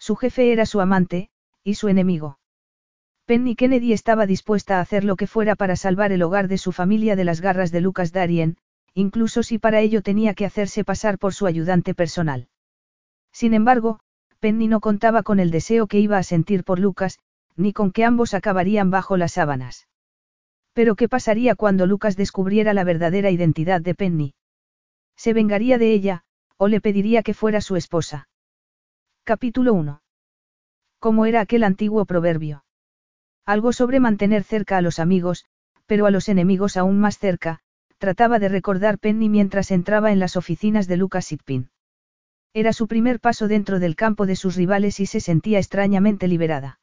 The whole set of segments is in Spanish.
Su jefe era su amante, y su enemigo. Penny Kennedy estaba dispuesta a hacer lo que fuera para salvar el hogar de su familia de las garras de Lucas Darien, incluso si para ello tenía que hacerse pasar por su ayudante personal. Sin embargo, Penny no contaba con el deseo que iba a sentir por Lucas, ni con que ambos acabarían bajo las sábanas. Pero ¿qué pasaría cuando Lucas descubriera la verdadera identidad de Penny? ¿Se vengaría de ella, o le pediría que fuera su esposa? Capítulo 1. ¿Cómo era aquel antiguo proverbio? Algo sobre mantener cerca a los amigos, pero a los enemigos aún más cerca, trataba de recordar Penny mientras entraba en las oficinas de Lucas Sitpin. Era su primer paso dentro del campo de sus rivales y se sentía extrañamente liberada.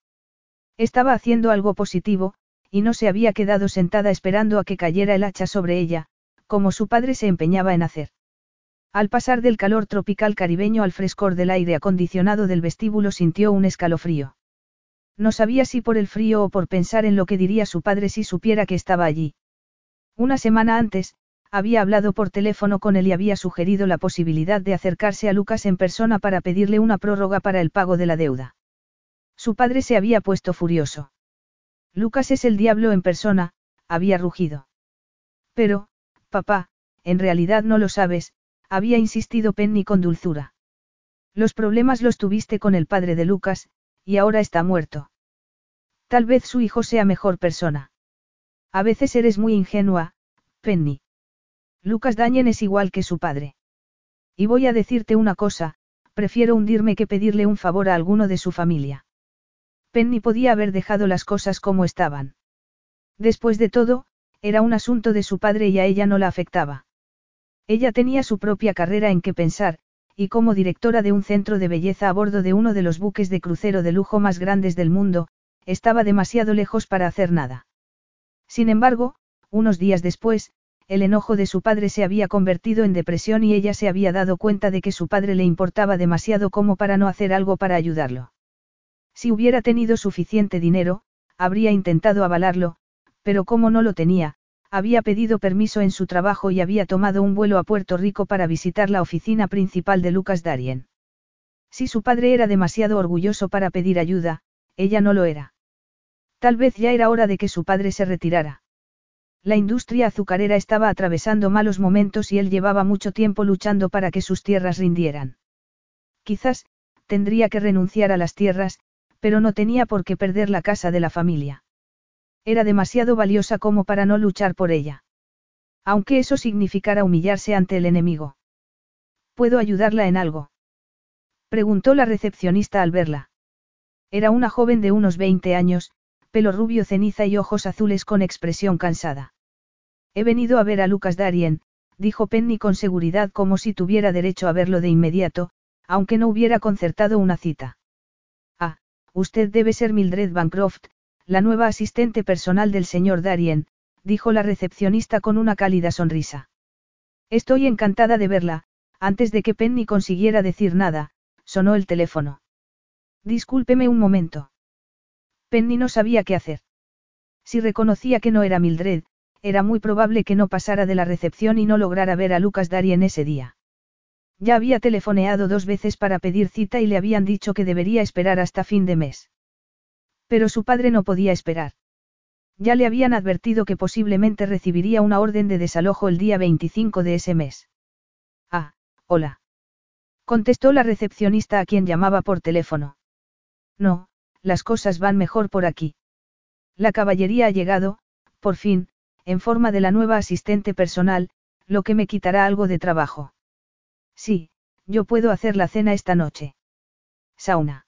Estaba haciendo algo positivo, y no se había quedado sentada esperando a que cayera el hacha sobre ella, como su padre se empeñaba en hacer. Al pasar del calor tropical caribeño al frescor del aire acondicionado del vestíbulo sintió un escalofrío. No sabía si por el frío o por pensar en lo que diría su padre si supiera que estaba allí. Una semana antes, había hablado por teléfono con él y había sugerido la posibilidad de acercarse a Lucas en persona para pedirle una prórroga para el pago de la deuda. Su padre se había puesto furioso. Lucas es el diablo en persona, había rugido. Pero, papá, en realidad no lo sabes, había insistido Penny con dulzura. Los problemas los tuviste con el padre de Lucas, y ahora está muerto. Tal vez su hijo sea mejor persona. A veces eres muy ingenua, Penny. Lucas Dañen es igual que su padre. Y voy a decirte una cosa, prefiero hundirme que pedirle un favor a alguno de su familia. Penny podía haber dejado las cosas como estaban. Después de todo, era un asunto de su padre y a ella no la afectaba. Ella tenía su propia carrera en que pensar, y como directora de un centro de belleza a bordo de uno de los buques de crucero de lujo más grandes del mundo, estaba demasiado lejos para hacer nada. Sin embargo, unos días después, el enojo de su padre se había convertido en depresión y ella se había dado cuenta de que su padre le importaba demasiado como para no hacer algo para ayudarlo. Si hubiera tenido suficiente dinero, habría intentado avalarlo, pero como no lo tenía, había pedido permiso en su trabajo y había tomado un vuelo a Puerto Rico para visitar la oficina principal de Lucas Darien. Si su padre era demasiado orgulloso para pedir ayuda, ella no lo era. Tal vez ya era hora de que su padre se retirara. La industria azucarera estaba atravesando malos momentos y él llevaba mucho tiempo luchando para que sus tierras rindieran. Quizás, tendría que renunciar a las tierras, pero no tenía por qué perder la casa de la familia. Era demasiado valiosa como para no luchar por ella. Aunque eso significara humillarse ante el enemigo. ¿Puedo ayudarla en algo? Preguntó la recepcionista al verla. Era una joven de unos 20 años, pelo rubio ceniza y ojos azules con expresión cansada. He venido a ver a Lucas Darien, dijo Penny con seguridad como si tuviera derecho a verlo de inmediato, aunque no hubiera concertado una cita. Ah, usted debe ser Mildred Bancroft, la nueva asistente personal del señor Darien, dijo la recepcionista con una cálida sonrisa. Estoy encantada de verla, antes de que Penny consiguiera decir nada, sonó el teléfono. Discúlpeme un momento. Penny no sabía qué hacer. Si reconocía que no era Mildred, era muy probable que no pasara de la recepción y no lograra ver a Lucas Darien ese día. Ya había telefoneado dos veces para pedir cita y le habían dicho que debería esperar hasta fin de mes. Pero su padre no podía esperar. Ya le habían advertido que posiblemente recibiría una orden de desalojo el día 25 de ese mes. Ah, hola. Contestó la recepcionista a quien llamaba por teléfono. No, las cosas van mejor por aquí. La caballería ha llegado, por fin, en forma de la nueva asistente personal, lo que me quitará algo de trabajo. Sí, yo puedo hacer la cena esta noche. Sauna.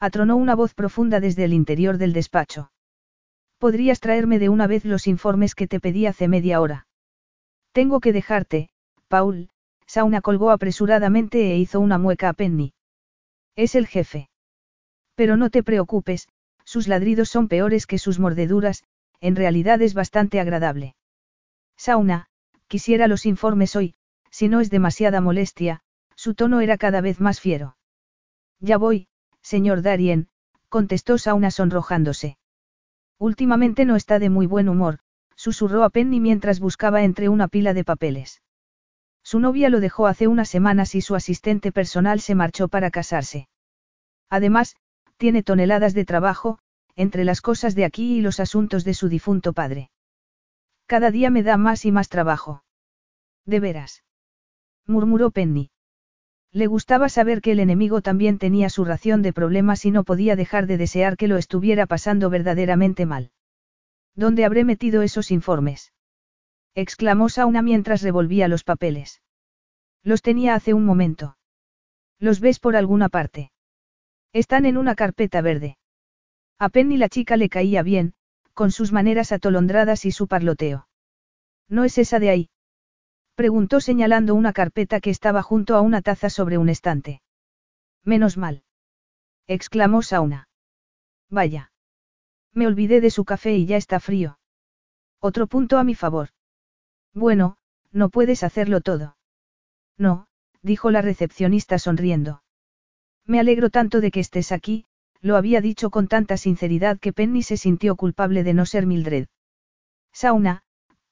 Atronó una voz profunda desde el interior del despacho. ¿Podrías traerme de una vez los informes que te pedí hace media hora? Tengo que dejarte, Paul, Sauna colgó apresuradamente e hizo una mueca a Penny. Es el jefe. Pero no te preocupes, sus ladridos son peores que sus mordeduras, en realidad es bastante agradable. Sauna, quisiera los informes hoy, si no es demasiada molestia, su tono era cada vez más fiero. Ya voy, señor Darien, contestó Sauna sonrojándose. Últimamente no está de muy buen humor, susurró a Penny mientras buscaba entre una pila de papeles. Su novia lo dejó hace unas semanas y su asistente personal se marchó para casarse. Además, tiene toneladas de trabajo, entre las cosas de aquí y los asuntos de su difunto padre. Cada día me da más y más trabajo. De veras. murmuró Penny. Le gustaba saber que el enemigo también tenía su ración de problemas y no podía dejar de desear que lo estuviera pasando verdaderamente mal. ¿Dónde habré metido esos informes? exclamó Sauna mientras revolvía los papeles. Los tenía hace un momento. ¿Los ves por alguna parte? Están en una carpeta verde. A Penny la chica le caía bien, con sus maneras atolondradas y su parloteo. ¿No es esa de ahí? Preguntó señalando una carpeta que estaba junto a una taza sobre un estante. Menos mal. exclamó Sauna. Vaya. Me olvidé de su café y ya está frío. Otro punto a mi favor. Bueno, no puedes hacerlo todo. No, dijo la recepcionista sonriendo. Me alegro tanto de que estés aquí, lo había dicho con tanta sinceridad que Penny se sintió culpable de no ser Mildred. Sauna,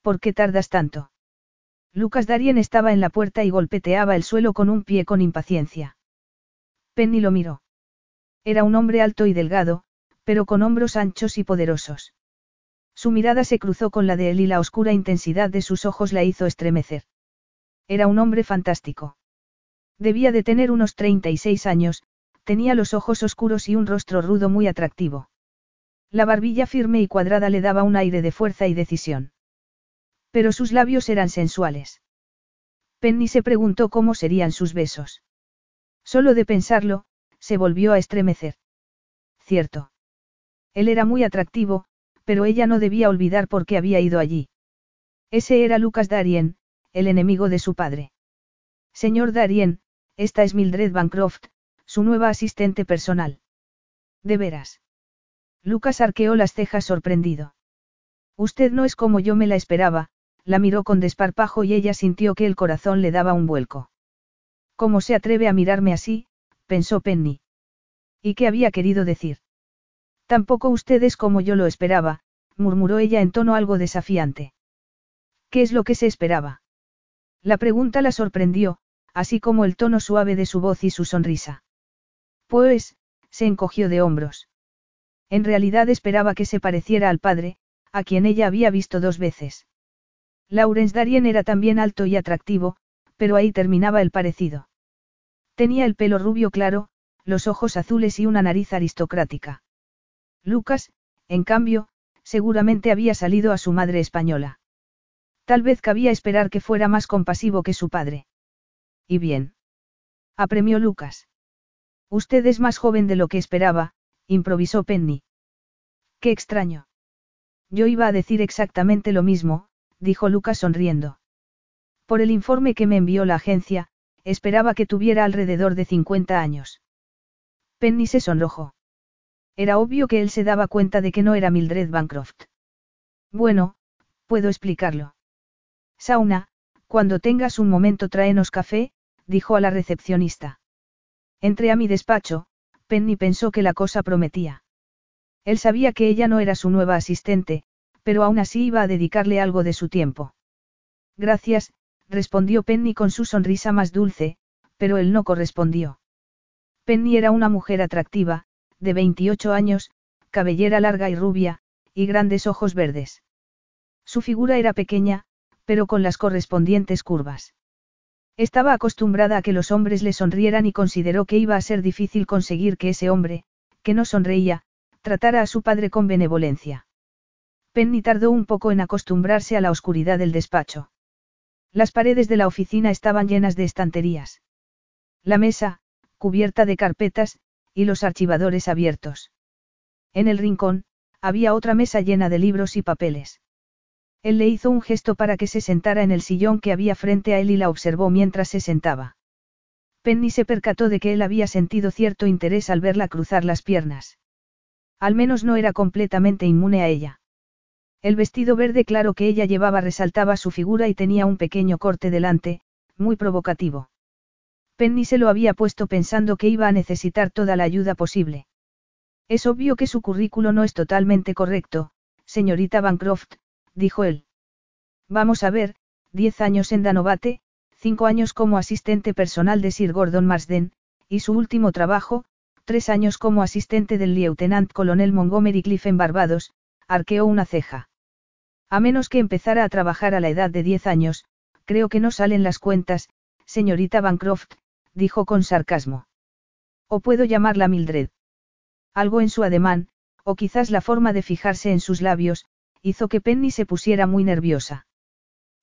¿por qué tardas tanto? Lucas Darien estaba en la puerta y golpeteaba el suelo con un pie con impaciencia. Penny lo miró. Era un hombre alto y delgado, pero con hombros anchos y poderosos. Su mirada se cruzó con la de él y la oscura intensidad de sus ojos la hizo estremecer. Era un hombre fantástico. Debía de tener unos 36 años, tenía los ojos oscuros y un rostro rudo muy atractivo. La barbilla firme y cuadrada le daba un aire de fuerza y decisión. Pero sus labios eran sensuales. Penny se preguntó cómo serían sus besos. Solo de pensarlo, se volvió a estremecer. Cierto. Él era muy atractivo, pero ella no debía olvidar por qué había ido allí. Ese era Lucas Darien, el enemigo de su padre. Señor Darien, esta es Mildred Bancroft, su nueva asistente personal. De veras. Lucas arqueó las cejas sorprendido. Usted no es como yo me la esperaba, la miró con desparpajo y ella sintió que el corazón le daba un vuelco. ¿Cómo se atreve a mirarme así? pensó Penny. ¿Y qué había querido decir? Tampoco usted es como yo lo esperaba, murmuró ella en tono algo desafiante. ¿Qué es lo que se esperaba? La pregunta la sorprendió, así como el tono suave de su voz y su sonrisa. Pues, se encogió de hombros. En realidad esperaba que se pareciera al padre, a quien ella había visto dos veces. Laurence Darien era también alto y atractivo, pero ahí terminaba el parecido. Tenía el pelo rubio claro, los ojos azules y una nariz aristocrática. Lucas, en cambio, seguramente había salido a su madre española. Tal vez cabía esperar que fuera más compasivo que su padre. Y bien. Apremió Lucas. Usted es más joven de lo que esperaba, improvisó Penny. Qué extraño. Yo iba a decir exactamente lo mismo, dijo Lucas sonriendo. Por el informe que me envió la agencia, esperaba que tuviera alrededor de 50 años. Penny se sonrojó. Era obvio que él se daba cuenta de que no era Mildred Bancroft. Bueno, puedo explicarlo. Sauna, cuando tengas un momento tráenos café, dijo a la recepcionista. Entré a mi despacho, Penny pensó que la cosa prometía. Él sabía que ella no era su nueva asistente, pero aún así iba a dedicarle algo de su tiempo. Gracias, respondió Penny con su sonrisa más dulce, pero él no correspondió. Penny era una mujer atractiva, de 28 años, cabellera larga y rubia, y grandes ojos verdes. Su figura era pequeña, pero con las correspondientes curvas. Estaba acostumbrada a que los hombres le sonrieran y consideró que iba a ser difícil conseguir que ese hombre, que no sonreía, tratara a su padre con benevolencia. Penny tardó un poco en acostumbrarse a la oscuridad del despacho. Las paredes de la oficina estaban llenas de estanterías. La mesa, cubierta de carpetas, y los archivadores abiertos. En el rincón, había otra mesa llena de libros y papeles. Él le hizo un gesto para que se sentara en el sillón que había frente a él y la observó mientras se sentaba. Penny se percató de que él había sentido cierto interés al verla cruzar las piernas. Al menos no era completamente inmune a ella. El vestido verde claro que ella llevaba resaltaba su figura y tenía un pequeño corte delante, muy provocativo. Penny se lo había puesto pensando que iba a necesitar toda la ayuda posible. Es obvio que su currículo no es totalmente correcto, señorita Bancroft, dijo él. Vamos a ver, diez años en Danovate, cinco años como asistente personal de Sir Gordon Marsden, y su último trabajo, tres años como asistente del lieutenant colonel Montgomery Cliff en Barbados, arqueó una ceja. A menos que empezara a trabajar a la edad de diez años, creo que no salen las cuentas, señorita Bancroft, dijo con sarcasmo. O puedo llamarla Mildred. Algo en su ademán, o quizás la forma de fijarse en sus labios, hizo que Penny se pusiera muy nerviosa.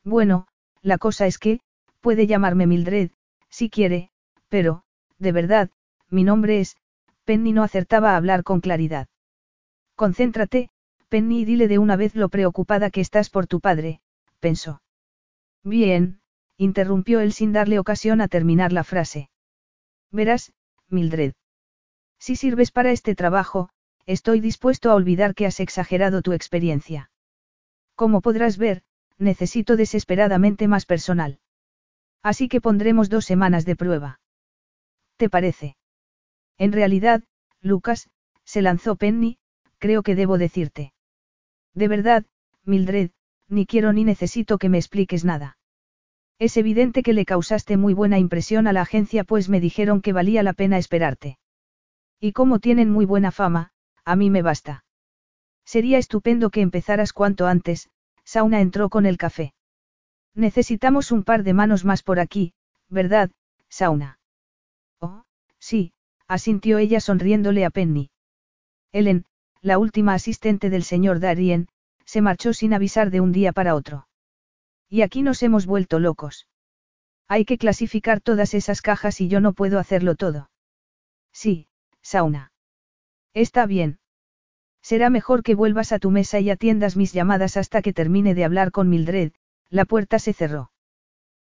Bueno, la cosa es que, puede llamarme Mildred, si quiere, pero, de verdad, mi nombre es, Penny no acertaba a hablar con claridad. Concéntrate, Penny, dile de una vez lo preocupada que estás por tu padre, pensó. Bien, interrumpió él sin darle ocasión a terminar la frase. Verás, Mildred. Si sirves para este trabajo, estoy dispuesto a olvidar que has exagerado tu experiencia. Como podrás ver, necesito desesperadamente más personal. Así que pondremos dos semanas de prueba. ¿Te parece? En realidad, Lucas, se lanzó Penny, creo que debo decirte. De verdad, Mildred, ni quiero ni necesito que me expliques nada. Es evidente que le causaste muy buena impresión a la agencia pues me dijeron que valía la pena esperarte. Y como tienen muy buena fama, a mí me basta. Sería estupendo que empezaras cuanto antes, Sauna entró con el café. Necesitamos un par de manos más por aquí, ¿verdad, Sauna? Oh, sí, asintió ella sonriéndole a Penny. Ellen, la última asistente del señor Darien, se marchó sin avisar de un día para otro. Y aquí nos hemos vuelto locos. Hay que clasificar todas esas cajas y yo no puedo hacerlo todo. Sí, Sauna. Está bien. Será mejor que vuelvas a tu mesa y atiendas mis llamadas hasta que termine de hablar con Mildred, la puerta se cerró.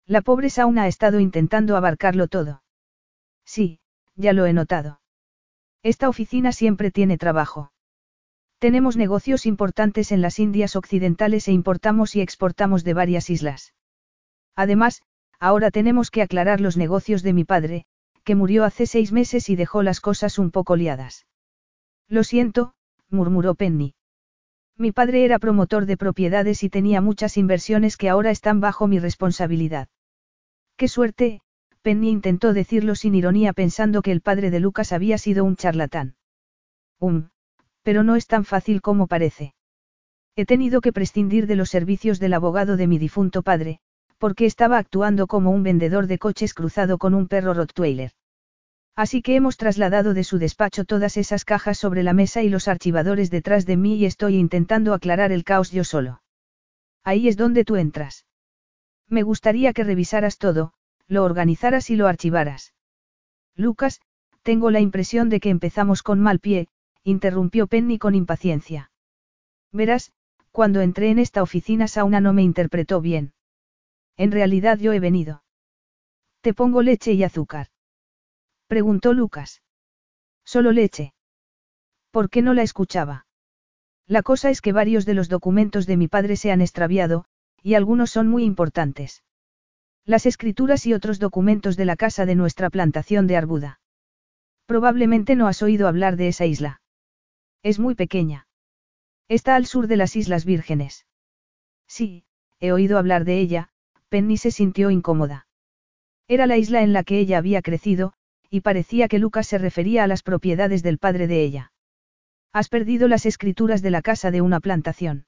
La pobre Sauna ha estado intentando abarcarlo todo. Sí, ya lo he notado. Esta oficina siempre tiene trabajo. Tenemos negocios importantes en las Indias Occidentales e importamos y exportamos de varias islas. Además, ahora tenemos que aclarar los negocios de mi padre, que murió hace seis meses y dejó las cosas un poco liadas. Lo siento, murmuró Penny. Mi padre era promotor de propiedades y tenía muchas inversiones que ahora están bajo mi responsabilidad. Qué suerte, Penny intentó decirlo sin ironía pensando que el padre de Lucas había sido un charlatán. Um, pero no es tan fácil como parece. He tenido que prescindir de los servicios del abogado de mi difunto padre, porque estaba actuando como un vendedor de coches cruzado con un perro Rottweiler. Así que hemos trasladado de su despacho todas esas cajas sobre la mesa y los archivadores detrás de mí y estoy intentando aclarar el caos yo solo. Ahí es donde tú entras. Me gustaría que revisaras todo, lo organizaras y lo archivaras. Lucas, tengo la impresión de que empezamos con mal pie, interrumpió Penny con impaciencia. Verás, cuando entré en esta oficina Sauna no me interpretó bien. En realidad yo he venido. Te pongo leche y azúcar. Preguntó Lucas. Solo leche. ¿Por qué no la escuchaba? La cosa es que varios de los documentos de mi padre se han extraviado, y algunos son muy importantes. Las escrituras y otros documentos de la casa de nuestra plantación de Arbuda. Probablemente no has oído hablar de esa isla. Es muy pequeña. Está al sur de las Islas Vírgenes. Sí, he oído hablar de ella, Penny se sintió incómoda. Era la isla en la que ella había crecido, y parecía que Lucas se refería a las propiedades del padre de ella. ¿Has perdido las escrituras de la casa de una plantación?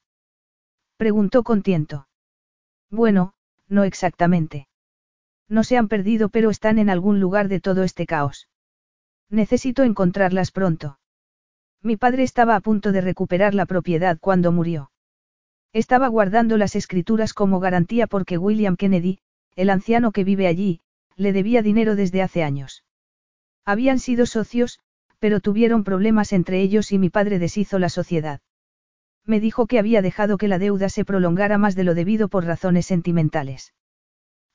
Preguntó con tiento. Bueno, no exactamente. No se han perdido pero están en algún lugar de todo este caos. Necesito encontrarlas pronto. Mi padre estaba a punto de recuperar la propiedad cuando murió. Estaba guardando las escrituras como garantía porque William Kennedy, el anciano que vive allí, le debía dinero desde hace años. Habían sido socios, pero tuvieron problemas entre ellos y mi padre deshizo la sociedad. Me dijo que había dejado que la deuda se prolongara más de lo debido por razones sentimentales.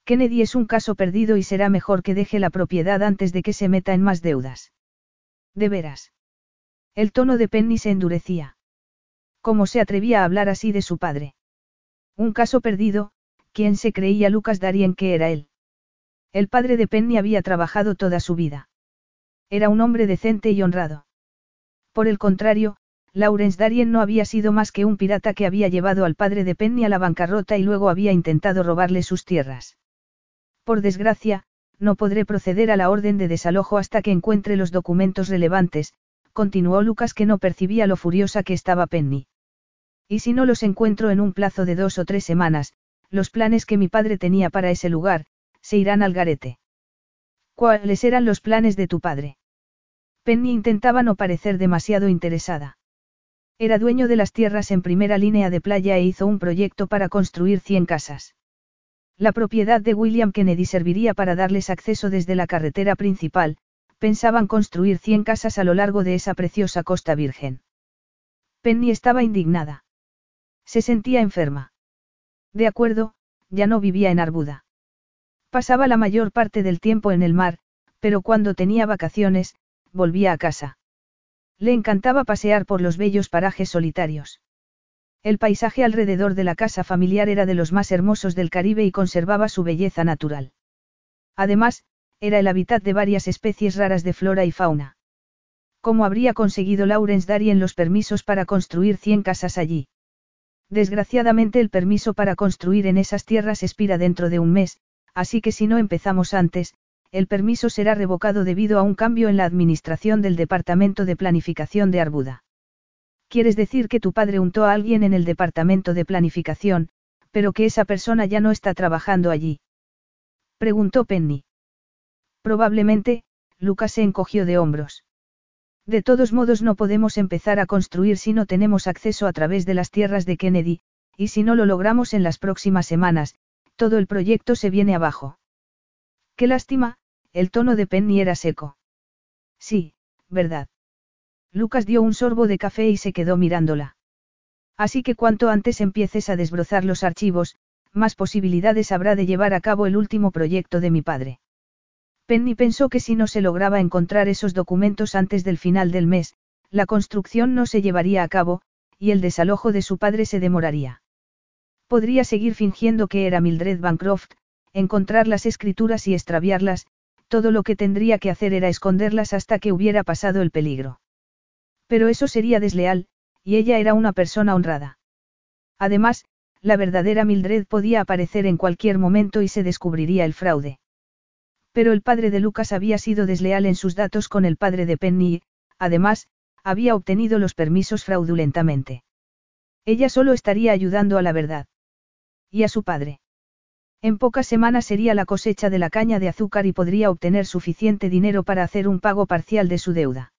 Kennedy es un caso perdido y será mejor que deje la propiedad antes de que se meta en más deudas. De veras. El tono de Penny se endurecía. ¿Cómo se atrevía a hablar así de su padre? Un caso perdido, ¿quién se creía Lucas Darien que era él? El padre de Penny había trabajado toda su vida. Era un hombre decente y honrado. Por el contrario, Lawrence Darien no había sido más que un pirata que había llevado al padre de Penny a la bancarrota y luego había intentado robarle sus tierras. Por desgracia, no podré proceder a la orden de desalojo hasta que encuentre los documentos relevantes, continuó Lucas que no percibía lo furiosa que estaba Penny. Y si no los encuentro en un plazo de dos o tres semanas, los planes que mi padre tenía para ese lugar, se irán al garete. ¿Cuáles eran los planes de tu padre? Penny intentaba no parecer demasiado interesada. Era dueño de las tierras en primera línea de playa e hizo un proyecto para construir 100 casas. La propiedad de William Kennedy serviría para darles acceso desde la carretera principal, pensaban construir 100 casas a lo largo de esa preciosa costa virgen. Penny estaba indignada. Se sentía enferma. De acuerdo, ya no vivía en Arbuda. Pasaba la mayor parte del tiempo en el mar, pero cuando tenía vacaciones, volvía a casa. Le encantaba pasear por los bellos parajes solitarios. El paisaje alrededor de la casa familiar era de los más hermosos del Caribe y conservaba su belleza natural. Además, era el hábitat de varias especies raras de flora y fauna. ¿Cómo habría conseguido Lawrence Darien los permisos para construir 100 casas allí? Desgraciadamente el permiso para construir en esas tierras expira dentro de un mes, así que si no empezamos antes, el permiso será revocado debido a un cambio en la administración del Departamento de Planificación de Arbuda. ¿Quieres decir que tu padre untó a alguien en el Departamento de Planificación, pero que esa persona ya no está trabajando allí? Preguntó Penny. Probablemente, Lucas se encogió de hombros. De todos modos no podemos empezar a construir si no tenemos acceso a través de las tierras de Kennedy, y si no lo logramos en las próximas semanas, todo el proyecto se viene abajo. Qué lástima, el tono de Penny era seco. Sí, verdad. Lucas dio un sorbo de café y se quedó mirándola. Así que cuanto antes empieces a desbrozar los archivos, más posibilidades habrá de llevar a cabo el último proyecto de mi padre. Penny pensó que si no se lograba encontrar esos documentos antes del final del mes, la construcción no se llevaría a cabo, y el desalojo de su padre se demoraría. Podría seguir fingiendo que era Mildred Bancroft, encontrar las escrituras y extraviarlas, todo lo que tendría que hacer era esconderlas hasta que hubiera pasado el peligro. Pero eso sería desleal, y ella era una persona honrada. Además, la verdadera Mildred podía aparecer en cualquier momento y se descubriría el fraude. Pero el padre de Lucas había sido desleal en sus datos con el padre de Penny y, además, había obtenido los permisos fraudulentamente. Ella solo estaría ayudando a la verdad. Y a su padre. En pocas semanas sería la cosecha de la caña de azúcar y podría obtener suficiente dinero para hacer un pago parcial de su deuda.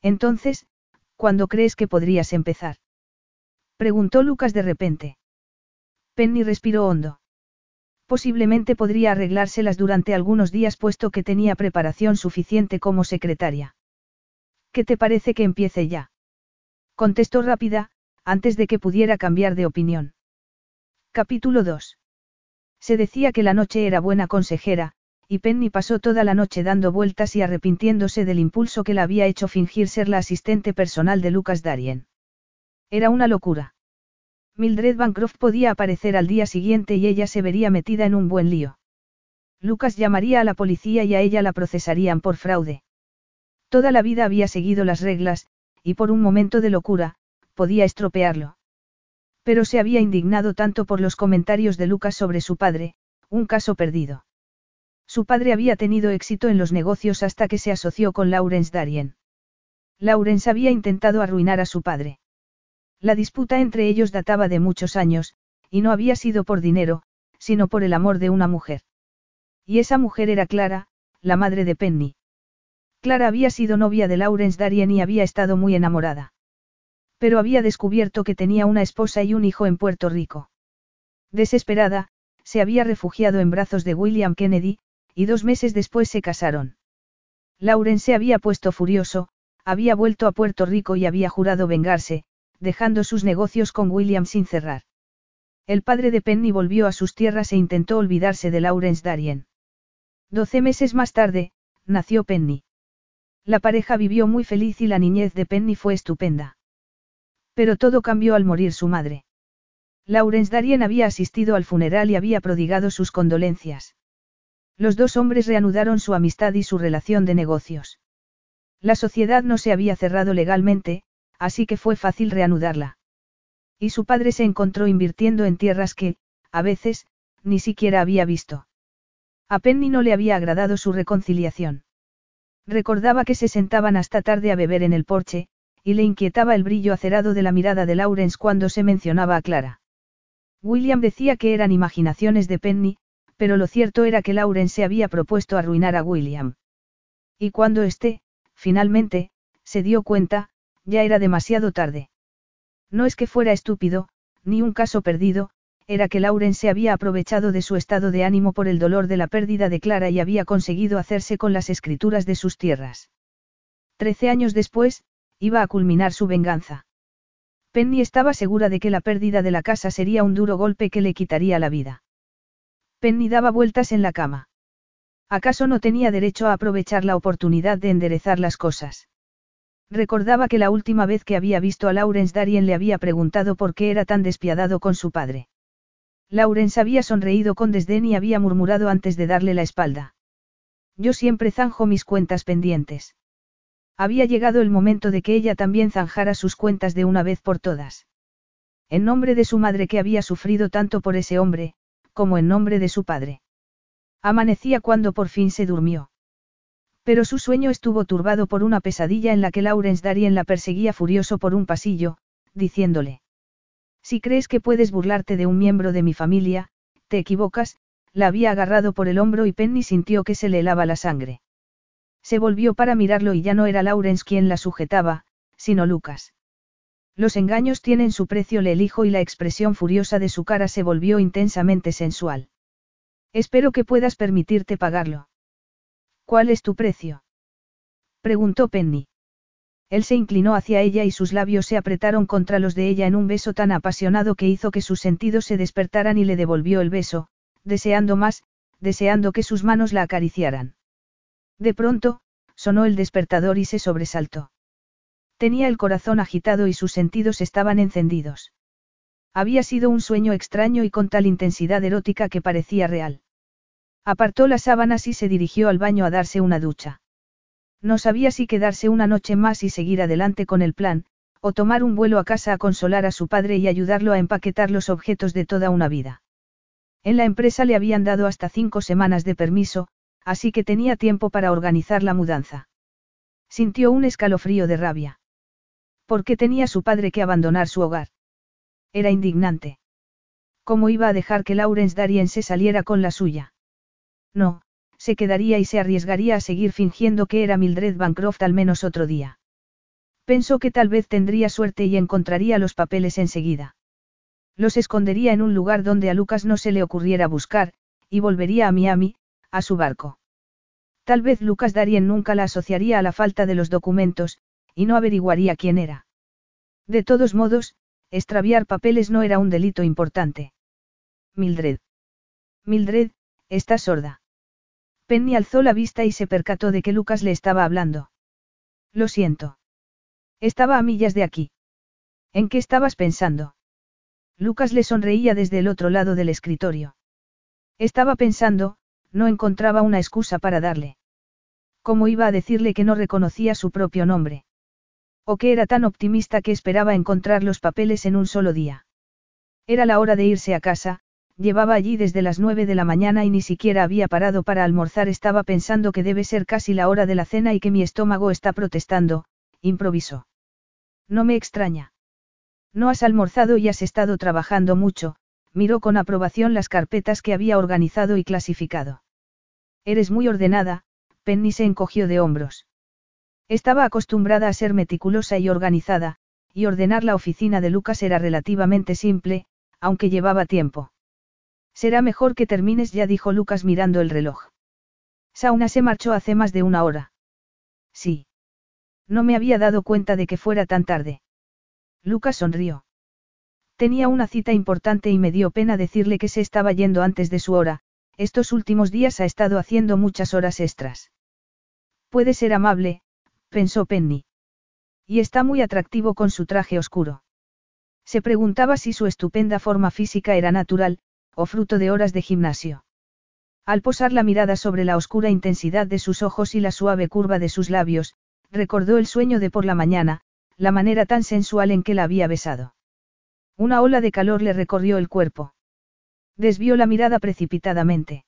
Entonces, ¿cuándo crees que podrías empezar? Preguntó Lucas de repente. Penny respiró hondo. Posiblemente podría arreglárselas durante algunos días puesto que tenía preparación suficiente como secretaria. ¿Qué te parece que empiece ya? Contestó rápida, antes de que pudiera cambiar de opinión. Capítulo 2. Se decía que la noche era buena consejera, y Penny pasó toda la noche dando vueltas y arrepintiéndose del impulso que la había hecho fingir ser la asistente personal de Lucas Darien. Era una locura. Mildred Bancroft podía aparecer al día siguiente y ella se vería metida en un buen lío. Lucas llamaría a la policía y a ella la procesarían por fraude. Toda la vida había seguido las reglas, y por un momento de locura, podía estropearlo. Pero se había indignado tanto por los comentarios de Lucas sobre su padre, un caso perdido. Su padre había tenido éxito en los negocios hasta que se asoció con Lawrence Darien. Lawrence había intentado arruinar a su padre. La disputa entre ellos databa de muchos años, y no había sido por dinero, sino por el amor de una mujer. Y esa mujer era Clara, la madre de Penny. Clara había sido novia de Lawrence Darien y había estado muy enamorada. Pero había descubierto que tenía una esposa y un hijo en Puerto Rico. Desesperada, se había refugiado en brazos de William Kennedy, y dos meses después se casaron. Lauren se había puesto furioso, había vuelto a Puerto Rico y había jurado vengarse, dejando sus negocios con William sin cerrar. El padre de Penny volvió a sus tierras e intentó olvidarse de Lawrence Darien. Doce meses más tarde, nació Penny. La pareja vivió muy feliz y la niñez de Penny fue estupenda. Pero todo cambió al morir su madre. Lawrence Darien había asistido al funeral y había prodigado sus condolencias. Los dos hombres reanudaron su amistad y su relación de negocios. La sociedad no se había cerrado legalmente, así que fue fácil reanudarla. Y su padre se encontró invirtiendo en tierras que, a veces, ni siquiera había visto. A Penny no le había agradado su reconciliación. Recordaba que se sentaban hasta tarde a beber en el porche, y le inquietaba el brillo acerado de la mirada de Lawrence cuando se mencionaba a Clara. William decía que eran imaginaciones de Penny, pero lo cierto era que Lawrence se había propuesto arruinar a William. Y cuando éste, finalmente, se dio cuenta, ya era demasiado tarde. No es que fuera estúpido, ni un caso perdido, era que Lauren se había aprovechado de su estado de ánimo por el dolor de la pérdida de Clara y había conseguido hacerse con las escrituras de sus tierras. Trece años después, iba a culminar su venganza. Penny estaba segura de que la pérdida de la casa sería un duro golpe que le quitaría la vida. Penny daba vueltas en la cama. ¿Acaso no tenía derecho a aprovechar la oportunidad de enderezar las cosas? Recordaba que la última vez que había visto a Laurence Darien le había preguntado por qué era tan despiadado con su padre. Laurence había sonreído con desdén y había murmurado antes de darle la espalda. Yo siempre zanjo mis cuentas pendientes. Había llegado el momento de que ella también zanjara sus cuentas de una vez por todas. En nombre de su madre que había sufrido tanto por ese hombre, como en nombre de su padre. Amanecía cuando por fin se durmió. Pero su sueño estuvo turbado por una pesadilla en la que Laurence Darien la perseguía furioso por un pasillo, diciéndole. Si crees que puedes burlarte de un miembro de mi familia, te equivocas, la había agarrado por el hombro y Penny sintió que se le helaba la sangre. Se volvió para mirarlo y ya no era Laurence quien la sujetaba, sino Lucas. Los engaños tienen su precio, le elijo y la expresión furiosa de su cara se volvió intensamente sensual. Espero que puedas permitirte pagarlo. ¿Cuál es tu precio? preguntó Penny. Él se inclinó hacia ella y sus labios se apretaron contra los de ella en un beso tan apasionado que hizo que sus sentidos se despertaran y le devolvió el beso, deseando más, deseando que sus manos la acariciaran. De pronto, sonó el despertador y se sobresaltó. Tenía el corazón agitado y sus sentidos estaban encendidos. Había sido un sueño extraño y con tal intensidad erótica que parecía real. Apartó las sábanas y se dirigió al baño a darse una ducha. No sabía si quedarse una noche más y seguir adelante con el plan, o tomar un vuelo a casa a consolar a su padre y ayudarlo a empaquetar los objetos de toda una vida. En la empresa le habían dado hasta cinco semanas de permiso, así que tenía tiempo para organizar la mudanza. Sintió un escalofrío de rabia. ¿Por qué tenía su padre que abandonar su hogar? Era indignante. ¿Cómo iba a dejar que Laurence Darien se saliera con la suya? No, se quedaría y se arriesgaría a seguir fingiendo que era Mildred Bancroft al menos otro día. Pensó que tal vez tendría suerte y encontraría los papeles enseguida. Los escondería en un lugar donde a Lucas no se le ocurriera buscar, y volvería a Miami, a su barco. Tal vez Lucas Darien nunca la asociaría a la falta de los documentos, y no averiguaría quién era. De todos modos, extraviar papeles no era un delito importante. Mildred. Mildred, está sorda. Penny alzó la vista y se percató de que Lucas le estaba hablando. Lo siento. Estaba a millas de aquí. ¿En qué estabas pensando? Lucas le sonreía desde el otro lado del escritorio. Estaba pensando, no encontraba una excusa para darle. ¿Cómo iba a decirle que no reconocía su propio nombre? O que era tan optimista que esperaba encontrar los papeles en un solo día. Era la hora de irse a casa, llevaba allí desde las nueve de la mañana y ni siquiera había parado para almorzar. Estaba pensando que debe ser casi la hora de la cena y que mi estómago está protestando, improvisó. No me extraña. No has almorzado y has estado trabajando mucho, miró con aprobación las carpetas que había organizado y clasificado. Eres muy ordenada, Penny se encogió de hombros. Estaba acostumbrada a ser meticulosa y organizada, y ordenar la oficina de Lucas era relativamente simple, aunque llevaba tiempo. Será mejor que termines ya, dijo Lucas mirando el reloj. Sauna se marchó hace más de una hora. Sí. No me había dado cuenta de que fuera tan tarde. Lucas sonrió. Tenía una cita importante y me dio pena decirle que se estaba yendo antes de su hora, estos últimos días ha estado haciendo muchas horas extras. Puede ser amable, pensó Penny. Y está muy atractivo con su traje oscuro. Se preguntaba si su estupenda forma física era natural, o fruto de horas de gimnasio. Al posar la mirada sobre la oscura intensidad de sus ojos y la suave curva de sus labios, recordó el sueño de por la mañana, la manera tan sensual en que la había besado. Una ola de calor le recorrió el cuerpo. Desvió la mirada precipitadamente.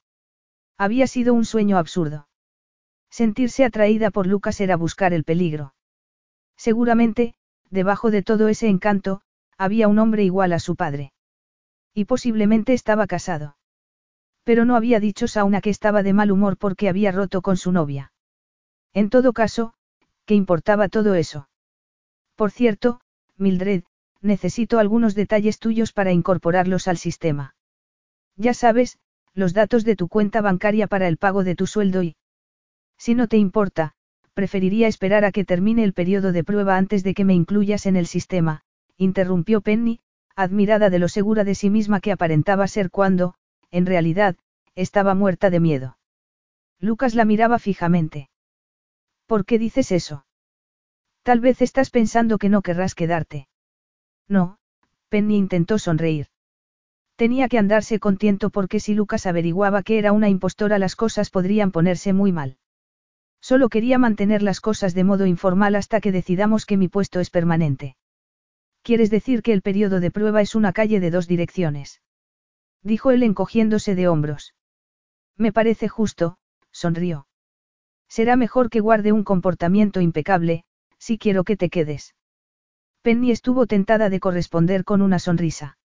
Había sido un sueño absurdo. Sentirse atraída por Lucas era buscar el peligro. Seguramente, debajo de todo ese encanto, había un hombre igual a su padre. Y posiblemente estaba casado. Pero no había dicho Sauna que estaba de mal humor porque había roto con su novia. En todo caso, ¿qué importaba todo eso? Por cierto, Mildred, necesito algunos detalles tuyos para incorporarlos al sistema. Ya sabes, los datos de tu cuenta bancaria para el pago de tu sueldo y... Si no te importa, preferiría esperar a que termine el periodo de prueba antes de que me incluyas en el sistema, interrumpió Penny, admirada de lo segura de sí misma que aparentaba ser cuando, en realidad, estaba muerta de miedo. Lucas la miraba fijamente. ¿Por qué dices eso? Tal vez estás pensando que no querrás quedarte. No, Penny intentó sonreír. Tenía que andarse contento porque si Lucas averiguaba que era una impostora las cosas podrían ponerse muy mal. Solo quería mantener las cosas de modo informal hasta que decidamos que mi puesto es permanente. ¿Quieres decir que el periodo de prueba es una calle de dos direcciones? Dijo él encogiéndose de hombros. Me parece justo, sonrió. Será mejor que guarde un comportamiento impecable, si quiero que te quedes. Penny estuvo tentada de corresponder con una sonrisa.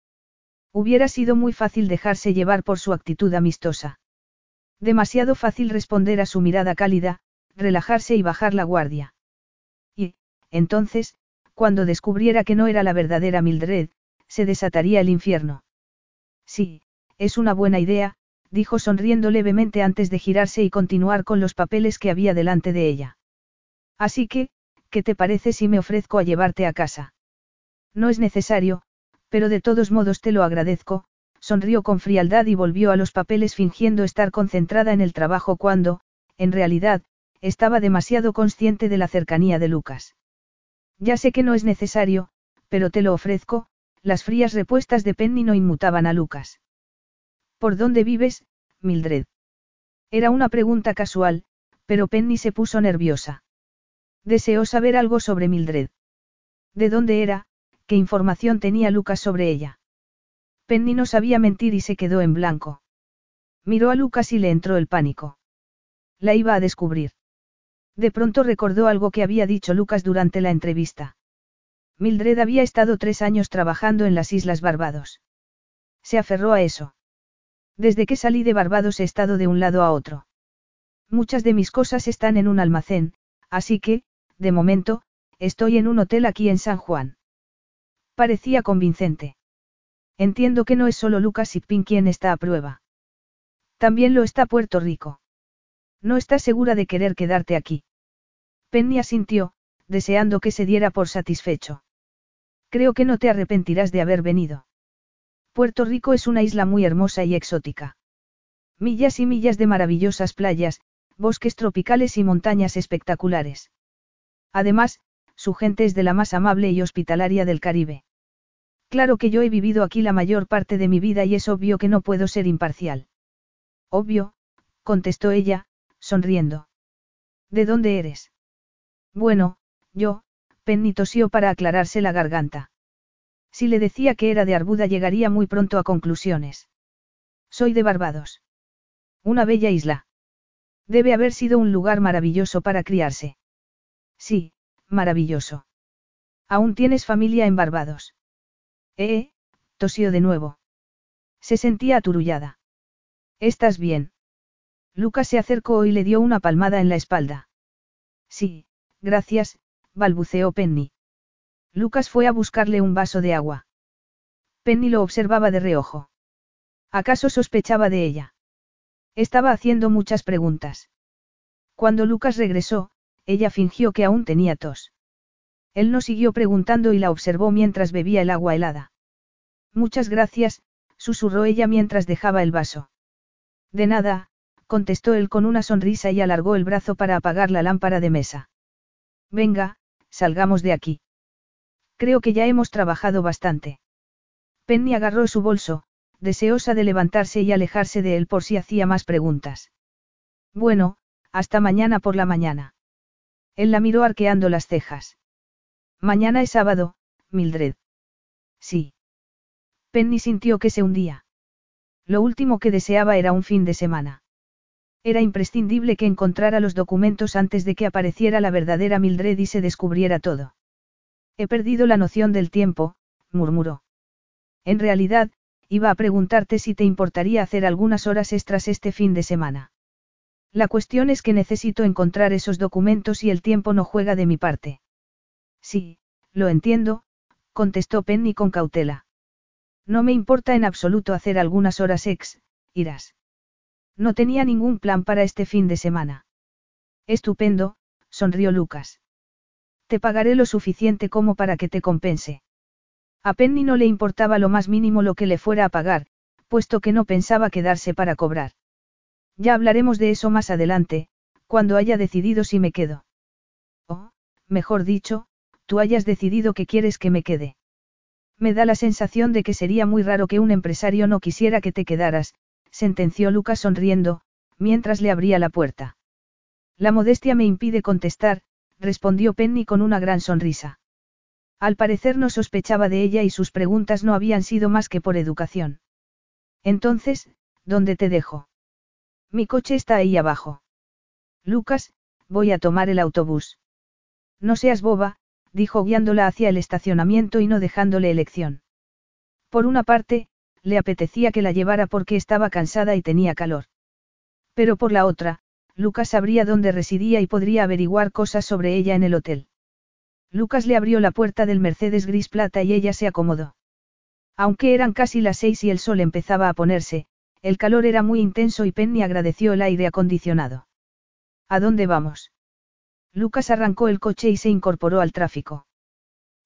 Hubiera sido muy fácil dejarse llevar por su actitud amistosa. Demasiado fácil responder a su mirada cálida, relajarse y bajar la guardia. Y, entonces, cuando descubriera que no era la verdadera Mildred, se desataría el infierno. Sí, es una buena idea, dijo sonriendo levemente antes de girarse y continuar con los papeles que había delante de ella. Así que, ¿qué te parece si me ofrezco a llevarte a casa? No es necesario, pero de todos modos te lo agradezco, sonrió con frialdad y volvió a los papeles fingiendo estar concentrada en el trabajo cuando, en realidad, estaba demasiado consciente de la cercanía de Lucas. Ya sé que no es necesario, pero te lo ofrezco, las frías repuestas de Penny no inmutaban a Lucas. ¿Por dónde vives, Mildred? Era una pregunta casual, pero Penny se puso nerviosa. Deseó saber algo sobre Mildred. ¿De dónde era? ¿Qué información tenía Lucas sobre ella? Penny no sabía mentir y se quedó en blanco. Miró a Lucas y le entró el pánico. La iba a descubrir. De pronto recordó algo que había dicho Lucas durante la entrevista. Mildred había estado tres años trabajando en las Islas Barbados. Se aferró a eso. Desde que salí de Barbados he estado de un lado a otro. Muchas de mis cosas están en un almacén, así que, de momento, estoy en un hotel aquí en San Juan. Parecía convincente. Entiendo que no es solo Lucas y Pin quien está a prueba. También lo está Puerto Rico. No estás segura de querer quedarte aquí. Penny asintió, deseando que se diera por satisfecho. Creo que no te arrepentirás de haber venido. Puerto Rico es una isla muy hermosa y exótica. Millas y millas de maravillosas playas, bosques tropicales y montañas espectaculares. Además, su gente es de la más amable y hospitalaria del Caribe. Claro que yo he vivido aquí la mayor parte de mi vida y es obvio que no puedo ser imparcial. Obvio, contestó ella, sonriendo. ¿De dónde eres? Bueno, yo, Penny tosió para aclararse la garganta. Si le decía que era de Arbuda llegaría muy pronto a conclusiones. Soy de Barbados. Una bella isla. Debe haber sido un lugar maravilloso para criarse. Sí, maravilloso. ¿Aún tienes familia en Barbados? Eh, tosió de nuevo. Se sentía aturullada. ¿Estás bien? Lucas se acercó y le dio una palmada en la espalda. Sí, gracias, balbuceó Penny. Lucas fue a buscarle un vaso de agua. Penny lo observaba de reojo. ¿Acaso sospechaba de ella? Estaba haciendo muchas preguntas. Cuando Lucas regresó, ella fingió que aún tenía tos. Él no siguió preguntando y la observó mientras bebía el agua helada. Muchas gracias, susurró ella mientras dejaba el vaso. De nada, contestó él con una sonrisa y alargó el brazo para apagar la lámpara de mesa. Venga, salgamos de aquí. Creo que ya hemos trabajado bastante. Penny agarró su bolso, deseosa de levantarse y alejarse de él por si hacía más preguntas. Bueno, hasta mañana por la mañana. Él la miró arqueando las cejas. Mañana es sábado, Mildred. Sí. Penny sintió que se hundía. Lo último que deseaba era un fin de semana. Era imprescindible que encontrara los documentos antes de que apareciera la verdadera Mildred y se descubriera todo. He perdido la noción del tiempo, murmuró. En realidad, iba a preguntarte si te importaría hacer algunas horas extras este fin de semana. La cuestión es que necesito encontrar esos documentos y el tiempo no juega de mi parte. Sí, lo entiendo, contestó Penny con cautela. No me importa en absoluto hacer algunas horas ex, irás. No tenía ningún plan para este fin de semana. Estupendo, sonrió Lucas. Te pagaré lo suficiente como para que te compense. A Penny no le importaba lo más mínimo lo que le fuera a pagar, puesto que no pensaba quedarse para cobrar. Ya hablaremos de eso más adelante, cuando haya decidido si me quedo. O, mejor dicho, tú hayas decidido que quieres que me quede. Me da la sensación de que sería muy raro que un empresario no quisiera que te quedaras, sentenció Lucas sonriendo, mientras le abría la puerta. La modestia me impide contestar, respondió Penny con una gran sonrisa. Al parecer no sospechaba de ella y sus preguntas no habían sido más que por educación. Entonces, ¿dónde te dejo? Mi coche está ahí abajo. Lucas, voy a tomar el autobús. No seas boba, dijo guiándola hacia el estacionamiento y no dejándole elección. Por una parte, le apetecía que la llevara porque estaba cansada y tenía calor. Pero por la otra, Lucas sabría dónde residía y podría averiguar cosas sobre ella en el hotel. Lucas le abrió la puerta del Mercedes gris plata y ella se acomodó. Aunque eran casi las seis y el sol empezaba a ponerse, el calor era muy intenso y Penny agradeció el aire acondicionado. ¿A dónde vamos? Lucas arrancó el coche y se incorporó al tráfico.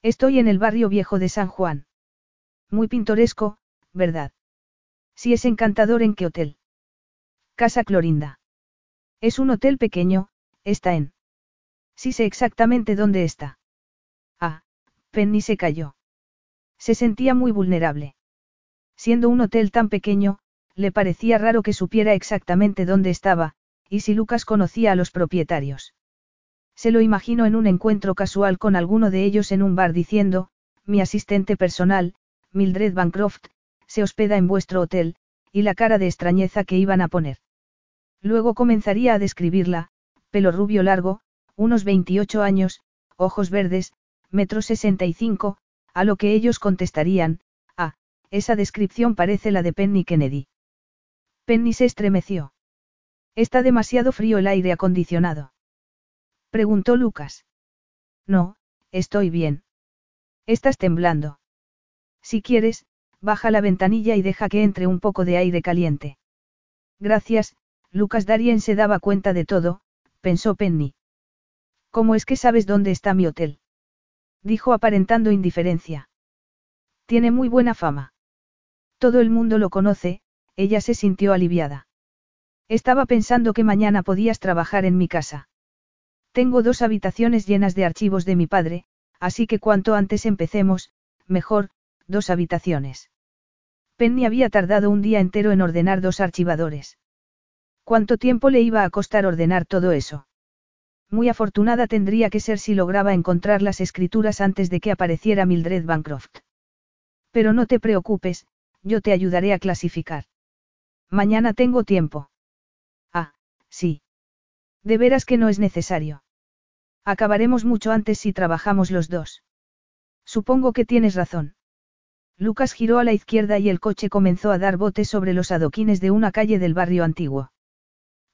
Estoy en el barrio viejo de San Juan. Muy pintoresco, ¿verdad? Sí es encantador en qué hotel. Casa Clorinda. Es un hotel pequeño, está en. Sí sé exactamente dónde está. Ah, Penny se cayó. Se sentía muy vulnerable. Siendo un hotel tan pequeño, le parecía raro que supiera exactamente dónde estaba, y si Lucas conocía a los propietarios. Se lo imagino en un encuentro casual con alguno de ellos en un bar diciendo, mi asistente personal, Mildred Bancroft, se hospeda en vuestro hotel, y la cara de extrañeza que iban a poner. Luego comenzaría a describirla, pelo rubio largo, unos 28 años, ojos verdes, metro 65, a lo que ellos contestarían, ah, esa descripción parece la de Penny Kennedy. Penny se estremeció. Está demasiado frío el aire acondicionado. Preguntó Lucas. No, estoy bien. Estás temblando. Si quieres, baja la ventanilla y deja que entre un poco de aire caliente. Gracias, Lucas Darien se daba cuenta de todo, pensó Penny. ¿Cómo es que sabes dónde está mi hotel? Dijo aparentando indiferencia. Tiene muy buena fama. Todo el mundo lo conoce, ella se sintió aliviada. Estaba pensando que mañana podías trabajar en mi casa. Tengo dos habitaciones llenas de archivos de mi padre, así que cuanto antes empecemos, mejor, dos habitaciones. Penny había tardado un día entero en ordenar dos archivadores. ¿Cuánto tiempo le iba a costar ordenar todo eso? Muy afortunada tendría que ser si lograba encontrar las escrituras antes de que apareciera Mildred Bancroft. Pero no te preocupes, yo te ayudaré a clasificar. Mañana tengo tiempo. Ah, sí. De veras que no es necesario. Acabaremos mucho antes si trabajamos los dos. Supongo que tienes razón. Lucas giró a la izquierda y el coche comenzó a dar botes sobre los adoquines de una calle del barrio antiguo.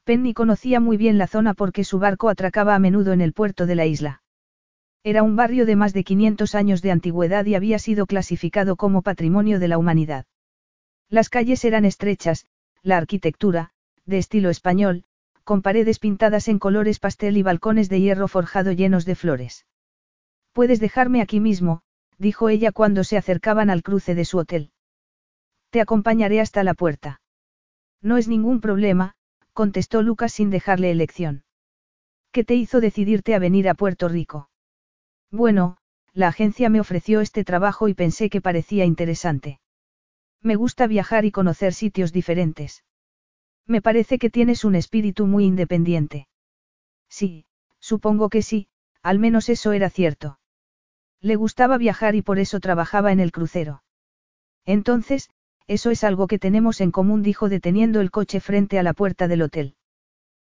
Penny conocía muy bien la zona porque su barco atracaba a menudo en el puerto de la isla. Era un barrio de más de 500 años de antigüedad y había sido clasificado como patrimonio de la humanidad. Las calles eran estrechas, la arquitectura, de estilo español, con paredes pintadas en colores pastel y balcones de hierro forjado llenos de flores. Puedes dejarme aquí mismo, dijo ella cuando se acercaban al cruce de su hotel. Te acompañaré hasta la puerta. No es ningún problema, contestó Lucas sin dejarle elección. ¿Qué te hizo decidirte a venir a Puerto Rico? Bueno, la agencia me ofreció este trabajo y pensé que parecía interesante. Me gusta viajar y conocer sitios diferentes. Me parece que tienes un espíritu muy independiente. Sí, supongo que sí, al menos eso era cierto. Le gustaba viajar y por eso trabajaba en el crucero. Entonces, eso es algo que tenemos en común, dijo deteniendo el coche frente a la puerta del hotel.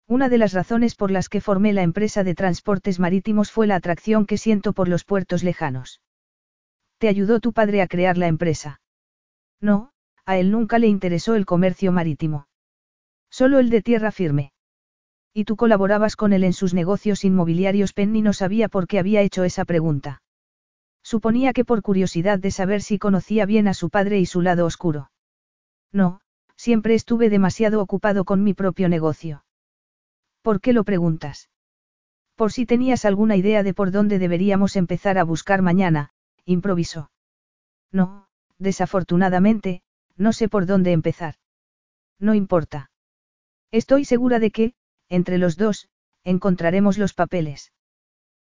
Una de las razones por las que formé la empresa de transportes marítimos fue la atracción que siento por los puertos lejanos. ¿Te ayudó tu padre a crear la empresa? No, a él nunca le interesó el comercio marítimo. Solo el de tierra firme. Y tú colaborabas con él en sus negocios inmobiliarios. Penny no sabía por qué había hecho esa pregunta. Suponía que por curiosidad de saber si conocía bien a su padre y su lado oscuro. No, siempre estuve demasiado ocupado con mi propio negocio. ¿Por qué lo preguntas? Por si tenías alguna idea de por dónde deberíamos empezar a buscar mañana, improvisó. No, desafortunadamente, no sé por dónde empezar. No importa. Estoy segura de que, entre los dos, encontraremos los papeles.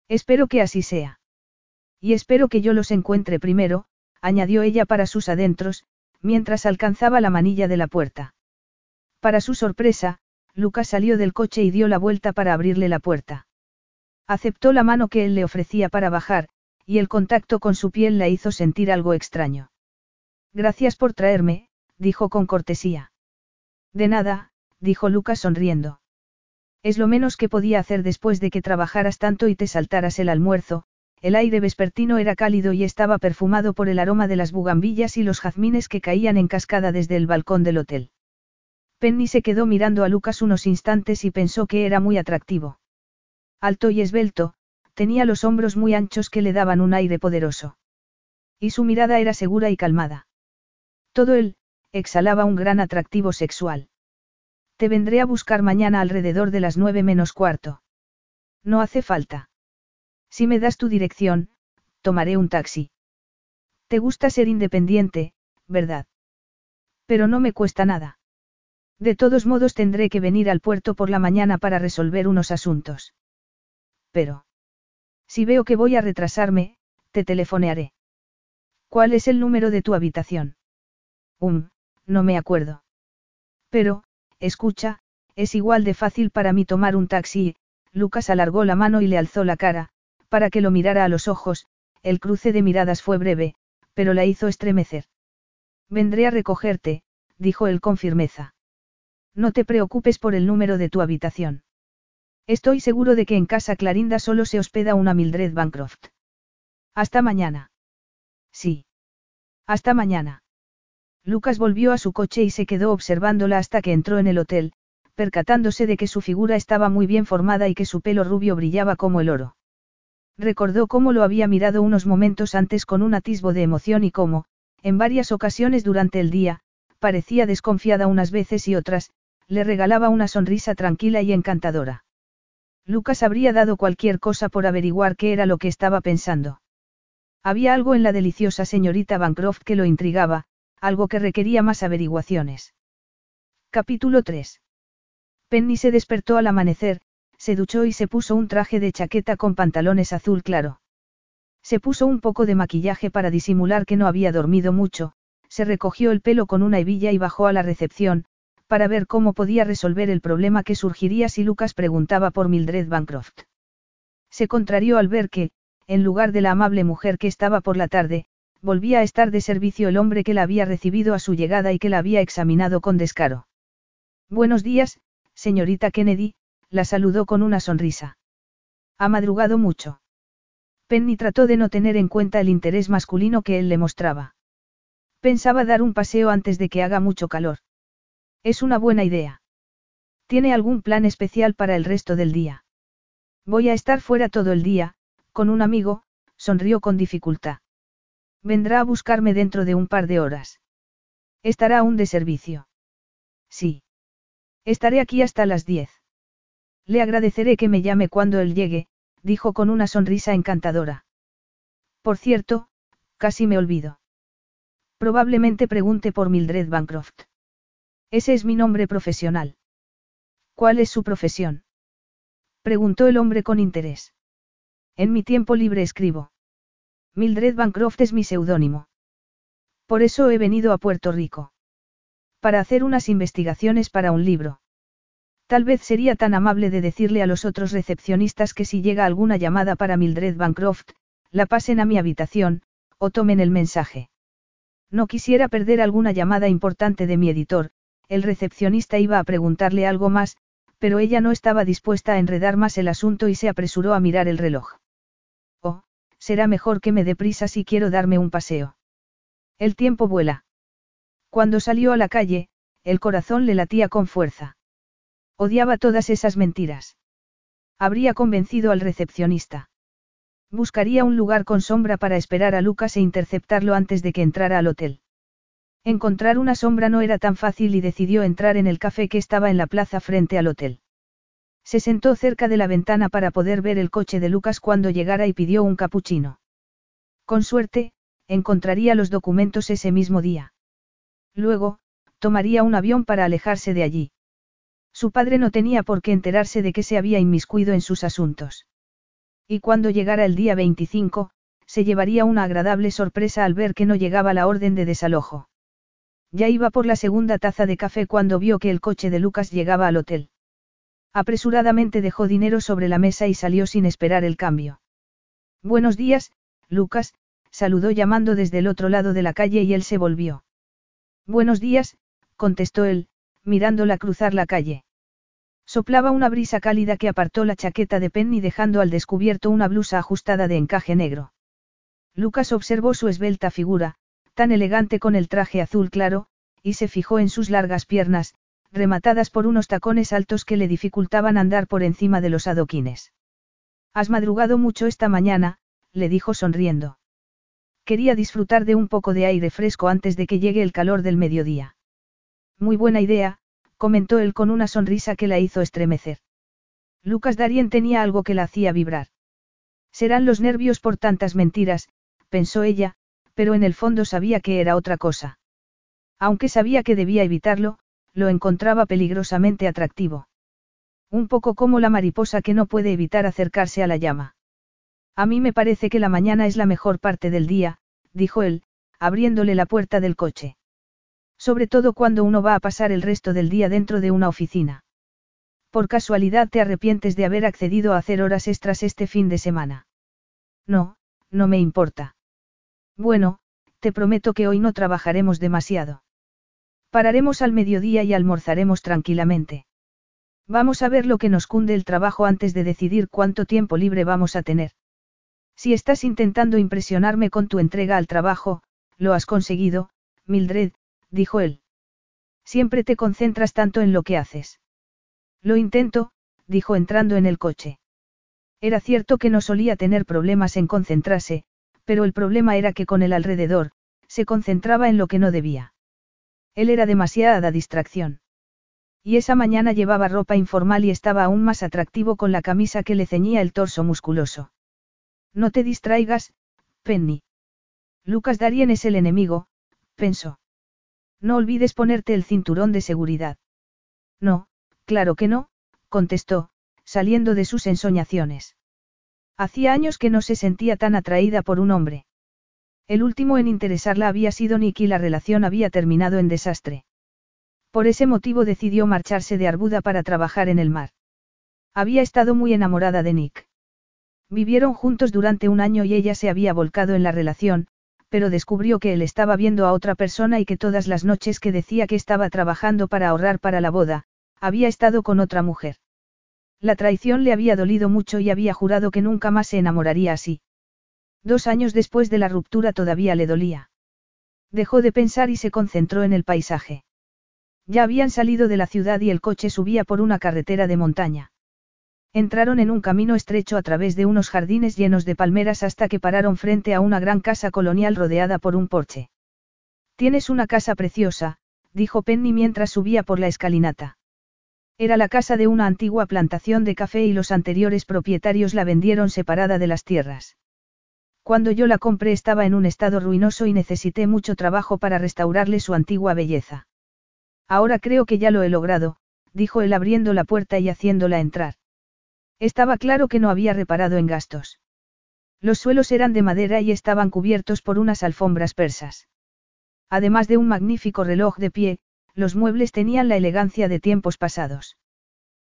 Espero que así sea. Y espero que yo los encuentre primero, añadió ella para sus adentros, mientras alcanzaba la manilla de la puerta. Para su sorpresa, Lucas salió del coche y dio la vuelta para abrirle la puerta. Aceptó la mano que él le ofrecía para bajar, y el contacto con su piel la hizo sentir algo extraño. Gracias por traerme, dijo con cortesía. De nada, dijo Lucas sonriendo. Es lo menos que podía hacer después de que trabajaras tanto y te saltaras el almuerzo, el aire vespertino era cálido y estaba perfumado por el aroma de las bugambillas y los jazmines que caían en cascada desde el balcón del hotel. Penny se quedó mirando a Lucas unos instantes y pensó que era muy atractivo. Alto y esbelto, tenía los hombros muy anchos que le daban un aire poderoso. Y su mirada era segura y calmada. Todo él, exhalaba un gran atractivo sexual. Te vendré a buscar mañana alrededor de las nueve menos cuarto. No hace falta. Si me das tu dirección, tomaré un taxi. Te gusta ser independiente, ¿verdad? Pero no me cuesta nada. De todos modos tendré que venir al puerto por la mañana para resolver unos asuntos. Pero. Si veo que voy a retrasarme, te telefonearé. ¿Cuál es el número de tu habitación? Um, no me acuerdo. Pero, escucha, es igual de fácil para mí tomar un taxi. Lucas alargó la mano y le alzó la cara, para que lo mirara a los ojos, el cruce de miradas fue breve, pero la hizo estremecer. Vendré a recogerte, dijo él con firmeza. No te preocupes por el número de tu habitación. Estoy seguro de que en casa Clarinda solo se hospeda una Mildred Bancroft. Hasta mañana. Sí. Hasta mañana. Lucas volvió a su coche y se quedó observándola hasta que entró en el hotel, percatándose de que su figura estaba muy bien formada y que su pelo rubio brillaba como el oro. Recordó cómo lo había mirado unos momentos antes con un atisbo de emoción y cómo, en varias ocasiones durante el día, parecía desconfiada unas veces y otras, le regalaba una sonrisa tranquila y encantadora. Lucas habría dado cualquier cosa por averiguar qué era lo que estaba pensando. Había algo en la deliciosa señorita Bancroft que lo intrigaba, algo que requería más averiguaciones. Capítulo 3. Penny se despertó al amanecer, se duchó y se puso un traje de chaqueta con pantalones azul claro. Se puso un poco de maquillaje para disimular que no había dormido mucho, se recogió el pelo con una hebilla y bajó a la recepción, para ver cómo podía resolver el problema que surgiría si Lucas preguntaba por Mildred Bancroft. Se contrarió al ver que, en lugar de la amable mujer que estaba por la tarde, volvía a estar de servicio el hombre que la había recibido a su llegada y que la había examinado con descaro. Buenos días, señorita Kennedy, la saludó con una sonrisa. Ha madrugado mucho. Penny trató de no tener en cuenta el interés masculino que él le mostraba. Pensaba dar un paseo antes de que haga mucho calor. Es una buena idea. ¿Tiene algún plan especial para el resto del día? Voy a estar fuera todo el día, con un amigo, sonrió con dificultad. Vendrá a buscarme dentro de un par de horas. ¿Estará aún de servicio? Sí. Estaré aquí hasta las diez. Le agradeceré que me llame cuando él llegue, dijo con una sonrisa encantadora. Por cierto, casi me olvido. Probablemente pregunte por Mildred Bancroft. Ese es mi nombre profesional. ¿Cuál es su profesión? Preguntó el hombre con interés. En mi tiempo libre escribo. Mildred Bancroft es mi seudónimo. Por eso he venido a Puerto Rico. Para hacer unas investigaciones para un libro. Tal vez sería tan amable de decirle a los otros recepcionistas que si llega alguna llamada para Mildred Bancroft, la pasen a mi habitación, o tomen el mensaje. No quisiera perder alguna llamada importante de mi editor, el recepcionista iba a preguntarle algo más, pero ella no estaba dispuesta a enredar más el asunto y se apresuró a mirar el reloj. Oh, será mejor que me dé prisa si quiero darme un paseo. El tiempo vuela. Cuando salió a la calle, el corazón le latía con fuerza. Odiaba todas esas mentiras. Habría convencido al recepcionista. Buscaría un lugar con sombra para esperar a Lucas e interceptarlo antes de que entrara al hotel. Encontrar una sombra no era tan fácil y decidió entrar en el café que estaba en la plaza frente al hotel. Se sentó cerca de la ventana para poder ver el coche de Lucas cuando llegara y pidió un capuchino. Con suerte, encontraría los documentos ese mismo día. Luego, tomaría un avión para alejarse de allí. Su padre no tenía por qué enterarse de que se había inmiscuido en sus asuntos. Y cuando llegara el día 25, se llevaría una agradable sorpresa al ver que no llegaba la orden de desalojo. Ya iba por la segunda taza de café cuando vio que el coche de Lucas llegaba al hotel. Apresuradamente dejó dinero sobre la mesa y salió sin esperar el cambio. Buenos días, Lucas, saludó llamando desde el otro lado de la calle y él se volvió. Buenos días, contestó él, mirándola cruzar la calle. Soplaba una brisa cálida que apartó la chaqueta de Penny dejando al descubierto una blusa ajustada de encaje negro. Lucas observó su esbelta figura, tan elegante con el traje azul claro, y se fijó en sus largas piernas, rematadas por unos tacones altos que le dificultaban andar por encima de los adoquines. Has madrugado mucho esta mañana, le dijo sonriendo. Quería disfrutar de un poco de aire fresco antes de que llegue el calor del mediodía. Muy buena idea, comentó él con una sonrisa que la hizo estremecer. Lucas Darien tenía algo que la hacía vibrar. Serán los nervios por tantas mentiras, pensó ella, pero en el fondo sabía que era otra cosa. Aunque sabía que debía evitarlo, lo encontraba peligrosamente atractivo. Un poco como la mariposa que no puede evitar acercarse a la llama. A mí me parece que la mañana es la mejor parte del día, dijo él, abriéndole la puerta del coche. Sobre todo cuando uno va a pasar el resto del día dentro de una oficina. Por casualidad te arrepientes de haber accedido a hacer horas extras este fin de semana. No, no me importa. Bueno, te prometo que hoy no trabajaremos demasiado. Pararemos al mediodía y almorzaremos tranquilamente. Vamos a ver lo que nos cunde el trabajo antes de decidir cuánto tiempo libre vamos a tener. Si estás intentando impresionarme con tu entrega al trabajo, lo has conseguido, Mildred, dijo él. Siempre te concentras tanto en lo que haces. Lo intento, dijo entrando en el coche. Era cierto que no solía tener problemas en concentrarse, pero el problema era que con el alrededor, se concentraba en lo que no debía. Él era demasiada distracción. Y esa mañana llevaba ropa informal y estaba aún más atractivo con la camisa que le ceñía el torso musculoso. No te distraigas, Penny. Lucas Darien es el enemigo, pensó. No olvides ponerte el cinturón de seguridad. No, claro que no, contestó, saliendo de sus ensoñaciones. Hacía años que no se sentía tan atraída por un hombre. El último en interesarla había sido Nick y la relación había terminado en desastre. Por ese motivo decidió marcharse de Arbuda para trabajar en el mar. Había estado muy enamorada de Nick. Vivieron juntos durante un año y ella se había volcado en la relación, pero descubrió que él estaba viendo a otra persona y que todas las noches que decía que estaba trabajando para ahorrar para la boda, había estado con otra mujer. La traición le había dolido mucho y había jurado que nunca más se enamoraría así. Dos años después de la ruptura todavía le dolía. Dejó de pensar y se concentró en el paisaje. Ya habían salido de la ciudad y el coche subía por una carretera de montaña. Entraron en un camino estrecho a través de unos jardines llenos de palmeras hasta que pararon frente a una gran casa colonial rodeada por un porche. Tienes una casa preciosa, dijo Penny mientras subía por la escalinata. Era la casa de una antigua plantación de café y los anteriores propietarios la vendieron separada de las tierras. Cuando yo la compré estaba en un estado ruinoso y necesité mucho trabajo para restaurarle su antigua belleza. Ahora creo que ya lo he logrado, dijo él abriendo la puerta y haciéndola entrar. Estaba claro que no había reparado en gastos. Los suelos eran de madera y estaban cubiertos por unas alfombras persas. Además de un magnífico reloj de pie, los muebles tenían la elegancia de tiempos pasados.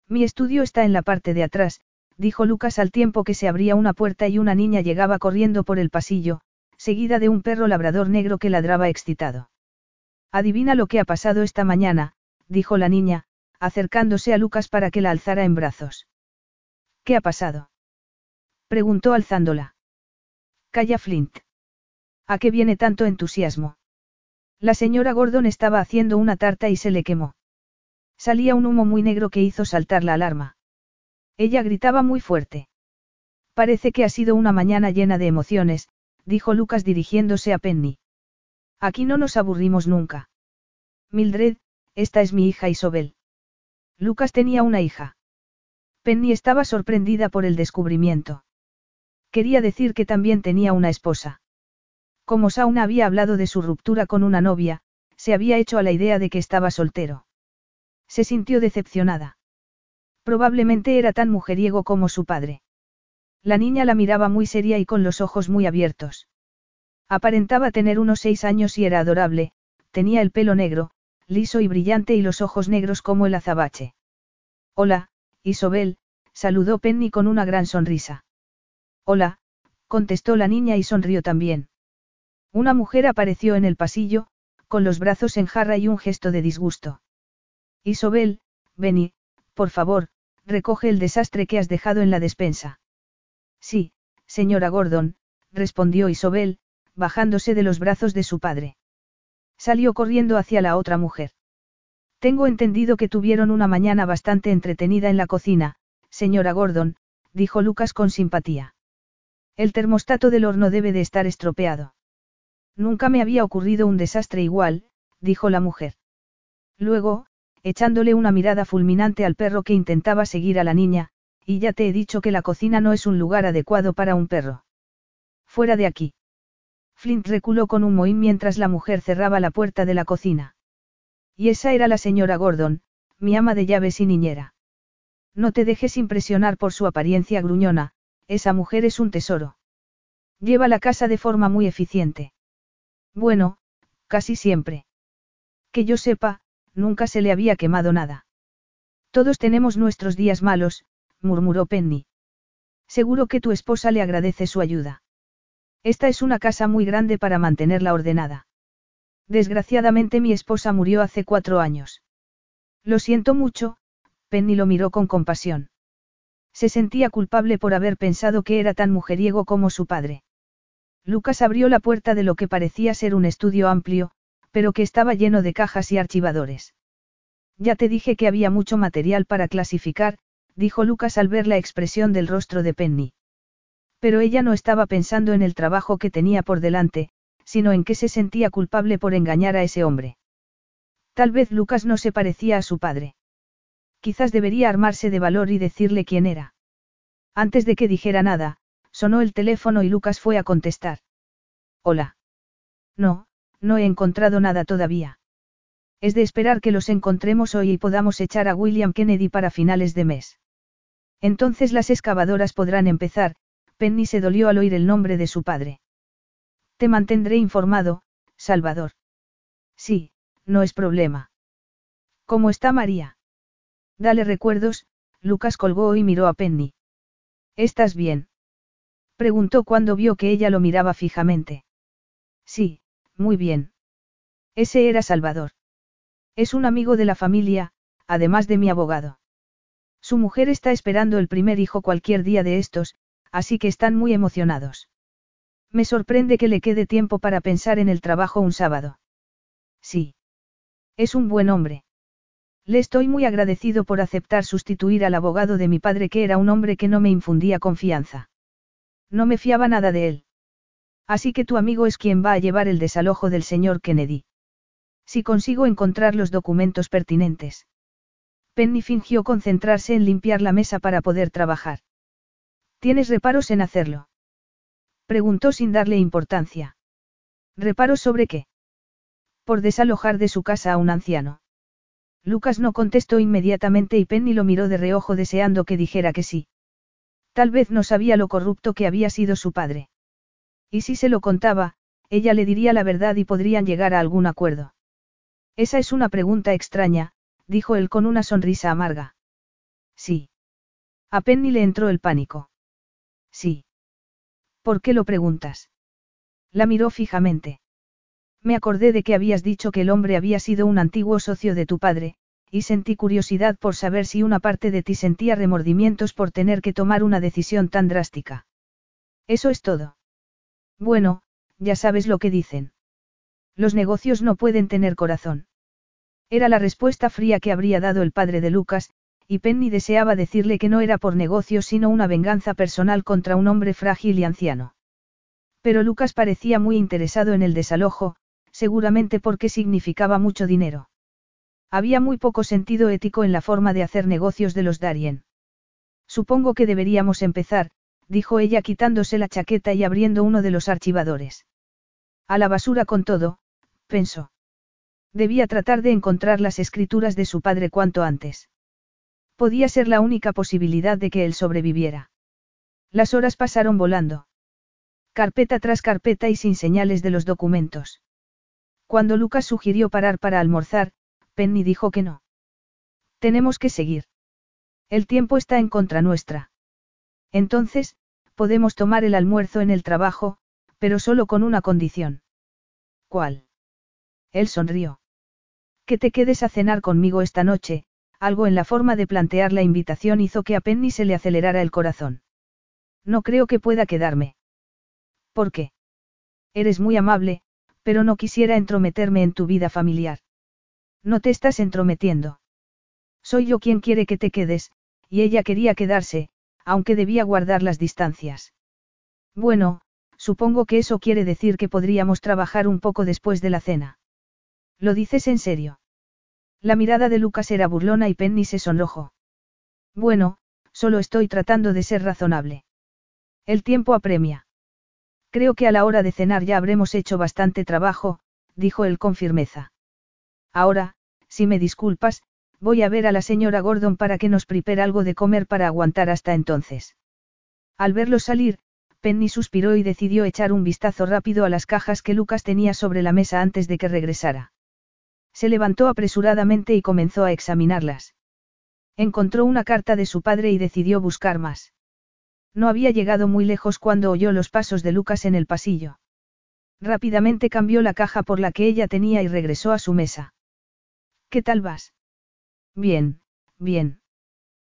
Mi estudio está en la parte de atrás, dijo Lucas al tiempo que se abría una puerta y una niña llegaba corriendo por el pasillo, seguida de un perro labrador negro que ladraba excitado. Adivina lo que ha pasado esta mañana, dijo la niña, acercándose a Lucas para que la alzara en brazos. ¿Qué ha pasado? preguntó alzándola. Calla Flint. ¿A qué viene tanto entusiasmo? La señora Gordon estaba haciendo una tarta y se le quemó. Salía un humo muy negro que hizo saltar la alarma. Ella gritaba muy fuerte. Parece que ha sido una mañana llena de emociones, dijo Lucas dirigiéndose a Penny. Aquí no nos aburrimos nunca. Mildred, esta es mi hija Isobel. Lucas tenía una hija. Penny estaba sorprendida por el descubrimiento. Quería decir que también tenía una esposa. Como Sauna había hablado de su ruptura con una novia, se había hecho a la idea de que estaba soltero. Se sintió decepcionada. Probablemente era tan mujeriego como su padre. La niña la miraba muy seria y con los ojos muy abiertos. Aparentaba tener unos seis años y era adorable, tenía el pelo negro, liso y brillante y los ojos negros como el azabache. Hola, Isobel, saludó Penny con una gran sonrisa. Hola, contestó la niña y sonrió también. Una mujer apareció en el pasillo, con los brazos en jarra y un gesto de disgusto. Isobel, vení, por favor, recoge el desastre que has dejado en la despensa. Sí, señora Gordon, respondió Isobel, bajándose de los brazos de su padre. Salió corriendo hacia la otra mujer. Tengo entendido que tuvieron una mañana bastante entretenida en la cocina, señora Gordon, dijo Lucas con simpatía. El termostato del horno debe de estar estropeado. Nunca me había ocurrido un desastre igual, dijo la mujer. Luego, echándole una mirada fulminante al perro que intentaba seguir a la niña, y ya te he dicho que la cocina no es un lugar adecuado para un perro. Fuera de aquí. Flint reculó con un mohín mientras la mujer cerraba la puerta de la cocina. Y esa era la señora Gordon, mi ama de llaves y niñera. No te dejes impresionar por su apariencia gruñona, esa mujer es un tesoro. Lleva la casa de forma muy eficiente. Bueno, casi siempre. Que yo sepa, nunca se le había quemado nada. Todos tenemos nuestros días malos, murmuró Penny. Seguro que tu esposa le agradece su ayuda. Esta es una casa muy grande para mantenerla ordenada. Desgraciadamente mi esposa murió hace cuatro años. Lo siento mucho, Penny lo miró con compasión. Se sentía culpable por haber pensado que era tan mujeriego como su padre. Lucas abrió la puerta de lo que parecía ser un estudio amplio, pero que estaba lleno de cajas y archivadores. Ya te dije que había mucho material para clasificar, dijo Lucas al ver la expresión del rostro de Penny. Pero ella no estaba pensando en el trabajo que tenía por delante, sino en que se sentía culpable por engañar a ese hombre. Tal vez Lucas no se parecía a su padre. Quizás debería armarse de valor y decirle quién era. Antes de que dijera nada, sonó el teléfono y Lucas fue a contestar. Hola. No, no he encontrado nada todavía. Es de esperar que los encontremos hoy y podamos echar a William Kennedy para finales de mes. Entonces las excavadoras podrán empezar, Penny se dolió al oír el nombre de su padre. Te mantendré informado, Salvador. Sí, no es problema. ¿Cómo está María? Dale recuerdos, Lucas colgó y miró a Penny. ¿Estás bien? Preguntó cuando vio que ella lo miraba fijamente. Sí, muy bien. Ese era Salvador. Es un amigo de la familia, además de mi abogado. Su mujer está esperando el primer hijo cualquier día de estos, así que están muy emocionados. Me sorprende que le quede tiempo para pensar en el trabajo un sábado. Sí. Es un buen hombre. Le estoy muy agradecido por aceptar sustituir al abogado de mi padre que era un hombre que no me infundía confianza. No me fiaba nada de él. Así que tu amigo es quien va a llevar el desalojo del señor Kennedy. Si consigo encontrar los documentos pertinentes. Penny fingió concentrarse en limpiar la mesa para poder trabajar. ¿Tienes reparos en hacerlo? Preguntó sin darle importancia. ¿Reparo sobre qué? Por desalojar de su casa a un anciano. Lucas no contestó inmediatamente y Penny lo miró de reojo deseando que dijera que sí. Tal vez no sabía lo corrupto que había sido su padre. Y si se lo contaba, ella le diría la verdad y podrían llegar a algún acuerdo. Esa es una pregunta extraña, dijo él con una sonrisa amarga. Sí. A Penny le entró el pánico. Sí. ¿Por qué lo preguntas? La miró fijamente. Me acordé de que habías dicho que el hombre había sido un antiguo socio de tu padre, y sentí curiosidad por saber si una parte de ti sentía remordimientos por tener que tomar una decisión tan drástica. Eso es todo. Bueno, ya sabes lo que dicen. Los negocios no pueden tener corazón. Era la respuesta fría que habría dado el padre de Lucas, y Penny deseaba decirle que no era por negocios sino una venganza personal contra un hombre frágil y anciano. Pero Lucas parecía muy interesado en el desalojo, seguramente porque significaba mucho dinero. Había muy poco sentido ético en la forma de hacer negocios de los Darien. Supongo que deberíamos empezar, dijo ella quitándose la chaqueta y abriendo uno de los archivadores. A la basura con todo, pensó. Debía tratar de encontrar las escrituras de su padre cuanto antes. Podía ser la única posibilidad de que él sobreviviera. Las horas pasaron volando. Carpeta tras carpeta y sin señales de los documentos. Cuando Lucas sugirió parar para almorzar, Penny dijo que no. Tenemos que seguir. El tiempo está en contra nuestra. Entonces, podemos tomar el almuerzo en el trabajo, pero solo con una condición. ¿Cuál? Él sonrió. Que te quedes a cenar conmigo esta noche, algo en la forma de plantear la invitación hizo que a Penny se le acelerara el corazón. No creo que pueda quedarme. ¿Por qué? Eres muy amable, pero no quisiera entrometerme en tu vida familiar. No te estás entrometiendo. Soy yo quien quiere que te quedes, y ella quería quedarse, aunque debía guardar las distancias. Bueno, supongo que eso quiere decir que podríamos trabajar un poco después de la cena. ¿Lo dices en serio? La mirada de Lucas era burlona y Penny se sonrojó. Bueno, solo estoy tratando de ser razonable. El tiempo apremia. Creo que a la hora de cenar ya habremos hecho bastante trabajo, dijo él con firmeza. Ahora, si me disculpas, voy a ver a la señora Gordon para que nos prepare algo de comer para aguantar hasta entonces. Al verlo salir, Penny suspiró y decidió echar un vistazo rápido a las cajas que Lucas tenía sobre la mesa antes de que regresara. Se levantó apresuradamente y comenzó a examinarlas. Encontró una carta de su padre y decidió buscar más. No había llegado muy lejos cuando oyó los pasos de Lucas en el pasillo. Rápidamente cambió la caja por la que ella tenía y regresó a su mesa. ¿Qué tal vas? Bien, bien.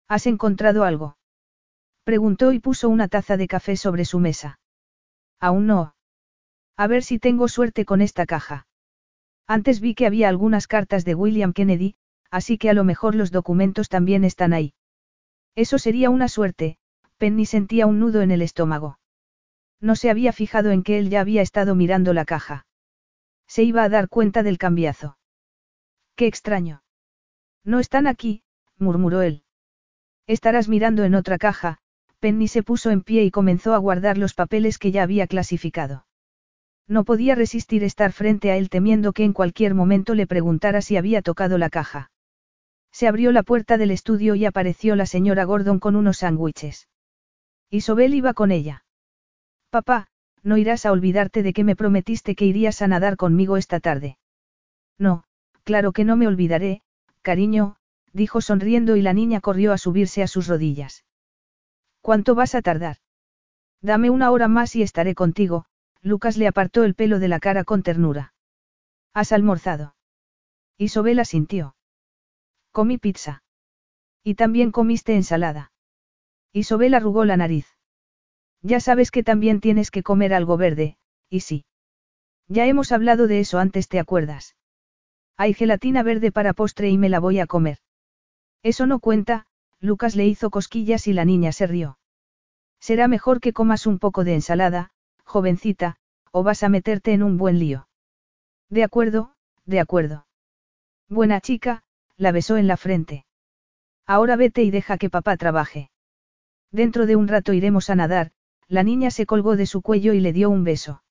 ¿Has encontrado algo? Preguntó y puso una taza de café sobre su mesa. Aún no. A ver si tengo suerte con esta caja. Antes vi que había algunas cartas de William Kennedy, así que a lo mejor los documentos también están ahí. Eso sería una suerte, Penny sentía un nudo en el estómago. No se había fijado en que él ya había estado mirando la caja. Se iba a dar cuenta del cambiazo. Qué extraño. No están aquí, murmuró él. Estarás mirando en otra caja, Penny se puso en pie y comenzó a guardar los papeles que ya había clasificado. No podía resistir estar frente a él temiendo que en cualquier momento le preguntara si había tocado la caja. Se abrió la puerta del estudio y apareció la señora Gordon con unos sándwiches. Isobel iba con ella. Papá, no irás a olvidarte de que me prometiste que irías a nadar conmigo esta tarde. No, claro que no me olvidaré, cariño, dijo sonriendo y la niña corrió a subirse a sus rodillas. ¿Cuánto vas a tardar? Dame una hora más y estaré contigo, Lucas le apartó el pelo de la cara con ternura. ¿Has almorzado? Isobel asintió. Comí pizza. Y también comiste ensalada. Isobel arrugó la nariz. Ya sabes que también tienes que comer algo verde, y sí. Ya hemos hablado de eso antes, ¿te acuerdas? Hay gelatina verde para postre y me la voy a comer. Eso no cuenta, Lucas le hizo cosquillas y la niña se rió. Será mejor que comas un poco de ensalada, jovencita, o vas a meterte en un buen lío. De acuerdo, de acuerdo. Buena chica, la besó en la frente. Ahora vete y deja que papá trabaje. Dentro de un rato iremos a nadar, la niña se colgó de su cuello y le dio un beso.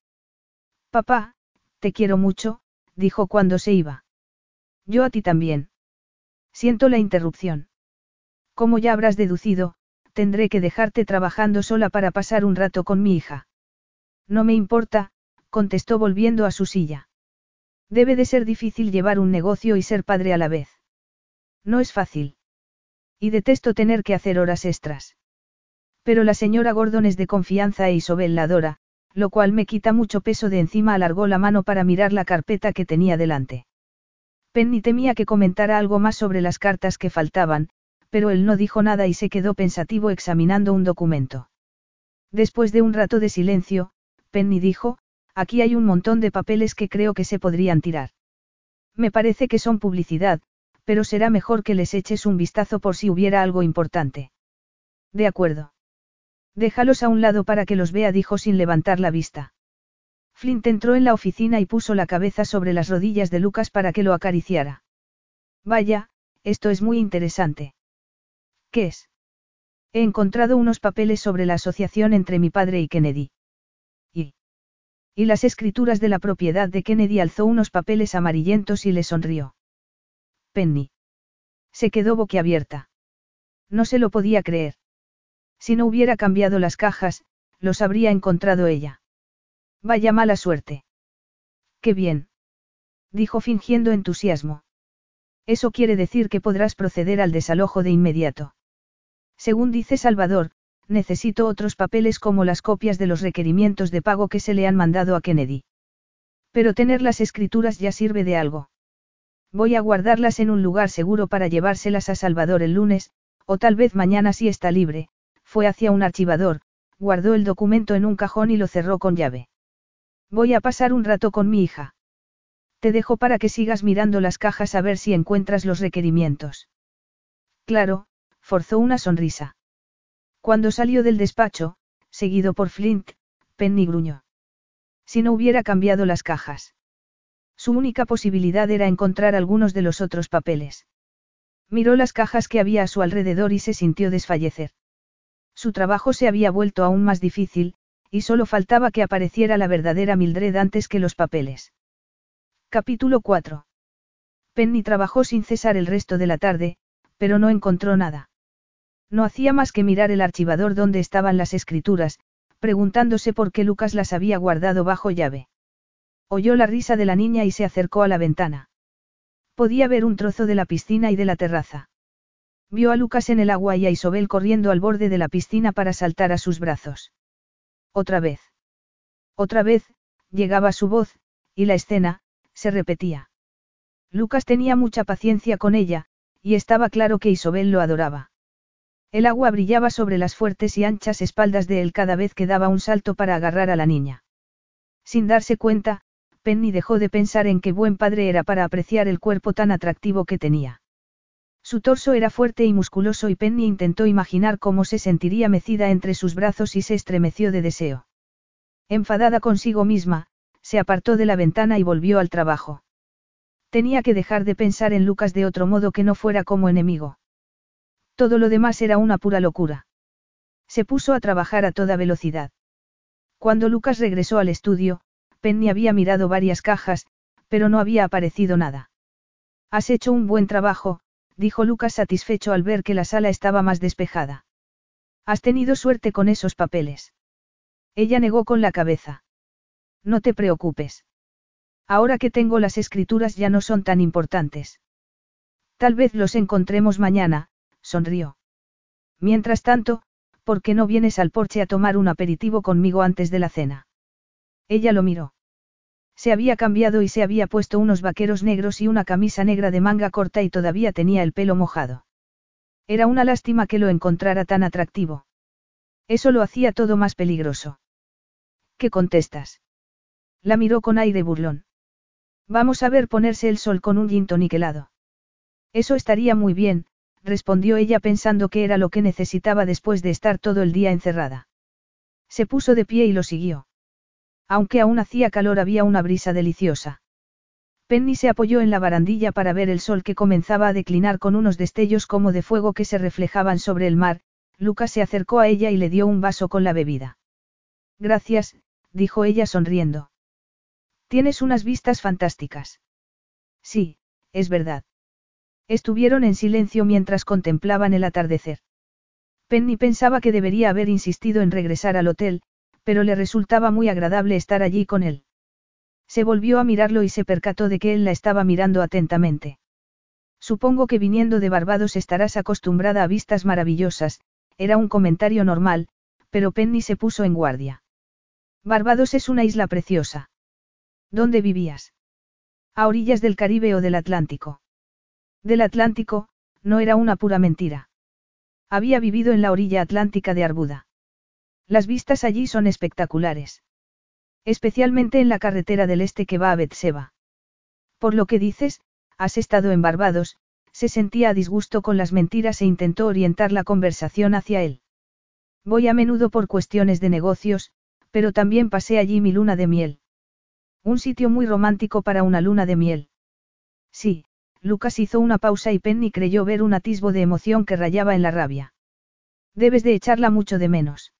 Papá, te quiero mucho, dijo cuando se iba. Yo a ti también. Siento la interrupción. Como ya habrás deducido, tendré que dejarte trabajando sola para pasar un rato con mi hija. No me importa, contestó volviendo a su silla. Debe de ser difícil llevar un negocio y ser padre a la vez. No es fácil. Y detesto tener que hacer horas extras. Pero la señora Gordon es de confianza e Isobel la lo cual me quita mucho peso de encima. Alargó la mano para mirar la carpeta que tenía delante. Penny temía que comentara algo más sobre las cartas que faltaban, pero él no dijo nada y se quedó pensativo examinando un documento. Después de un rato de silencio, Penny dijo, aquí hay un montón de papeles que creo que se podrían tirar. Me parece que son publicidad, pero será mejor que les eches un vistazo por si hubiera algo importante. De acuerdo. Déjalos a un lado para que los vea, dijo sin levantar la vista. Flint entró en la oficina y puso la cabeza sobre las rodillas de Lucas para que lo acariciara. Vaya, esto es muy interesante. ¿Qué es? He encontrado unos papeles sobre la asociación entre mi padre y Kennedy. ¿Y? Las escrituras de la propiedad de Kennedy alzó unos papeles amarillentos y le sonrió. Penny. Se quedó boquiabierta. No se lo podía creer. Si no hubiera cambiado las cajas, los habría encontrado ella. Vaya mala suerte. Qué bien. Dijo fingiendo entusiasmo. Eso quiere decir que podrás proceder al desalojo de inmediato. Según dice Salvador, necesito otros papeles como las copias de los requerimientos de pago que se le han mandado a Kennedy. Pero tener las escrituras ya sirve de algo. Voy a guardarlas en un lugar seguro para llevárselas a Salvador el lunes, o tal vez mañana si está libre, fue hacia un archivador, guardó el documento en un cajón y lo cerró con llave. Voy a pasar un rato con mi hija. Te dejo para que sigas mirando las cajas a ver si encuentras los requerimientos. Claro, forzó una sonrisa. Cuando salió del despacho, seguido por Flint, Penny gruñó. Si no hubiera cambiado las cajas. Su única posibilidad era encontrar algunos de los otros papeles. Miró las cajas que había a su alrededor y se sintió desfallecer. Su trabajo se había vuelto aún más difícil, y solo faltaba que apareciera la verdadera Mildred antes que los papeles. Capítulo 4. Penny trabajó sin cesar el resto de la tarde, pero no encontró nada. No hacía más que mirar el archivador donde estaban las escrituras, preguntándose por qué Lucas las había guardado bajo llave. Oyó la risa de la niña y se acercó a la ventana. Podía ver un trozo de la piscina y de la terraza. Vio a Lucas en el agua y a Isobel corriendo al borde de la piscina para saltar a sus brazos. Otra vez. Otra vez, llegaba su voz, y la escena, se repetía. Lucas tenía mucha paciencia con ella, y estaba claro que Isobel lo adoraba. El agua brillaba sobre las fuertes y anchas espaldas de él cada vez que daba un salto para agarrar a la niña. Sin darse cuenta, Penny dejó de pensar en qué buen padre era para apreciar el cuerpo tan atractivo que tenía. Su torso era fuerte y musculoso y Penny intentó imaginar cómo se sentiría mecida entre sus brazos y se estremeció de deseo. Enfadada consigo misma, se apartó de la ventana y volvió al trabajo. Tenía que dejar de pensar en Lucas de otro modo que no fuera como enemigo. Todo lo demás era una pura locura. Se puso a trabajar a toda velocidad. Cuando Lucas regresó al estudio, Penny había mirado varias cajas, pero no había aparecido nada. Has hecho un buen trabajo, dijo Lucas satisfecho al ver que la sala estaba más despejada. Has tenido suerte con esos papeles. Ella negó con la cabeza. No te preocupes. Ahora que tengo las escrituras ya no son tan importantes. Tal vez los encontremos mañana, sonrió. Mientras tanto, ¿por qué no vienes al porche a tomar un aperitivo conmigo antes de la cena? Ella lo miró. Se había cambiado y se había puesto unos vaqueros negros y una camisa negra de manga corta y todavía tenía el pelo mojado. Era una lástima que lo encontrara tan atractivo. Eso lo hacía todo más peligroso. ¿Qué contestas? La miró con aire burlón. Vamos a ver ponerse el sol con un gin niquelado. Eso estaría muy bien, respondió ella pensando que era lo que necesitaba después de estar todo el día encerrada. Se puso de pie y lo siguió. Aunque aún hacía calor había una brisa deliciosa. Penny se apoyó en la barandilla para ver el sol que comenzaba a declinar con unos destellos como de fuego que se reflejaban sobre el mar, Lucas se acercó a ella y le dio un vaso con la bebida. Gracias, dijo ella sonriendo. Tienes unas vistas fantásticas. Sí, es verdad. Estuvieron en silencio mientras contemplaban el atardecer. Penny pensaba que debería haber insistido en regresar al hotel, pero le resultaba muy agradable estar allí con él. Se volvió a mirarlo y se percató de que él la estaba mirando atentamente. Supongo que viniendo de Barbados estarás acostumbrada a vistas maravillosas, era un comentario normal, pero Penny se puso en guardia. Barbados es una isla preciosa. ¿Dónde vivías? A orillas del Caribe o del Atlántico. Del Atlántico, no era una pura mentira. Había vivido en la orilla atlántica de Arbuda. Las vistas allí son espectaculares. Especialmente en la carretera del este que va a Betseba. Por lo que dices, has estado en Barbados, se sentía a disgusto con las mentiras e intentó orientar la conversación hacia él. Voy a menudo por cuestiones de negocios, pero también pasé allí mi luna de miel. Un sitio muy romántico para una luna de miel. Sí, Lucas hizo una pausa y Penny creyó ver un atisbo de emoción que rayaba en la rabia. Debes de echarla mucho de menos.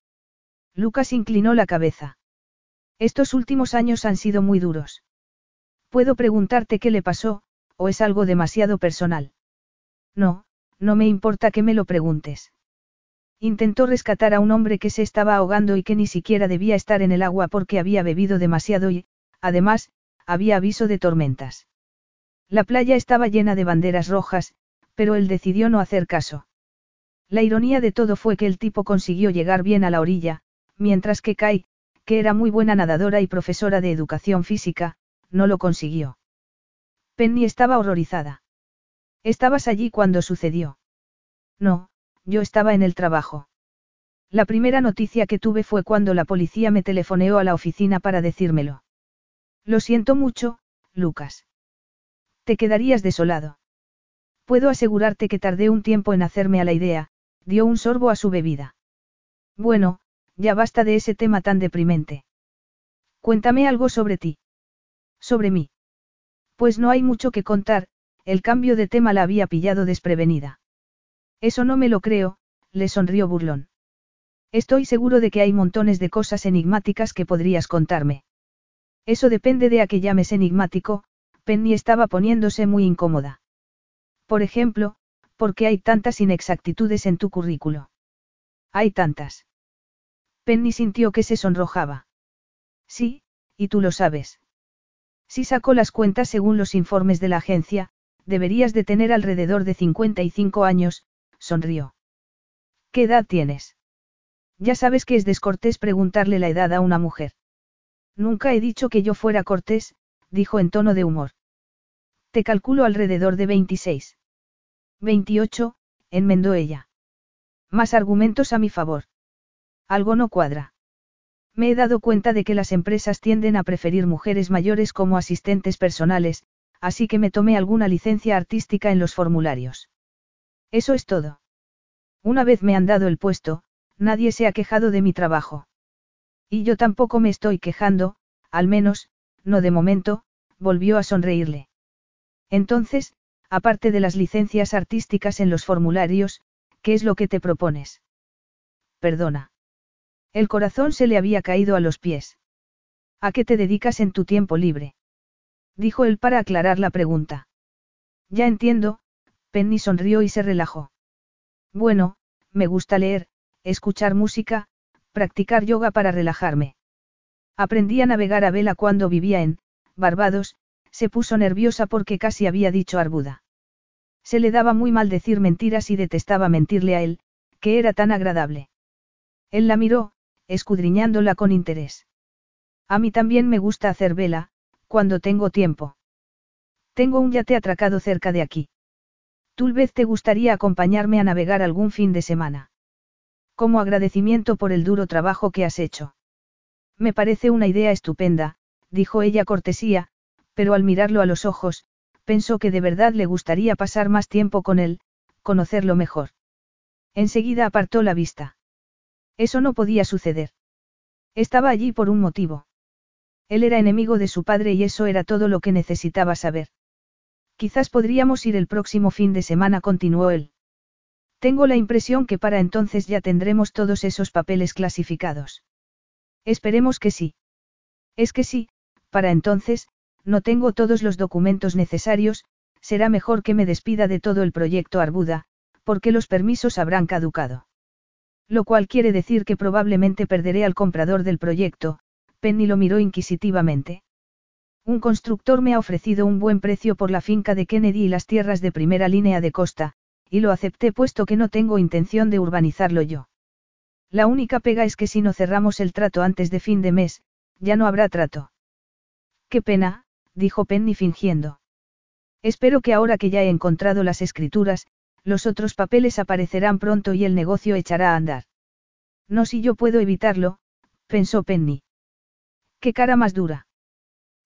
Lucas inclinó la cabeza. Estos últimos años han sido muy duros. Puedo preguntarte qué le pasó, o es algo demasiado personal. No, no me importa que me lo preguntes. Intentó rescatar a un hombre que se estaba ahogando y que ni siquiera debía estar en el agua porque había bebido demasiado y, además, había aviso de tormentas. La playa estaba llena de banderas rojas, pero él decidió no hacer caso. La ironía de todo fue que el tipo consiguió llegar bien a la orilla, mientras que Kai, que era muy buena nadadora y profesora de educación física, no lo consiguió. Penny estaba horrorizada. ¿Estabas allí cuando sucedió? No, yo estaba en el trabajo. La primera noticia que tuve fue cuando la policía me telefoneó a la oficina para decírmelo. Lo siento mucho, Lucas. Te quedarías desolado. Puedo asegurarte que tardé un tiempo en hacerme a la idea, dio un sorbo a su bebida. Bueno, ya basta de ese tema tan deprimente. Cuéntame algo sobre ti. Sobre mí. Pues no hay mucho que contar, el cambio de tema la había pillado desprevenida. Eso no me lo creo, le sonrió burlón. Estoy seguro de que hay montones de cosas enigmáticas que podrías contarme. Eso depende de a qué llames enigmático, Penny estaba poniéndose muy incómoda. Por ejemplo, ¿por qué hay tantas inexactitudes en tu currículo? Hay tantas. Penny sintió que se sonrojaba. Sí, y tú lo sabes. Si sacó las cuentas según los informes de la agencia, deberías de tener alrededor de 55 años, sonrió. ¿Qué edad tienes? Ya sabes que es descortés preguntarle la edad a una mujer. Nunca he dicho que yo fuera cortés, dijo en tono de humor. Te calculo alrededor de 26. 28, enmendó ella. Más argumentos a mi favor. Algo no cuadra. Me he dado cuenta de que las empresas tienden a preferir mujeres mayores como asistentes personales, así que me tomé alguna licencia artística en los formularios. Eso es todo. Una vez me han dado el puesto, nadie se ha quejado de mi trabajo. Y yo tampoco me estoy quejando, al menos, no de momento, volvió a sonreírle. Entonces, aparte de las licencias artísticas en los formularios, ¿qué es lo que te propones? Perdona. El corazón se le había caído a los pies. ¿A qué te dedicas en tu tiempo libre? Dijo él para aclarar la pregunta. Ya entiendo, Penny sonrió y se relajó. Bueno, me gusta leer, escuchar música, practicar yoga para relajarme. Aprendí a navegar a vela cuando vivía en Barbados, se puso nerviosa porque casi había dicho arbuda. Se le daba muy mal decir mentiras y detestaba mentirle a él, que era tan agradable. Él la miró, escudriñándola con interés. A mí también me gusta hacer vela, cuando tengo tiempo. Tengo un yate atracado cerca de aquí. Tal vez te gustaría acompañarme a navegar algún fin de semana. Como agradecimiento por el duro trabajo que has hecho. Me parece una idea estupenda, dijo ella cortesía, pero al mirarlo a los ojos, pensó que de verdad le gustaría pasar más tiempo con él, conocerlo mejor. Enseguida apartó la vista. Eso no podía suceder. Estaba allí por un motivo. Él era enemigo de su padre y eso era todo lo que necesitaba saber. Quizás podríamos ir el próximo fin de semana, continuó él. Tengo la impresión que para entonces ya tendremos todos esos papeles clasificados. Esperemos que sí. Es que sí, para entonces, no tengo todos los documentos necesarios, será mejor que me despida de todo el proyecto Arbuda, porque los permisos habrán caducado. Lo cual quiere decir que probablemente perderé al comprador del proyecto, Penny lo miró inquisitivamente. Un constructor me ha ofrecido un buen precio por la finca de Kennedy y las tierras de primera línea de costa, y lo acepté puesto que no tengo intención de urbanizarlo yo. La única pega es que si no cerramos el trato antes de fin de mes, ya no habrá trato. Qué pena, dijo Penny fingiendo. Espero que ahora que ya he encontrado las escrituras, los otros papeles aparecerán pronto y el negocio echará a andar. No si yo puedo evitarlo, pensó Penny. Qué cara más dura.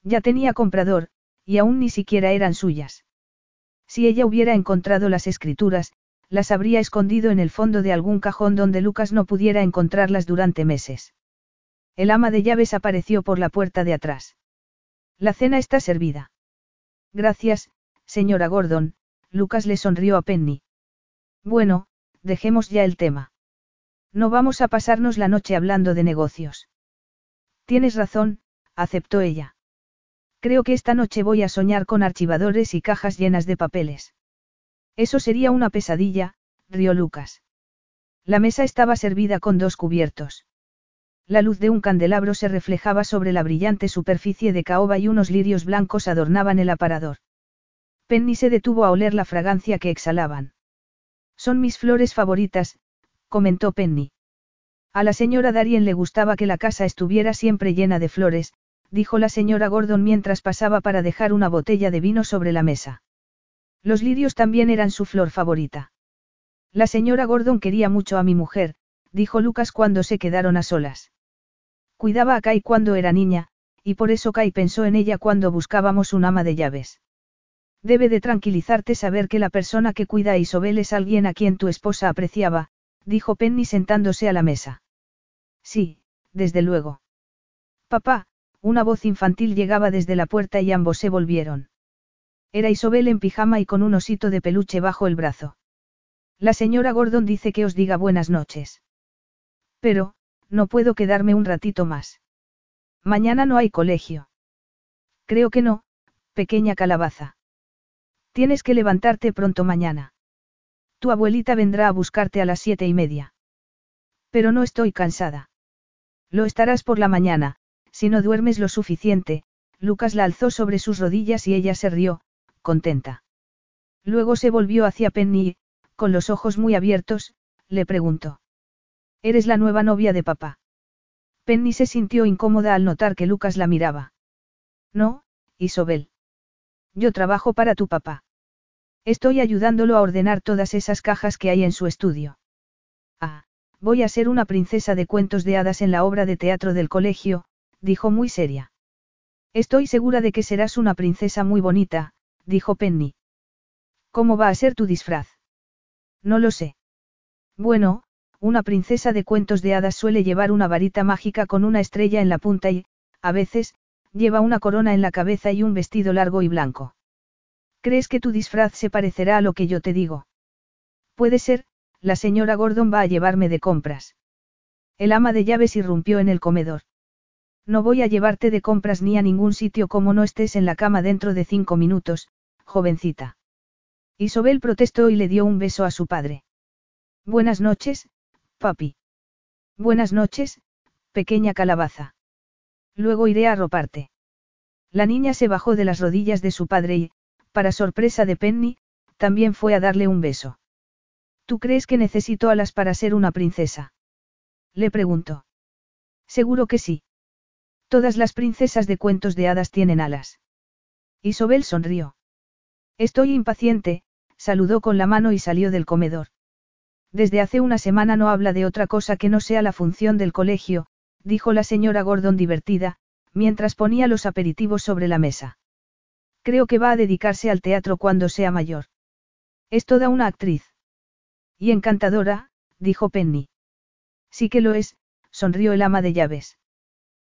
Ya tenía comprador, y aún ni siquiera eran suyas. Si ella hubiera encontrado las escrituras, las habría escondido en el fondo de algún cajón donde Lucas no pudiera encontrarlas durante meses. El ama de llaves apareció por la puerta de atrás. La cena está servida. Gracias, señora Gordon, Lucas le sonrió a Penny. Bueno, dejemos ya el tema. No vamos a pasarnos la noche hablando de negocios. Tienes razón, aceptó ella. Creo que esta noche voy a soñar con archivadores y cajas llenas de papeles. Eso sería una pesadilla, rió Lucas. La mesa estaba servida con dos cubiertos. La luz de un candelabro se reflejaba sobre la brillante superficie de caoba y unos lirios blancos adornaban el aparador. Penny se detuvo a oler la fragancia que exhalaban. Son mis flores favoritas, comentó Penny. A la señora Darien le gustaba que la casa estuviera siempre llena de flores, dijo la señora Gordon mientras pasaba para dejar una botella de vino sobre la mesa. Los lirios también eran su flor favorita. La señora Gordon quería mucho a mi mujer, dijo Lucas cuando se quedaron a solas. Cuidaba a Kai cuando era niña, y por eso Kai pensó en ella cuando buscábamos un ama de llaves. Debe de tranquilizarte saber que la persona que cuida a Isobel es alguien a quien tu esposa apreciaba, dijo Penny sentándose a la mesa. Sí, desde luego. Papá, una voz infantil llegaba desde la puerta y ambos se volvieron. Era Isobel en pijama y con un osito de peluche bajo el brazo. La señora Gordon dice que os diga buenas noches. Pero, no puedo quedarme un ratito más. Mañana no hay colegio. Creo que no, pequeña calabaza. Tienes que levantarte pronto mañana. Tu abuelita vendrá a buscarte a las siete y media. Pero no estoy cansada. Lo estarás por la mañana, si no duermes lo suficiente, Lucas la alzó sobre sus rodillas y ella se rió, contenta. Luego se volvió hacia Penny y, con los ojos muy abiertos, le preguntó. ¿Eres la nueva novia de papá? Penny se sintió incómoda al notar que Lucas la miraba. No, Isobel. Yo trabajo para tu papá. Estoy ayudándolo a ordenar todas esas cajas que hay en su estudio. Ah, voy a ser una princesa de cuentos de hadas en la obra de teatro del colegio, dijo muy seria. Estoy segura de que serás una princesa muy bonita, dijo Penny. ¿Cómo va a ser tu disfraz? No lo sé. Bueno, una princesa de cuentos de hadas suele llevar una varita mágica con una estrella en la punta y, a veces, lleva una corona en la cabeza y un vestido largo y blanco. ¿Crees que tu disfraz se parecerá a lo que yo te digo? Puede ser, la señora Gordon va a llevarme de compras. El ama de llaves irrumpió en el comedor. No voy a llevarte de compras ni a ningún sitio como no estés en la cama dentro de cinco minutos, jovencita. Isobel protestó y le dio un beso a su padre. Buenas noches, papi. Buenas noches, pequeña calabaza. Luego iré a arroparte. La niña se bajó de las rodillas de su padre y, para sorpresa de Penny, también fue a darle un beso. ¿Tú crees que necesito alas para ser una princesa? Le preguntó. Seguro que sí. Todas las princesas de cuentos de hadas tienen alas. Isobel sonrió. Estoy impaciente, saludó con la mano y salió del comedor. Desde hace una semana no habla de otra cosa que no sea la función del colegio, dijo la señora Gordon divertida, mientras ponía los aperitivos sobre la mesa. Creo que va a dedicarse al teatro cuando sea mayor. Es toda una actriz. Y encantadora, dijo Penny. Sí que lo es, sonrió el ama de llaves.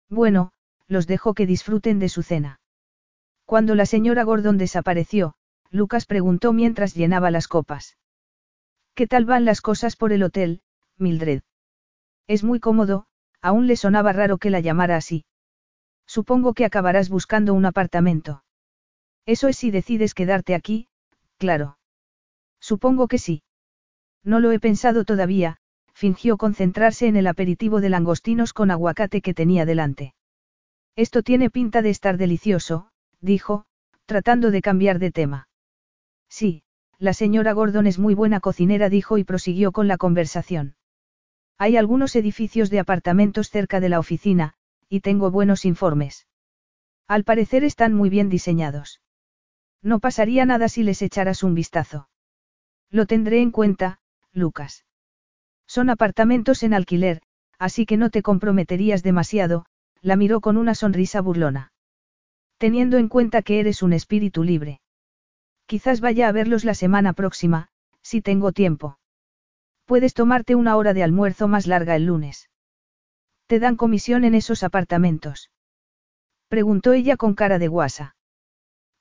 Bueno, los dejo que disfruten de su cena. Cuando la señora Gordon desapareció, Lucas preguntó mientras llenaba las copas. ¿Qué tal van las cosas por el hotel, Mildred? Es muy cómodo, aún le sonaba raro que la llamara así. Supongo que acabarás buscando un apartamento. Eso es si decides quedarte aquí, claro. Supongo que sí. No lo he pensado todavía, fingió concentrarse en el aperitivo de langostinos con aguacate que tenía delante. Esto tiene pinta de estar delicioso, dijo, tratando de cambiar de tema. Sí, la señora Gordon es muy buena cocinera, dijo y prosiguió con la conversación. Hay algunos edificios de apartamentos cerca de la oficina, y tengo buenos informes. Al parecer están muy bien diseñados. No pasaría nada si les echaras un vistazo. Lo tendré en cuenta, Lucas. Son apartamentos en alquiler, así que no te comprometerías demasiado, la miró con una sonrisa burlona. Teniendo en cuenta que eres un espíritu libre. Quizás vaya a verlos la semana próxima, si tengo tiempo. Puedes tomarte una hora de almuerzo más larga el lunes. ¿Te dan comisión en esos apartamentos? Preguntó ella con cara de guasa.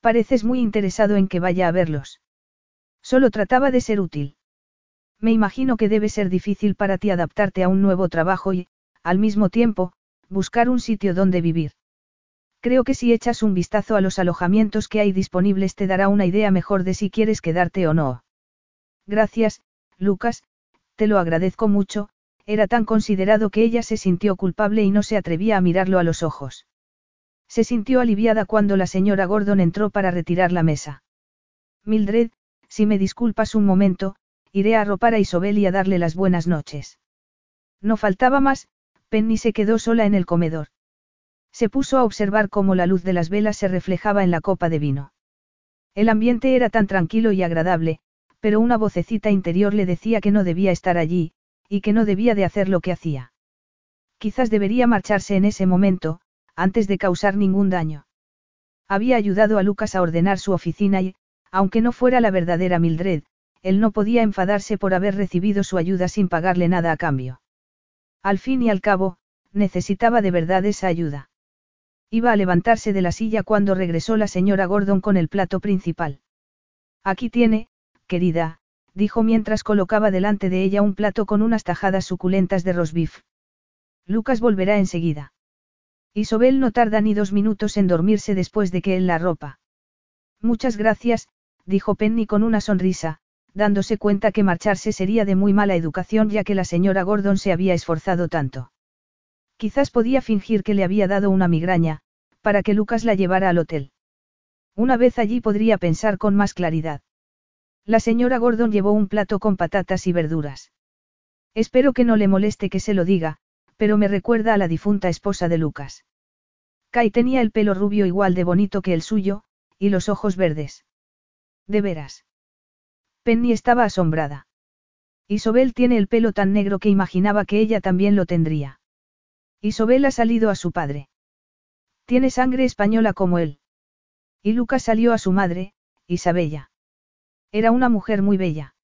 Pareces muy interesado en que vaya a verlos. Solo trataba de ser útil. Me imagino que debe ser difícil para ti adaptarte a un nuevo trabajo y, al mismo tiempo, buscar un sitio donde vivir. Creo que si echas un vistazo a los alojamientos que hay disponibles te dará una idea mejor de si quieres quedarte o no. Gracias, Lucas, te lo agradezco mucho, era tan considerado que ella se sintió culpable y no se atrevía a mirarlo a los ojos. Se sintió aliviada cuando la señora Gordon entró para retirar la mesa. Mildred, si me disculpas un momento, iré a arropar a Isobel y a darle las buenas noches. No faltaba más, Penny se quedó sola en el comedor. Se puso a observar cómo la luz de las velas se reflejaba en la copa de vino. El ambiente era tan tranquilo y agradable, pero una vocecita interior le decía que no debía estar allí, y que no debía de hacer lo que hacía. Quizás debería marcharse en ese momento, antes de causar ningún daño. Había ayudado a Lucas a ordenar su oficina y, aunque no fuera la verdadera Mildred, él no podía enfadarse por haber recibido su ayuda sin pagarle nada a cambio. Al fin y al cabo, necesitaba de verdad esa ayuda. Iba a levantarse de la silla cuando regresó la señora Gordon con el plato principal. Aquí tiene, querida, dijo mientras colocaba delante de ella un plato con unas tajadas suculentas de rosbif. Lucas volverá enseguida. Isobel no tarda ni dos minutos en dormirse después de que él la ropa. Muchas gracias, dijo Penny con una sonrisa, dándose cuenta que marcharse sería de muy mala educación ya que la señora Gordon se había esforzado tanto. Quizás podía fingir que le había dado una migraña, para que Lucas la llevara al hotel. Una vez allí podría pensar con más claridad. La señora Gordon llevó un plato con patatas y verduras. Espero que no le moleste que se lo diga, pero me recuerda a la difunta esposa de Lucas. Kai tenía el pelo rubio igual de bonito que el suyo, y los ojos verdes. De veras. Penny estaba asombrada. Isobel tiene el pelo tan negro que imaginaba que ella también lo tendría. Isobel ha salido a su padre. Tiene sangre española como él. Y Lucas salió a su madre, Isabella. Era una mujer muy bella.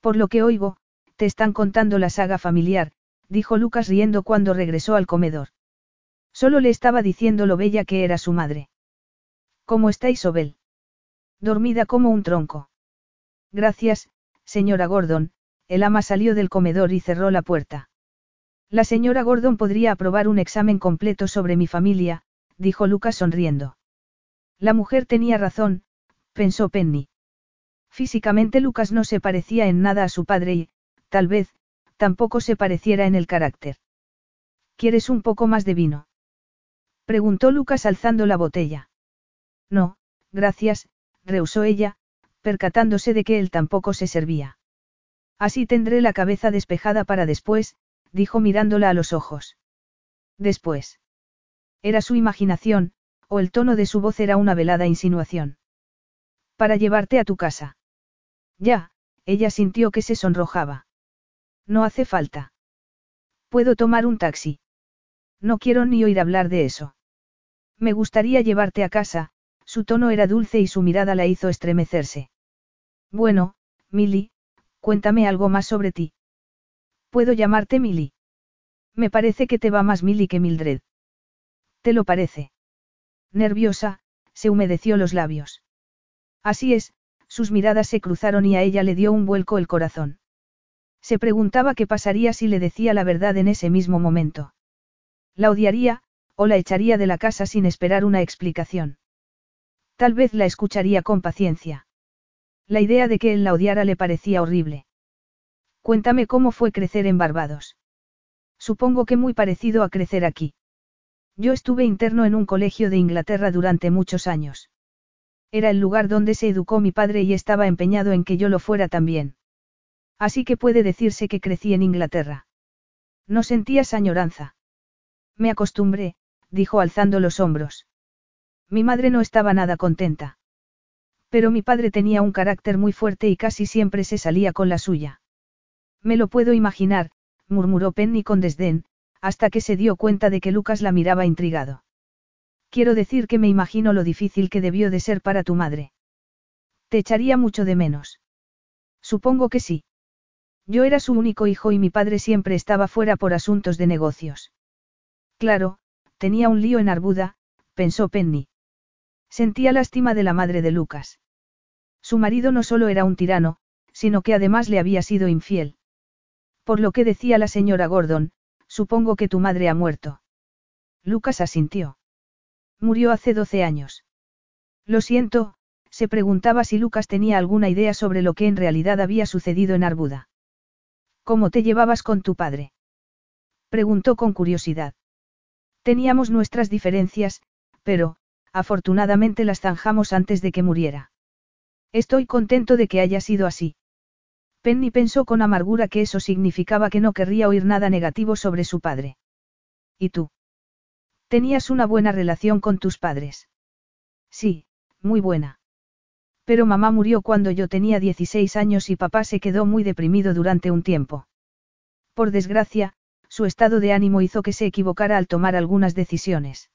Por lo que oigo, te están contando la saga familiar, dijo Lucas riendo cuando regresó al comedor. Solo le estaba diciendo lo bella que era su madre. ¿Cómo está Isobel? Dormida como un tronco. Gracias, señora Gordon, el ama salió del comedor y cerró la puerta. La señora Gordon podría aprobar un examen completo sobre mi familia, dijo Lucas sonriendo. La mujer tenía razón, pensó Penny. Físicamente Lucas no se parecía en nada a su padre y, tal vez, tampoco se pareciera en el carácter. ¿Quieres un poco más de vino? Preguntó Lucas alzando la botella. No, gracias, rehusó ella, percatándose de que él tampoco se servía. Así tendré la cabeza despejada para después, dijo mirándola a los ojos. Después. Era su imaginación, o el tono de su voz era una velada insinuación. Para llevarte a tu casa. Ya, ella sintió que se sonrojaba. No hace falta. Puedo tomar un taxi. No quiero ni oír hablar de eso. Me gustaría llevarte a casa, su tono era dulce y su mirada la hizo estremecerse. Bueno, Milly, cuéntame algo más sobre ti. ¿Puedo llamarte Milly? Me parece que te va más Milly que Mildred. ¿Te lo parece? Nerviosa, se humedeció los labios. Así es, sus miradas se cruzaron y a ella le dio un vuelco el corazón. Se preguntaba qué pasaría si le decía la verdad en ese mismo momento. La odiaría, o la echaría de la casa sin esperar una explicación. Tal vez la escucharía con paciencia. La idea de que él la odiara le parecía horrible. Cuéntame cómo fue crecer en Barbados. Supongo que muy parecido a crecer aquí. Yo estuve interno en un colegio de Inglaterra durante muchos años. Era el lugar donde se educó mi padre y estaba empeñado en que yo lo fuera también. Así que puede decirse que crecí en Inglaterra. No sentías añoranza. Me acostumbré, dijo alzando los hombros. Mi madre no estaba nada contenta. Pero mi padre tenía un carácter muy fuerte y casi siempre se salía con la suya. Me lo puedo imaginar, murmuró Penny con desdén, hasta que se dio cuenta de que Lucas la miraba intrigado. Quiero decir que me imagino lo difícil que debió de ser para tu madre. Te echaría mucho de menos. Supongo que sí. Yo era su único hijo y mi padre siempre estaba fuera por asuntos de negocios. Claro, tenía un lío en Arbuda, pensó Penny. Sentía lástima de la madre de Lucas. Su marido no solo era un tirano, sino que además le había sido infiel. Por lo que decía la señora Gordon, supongo que tu madre ha muerto. Lucas asintió. Murió hace doce años. Lo siento, se preguntaba si Lucas tenía alguna idea sobre lo que en realidad había sucedido en Arbuda. ¿Cómo te llevabas con tu padre? Preguntó con curiosidad. Teníamos nuestras diferencias, pero, afortunadamente las zanjamos antes de que muriera. Estoy contento de que haya sido así. Penny pensó con amargura que eso significaba que no querría oír nada negativo sobre su padre. ¿Y tú? ¿Tenías una buena relación con tus padres? Sí, muy buena. Pero mamá murió cuando yo tenía 16 años y papá se quedó muy deprimido durante un tiempo. Por desgracia, su estado de ánimo hizo que se equivocara al tomar algunas decisiones.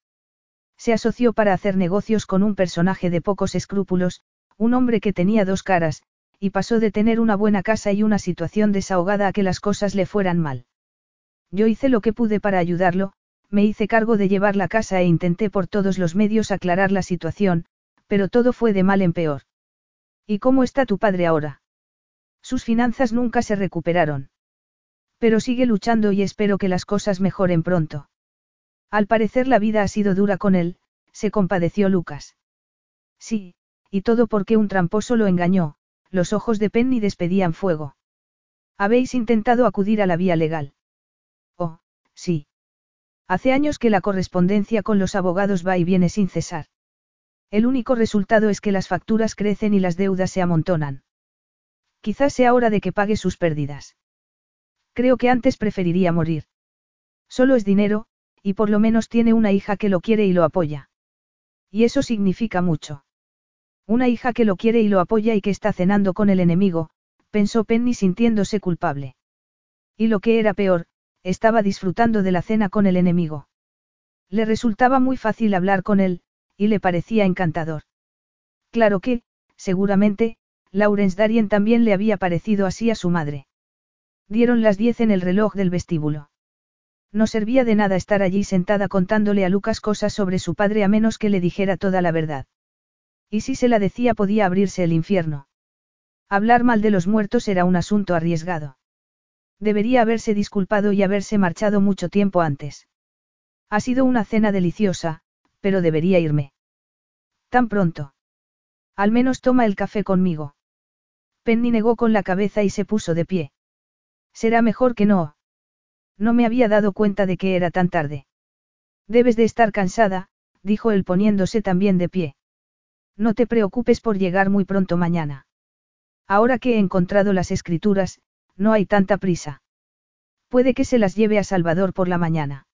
Se asoció para hacer negocios con un personaje de pocos escrúpulos, un hombre que tenía dos caras, y pasó de tener una buena casa y una situación desahogada a que las cosas le fueran mal. Yo hice lo que pude para ayudarlo, me hice cargo de llevar la casa e intenté por todos los medios aclarar la situación, pero todo fue de mal en peor. ¿Y cómo está tu padre ahora? Sus finanzas nunca se recuperaron. Pero sigue luchando y espero que las cosas mejoren pronto. Al parecer la vida ha sido dura con él, se compadeció Lucas. Sí, y todo porque un tramposo lo engañó, los ojos de Penny despedían fuego. ¿Habéis intentado acudir a la vía legal? Oh, sí. Hace años que la correspondencia con los abogados va y viene sin cesar. El único resultado es que las facturas crecen y las deudas se amontonan. Quizás sea hora de que pague sus pérdidas. Creo que antes preferiría morir. Solo es dinero, y por lo menos tiene una hija que lo quiere y lo apoya. Y eso significa mucho. Una hija que lo quiere y lo apoya y que está cenando con el enemigo, pensó Penny sintiéndose culpable. Y lo que era peor, estaba disfrutando de la cena con el enemigo. Le resultaba muy fácil hablar con él, y le parecía encantador. Claro que, seguramente, Laurence Darien también le había parecido así a su madre. Dieron las diez en el reloj del vestíbulo. No servía de nada estar allí sentada contándole a Lucas cosas sobre su padre a menos que le dijera toda la verdad. Y si se la decía podía abrirse el infierno. Hablar mal de los muertos era un asunto arriesgado. Debería haberse disculpado y haberse marchado mucho tiempo antes. Ha sido una cena deliciosa, pero debería irme. Tan pronto. Al menos toma el café conmigo. Penny negó con la cabeza y se puso de pie. Será mejor que no. No me había dado cuenta de que era tan tarde. Debes de estar cansada, dijo él poniéndose también de pie. No te preocupes por llegar muy pronto mañana. Ahora que he encontrado las escrituras, no hay tanta prisa. Puede que se las lleve a Salvador por la mañana.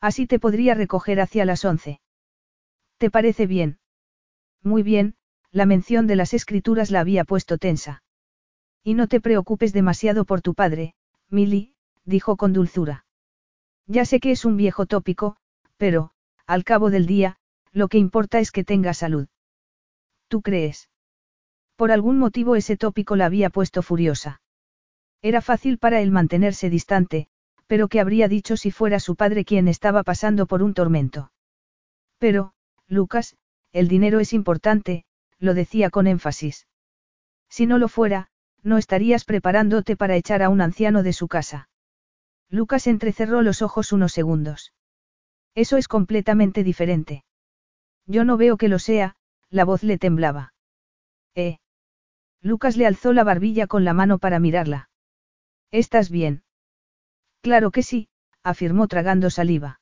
Así te podría recoger hacia las once. ¿Te parece bien? Muy bien, la mención de las escrituras la había puesto tensa. Y no te preocupes demasiado por tu padre, Milly, dijo con dulzura. Ya sé que es un viejo tópico, pero, al cabo del día, lo que importa es que tenga salud. ¿Tú crees? Por algún motivo ese tópico la había puesto furiosa. Era fácil para él mantenerse distante, pero ¿qué habría dicho si fuera su padre quien estaba pasando por un tormento? Pero, Lucas, el dinero es importante, lo decía con énfasis. Si no lo fuera, no estarías preparándote para echar a un anciano de su casa. Lucas entrecerró los ojos unos segundos. Eso es completamente diferente. Yo no veo que lo sea, la voz le temblaba. ¿Eh? Lucas le alzó la barbilla con la mano para mirarla. ¿Estás bien? Claro que sí, afirmó tragando saliva.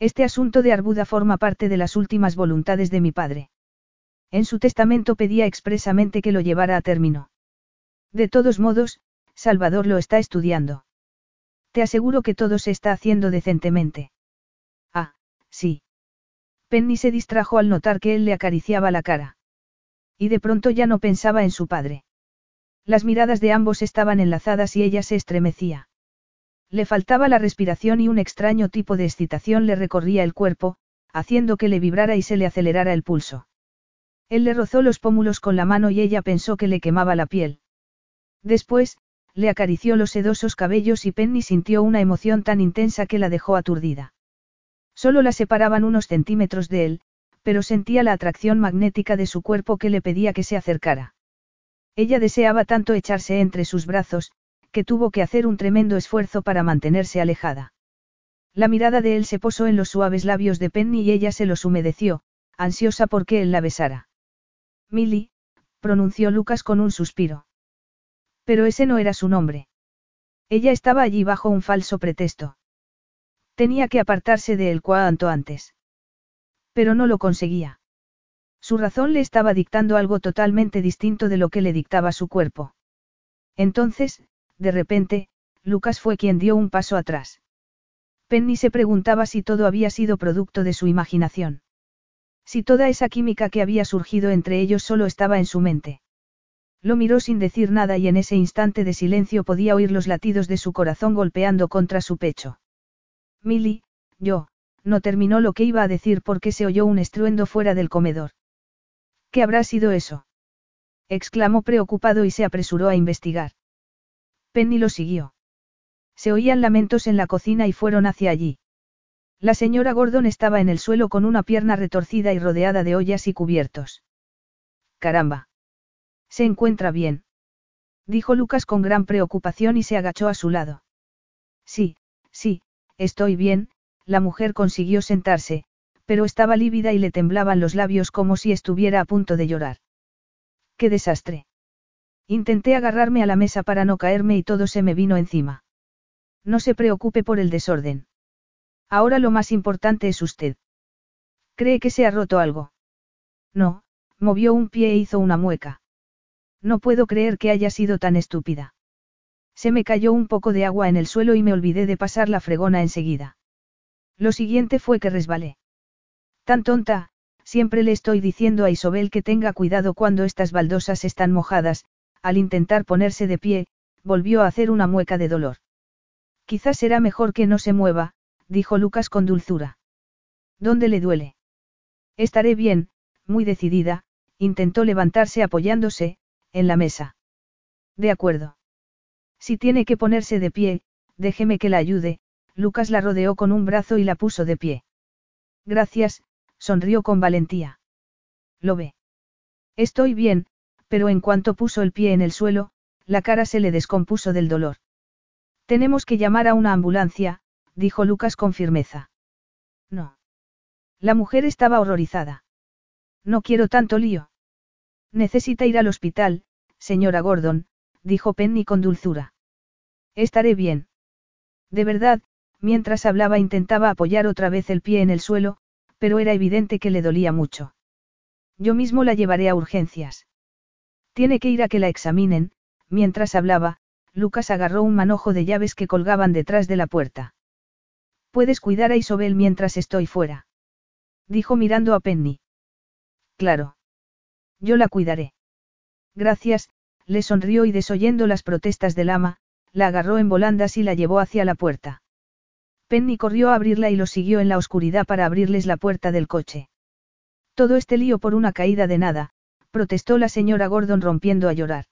Este asunto de Arbuda forma parte de las últimas voluntades de mi padre. En su testamento pedía expresamente que lo llevara a término. De todos modos, Salvador lo está estudiando. Te aseguro que todo se está haciendo decentemente. Ah, sí. Penny se distrajo al notar que él le acariciaba la cara. Y de pronto ya no pensaba en su padre. Las miradas de ambos estaban enlazadas y ella se estremecía. Le faltaba la respiración y un extraño tipo de excitación le recorría el cuerpo, haciendo que le vibrara y se le acelerara el pulso. Él le rozó los pómulos con la mano y ella pensó que le quemaba la piel. Después, le acarició los sedosos cabellos y Penny sintió una emoción tan intensa que la dejó aturdida. Solo la separaban unos centímetros de él, pero sentía la atracción magnética de su cuerpo que le pedía que se acercara. Ella deseaba tanto echarse entre sus brazos, que tuvo que hacer un tremendo esfuerzo para mantenerse alejada. La mirada de él se posó en los suaves labios de Penny y ella se los humedeció, ansiosa por que él la besara. Milly, pronunció Lucas con un suspiro. Pero ese no era su nombre. Ella estaba allí bajo un falso pretexto. Tenía que apartarse de él cuanto antes. Pero no lo conseguía. Su razón le estaba dictando algo totalmente distinto de lo que le dictaba su cuerpo. Entonces, de repente, Lucas fue quien dio un paso atrás. Penny se preguntaba si todo había sido producto de su imaginación. Si toda esa química que había surgido entre ellos solo estaba en su mente. Lo miró sin decir nada y en ese instante de silencio podía oír los latidos de su corazón golpeando contra su pecho. Milly, yo, no terminó lo que iba a decir porque se oyó un estruendo fuera del comedor. ¿Qué habrá sido eso? exclamó preocupado y se apresuró a investigar. Penny lo siguió. Se oían lamentos en la cocina y fueron hacia allí. La señora Gordon estaba en el suelo con una pierna retorcida y rodeada de ollas y cubiertos. Caramba. Se encuentra bien. Dijo Lucas con gran preocupación y se agachó a su lado. Sí, sí, estoy bien, la mujer consiguió sentarse, pero estaba lívida y le temblaban los labios como si estuviera a punto de llorar. ¡Qué desastre! Intenté agarrarme a la mesa para no caerme y todo se me vino encima. No se preocupe por el desorden. Ahora lo más importante es usted. ¿Cree que se ha roto algo? No, movió un pie e hizo una mueca. No puedo creer que haya sido tan estúpida. Se me cayó un poco de agua en el suelo y me olvidé de pasar la fregona enseguida. Lo siguiente fue que resbalé. Tan tonta, siempre le estoy diciendo a Isobel que tenga cuidado cuando estas baldosas están mojadas, al intentar ponerse de pie, volvió a hacer una mueca de dolor. Quizás será mejor que no se mueva, dijo Lucas con dulzura. ¿Dónde le duele? Estaré bien, muy decidida, intentó levantarse apoyándose, en la mesa. De acuerdo. Si tiene que ponerse de pie, déjeme que la ayude, Lucas la rodeó con un brazo y la puso de pie. Gracias, sonrió con valentía. Lo ve. Estoy bien, pero en cuanto puso el pie en el suelo, la cara se le descompuso del dolor. Tenemos que llamar a una ambulancia, dijo Lucas con firmeza. No. La mujer estaba horrorizada. No quiero tanto lío. Necesita ir al hospital, señora Gordon, dijo Penny con dulzura. Estaré bien. De verdad, Mientras hablaba intentaba apoyar otra vez el pie en el suelo, pero era evidente que le dolía mucho. Yo mismo la llevaré a urgencias. Tiene que ir a que la examinen, mientras hablaba, Lucas agarró un manojo de llaves que colgaban detrás de la puerta. Puedes cuidar a Isobel mientras estoy fuera. Dijo mirando a Penny. Claro. Yo la cuidaré. Gracias, le sonrió y desoyendo las protestas del ama, la agarró en volandas y la llevó hacia la puerta. Penny corrió a abrirla y lo siguió en la oscuridad para abrirles la puerta del coche. Todo este lío por una caída de nada, protestó la señora Gordon rompiendo a llorar.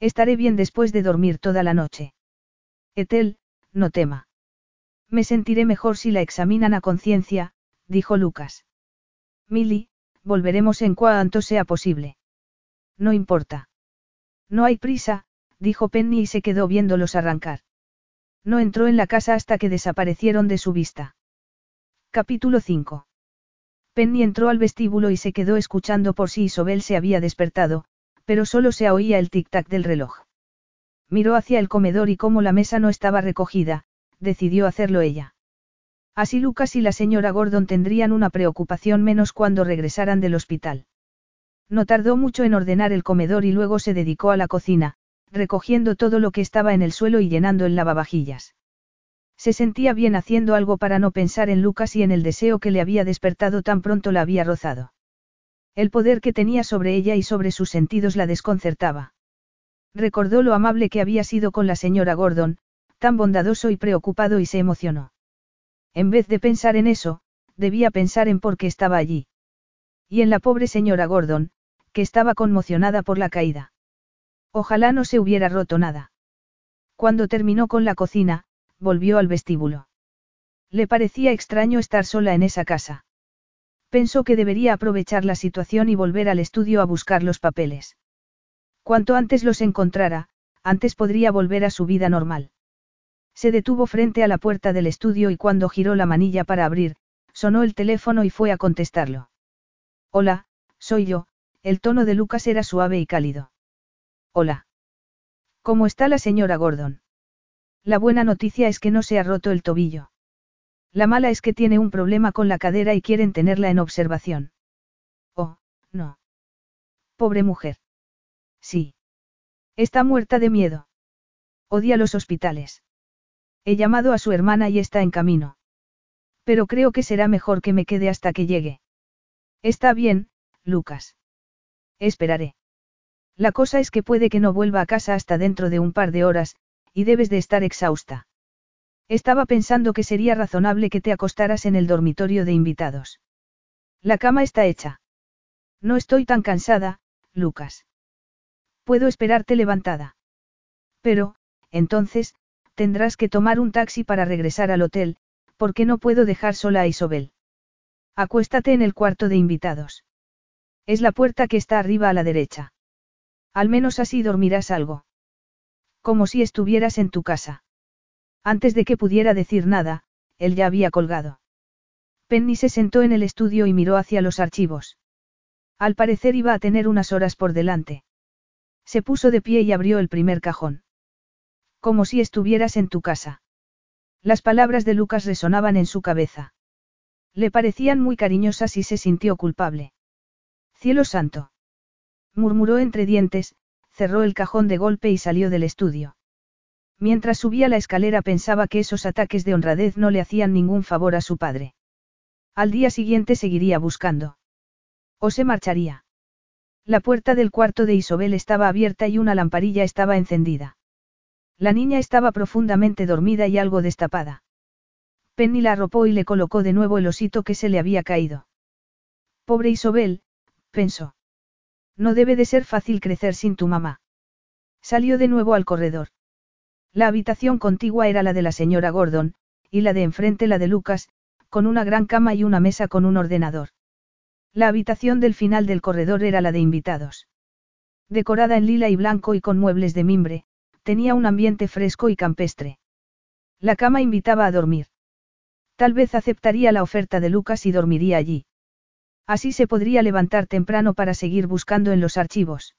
Estaré bien después de dormir toda la noche. Etel, no tema. Me sentiré mejor si la examinan a conciencia, dijo Lucas. Milly, volveremos en cuanto sea posible. No importa. No hay prisa, dijo Penny y se quedó viéndolos arrancar. No entró en la casa hasta que desaparecieron de su vista. Capítulo 5. Penny entró al vestíbulo y se quedó escuchando por si Isobel se había despertado, pero solo se oía el tic-tac del reloj. Miró hacia el comedor y como la mesa no estaba recogida, decidió hacerlo ella. Así Lucas y la señora Gordon tendrían una preocupación menos cuando regresaran del hospital. No tardó mucho en ordenar el comedor y luego se dedicó a la cocina, recogiendo todo lo que estaba en el suelo y llenando el lavavajillas. Se sentía bien haciendo algo para no pensar en Lucas y en el deseo que le había despertado tan pronto la había rozado. El poder que tenía sobre ella y sobre sus sentidos la desconcertaba. Recordó lo amable que había sido con la señora Gordon, tan bondadoso y preocupado y se emocionó. En vez de pensar en eso, debía pensar en por qué estaba allí. Y en la pobre señora Gordon, que estaba conmocionada por la caída. Ojalá no se hubiera roto nada. Cuando terminó con la cocina, volvió al vestíbulo. Le parecía extraño estar sola en esa casa. Pensó que debería aprovechar la situación y volver al estudio a buscar los papeles. Cuanto antes los encontrara, antes podría volver a su vida normal. Se detuvo frente a la puerta del estudio y cuando giró la manilla para abrir, sonó el teléfono y fue a contestarlo. Hola, soy yo, el tono de Lucas era suave y cálido. Hola. ¿Cómo está la señora Gordon? La buena noticia es que no se ha roto el tobillo. La mala es que tiene un problema con la cadera y quieren tenerla en observación. Oh, no. Pobre mujer. Sí. Está muerta de miedo. Odia los hospitales. He llamado a su hermana y está en camino. Pero creo que será mejor que me quede hasta que llegue. Está bien, Lucas. Esperaré. La cosa es que puede que no vuelva a casa hasta dentro de un par de horas, y debes de estar exhausta. Estaba pensando que sería razonable que te acostaras en el dormitorio de invitados. La cama está hecha. No estoy tan cansada, Lucas. Puedo esperarte levantada. Pero, entonces, tendrás que tomar un taxi para regresar al hotel, porque no puedo dejar sola a Isobel. Acuéstate en el cuarto de invitados. Es la puerta que está arriba a la derecha. Al menos así dormirás algo. Como si estuvieras en tu casa. Antes de que pudiera decir nada, él ya había colgado. Penny se sentó en el estudio y miró hacia los archivos. Al parecer iba a tener unas horas por delante. Se puso de pie y abrió el primer cajón. Como si estuvieras en tu casa. Las palabras de Lucas resonaban en su cabeza. Le parecían muy cariñosas y se sintió culpable. Cielo santo. Murmuró entre dientes, cerró el cajón de golpe y salió del estudio. Mientras subía la escalera pensaba que esos ataques de honradez no le hacían ningún favor a su padre. Al día siguiente seguiría buscando. O se marcharía. La puerta del cuarto de Isobel estaba abierta y una lamparilla estaba encendida. La niña estaba profundamente dormida y algo destapada. Penny la arropó y le colocó de nuevo el osito que se le había caído. Pobre Isobel, pensó. No debe de ser fácil crecer sin tu mamá. Salió de nuevo al corredor. La habitación contigua era la de la señora Gordon, y la de enfrente la de Lucas, con una gran cama y una mesa con un ordenador. La habitación del final del corredor era la de invitados. Decorada en lila y blanco y con muebles de mimbre, tenía un ambiente fresco y campestre. La cama invitaba a dormir. Tal vez aceptaría la oferta de Lucas y dormiría allí. Así se podría levantar temprano para seguir buscando en los archivos.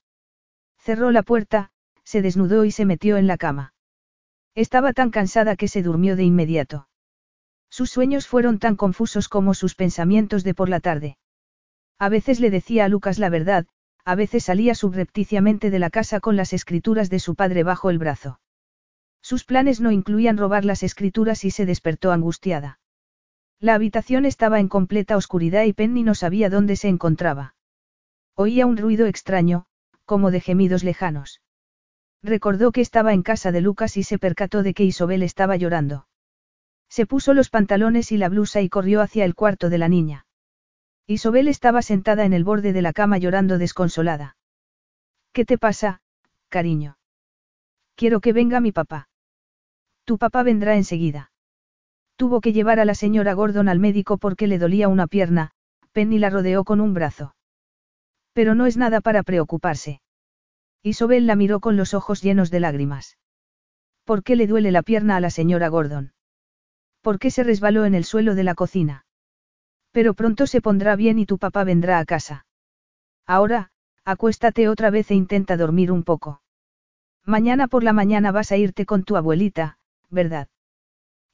Cerró la puerta, se desnudó y se metió en la cama. Estaba tan cansada que se durmió de inmediato. Sus sueños fueron tan confusos como sus pensamientos de por la tarde. A veces le decía a Lucas la verdad, a veces salía subrepticiamente de la casa con las escrituras de su padre bajo el brazo. Sus planes no incluían robar las escrituras y se despertó angustiada. La habitación estaba en completa oscuridad y Penny no sabía dónde se encontraba. Oía un ruido extraño, como de gemidos lejanos. Recordó que estaba en casa de Lucas y se percató de que Isobel estaba llorando. Se puso los pantalones y la blusa y corrió hacia el cuarto de la niña. Isobel estaba sentada en el borde de la cama llorando desconsolada. ¿Qué te pasa, cariño? Quiero que venga mi papá. Tu papá vendrá enseguida. Tuvo que llevar a la señora Gordon al médico porque le dolía una pierna, Penny la rodeó con un brazo. Pero no es nada para preocuparse. Isobel la miró con los ojos llenos de lágrimas. ¿Por qué le duele la pierna a la señora Gordon? ¿Por qué se resbaló en el suelo de la cocina? Pero pronto se pondrá bien y tu papá vendrá a casa. Ahora, acuéstate otra vez e intenta dormir un poco. Mañana por la mañana vas a irte con tu abuelita, ¿verdad?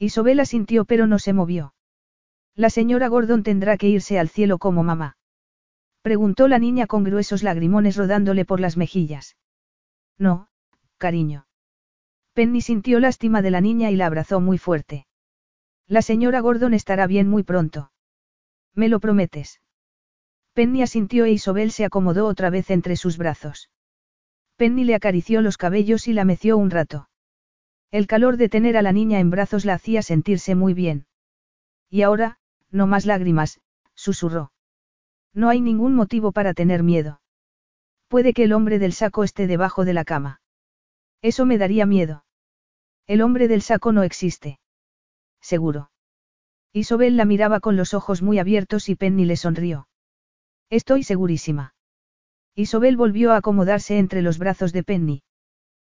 Isobel sintió pero no se movió. La señora Gordon tendrá que irse al cielo como mamá. Preguntó la niña con gruesos lagrimones rodándole por las mejillas. No, cariño. Penny sintió lástima de la niña y la abrazó muy fuerte. La señora Gordon estará bien muy pronto. ¿Me lo prometes? Penny asintió e Isobel se acomodó otra vez entre sus brazos. Penny le acarició los cabellos y la meció un rato. El calor de tener a la niña en brazos la hacía sentirse muy bien. Y ahora, no más lágrimas, susurró. No hay ningún motivo para tener miedo. Puede que el hombre del saco esté debajo de la cama. Eso me daría miedo. El hombre del saco no existe. Seguro. Isobel la miraba con los ojos muy abiertos y Penny le sonrió. Estoy segurísima. Isobel volvió a acomodarse entre los brazos de Penny.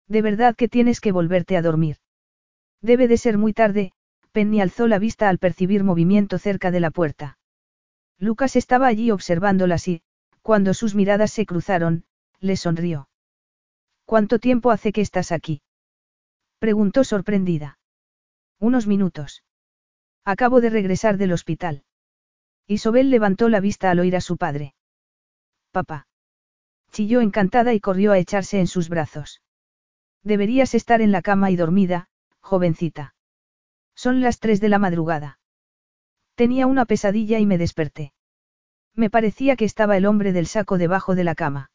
De verdad que tienes que volverte a dormir. Debe de ser muy tarde, Penny alzó la vista al percibir movimiento cerca de la puerta. Lucas estaba allí observándolas y, cuando sus miradas se cruzaron, le sonrió. ¿Cuánto tiempo hace que estás aquí? preguntó sorprendida. Unos minutos. Acabo de regresar del hospital. Isobel levantó la vista al oír a su padre. Papá. Chilló encantada y corrió a echarse en sus brazos. Deberías estar en la cama y dormida, jovencita. Son las tres de la madrugada. Tenía una pesadilla y me desperté. Me parecía que estaba el hombre del saco debajo de la cama.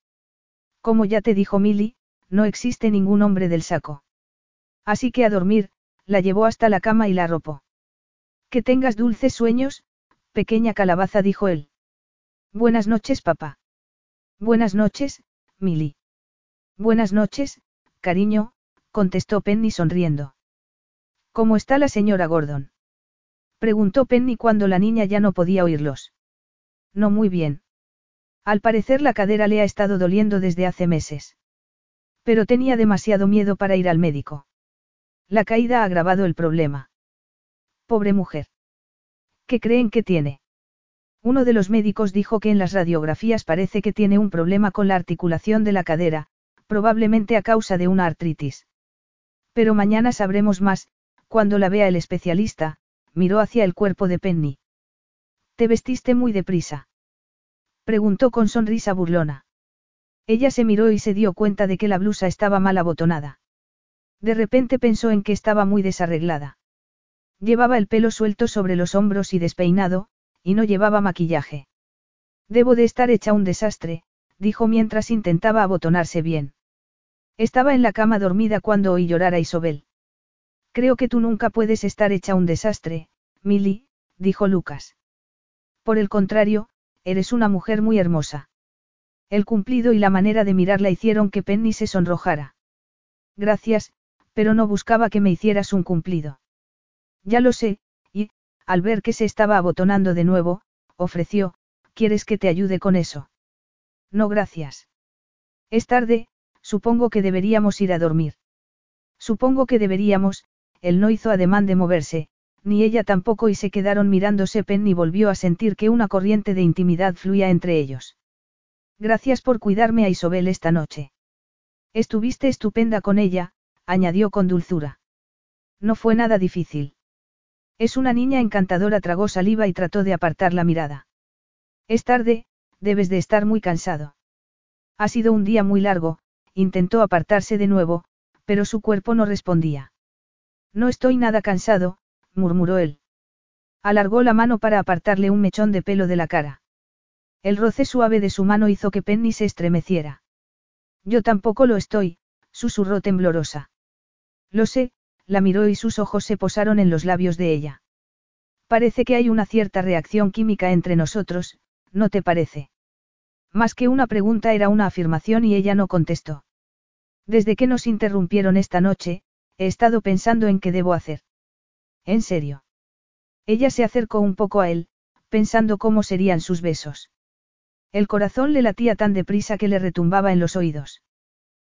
Como ya te dijo Milly, no existe ningún hombre del saco. Así que a dormir, la llevó hasta la cama y la arropó. Que tengas dulces sueños, pequeña calabaza, dijo él. Buenas noches, papá. Buenas noches, Milly. Buenas noches, cariño, contestó Penny sonriendo. ¿Cómo está la señora Gordon? Preguntó Penny cuando la niña ya no podía oírlos. No muy bien. Al parecer la cadera le ha estado doliendo desde hace meses. Pero tenía demasiado miedo para ir al médico. La caída ha agravado el problema. Pobre mujer. ¿Qué creen que tiene? Uno de los médicos dijo que en las radiografías parece que tiene un problema con la articulación de la cadera, probablemente a causa de una artritis. Pero mañana sabremos más, cuando la vea el especialista, miró hacia el cuerpo de Penny. ¿Te vestiste muy deprisa? Preguntó con sonrisa burlona. Ella se miró y se dio cuenta de que la blusa estaba mal abotonada. De repente pensó en que estaba muy desarreglada. Llevaba el pelo suelto sobre los hombros y despeinado, y no llevaba maquillaje. Debo de estar hecha un desastre, dijo mientras intentaba abotonarse bien. Estaba en la cama dormida cuando oí llorar a Isobel. Creo que tú nunca puedes estar hecha un desastre, Milly, dijo Lucas. Por el contrario, eres una mujer muy hermosa. El cumplido y la manera de mirarla hicieron que Penny se sonrojara. Gracias, pero no buscaba que me hicieras un cumplido. Ya lo sé, y, al ver que se estaba abotonando de nuevo, ofreció, ¿quieres que te ayude con eso? No gracias. Es tarde, supongo que deberíamos ir a dormir. Supongo que deberíamos, él no hizo ademán de moverse, ni ella tampoco y se quedaron mirándose. Penny volvió a sentir que una corriente de intimidad fluía entre ellos. Gracias por cuidarme a Isobel esta noche. Estuviste estupenda con ella, añadió con dulzura. No fue nada difícil. Es una niña encantadora, tragó saliva y trató de apartar la mirada. Es tarde, debes de estar muy cansado. Ha sido un día muy largo, intentó apartarse de nuevo, pero su cuerpo no respondía. No estoy nada cansado, murmuró él. Alargó la mano para apartarle un mechón de pelo de la cara. El roce suave de su mano hizo que Penny se estremeciera. Yo tampoco lo estoy, susurró temblorosa. Lo sé, la miró y sus ojos se posaron en los labios de ella. Parece que hay una cierta reacción química entre nosotros, ¿no te parece? Más que una pregunta era una afirmación y ella no contestó. Desde que nos interrumpieron esta noche, He estado pensando en qué debo hacer. ¿En serio? Ella se acercó un poco a él, pensando cómo serían sus besos. El corazón le latía tan deprisa que le retumbaba en los oídos.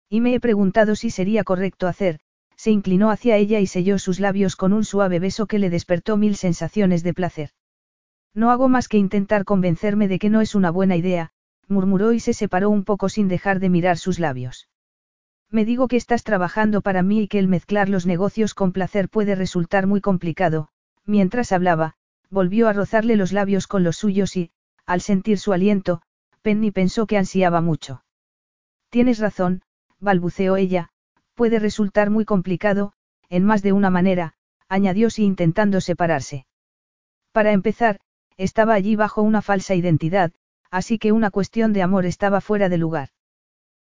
Y me he preguntado si sería correcto hacer, se inclinó hacia ella y selló sus labios con un suave beso que le despertó mil sensaciones de placer. No hago más que intentar convencerme de que no es una buena idea, murmuró y se separó un poco sin dejar de mirar sus labios. Me digo que estás trabajando para mí y que el mezclar los negocios con placer puede resultar muy complicado, mientras hablaba, volvió a rozarle los labios con los suyos y, al sentir su aliento, Penny pensó que ansiaba mucho. Tienes razón, balbuceó ella, puede resultar muy complicado, en más de una manera, añadió si intentando separarse. Para empezar, estaba allí bajo una falsa identidad, así que una cuestión de amor estaba fuera de lugar.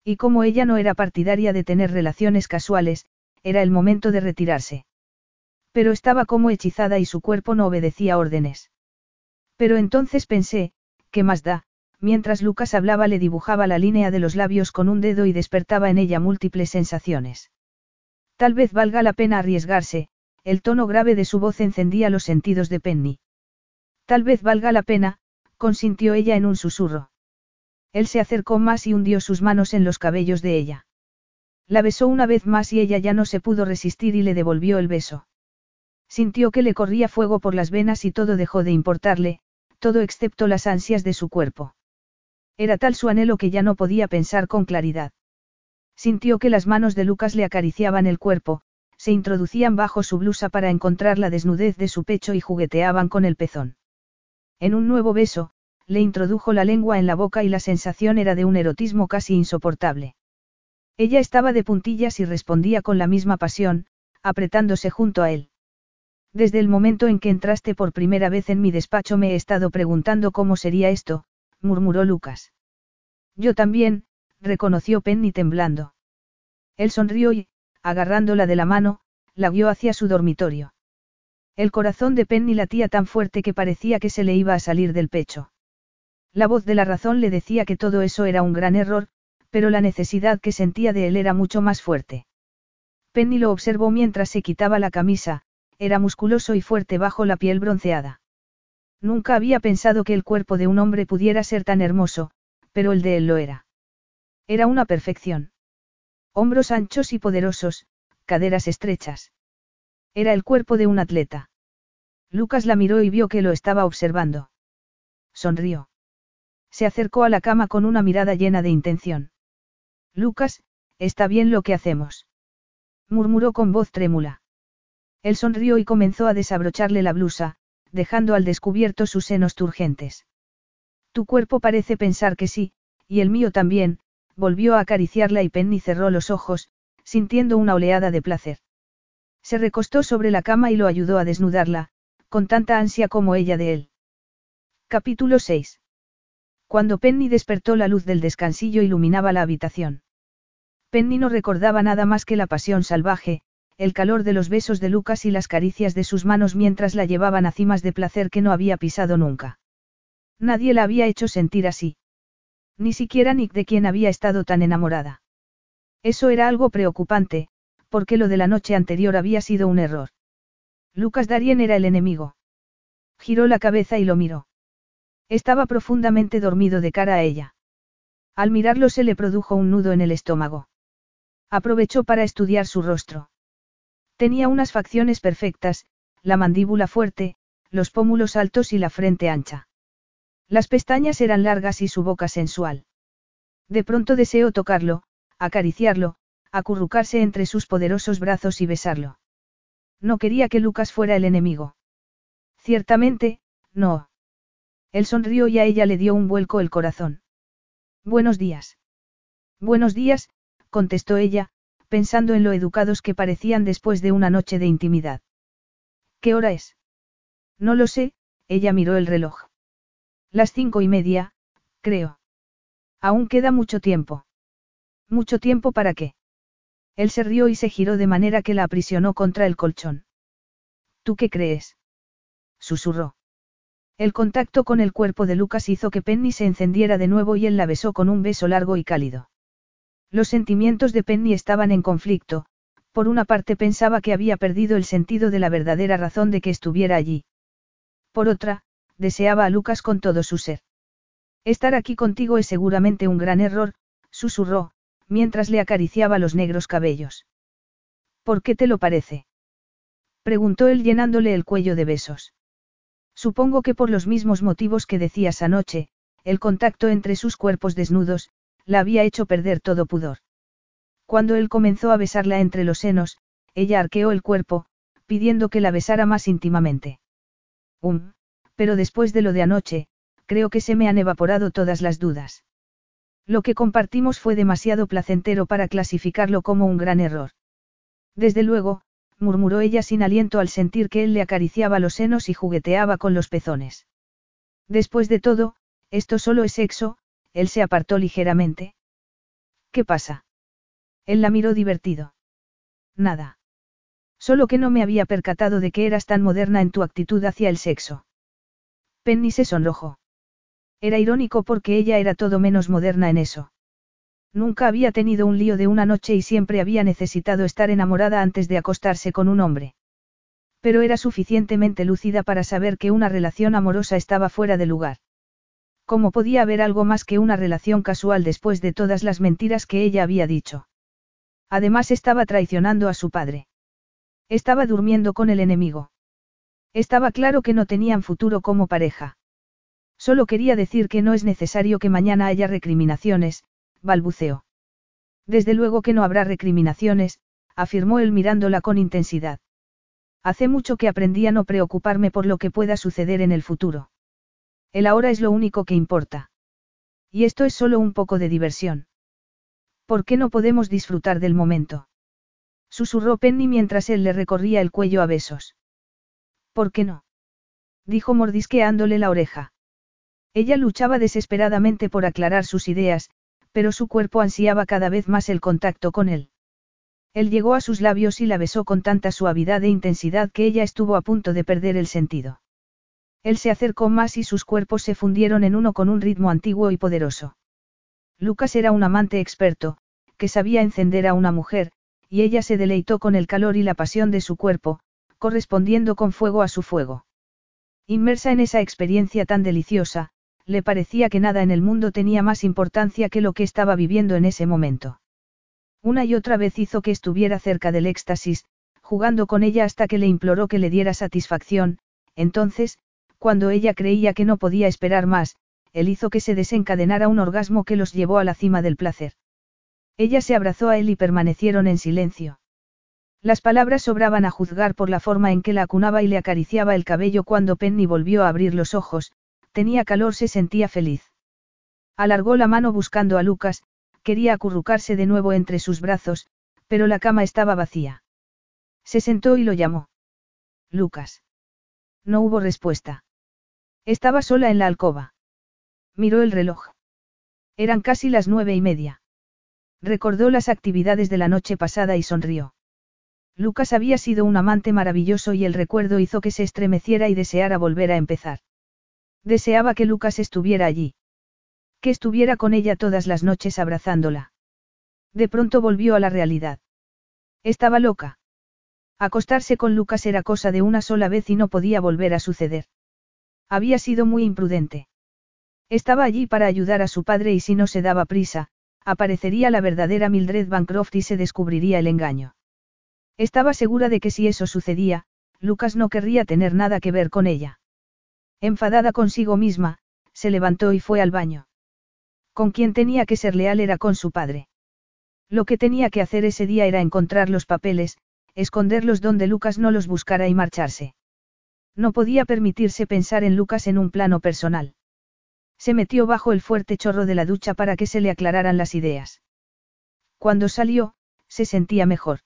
Y como ella no era partidaria de tener relaciones casuales, era el momento de retirarse. Pero estaba como hechizada y su cuerpo no obedecía órdenes. Pero entonces pensé, ¿qué más da? Mientras Lucas hablaba le dibujaba la línea de los labios con un dedo y despertaba en ella múltiples sensaciones. Tal vez valga la pena arriesgarse, el tono grave de su voz encendía los sentidos de Penny. Tal vez valga la pena, consintió ella en un susurro. Él se acercó más y hundió sus manos en los cabellos de ella. La besó una vez más y ella ya no se pudo resistir y le devolvió el beso. Sintió que le corría fuego por las venas y todo dejó de importarle, todo excepto las ansias de su cuerpo. Era tal su anhelo que ya no podía pensar con claridad. Sintió que las manos de Lucas le acariciaban el cuerpo, se introducían bajo su blusa para encontrar la desnudez de su pecho y jugueteaban con el pezón. En un nuevo beso, le introdujo la lengua en la boca y la sensación era de un erotismo casi insoportable. Ella estaba de puntillas y respondía con la misma pasión, apretándose junto a él. Desde el momento en que entraste por primera vez en mi despacho me he estado preguntando cómo sería esto, murmuró Lucas. Yo también, reconoció Penny temblando. Él sonrió y, agarrándola de la mano, la guió hacia su dormitorio. El corazón de Penny latía tan fuerte que parecía que se le iba a salir del pecho. La voz de la razón le decía que todo eso era un gran error, pero la necesidad que sentía de él era mucho más fuerte. Penny lo observó mientras se quitaba la camisa, era musculoso y fuerte bajo la piel bronceada. Nunca había pensado que el cuerpo de un hombre pudiera ser tan hermoso, pero el de él lo era. Era una perfección. Hombros anchos y poderosos, caderas estrechas. Era el cuerpo de un atleta. Lucas la miró y vio que lo estaba observando. Sonrió. Se acercó a la cama con una mirada llena de intención. Lucas, está bien lo que hacemos. Murmuró con voz trémula. Él sonrió y comenzó a desabrocharle la blusa, dejando al descubierto sus senos turgentes. Tu cuerpo parece pensar que sí, y el mío también, volvió a acariciarla y Penny cerró los ojos, sintiendo una oleada de placer. Se recostó sobre la cama y lo ayudó a desnudarla, con tanta ansia como ella de él. Capítulo 6. Cuando Penny despertó la luz del descansillo iluminaba la habitación. Penny no recordaba nada más que la pasión salvaje, el calor de los besos de Lucas y las caricias de sus manos mientras la llevaban a cimas de placer que no había pisado nunca. Nadie la había hecho sentir así. Ni siquiera Nick de quien había estado tan enamorada. Eso era algo preocupante, porque lo de la noche anterior había sido un error. Lucas Darien era el enemigo. Giró la cabeza y lo miró. Estaba profundamente dormido de cara a ella. Al mirarlo se le produjo un nudo en el estómago. Aprovechó para estudiar su rostro. Tenía unas facciones perfectas, la mandíbula fuerte, los pómulos altos y la frente ancha. Las pestañas eran largas y su boca sensual. De pronto deseó tocarlo, acariciarlo, acurrucarse entre sus poderosos brazos y besarlo. No quería que Lucas fuera el enemigo. Ciertamente, no. Él sonrió y a ella le dio un vuelco el corazón. Buenos días. Buenos días, contestó ella, pensando en lo educados que parecían después de una noche de intimidad. ¿Qué hora es? No lo sé, ella miró el reloj. Las cinco y media, creo. Aún queda mucho tiempo. ¿Mucho tiempo para qué? Él se rió y se giró de manera que la aprisionó contra el colchón. ¿Tú qué crees? Susurró. El contacto con el cuerpo de Lucas hizo que Penny se encendiera de nuevo y él la besó con un beso largo y cálido. Los sentimientos de Penny estaban en conflicto, por una parte pensaba que había perdido el sentido de la verdadera razón de que estuviera allí. Por otra, deseaba a Lucas con todo su ser. Estar aquí contigo es seguramente un gran error, susurró, mientras le acariciaba los negros cabellos. ¿Por qué te lo parece? preguntó él llenándole el cuello de besos. Supongo que por los mismos motivos que decías anoche, el contacto entre sus cuerpos desnudos, la había hecho perder todo pudor. Cuando él comenzó a besarla entre los senos, ella arqueó el cuerpo, pidiendo que la besara más íntimamente. Um, pero después de lo de anoche, creo que se me han evaporado todas las dudas. Lo que compartimos fue demasiado placentero para clasificarlo como un gran error. Desde luego, murmuró ella sin aliento al sentir que él le acariciaba los senos y jugueteaba con los pezones. Después de todo, esto solo es sexo, él se apartó ligeramente. ¿Qué pasa? Él la miró divertido. Nada. Solo que no me había percatado de que eras tan moderna en tu actitud hacia el sexo. Penny se sonrojó. Era irónico porque ella era todo menos moderna en eso. Nunca había tenido un lío de una noche y siempre había necesitado estar enamorada antes de acostarse con un hombre. Pero era suficientemente lúcida para saber que una relación amorosa estaba fuera de lugar. ¿Cómo podía haber algo más que una relación casual después de todas las mentiras que ella había dicho? Además estaba traicionando a su padre. Estaba durmiendo con el enemigo. Estaba claro que no tenían futuro como pareja. Solo quería decir que no es necesario que mañana haya recriminaciones, balbuceó. Desde luego que no habrá recriminaciones, afirmó él mirándola con intensidad. Hace mucho que aprendí a no preocuparme por lo que pueda suceder en el futuro. El ahora es lo único que importa. Y esto es solo un poco de diversión. ¿Por qué no podemos disfrutar del momento? Susurró Penny mientras él le recorría el cuello a besos. ¿Por qué no? Dijo mordisqueándole la oreja. Ella luchaba desesperadamente por aclarar sus ideas, pero su cuerpo ansiaba cada vez más el contacto con él. Él llegó a sus labios y la besó con tanta suavidad e intensidad que ella estuvo a punto de perder el sentido. Él se acercó más y sus cuerpos se fundieron en uno con un ritmo antiguo y poderoso. Lucas era un amante experto, que sabía encender a una mujer, y ella se deleitó con el calor y la pasión de su cuerpo, correspondiendo con fuego a su fuego. Inmersa en esa experiencia tan deliciosa, le parecía que nada en el mundo tenía más importancia que lo que estaba viviendo en ese momento. Una y otra vez hizo que estuviera cerca del éxtasis, jugando con ella hasta que le imploró que le diera satisfacción, entonces, cuando ella creía que no podía esperar más, él hizo que se desencadenara un orgasmo que los llevó a la cima del placer. Ella se abrazó a él y permanecieron en silencio. Las palabras sobraban a juzgar por la forma en que la acunaba y le acariciaba el cabello cuando Penny volvió a abrir los ojos, tenía calor, se sentía feliz. Alargó la mano buscando a Lucas, quería acurrucarse de nuevo entre sus brazos, pero la cama estaba vacía. Se sentó y lo llamó. Lucas. No hubo respuesta. Estaba sola en la alcoba. Miró el reloj. Eran casi las nueve y media. Recordó las actividades de la noche pasada y sonrió. Lucas había sido un amante maravilloso y el recuerdo hizo que se estremeciera y deseara volver a empezar. Deseaba que Lucas estuviera allí. Que estuviera con ella todas las noches abrazándola. De pronto volvió a la realidad. Estaba loca. Acostarse con Lucas era cosa de una sola vez y no podía volver a suceder. Había sido muy imprudente. Estaba allí para ayudar a su padre y si no se daba prisa, aparecería la verdadera Mildred Bancroft y se descubriría el engaño. Estaba segura de que si eso sucedía, Lucas no querría tener nada que ver con ella. Enfadada consigo misma, se levantó y fue al baño. Con quien tenía que ser leal era con su padre. Lo que tenía que hacer ese día era encontrar los papeles, esconderlos donde Lucas no los buscara y marcharse. No podía permitirse pensar en Lucas en un plano personal. Se metió bajo el fuerte chorro de la ducha para que se le aclararan las ideas. Cuando salió, se sentía mejor.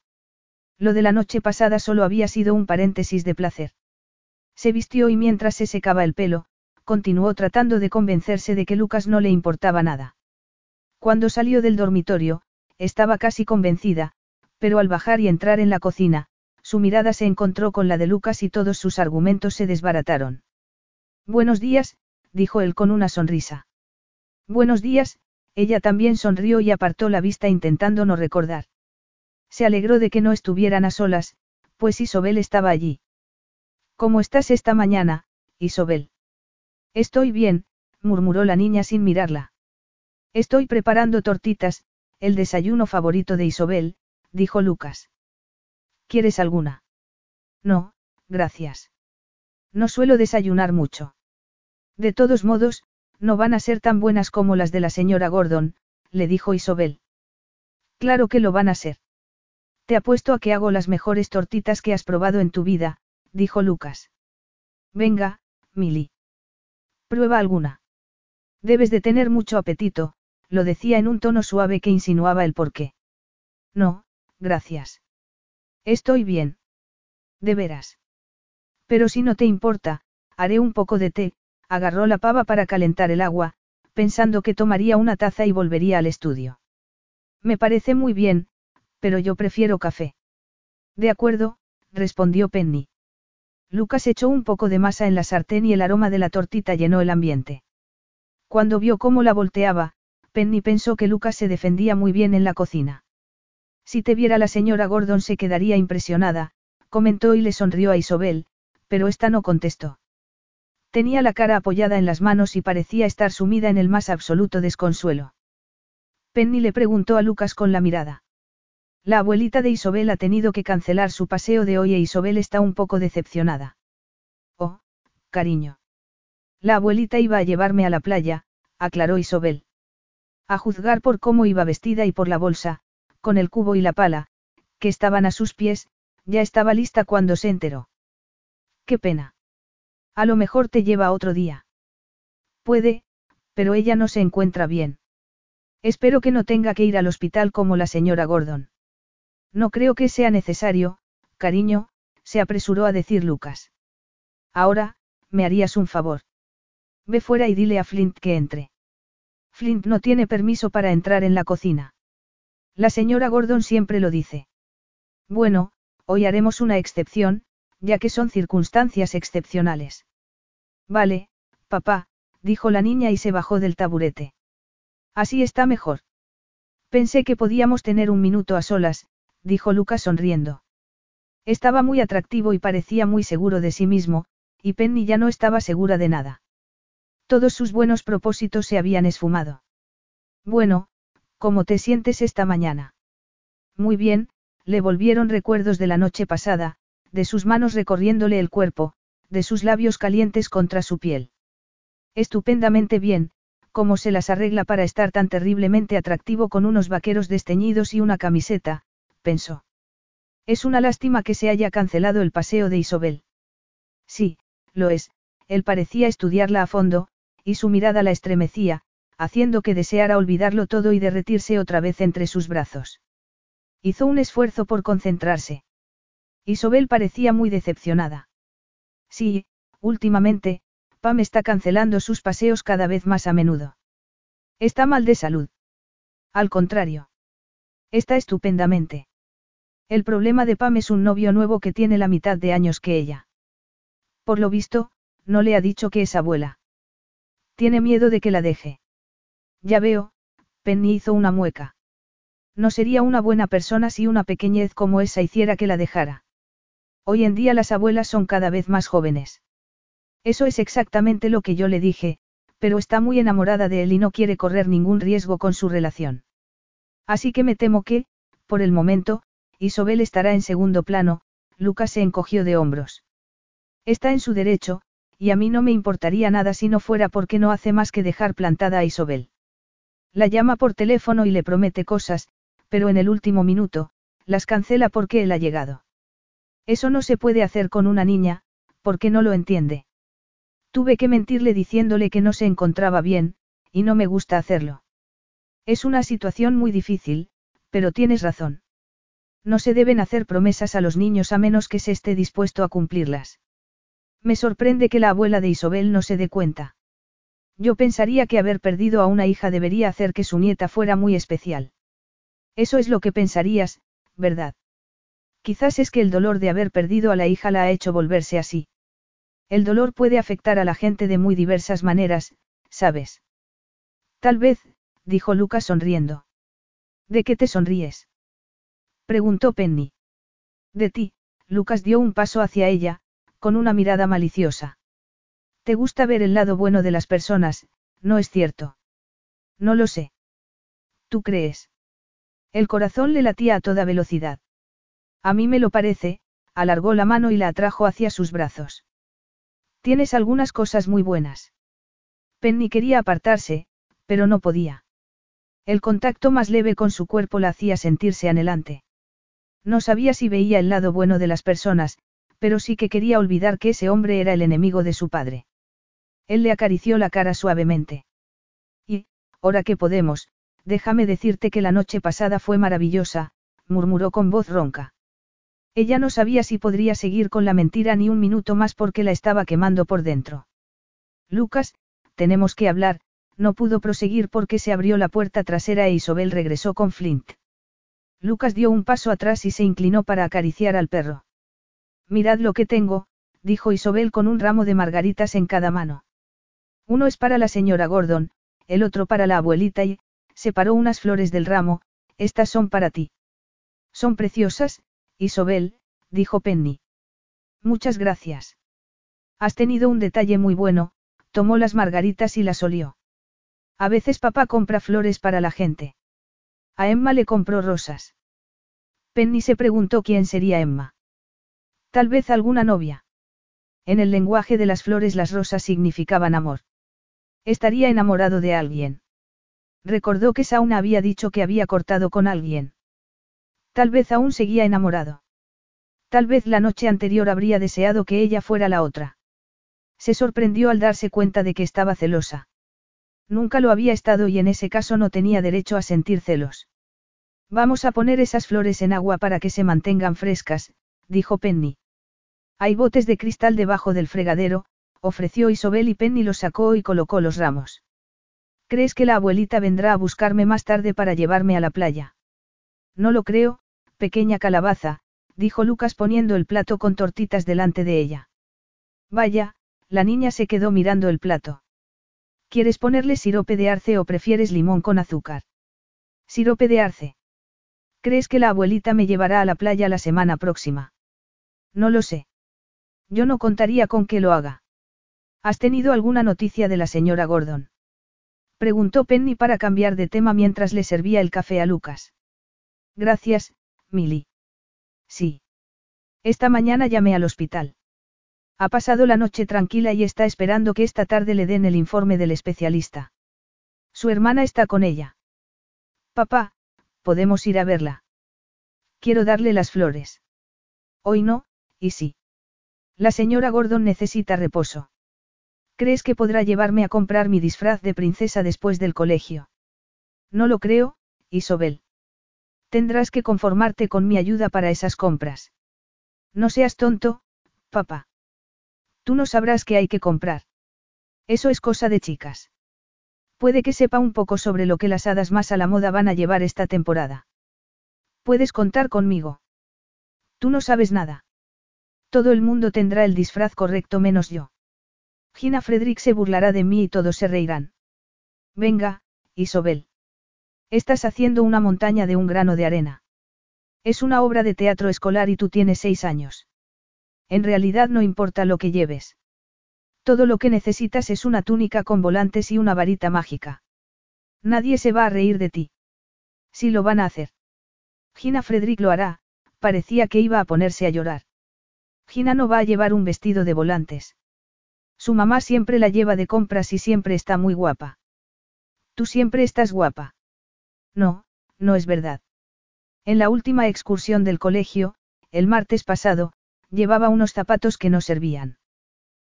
Lo de la noche pasada solo había sido un paréntesis de placer. Se vistió y mientras se secaba el pelo, continuó tratando de convencerse de que Lucas no le importaba nada. Cuando salió del dormitorio, estaba casi convencida, pero al bajar y entrar en la cocina, su mirada se encontró con la de Lucas y todos sus argumentos se desbarataron. Buenos días, dijo él con una sonrisa. Buenos días, ella también sonrió y apartó la vista intentando no recordar. Se alegró de que no estuvieran a solas, pues Isobel estaba allí. ¿Cómo estás esta mañana, Isobel? Estoy bien, murmuró la niña sin mirarla. Estoy preparando tortitas, el desayuno favorito de Isobel, dijo Lucas. ¿Quieres alguna? No, gracias. No suelo desayunar mucho. De todos modos, no van a ser tan buenas como las de la señora Gordon, le dijo Isobel. Claro que lo van a ser. Te apuesto a que hago las mejores tortitas que has probado en tu vida, dijo Lucas. Venga, Milly. Prueba alguna. Debes de tener mucho apetito, lo decía en un tono suave que insinuaba el porqué. No, gracias. Estoy bien. De veras. Pero si no te importa, haré un poco de té, agarró la pava para calentar el agua, pensando que tomaría una taza y volvería al estudio. Me parece muy bien, pero yo prefiero café. De acuerdo, respondió Penny. Lucas echó un poco de masa en la sartén y el aroma de la tortita llenó el ambiente. Cuando vio cómo la volteaba, Penny pensó que Lucas se defendía muy bien en la cocina. Si te viera la señora Gordon se quedaría impresionada, comentó y le sonrió a Isobel, pero ésta no contestó. Tenía la cara apoyada en las manos y parecía estar sumida en el más absoluto desconsuelo. Penny le preguntó a Lucas con la mirada. La abuelita de Isobel ha tenido que cancelar su paseo de hoy e Isobel está un poco decepcionada. Oh, cariño. La abuelita iba a llevarme a la playa, aclaró Isobel. A juzgar por cómo iba vestida y por la bolsa, con el cubo y la pala, que estaban a sus pies, ya estaba lista cuando se enteró. Qué pena. A lo mejor te lleva otro día. Puede, pero ella no se encuentra bien. Espero que no tenga que ir al hospital como la señora Gordon. No creo que sea necesario, cariño, se apresuró a decir Lucas. Ahora, me harías un favor. Ve fuera y dile a Flint que entre. Flint no tiene permiso para entrar en la cocina. La señora Gordon siempre lo dice. Bueno, hoy haremos una excepción, ya que son circunstancias excepcionales. Vale, papá, dijo la niña y se bajó del taburete. Así está mejor. Pensé que podíamos tener un minuto a solas, dijo Lucas sonriendo. Estaba muy atractivo y parecía muy seguro de sí mismo, y Penny ya no estaba segura de nada. Todos sus buenos propósitos se habían esfumado. Bueno, ¿cómo te sientes esta mañana? Muy bien, le volvieron recuerdos de la noche pasada, de sus manos recorriéndole el cuerpo, de sus labios calientes contra su piel. Estupendamente bien, cómo se las arregla para estar tan terriblemente atractivo con unos vaqueros desteñidos y una camiseta, pensó. Es una lástima que se haya cancelado el paseo de Isobel. Sí, lo es, él parecía estudiarla a fondo, y su mirada la estremecía, haciendo que deseara olvidarlo todo y derretirse otra vez entre sus brazos. Hizo un esfuerzo por concentrarse. Isobel parecía muy decepcionada. Sí, últimamente, Pam está cancelando sus paseos cada vez más a menudo. Está mal de salud. Al contrario. Está estupendamente. El problema de Pam es un novio nuevo que tiene la mitad de años que ella. Por lo visto, no le ha dicho que es abuela. Tiene miedo de que la deje. Ya veo, Penny hizo una mueca. No sería una buena persona si una pequeñez como esa hiciera que la dejara. Hoy en día las abuelas son cada vez más jóvenes. Eso es exactamente lo que yo le dije, pero está muy enamorada de él y no quiere correr ningún riesgo con su relación. Así que me temo que, por el momento, Isobel estará en segundo plano, Lucas se encogió de hombros. Está en su derecho, y a mí no me importaría nada si no fuera porque no hace más que dejar plantada a Isobel. La llama por teléfono y le promete cosas, pero en el último minuto, las cancela porque él ha llegado. Eso no se puede hacer con una niña, porque no lo entiende. Tuve que mentirle diciéndole que no se encontraba bien, y no me gusta hacerlo. Es una situación muy difícil, pero tienes razón. No se deben hacer promesas a los niños a menos que se esté dispuesto a cumplirlas. Me sorprende que la abuela de Isobel no se dé cuenta. Yo pensaría que haber perdido a una hija debería hacer que su nieta fuera muy especial. Eso es lo que pensarías, ¿verdad? Quizás es que el dolor de haber perdido a la hija la ha hecho volverse así. El dolor puede afectar a la gente de muy diversas maneras, ¿sabes? Tal vez, dijo Lucas sonriendo. ¿De qué te sonríes? Preguntó Penny. De ti, Lucas dio un paso hacia ella, con una mirada maliciosa. Te gusta ver el lado bueno de las personas, ¿no es cierto? No lo sé. ¿Tú crees? El corazón le latía a toda velocidad. A mí me lo parece, alargó la mano y la atrajo hacia sus brazos. Tienes algunas cosas muy buenas. Penny quería apartarse, pero no podía. El contacto más leve con su cuerpo la hacía sentirse anhelante. No sabía si veía el lado bueno de las personas, pero sí que quería olvidar que ese hombre era el enemigo de su padre. Él le acarició la cara suavemente. Y, ahora que podemos, déjame decirte que la noche pasada fue maravillosa, murmuró con voz ronca. Ella no sabía si podría seguir con la mentira ni un minuto más porque la estaba quemando por dentro. Lucas, tenemos que hablar, no pudo proseguir porque se abrió la puerta trasera e Isobel regresó con Flint. Lucas dio un paso atrás y se inclinó para acariciar al perro. Mirad lo que tengo, dijo Isobel con un ramo de margaritas en cada mano. Uno es para la señora Gordon, el otro para la abuelita y, separó unas flores del ramo, estas son para ti. Son preciosas, Isobel, dijo Penny. Muchas gracias. Has tenido un detalle muy bueno, tomó las margaritas y las olió. A veces papá compra flores para la gente. A Emma le compró rosas. Penny se preguntó quién sería Emma. Tal vez alguna novia. En el lenguaje de las flores las rosas significaban amor. Estaría enamorado de alguien. Recordó que Sauna había dicho que había cortado con alguien. Tal vez aún seguía enamorado. Tal vez la noche anterior habría deseado que ella fuera la otra. Se sorprendió al darse cuenta de que estaba celosa. Nunca lo había estado y en ese caso no tenía derecho a sentir celos. Vamos a poner esas flores en agua para que se mantengan frescas, dijo Penny. Hay botes de cristal debajo del fregadero, ofreció Isobel y Penny los sacó y colocó los ramos. ¿Crees que la abuelita vendrá a buscarme más tarde para llevarme a la playa? No lo creo, pequeña calabaza, dijo Lucas poniendo el plato con tortitas delante de ella. Vaya, la niña se quedó mirando el plato. ¿Quieres ponerle sirope de arce o prefieres limón con azúcar? Sirope de arce. ¿Crees que la abuelita me llevará a la playa la semana próxima? No lo sé. Yo no contaría con que lo haga. ¿Has tenido alguna noticia de la señora Gordon? Preguntó Penny para cambiar de tema mientras le servía el café a Lucas. Gracias, Milly. Sí. Esta mañana llamé al hospital. Ha pasado la noche tranquila y está esperando que esta tarde le den el informe del especialista. Su hermana está con ella. Papá, podemos ir a verla. Quiero darle las flores. Hoy no, y sí. La señora Gordon necesita reposo. ¿Crees que podrá llevarme a comprar mi disfraz de princesa después del colegio? No lo creo, Isobel. Tendrás que conformarte con mi ayuda para esas compras. No seas tonto, papá. Tú no sabrás qué hay que comprar. Eso es cosa de chicas. Puede que sepa un poco sobre lo que las hadas más a la moda van a llevar esta temporada. Puedes contar conmigo. Tú no sabes nada. Todo el mundo tendrá el disfraz correcto menos yo. Gina Frederick se burlará de mí y todos se reirán. Venga, Isobel. Estás haciendo una montaña de un grano de arena. Es una obra de teatro escolar y tú tienes seis años. En realidad no importa lo que lleves. Todo lo que necesitas es una túnica con volantes y una varita mágica. Nadie se va a reír de ti. Si lo van a hacer. Gina Frederick lo hará, parecía que iba a ponerse a llorar. Gina no va a llevar un vestido de volantes. Su mamá siempre la lleva de compras y siempre está muy guapa. Tú siempre estás guapa. No, no es verdad. En la última excursión del colegio, el martes pasado, llevaba unos zapatos que no servían.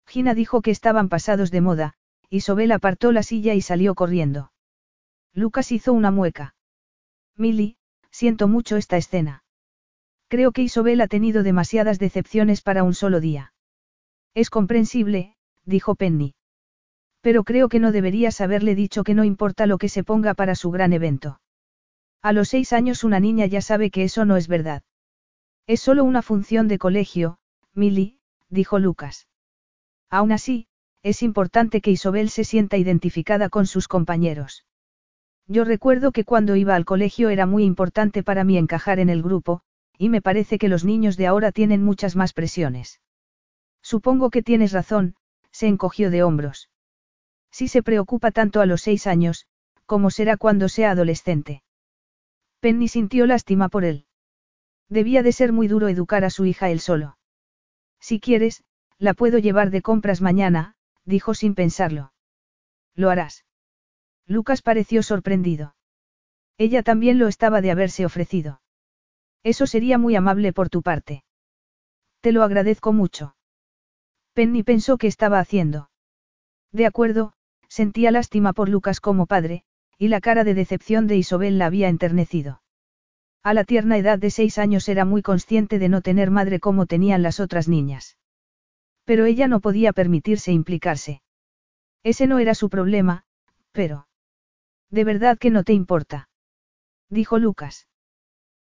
Gina dijo que estaban pasados de moda, y Sobel apartó la silla y salió corriendo. Lucas hizo una mueca. Milly, siento mucho esta escena. Creo que Isobel ha tenido demasiadas decepciones para un solo día. Es comprensible, dijo Penny. Pero creo que no deberías haberle dicho que no importa lo que se ponga para su gran evento. A los seis años una niña ya sabe que eso no es verdad. Es solo una función de colegio, Milly, dijo Lucas. Aún así, es importante que Isobel se sienta identificada con sus compañeros. Yo recuerdo que cuando iba al colegio era muy importante para mí encajar en el grupo, y me parece que los niños de ahora tienen muchas más presiones. Supongo que tienes razón, se encogió de hombros. Si se preocupa tanto a los seis años, ¿cómo será cuando sea adolescente? Penny sintió lástima por él. Debía de ser muy duro educar a su hija él solo. Si quieres, La puedo llevar de compras mañana, dijo sin pensarlo. Lo harás. Lucas pareció sorprendido. Ella también lo estaba de haberse ofrecido. Eso sería muy amable por tu parte. Te lo agradezco mucho. Penny pensó que estaba haciendo. De acuerdo, sentía lástima por Lucas como padre, y la cara de decepción de Isobel la había enternecido. A la tierna edad de seis años era muy consciente de no tener madre como tenían las otras niñas. Pero ella no podía permitirse implicarse. Ese no era su problema, pero... ¿De verdad que no te importa? Dijo Lucas.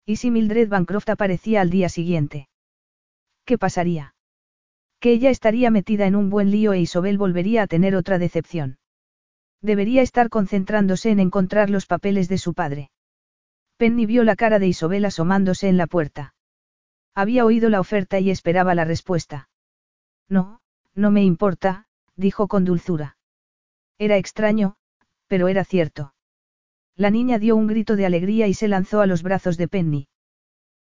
¿Y si Mildred Bancroft aparecía al día siguiente? ¿Qué pasaría? Que ella estaría metida en un buen lío e Isobel volvería a tener otra decepción. Debería estar concentrándose en encontrar los papeles de su padre. Penny vio la cara de Isobel asomándose en la puerta. Había oído la oferta y esperaba la respuesta. No, no me importa, dijo con dulzura. Era extraño, pero era cierto. La niña dio un grito de alegría y se lanzó a los brazos de Penny.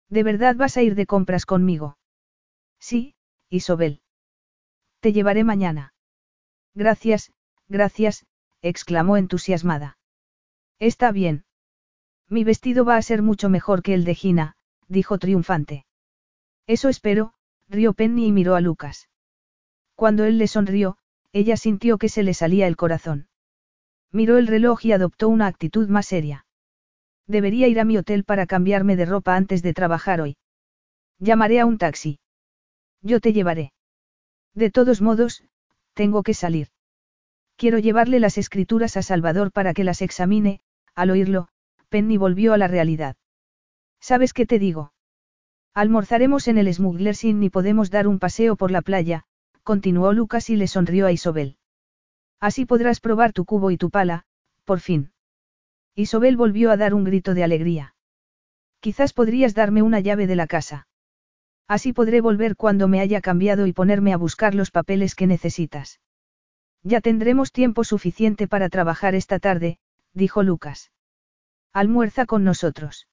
¿De verdad vas a ir de compras conmigo? Sí, Isobel. Te llevaré mañana. Gracias, gracias, exclamó entusiasmada. Está bien. Mi vestido va a ser mucho mejor que el de Gina, dijo triunfante. Eso espero, rió Penny y miró a Lucas. Cuando él le sonrió, ella sintió que se le salía el corazón. Miró el reloj y adoptó una actitud más seria. Debería ir a mi hotel para cambiarme de ropa antes de trabajar hoy. Llamaré a un taxi. Yo te llevaré. De todos modos, tengo que salir. Quiero llevarle las escrituras a Salvador para que las examine, al oírlo, Penny volvió a la realidad. ¿Sabes qué te digo? Almorzaremos en el Smuggler's Inn y podemos dar un paseo por la playa, continuó Lucas y le sonrió a Isobel. Así podrás probar tu cubo y tu pala, por fin. Isobel volvió a dar un grito de alegría. Quizás podrías darme una llave de la casa. Así podré volver cuando me haya cambiado y ponerme a buscar los papeles que necesitas. Ya tendremos tiempo suficiente para trabajar esta tarde, dijo Lucas. Almuerza con nosotros.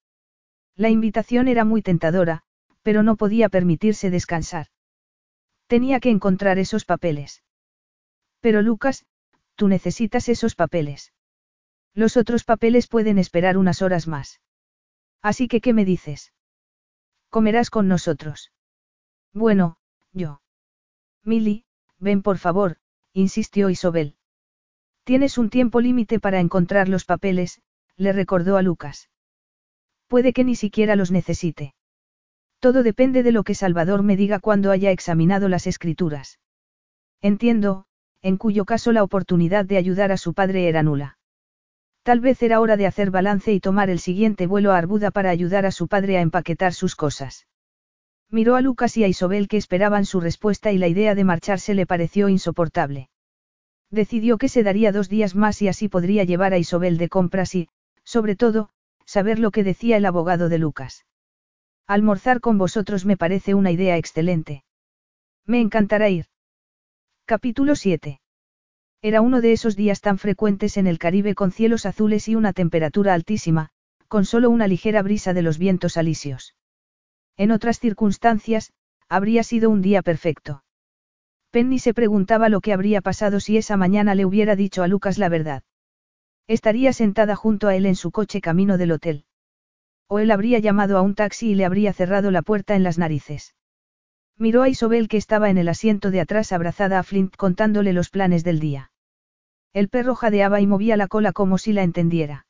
La invitación era muy tentadora, pero no podía permitirse descansar. Tenía que encontrar esos papeles. Pero Lucas, tú necesitas esos papeles. Los otros papeles pueden esperar unas horas más. Así que, ¿qué me dices? Comerás con nosotros. Bueno, yo. Milly, ven por favor, insistió Isobel. Tienes un tiempo límite para encontrar los papeles, le recordó a Lucas. Puede que ni siquiera los necesite. Todo depende de lo que Salvador me diga cuando haya examinado las escrituras. Entiendo, en cuyo caso la oportunidad de ayudar a su padre era nula. Tal vez era hora de hacer balance y tomar el siguiente vuelo a Arbuda para ayudar a su padre a empaquetar sus cosas. Miró a Lucas y a Isobel que esperaban su respuesta y la idea de marcharse le pareció insoportable. Decidió que se daría dos días más y así podría llevar a Isobel de compras y, sobre todo, saber lo que decía el abogado de Lucas. Almorzar con vosotros me parece una idea excelente. Me encantará ir. Capítulo 7. Era uno de esos días tan frecuentes en el Caribe con cielos azules y una temperatura altísima, con solo una ligera brisa de los vientos alisios. En otras circunstancias, habría sido un día perfecto. Penny se preguntaba lo que habría pasado si esa mañana le hubiera dicho a Lucas la verdad. Estaría sentada junto a él en su coche camino del hotel. O él habría llamado a un taxi y le habría cerrado la puerta en las narices. Miró a Isobel que estaba en el asiento de atrás abrazada a Flint contándole los planes del día. El perro jadeaba y movía la cola como si la entendiera.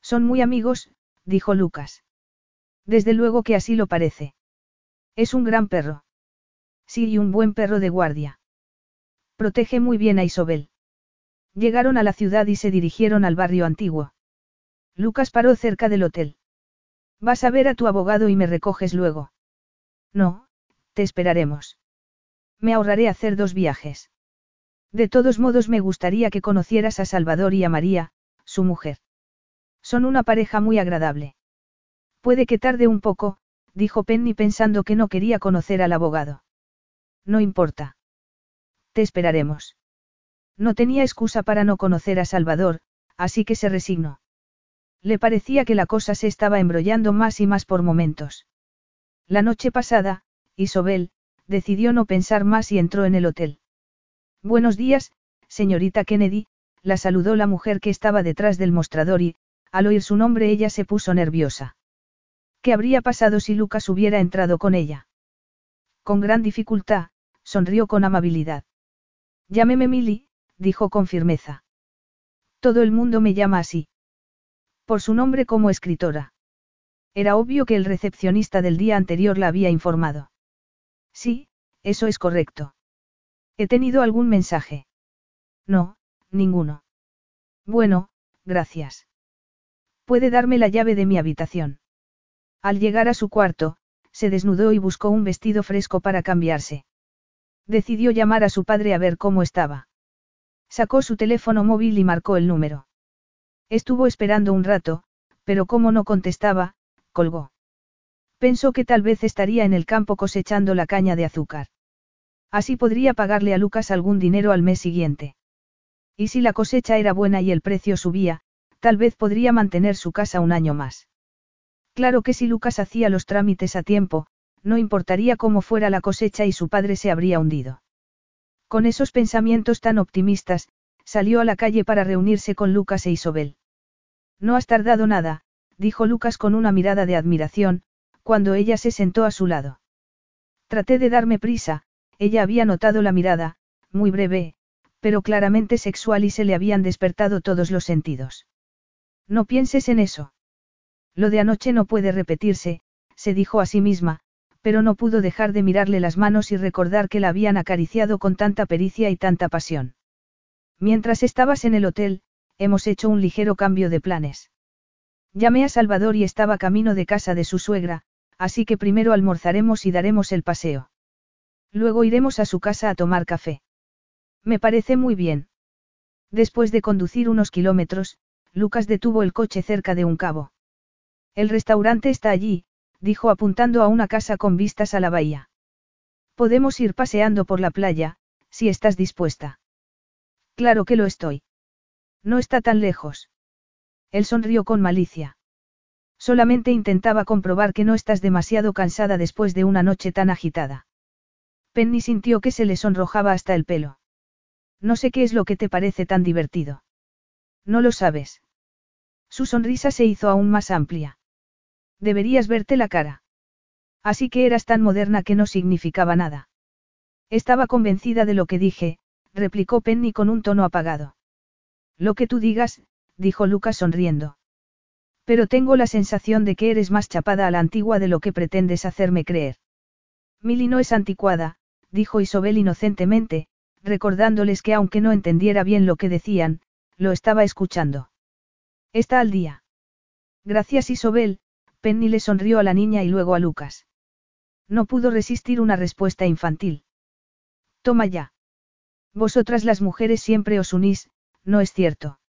Son muy amigos, dijo Lucas. Desde luego que así lo parece. Es un gran perro. Sí, y un buen perro de guardia. Protege muy bien a Isobel. Llegaron a la ciudad y se dirigieron al barrio antiguo. Lucas paró cerca del hotel. Vas a ver a tu abogado y me recoges luego. No, te esperaremos. Me ahorraré hacer dos viajes. De todos modos me gustaría que conocieras a Salvador y a María, su mujer. Son una pareja muy agradable. Puede que tarde un poco, dijo Penny pensando que no quería conocer al abogado. No importa. Te esperaremos. No tenía excusa para no conocer a Salvador, así que se resignó. Le parecía que la cosa se estaba embrollando más y más por momentos. La noche pasada, Isobel, decidió no pensar más y entró en el hotel. Buenos días, señorita Kennedy, la saludó la mujer que estaba detrás del mostrador y, al oír su nombre ella se puso nerviosa. ¿Qué habría pasado si Lucas hubiera entrado con ella? Con gran dificultad, sonrió con amabilidad. Llámeme Milly, dijo con firmeza. Todo el mundo me llama así. Por su nombre como escritora. Era obvio que el recepcionista del día anterior la había informado. Sí, eso es correcto. ¿He tenido algún mensaje? No, ninguno. Bueno, gracias. ¿Puede darme la llave de mi habitación? Al llegar a su cuarto, se desnudó y buscó un vestido fresco para cambiarse. Decidió llamar a su padre a ver cómo estaba. Sacó su teléfono móvil y marcó el número. Estuvo esperando un rato, pero como no contestaba, colgó. Pensó que tal vez estaría en el campo cosechando la caña de azúcar. Así podría pagarle a Lucas algún dinero al mes siguiente. Y si la cosecha era buena y el precio subía, tal vez podría mantener su casa un año más. Claro que si Lucas hacía los trámites a tiempo, no importaría cómo fuera la cosecha y su padre se habría hundido. Con esos pensamientos tan optimistas, salió a la calle para reunirse con Lucas e Isobel. No has tardado nada, dijo Lucas con una mirada de admiración, cuando ella se sentó a su lado. Traté de darme prisa, ella había notado la mirada, muy breve, pero claramente sexual y se le habían despertado todos los sentidos. No pienses en eso. Lo de anoche no puede repetirse, se dijo a sí misma, pero no pudo dejar de mirarle las manos y recordar que la habían acariciado con tanta pericia y tanta pasión. Mientras estabas en el hotel, hemos hecho un ligero cambio de planes. Llamé a Salvador y estaba camino de casa de su suegra, así que primero almorzaremos y daremos el paseo. Luego iremos a su casa a tomar café. Me parece muy bien. Después de conducir unos kilómetros, Lucas detuvo el coche cerca de un cabo. El restaurante está allí, dijo apuntando a una casa con vistas a la bahía. Podemos ir paseando por la playa, si estás dispuesta. Claro que lo estoy. No está tan lejos. Él sonrió con malicia. Solamente intentaba comprobar que no estás demasiado cansada después de una noche tan agitada. Penny sintió que se le sonrojaba hasta el pelo. No sé qué es lo que te parece tan divertido. No lo sabes. Su sonrisa se hizo aún más amplia. Deberías verte la cara. Así que eras tan moderna que no significaba nada. Estaba convencida de lo que dije, replicó Penny con un tono apagado. Lo que tú digas, dijo Lucas sonriendo. Pero tengo la sensación de que eres más chapada a la antigua de lo que pretendes hacerme creer. Milly no es anticuada, dijo Isobel inocentemente, recordándoles que aunque no entendiera bien lo que decían, lo estaba escuchando. Está al día. Gracias Isobel, Penny le sonrió a la niña y luego a Lucas. No pudo resistir una respuesta infantil. Toma ya. Vosotras las mujeres siempre os unís, ¿no es cierto?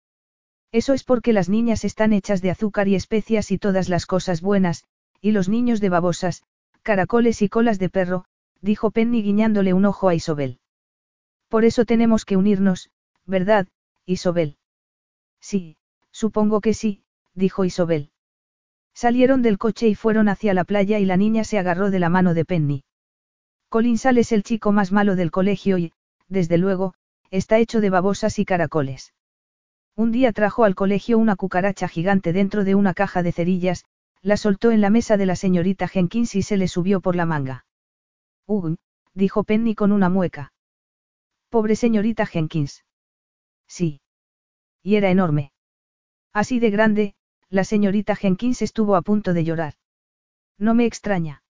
Eso es porque las niñas están hechas de azúcar y especias y todas las cosas buenas, y los niños de babosas, caracoles y colas de perro, dijo Penny guiñándole un ojo a Isobel. Por eso tenemos que unirnos, ¿verdad, Isobel? Sí, supongo que sí, dijo Isobel. Salieron del coche y fueron hacia la playa y la niña se agarró de la mano de Penny. Colin Sal es el chico más malo del colegio y, desde luego, está hecho de babosas y caracoles. Un día trajo al colegio una cucaracha gigante dentro de una caja de cerillas, la soltó en la mesa de la señorita Jenkins y se le subió por la manga. Ugh, dijo Penny con una mueca. Pobre señorita Jenkins. Sí. Y era enorme. Así de grande, la señorita Jenkins estuvo a punto de llorar. No me extraña.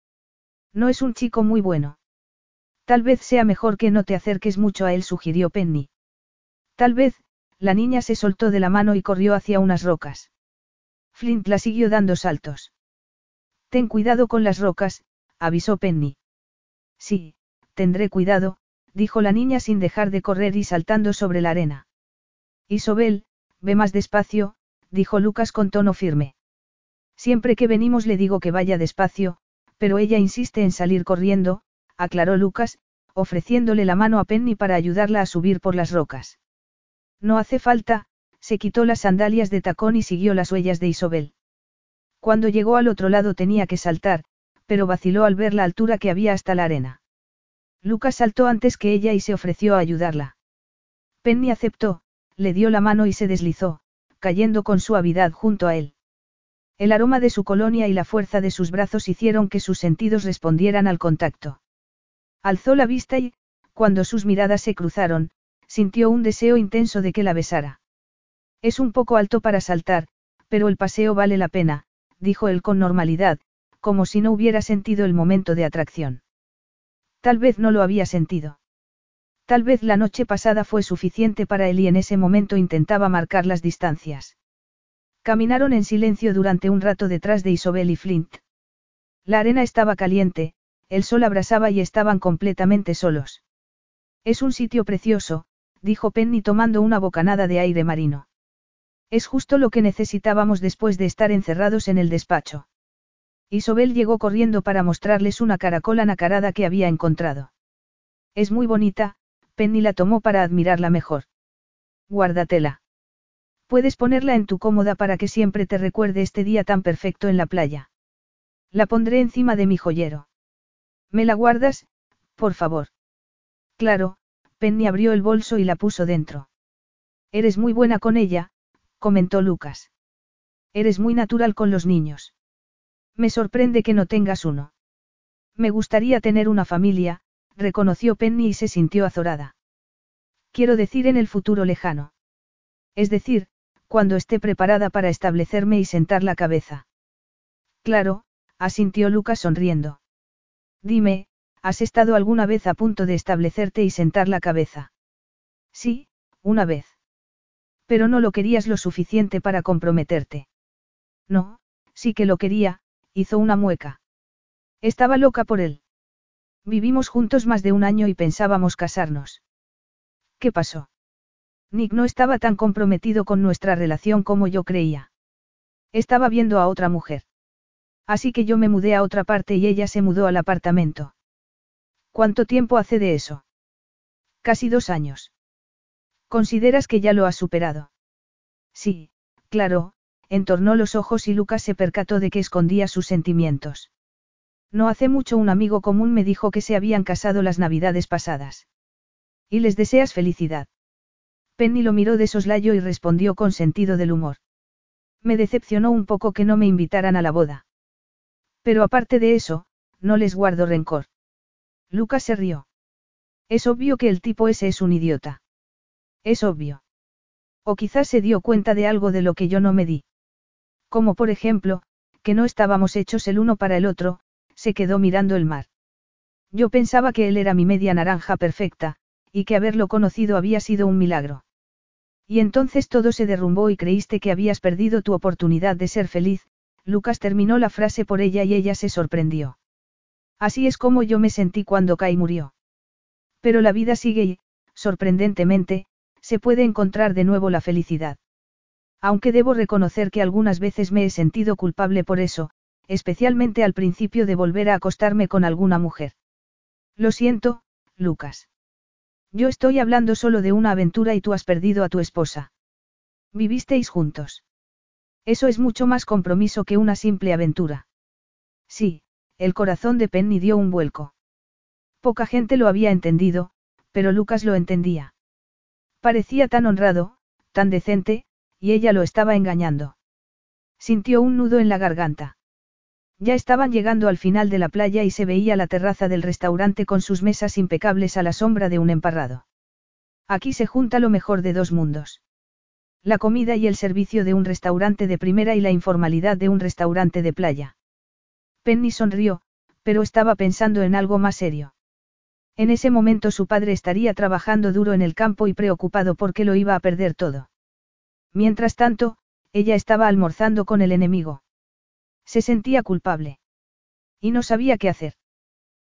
No es un chico muy bueno. Tal vez sea mejor que no te acerques mucho a él, sugirió Penny. Tal vez, la niña se soltó de la mano y corrió hacia unas rocas. Flint la siguió dando saltos. Ten cuidado con las rocas, avisó Penny. Sí, tendré cuidado, dijo la niña sin dejar de correr y saltando sobre la arena. Isobel, ve más despacio, dijo Lucas con tono firme. Siempre que venimos le digo que vaya despacio, pero ella insiste en salir corriendo, aclaró Lucas, ofreciéndole la mano a Penny para ayudarla a subir por las rocas. No hace falta, se quitó las sandalias de tacón y siguió las huellas de Isobel. Cuando llegó al otro lado tenía que saltar, pero vaciló al ver la altura que había hasta la arena. Lucas saltó antes que ella y se ofreció a ayudarla. Penny aceptó, le dio la mano y se deslizó, cayendo con suavidad junto a él. El aroma de su colonia y la fuerza de sus brazos hicieron que sus sentidos respondieran al contacto. Alzó la vista y, cuando sus miradas se cruzaron, sintió un deseo intenso de que la besara. Es un poco alto para saltar, pero el paseo vale la pena, dijo él con normalidad, como si no hubiera sentido el momento de atracción. Tal vez no lo había sentido. Tal vez la noche pasada fue suficiente para él y en ese momento intentaba marcar las distancias. Caminaron en silencio durante un rato detrás de Isobel y Flint. La arena estaba caliente, el sol abrasaba y estaban completamente solos. Es un sitio precioso, dijo Penny tomando una bocanada de aire marino. Es justo lo que necesitábamos después de estar encerrados en el despacho. Isobel llegó corriendo para mostrarles una caracola nacarada que había encontrado. Es muy bonita, Penny la tomó para admirarla mejor. Guárdatela. Puedes ponerla en tu cómoda para que siempre te recuerde este día tan perfecto en la playa. La pondré encima de mi joyero. ¿Me la guardas, por favor? Claro, Penny abrió el bolso y la puso dentro. Eres muy buena con ella, comentó Lucas. Eres muy natural con los niños. Me sorprende que no tengas uno. Me gustaría tener una familia, reconoció Penny y se sintió azorada. Quiero decir en el futuro lejano. Es decir, cuando esté preparada para establecerme y sentar la cabeza. Claro, asintió Lucas sonriendo. Dime, ¿has estado alguna vez a punto de establecerte y sentar la cabeza? Sí, una vez. Pero no lo querías lo suficiente para comprometerte. No, sí que lo quería, hizo una mueca. Estaba loca por él. Vivimos juntos más de un año y pensábamos casarnos. ¿Qué pasó? Nick no estaba tan comprometido con nuestra relación como yo creía. Estaba viendo a otra mujer. Así que yo me mudé a otra parte y ella se mudó al apartamento. ¿Cuánto tiempo hace de eso? Casi dos años. ¿Consideras que ya lo has superado? Sí, claro, entornó los ojos y Lucas se percató de que escondía sus sentimientos. No hace mucho un amigo común me dijo que se habían casado las navidades pasadas. ¿Y les deseas felicidad? Penny lo miró de soslayo y respondió con sentido del humor. Me decepcionó un poco que no me invitaran a la boda. Pero aparte de eso, no les guardo rencor. Lucas se rió. Es obvio que el tipo ese es un idiota. Es obvio. O quizás se dio cuenta de algo de lo que yo no me di. Como por ejemplo, que no estábamos hechos el uno para el otro, se quedó mirando el mar. Yo pensaba que él era mi media naranja perfecta, y que haberlo conocido había sido un milagro. Y entonces todo se derrumbó y creíste que habías perdido tu oportunidad de ser feliz, Lucas terminó la frase por ella y ella se sorprendió. Así es como yo me sentí cuando Kai murió. Pero la vida sigue y, sorprendentemente, se puede encontrar de nuevo la felicidad. Aunque debo reconocer que algunas veces me he sentido culpable por eso, especialmente al principio de volver a acostarme con alguna mujer. Lo siento, Lucas. Yo estoy hablando solo de una aventura y tú has perdido a tu esposa. Vivisteis juntos. Eso es mucho más compromiso que una simple aventura. Sí, el corazón de Penny dio un vuelco. Poca gente lo había entendido, pero Lucas lo entendía. Parecía tan honrado, tan decente, y ella lo estaba engañando. Sintió un nudo en la garganta. Ya estaban llegando al final de la playa y se veía la terraza del restaurante con sus mesas impecables a la sombra de un emparrado. Aquí se junta lo mejor de dos mundos. La comida y el servicio de un restaurante de primera y la informalidad de un restaurante de playa. Penny sonrió, pero estaba pensando en algo más serio. En ese momento su padre estaría trabajando duro en el campo y preocupado porque lo iba a perder todo. Mientras tanto, ella estaba almorzando con el enemigo. Se sentía culpable. Y no sabía qué hacer.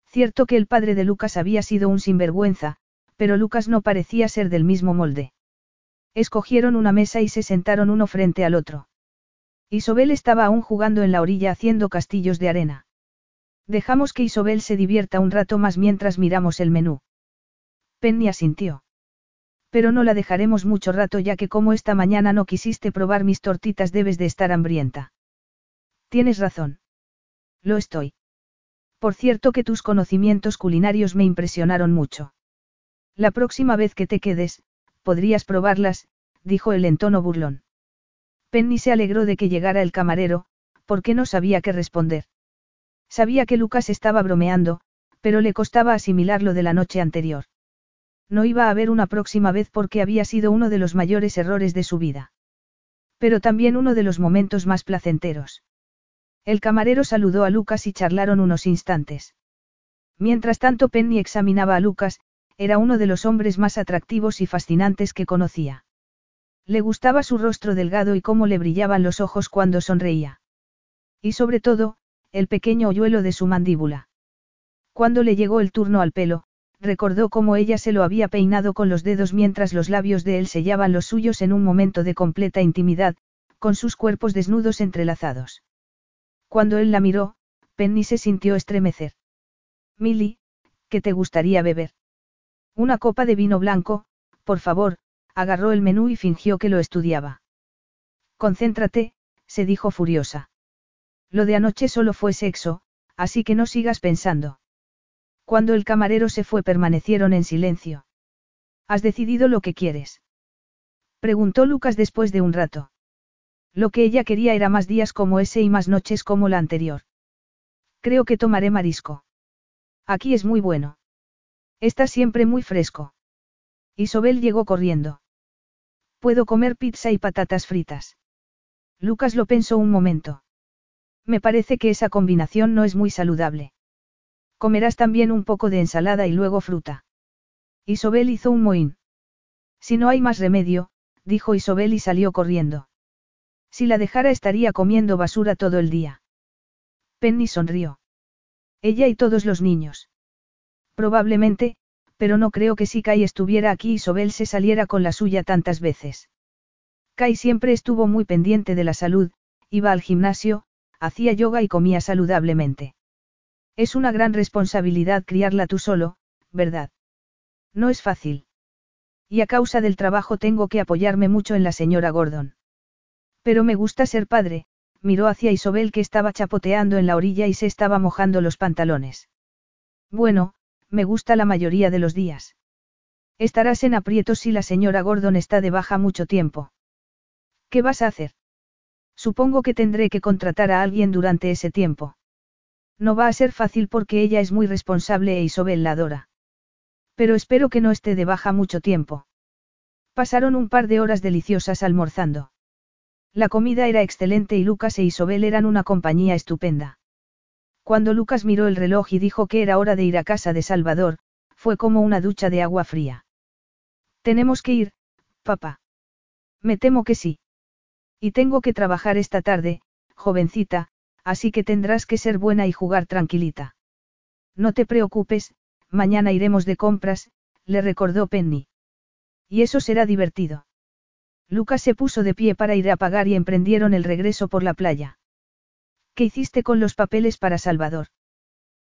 Cierto que el padre de Lucas había sido un sinvergüenza, pero Lucas no parecía ser del mismo molde. Escogieron una mesa y se sentaron uno frente al otro. Isobel estaba aún jugando en la orilla haciendo castillos de arena. Dejamos que Isobel se divierta un rato más mientras miramos el menú. Penny asintió. Pero no la dejaremos mucho rato ya que como esta mañana no quisiste probar mis tortitas debes de estar hambrienta. Tienes razón. Lo estoy. Por cierto que tus conocimientos culinarios me impresionaron mucho. La próxima vez que te quedes, podrías probarlas, dijo él en tono burlón. Penny se alegró de que llegara el camarero, porque no sabía qué responder. Sabía que Lucas estaba bromeando, pero le costaba asimilar lo de la noche anterior. No iba a haber una próxima vez porque había sido uno de los mayores errores de su vida. Pero también uno de los momentos más placenteros. El camarero saludó a Lucas y charlaron unos instantes. Mientras tanto Penny examinaba a Lucas, era uno de los hombres más atractivos y fascinantes que conocía. Le gustaba su rostro delgado y cómo le brillaban los ojos cuando sonreía. Y sobre todo, el pequeño hoyuelo de su mandíbula. Cuando le llegó el turno al pelo, recordó cómo ella se lo había peinado con los dedos mientras los labios de él sellaban los suyos en un momento de completa intimidad, con sus cuerpos desnudos entrelazados. Cuando él la miró, Penny se sintió estremecer. Milly, ¿qué te gustaría beber? Una copa de vino blanco, por favor, agarró el menú y fingió que lo estudiaba. Concéntrate, se dijo furiosa. Lo de anoche solo fue sexo, así que no sigas pensando. Cuando el camarero se fue permanecieron en silencio. ¿Has decidido lo que quieres? Preguntó Lucas después de un rato. Lo que ella quería era más días como ese y más noches como la anterior. Creo que tomaré marisco. Aquí es muy bueno. Está siempre muy fresco. Isobel llegó corriendo. Puedo comer pizza y patatas fritas. Lucas lo pensó un momento. Me parece que esa combinación no es muy saludable. Comerás también un poco de ensalada y luego fruta. Isobel hizo un mohín. Si no hay más remedio, dijo Isobel y salió corriendo. Si la dejara estaría comiendo basura todo el día. Penny sonrió. Ella y todos los niños. Probablemente, pero no creo que si Kai estuviera aquí Isobel se saliera con la suya tantas veces. Kai siempre estuvo muy pendiente de la salud, iba al gimnasio, hacía yoga y comía saludablemente. Es una gran responsabilidad criarla tú solo, ¿verdad? No es fácil. Y a causa del trabajo tengo que apoyarme mucho en la señora Gordon. Pero me gusta ser padre, miró hacia Isobel que estaba chapoteando en la orilla y se estaba mojando los pantalones. Bueno, me gusta la mayoría de los días. Estarás en aprietos si la señora Gordon está de baja mucho tiempo. ¿Qué vas a hacer? Supongo que tendré que contratar a alguien durante ese tiempo. No va a ser fácil porque ella es muy responsable e Isobel la adora. Pero espero que no esté de baja mucho tiempo. Pasaron un par de horas deliciosas almorzando. La comida era excelente y Lucas e Isobel eran una compañía estupenda. Cuando Lucas miró el reloj y dijo que era hora de ir a casa de Salvador, fue como una ducha de agua fría. Tenemos que ir, papá. Me temo que sí. Y tengo que trabajar esta tarde, jovencita, así que tendrás que ser buena y jugar tranquilita. No te preocupes, mañana iremos de compras, le recordó Penny. Y eso será divertido. Lucas se puso de pie para ir a pagar y emprendieron el regreso por la playa. ¿Qué hiciste con los papeles para Salvador?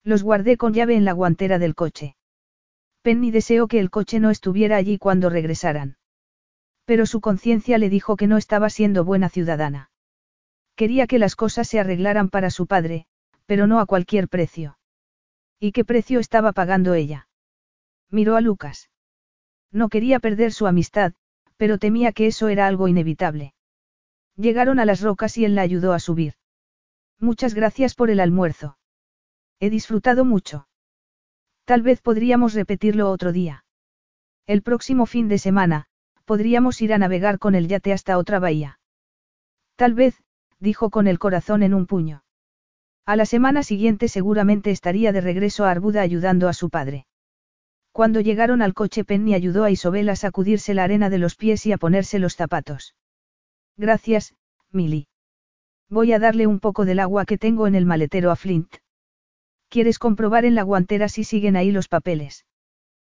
Los guardé con llave en la guantera del coche. Penny deseó que el coche no estuviera allí cuando regresaran. Pero su conciencia le dijo que no estaba siendo buena ciudadana. Quería que las cosas se arreglaran para su padre, pero no a cualquier precio. ¿Y qué precio estaba pagando ella? Miró a Lucas. No quería perder su amistad, pero temía que eso era algo inevitable. Llegaron a las rocas y él la ayudó a subir. Muchas gracias por el almuerzo. He disfrutado mucho. Tal vez podríamos repetirlo otro día. El próximo fin de semana, podríamos ir a navegar con el yate hasta otra bahía. Tal vez, dijo con el corazón en un puño. A la semana siguiente seguramente estaría de regreso a Arbuda ayudando a su padre. Cuando llegaron al coche Penny ayudó a Isobel a sacudirse la arena de los pies y a ponerse los zapatos. Gracias, Milly. Voy a darle un poco del agua que tengo en el maletero a Flint. ¿Quieres comprobar en la guantera si siguen ahí los papeles?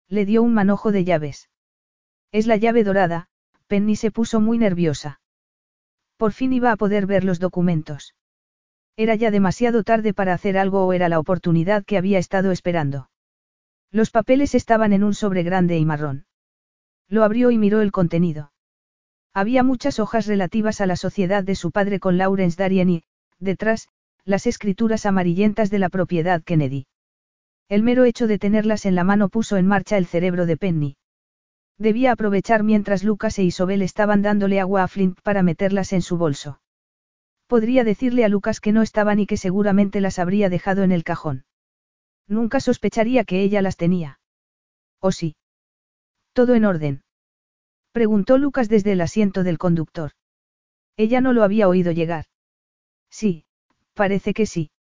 Le dio un manojo de llaves. Es la llave dorada, Penny se puso muy nerviosa. Por fin iba a poder ver los documentos. Era ya demasiado tarde para hacer algo o era la oportunidad que había estado esperando. Los papeles estaban en un sobre grande y marrón. Lo abrió y miró el contenido. Había muchas hojas relativas a la sociedad de su padre con Lawrence Darien y, detrás, las escrituras amarillentas de la propiedad Kennedy. El mero hecho de tenerlas en la mano puso en marcha el cerebro de Penny. Debía aprovechar mientras Lucas e Isobel estaban dándole agua a Flint para meterlas en su bolso. Podría decirle a Lucas que no estaban y que seguramente las habría dejado en el cajón. Nunca sospecharía que ella las tenía. ¿O sí? Todo en orden. Preguntó Lucas desde el asiento del conductor. Ella no lo había oído llegar. Sí, parece que sí.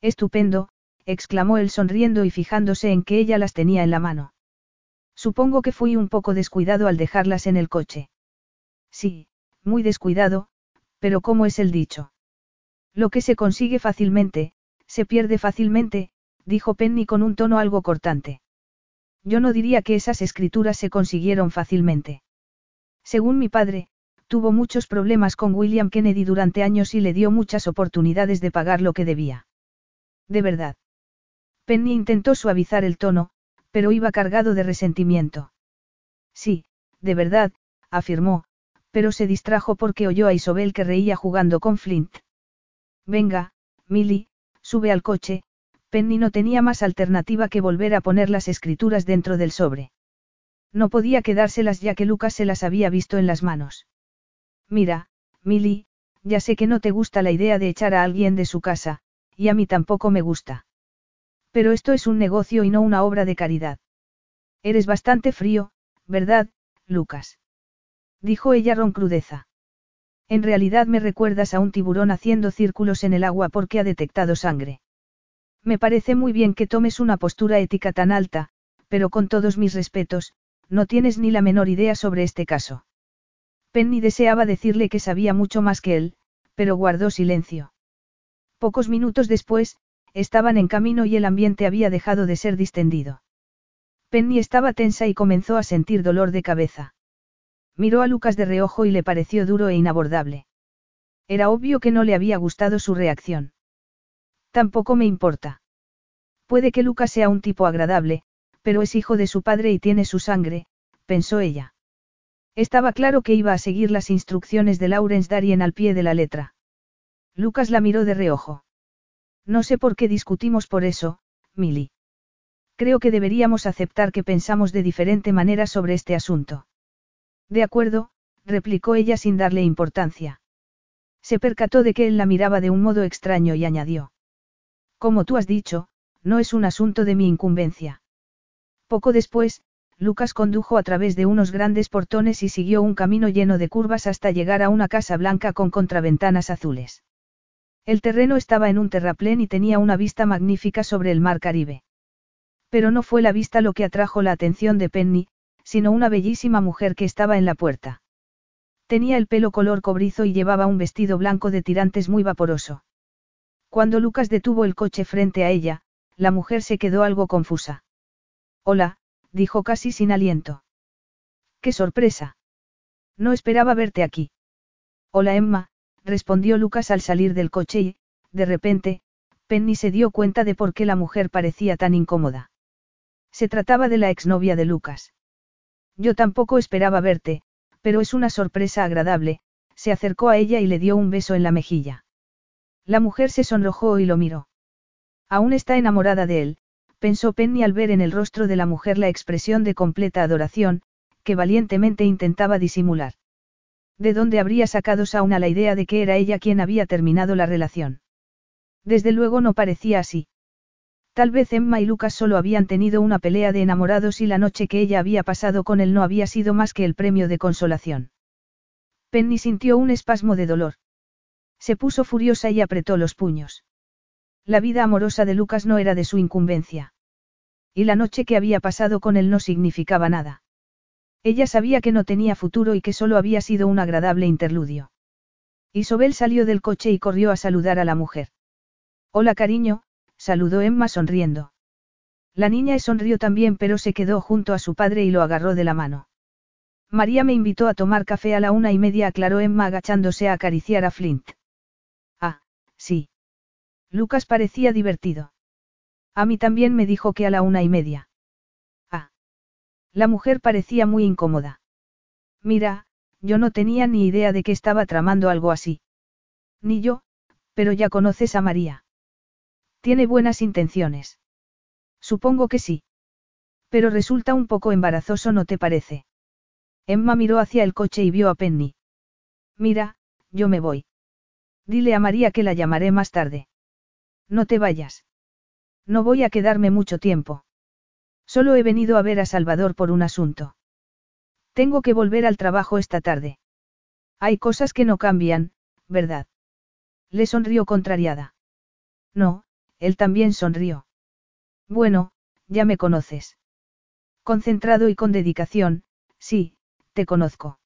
Estupendo, exclamó él sonriendo y fijándose en que ella las tenía en la mano. Supongo que fui un poco descuidado al dejarlas en el coche. Sí, muy descuidado, pero ¿cómo es el dicho? Lo que se consigue fácilmente, se pierde fácilmente, dijo Penny con un tono algo cortante. Yo no diría que esas escrituras se consiguieron fácilmente. Según mi padre, tuvo muchos problemas con William Kennedy durante años y le dio muchas oportunidades de pagar lo que debía. De verdad. Penny intentó suavizar el tono, pero iba cargado de resentimiento. Sí, de verdad, afirmó, pero se distrajo porque oyó a Isobel que reía jugando con Flint. Venga, Milly, sube al coche, Penny no tenía más alternativa que volver a poner las escrituras dentro del sobre. No podía quedárselas ya que Lucas se las había visto en las manos. Mira, Milly, ya sé que no te gusta la idea de echar a alguien de su casa, y a mí tampoco me gusta. Pero esto es un negocio y no una obra de caridad. Eres bastante frío, ¿verdad, Lucas? Dijo ella con crudeza. En realidad me recuerdas a un tiburón haciendo círculos en el agua porque ha detectado sangre. Me parece muy bien que tomes una postura ética tan alta, pero con todos mis respetos, no tienes ni la menor idea sobre este caso. Penny deseaba decirle que sabía mucho más que él, pero guardó silencio. Pocos minutos después, estaban en camino y el ambiente había dejado de ser distendido. Penny estaba tensa y comenzó a sentir dolor de cabeza. Miró a Lucas de reojo y le pareció duro e inabordable. Era obvio que no le había gustado su reacción. Tampoco me importa. Puede que Lucas sea un tipo agradable, pero es hijo de su padre y tiene su sangre, pensó ella. Estaba claro que iba a seguir las instrucciones de Lawrence Darien al pie de la letra. Lucas la miró de reojo. No sé por qué discutimos por eso, Milly. Creo que deberíamos aceptar que pensamos de diferente manera sobre este asunto. De acuerdo, replicó ella sin darle importancia. Se percató de que él la miraba de un modo extraño y añadió. Como tú has dicho, no es un asunto de mi incumbencia. Poco después, Lucas condujo a través de unos grandes portones y siguió un camino lleno de curvas hasta llegar a una casa blanca con contraventanas azules. El terreno estaba en un terraplén y tenía una vista magnífica sobre el mar Caribe. Pero no fue la vista lo que atrajo la atención de Penny, sino una bellísima mujer que estaba en la puerta. Tenía el pelo color cobrizo y llevaba un vestido blanco de tirantes muy vaporoso. Cuando Lucas detuvo el coche frente a ella, la mujer se quedó algo confusa. Hola, dijo casi sin aliento. ¡Qué sorpresa! No esperaba verte aquí. Hola Emma, respondió Lucas al salir del coche y, de repente, Penny se dio cuenta de por qué la mujer parecía tan incómoda. Se trataba de la exnovia de Lucas. Yo tampoco esperaba verte, pero es una sorpresa agradable, se acercó a ella y le dio un beso en la mejilla. La mujer se sonrojó y lo miró. Aún está enamorada de él, pensó Penny al ver en el rostro de la mujer la expresión de completa adoración, que valientemente intentaba disimular. ¿De dónde habría sacado Sauna la idea de que era ella quien había terminado la relación? Desde luego no parecía así. Tal vez Emma y Lucas solo habían tenido una pelea de enamorados y la noche que ella había pasado con él no había sido más que el premio de consolación. Penny sintió un espasmo de dolor. Se puso furiosa y apretó los puños. La vida amorosa de Lucas no era de su incumbencia. Y la noche que había pasado con él no significaba nada. Ella sabía que no tenía futuro y que solo había sido un agradable interludio. Isobel salió del coche y corrió a saludar a la mujer. Hola cariño, saludó Emma sonriendo. La niña sonrió también pero se quedó junto a su padre y lo agarró de la mano. María me invitó a tomar café a la una y media, aclaró Emma agachándose a acariciar a Flint. Sí. Lucas parecía divertido. A mí también me dijo que a la una y media. Ah. La mujer parecía muy incómoda. Mira, yo no tenía ni idea de que estaba tramando algo así. Ni yo, Pero ya conoces a María. Tiene buenas intenciones. Supongo que sí. Pero resulta un poco embarazoso, ¿no te parece? Emma miró hacia el coche y vio a Penny. Mira, yo me voy. Dile a María que la llamaré más tarde. No te vayas. No voy a quedarme mucho tiempo. Solo he venido a ver a Salvador por un asunto. Tengo que volver al trabajo esta tarde. Hay cosas que no cambian, ¿verdad? Le sonrió contrariada. No, él también sonrió. Bueno, ya me conoces. Concentrado y con dedicación, sí, te conozco.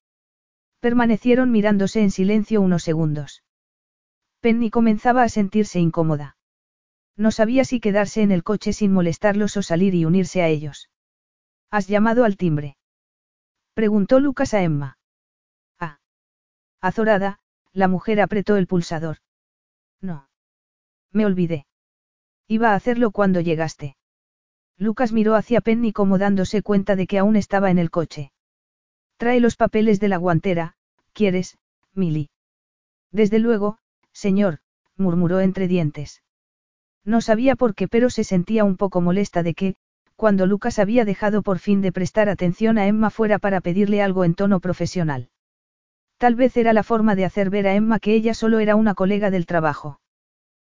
Permanecieron mirándose en silencio unos segundos. Penny comenzaba a sentirse incómoda. No sabía si quedarse en el coche sin molestarlos o salir y unirse a ellos. ¿Has llamado al timbre? Preguntó Lucas a Emma. Ah. Azorada, la mujer apretó el pulsador. No. Me olvidé. Iba a hacerlo cuando llegaste. Lucas miró hacia Penny como dándose cuenta de que aún estaba en el coche. Trae los papeles de la guantera, ¿quieres, Milly? Desde luego, señor, murmuró entre dientes. No sabía por qué, pero se sentía un poco molesta de que, cuando Lucas había dejado por fin de prestar atención a Emma fuera para pedirle algo en tono profesional. Tal vez era la forma de hacer ver a Emma que ella solo era una colega del trabajo.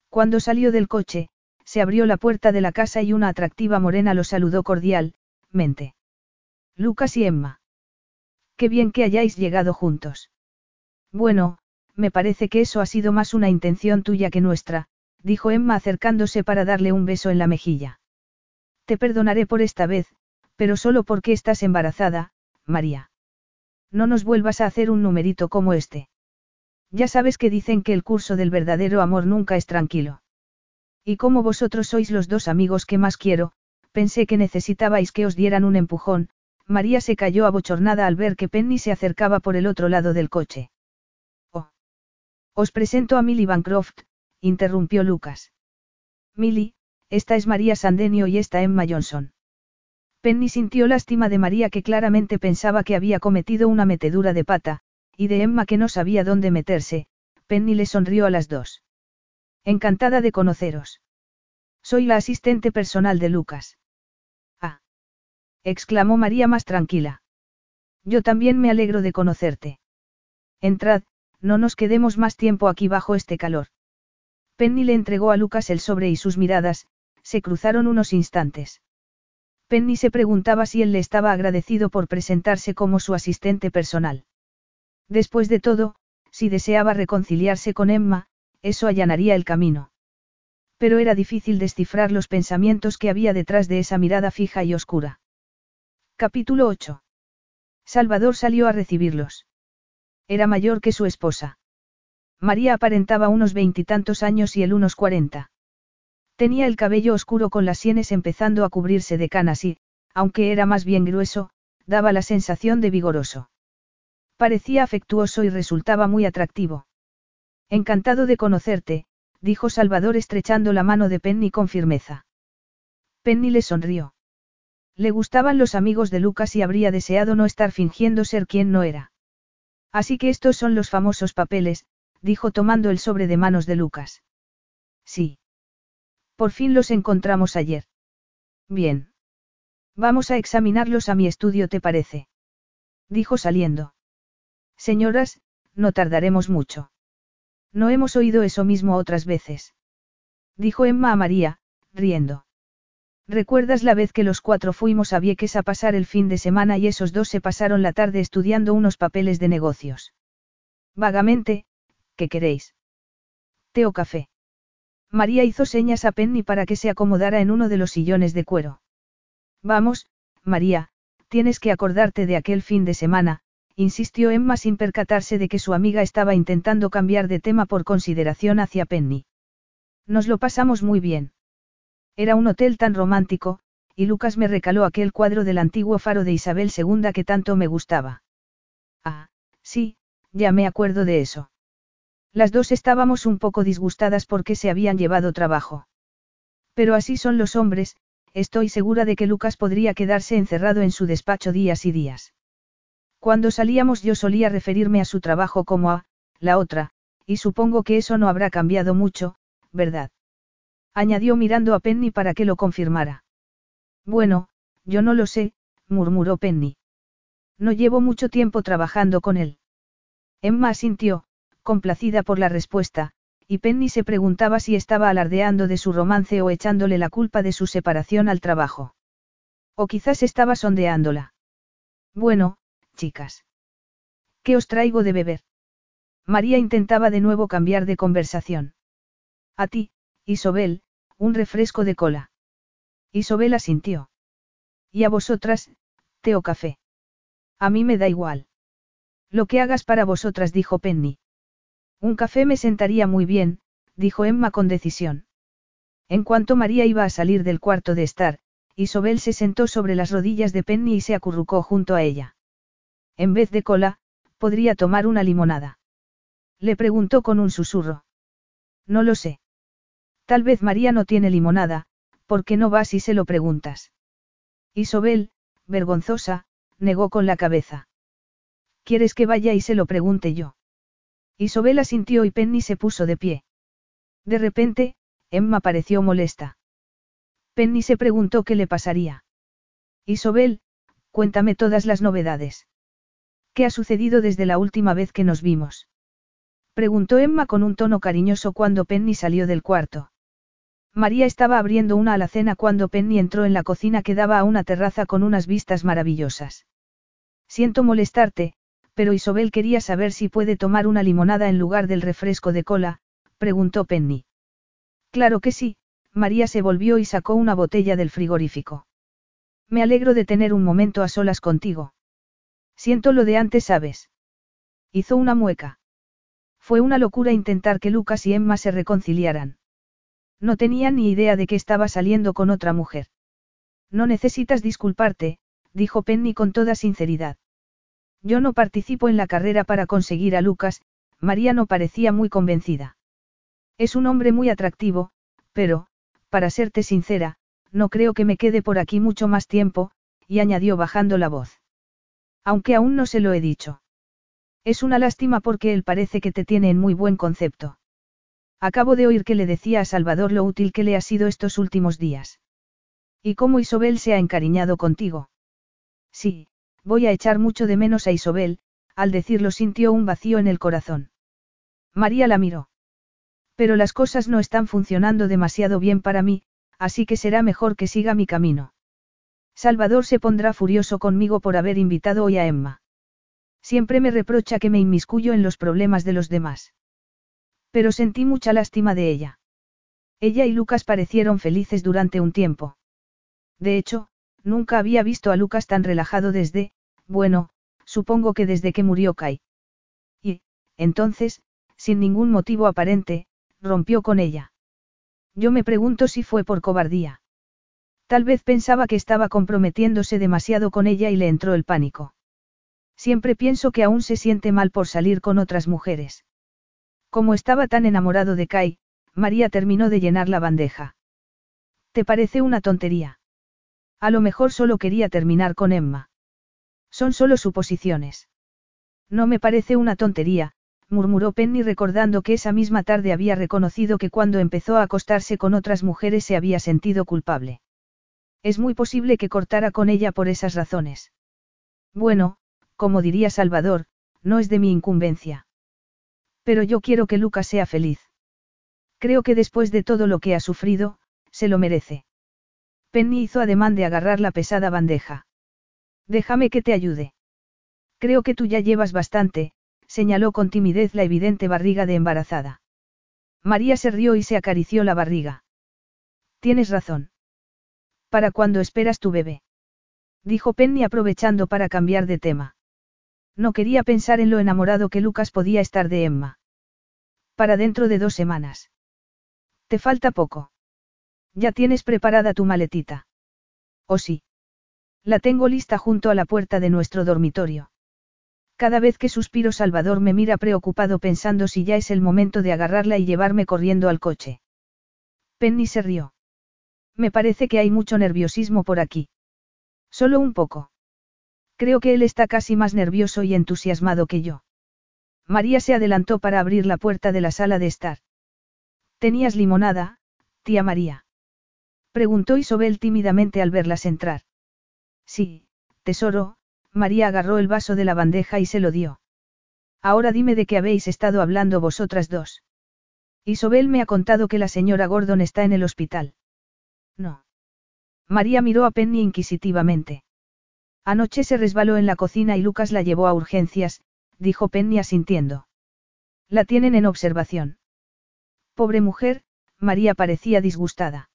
Cuando salió del coche, se abrió la puerta de la casa y una atractiva morena lo saludó cordialmente. Lucas y Emma. Qué bien que hayáis llegado juntos. Bueno, me parece que eso ha sido más una intención tuya que nuestra, dijo Emma acercándose para darle un beso en la mejilla. Te perdonaré por esta vez, pero solo porque estás embarazada, María. No nos vuelvas a hacer un numerito como este. Ya sabes que dicen que el curso del verdadero amor nunca es tranquilo. Y como vosotros sois los dos amigos que más quiero, pensé que necesitabais que os dieran un empujón, María se cayó abochornada al ver que Penny se acercaba por el otro lado del coche. Oh. Os presento a Milly Bancroft, interrumpió Lucas. Milly, esta es María Sandenio y esta Emma Johnson. Penny sintió lástima de María que claramente pensaba que había cometido una metedura de pata, y de Emma que no sabía dónde meterse, Penny le sonrió a las dos. Encantada de conoceros. Soy la asistente personal de Lucas. Ah. exclamó María más tranquila. Yo también me alegro de conocerte. Entrad, no nos quedemos más tiempo aquí bajo este calor. Penny le entregó a Lucas el sobre y sus miradas, se cruzaron unos instantes. Penny se preguntaba si él le estaba agradecido por presentarse como su asistente personal. Después de todo, si deseaba reconciliarse con Emma, eso allanaría el camino. Pero era difícil descifrar los pensamientos que había detrás de esa mirada fija y oscura. Capítulo 8. Salvador salió a recibirlos. Era mayor que su esposa. María aparentaba unos veintitantos años y él unos cuarenta. Tenía el cabello oscuro con las sienes empezando a cubrirse de canas y, aunque era más bien grueso, daba la sensación de vigoroso. Parecía afectuoso y resultaba muy atractivo. Encantado de conocerte, dijo Salvador estrechando la mano de Penny con firmeza. Penny le sonrió. Le gustaban los amigos de Lucas y habría deseado no estar fingiendo ser quien no era. Así que estos son los famosos papeles, dijo tomando el sobre de manos de Lucas. Sí. Por fin los encontramos ayer. Bien. Vamos a examinarlos a mi estudio, ¿te parece? Dijo saliendo. Señoras, no tardaremos mucho. No hemos oído eso mismo otras veces. Dijo Emma a María, riendo. ¿Recuerdas la vez que los cuatro fuimos a Vieques a pasar el fin de semana y esos dos se pasaron la tarde estudiando unos papeles de negocios? Vagamente, ¿qué queréis? ¿Té o café? María hizo señas a Penny para que se acomodara en uno de los sillones de cuero. Vamos, María, tienes que acordarte de aquel fin de semana, insistió Emma sin percatarse de que su amiga estaba intentando cambiar de tema por consideración hacia Penny. Nos lo pasamos muy bien. Era un hotel tan romántico, y Lucas me recaló aquel cuadro del antiguo faro de Isabel II que tanto me gustaba. Ah, sí, ya me acuerdo de eso. Las dos estábamos un poco disgustadas porque se habían llevado trabajo. Pero así son los hombres, estoy segura de que Lucas podría quedarse encerrado en su despacho días y días. Cuando salíamos yo solía referirme a su trabajo como a, la otra, y supongo que eso no habrá cambiado mucho, ¿verdad? Añadió mirando a Penny para que lo confirmara. Bueno, yo no lo sé, murmuró Penny. No llevo mucho tiempo trabajando con él. Emma asintió, complacida por la respuesta, y Penny se preguntaba si estaba alardeando de su romance o echándole la culpa de su separación al trabajo. O quizás estaba sondeándola. Bueno, chicas. ¿Qué os traigo de beber? María intentaba de nuevo cambiar de conversación. A ti, Isobel, un refresco de cola. Isobel asintió. Y a vosotras, té o café. A mí me da igual. Lo que hagas para vosotras, dijo Penny. Un café me sentaría muy bien, dijo Emma con decisión. En cuanto María iba a salir del cuarto de estar, Isobel se sentó sobre las rodillas de Penny y se acurrucó junto a ella. En vez de cola, podría tomar una limonada. Le preguntó con un susurro. No lo sé. Tal vez María no tiene limonada, ¿por qué no vas y se lo preguntas? Isobel, vergonzosa, negó con la cabeza. ¿Quieres que vaya y se lo pregunte yo? Isobel asintió y Penny se puso de pie. De repente, Emma pareció molesta. Penny se preguntó qué le pasaría. Isobel, cuéntame todas las novedades. ¿Qué ha sucedido desde la última vez que nos vimos? Preguntó Emma con un tono cariñoso cuando Penny salió del cuarto. María estaba abriendo una alacena cuando Penny entró en la cocina que daba a una terraza con unas vistas maravillosas. Siento molestarte, pero Isobel quería saber si puede tomar una limonada en lugar del refresco de cola, preguntó Penny. Claro que sí, María se volvió y sacó una botella del frigorífico. Me alegro de tener un momento a solas contigo. Siento lo de antes, ¿sabes? Hizo una mueca. Fue una locura intentar que Lucas y Emma se reconciliaran. No tenía ni idea de que estaba saliendo con otra mujer. No necesitas disculparte, dijo Penny con toda sinceridad. Yo no participo en la carrera para conseguir a Lucas, María no parecía muy convencida. Es un hombre muy atractivo, pero, para serte sincera, no creo que me quede por aquí mucho más tiempo, y añadió bajando la voz. Aunque aún no se lo he dicho. Es una lástima porque él parece que te tiene en muy buen concepto. Acabo de oír que le decía a Salvador lo útil que le ha sido estos últimos días. ¿Y cómo Isobel se ha encariñado contigo? Sí, voy a echar mucho de menos a Isobel, al decirlo sintió un vacío en el corazón. María la miró. Pero las cosas no están funcionando demasiado bien para mí, así que será mejor que siga mi camino. Salvador se pondrá furioso conmigo por haber invitado hoy a Emma. Siempre me reprocha que me inmiscuyo en los problemas de los demás. Pero sentí mucha lástima de ella. Ella y Lucas parecieron felices durante un tiempo. De hecho, Nunca había visto a Lucas tan relajado desde, bueno, supongo que desde que murió Kai. Y, entonces, sin ningún motivo aparente, rompió con ella. Yo me pregunto si fue por cobardía. Tal vez pensaba que estaba comprometiéndose demasiado con ella y le entró el pánico. Siempre pienso que aún se siente mal por salir con otras mujeres. Como estaba tan enamorado de Kai, María terminó de llenar la bandeja. ¿Te parece una tontería? A lo mejor solo quería terminar con Emma. Son solo suposiciones. No me parece una tontería, murmuró Penny recordando que esa misma tarde había reconocido que cuando empezó a acostarse con otras mujeres se había sentido culpable. Es muy posible que cortara con ella por esas razones. Bueno, como diría Salvador, no es de mi incumbencia. Pero yo quiero que Lucas sea feliz. Creo que después de todo lo que ha sufrido, se lo merece. Penny hizo ademán de agarrar la pesada bandeja. Déjame que te ayude. Creo que tú ya llevas bastante, señaló con timidez la evidente barriga de embarazada. María se rió y se acarició la barriga. Tienes razón. ¿Para cuándo esperas tu bebé? Dijo Penny aprovechando para cambiar de tema. No quería pensar en lo enamorado que Lucas podía estar de Emma. Para dentro de dos semanas. Te falta poco. Ya tienes preparada tu maletita. ¿O sí? La tengo lista junto a la puerta de nuestro dormitorio. Cada vez que suspiro Salvador me mira preocupado pensando si ya es el momento de agarrarla y llevarme corriendo al coche. Penny se rió. Me parece que hay mucho nerviosismo por aquí. Solo un poco. Creo que él está casi más nervioso y entusiasmado que yo. María se adelantó para abrir la puerta de la sala de estar. ¿Tenías limonada, tía María? Preguntó Isobel tímidamente al verlas entrar. Sí, tesoro, María agarró el vaso de la bandeja y se lo dio. Ahora dime de qué habéis estado hablando vosotras dos. Isobel me ha contado que la señora Gordon está en el hospital. No. María miró a Penny inquisitivamente. Anoche se resbaló en la cocina y Lucas la llevó a urgencias, dijo Penny asintiendo. La tienen en observación. Pobre mujer, María parecía disgustada.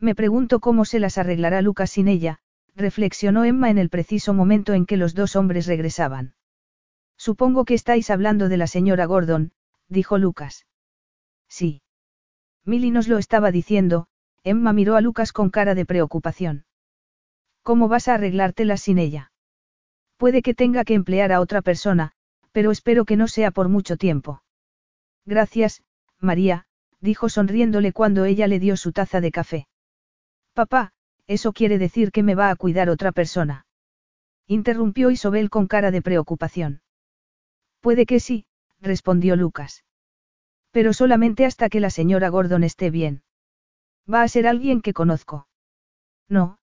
Me pregunto cómo se las arreglará Lucas sin ella, reflexionó Emma en el preciso momento en que los dos hombres regresaban. Supongo que estáis hablando de la señora Gordon, dijo Lucas. Sí. Milly nos lo estaba diciendo, Emma miró a Lucas con cara de preocupación. ¿Cómo vas a arreglártelas sin ella? Puede que tenga que emplear a otra persona, pero espero que no sea por mucho tiempo. Gracias, María, dijo sonriéndole cuando ella le dio su taza de café. Papá, eso quiere decir que me va a cuidar otra persona. Interrumpió Isobel con cara de preocupación. Puede que sí, respondió Lucas. Pero solamente hasta que la señora Gordon esté bien. Va a ser alguien que conozco. No,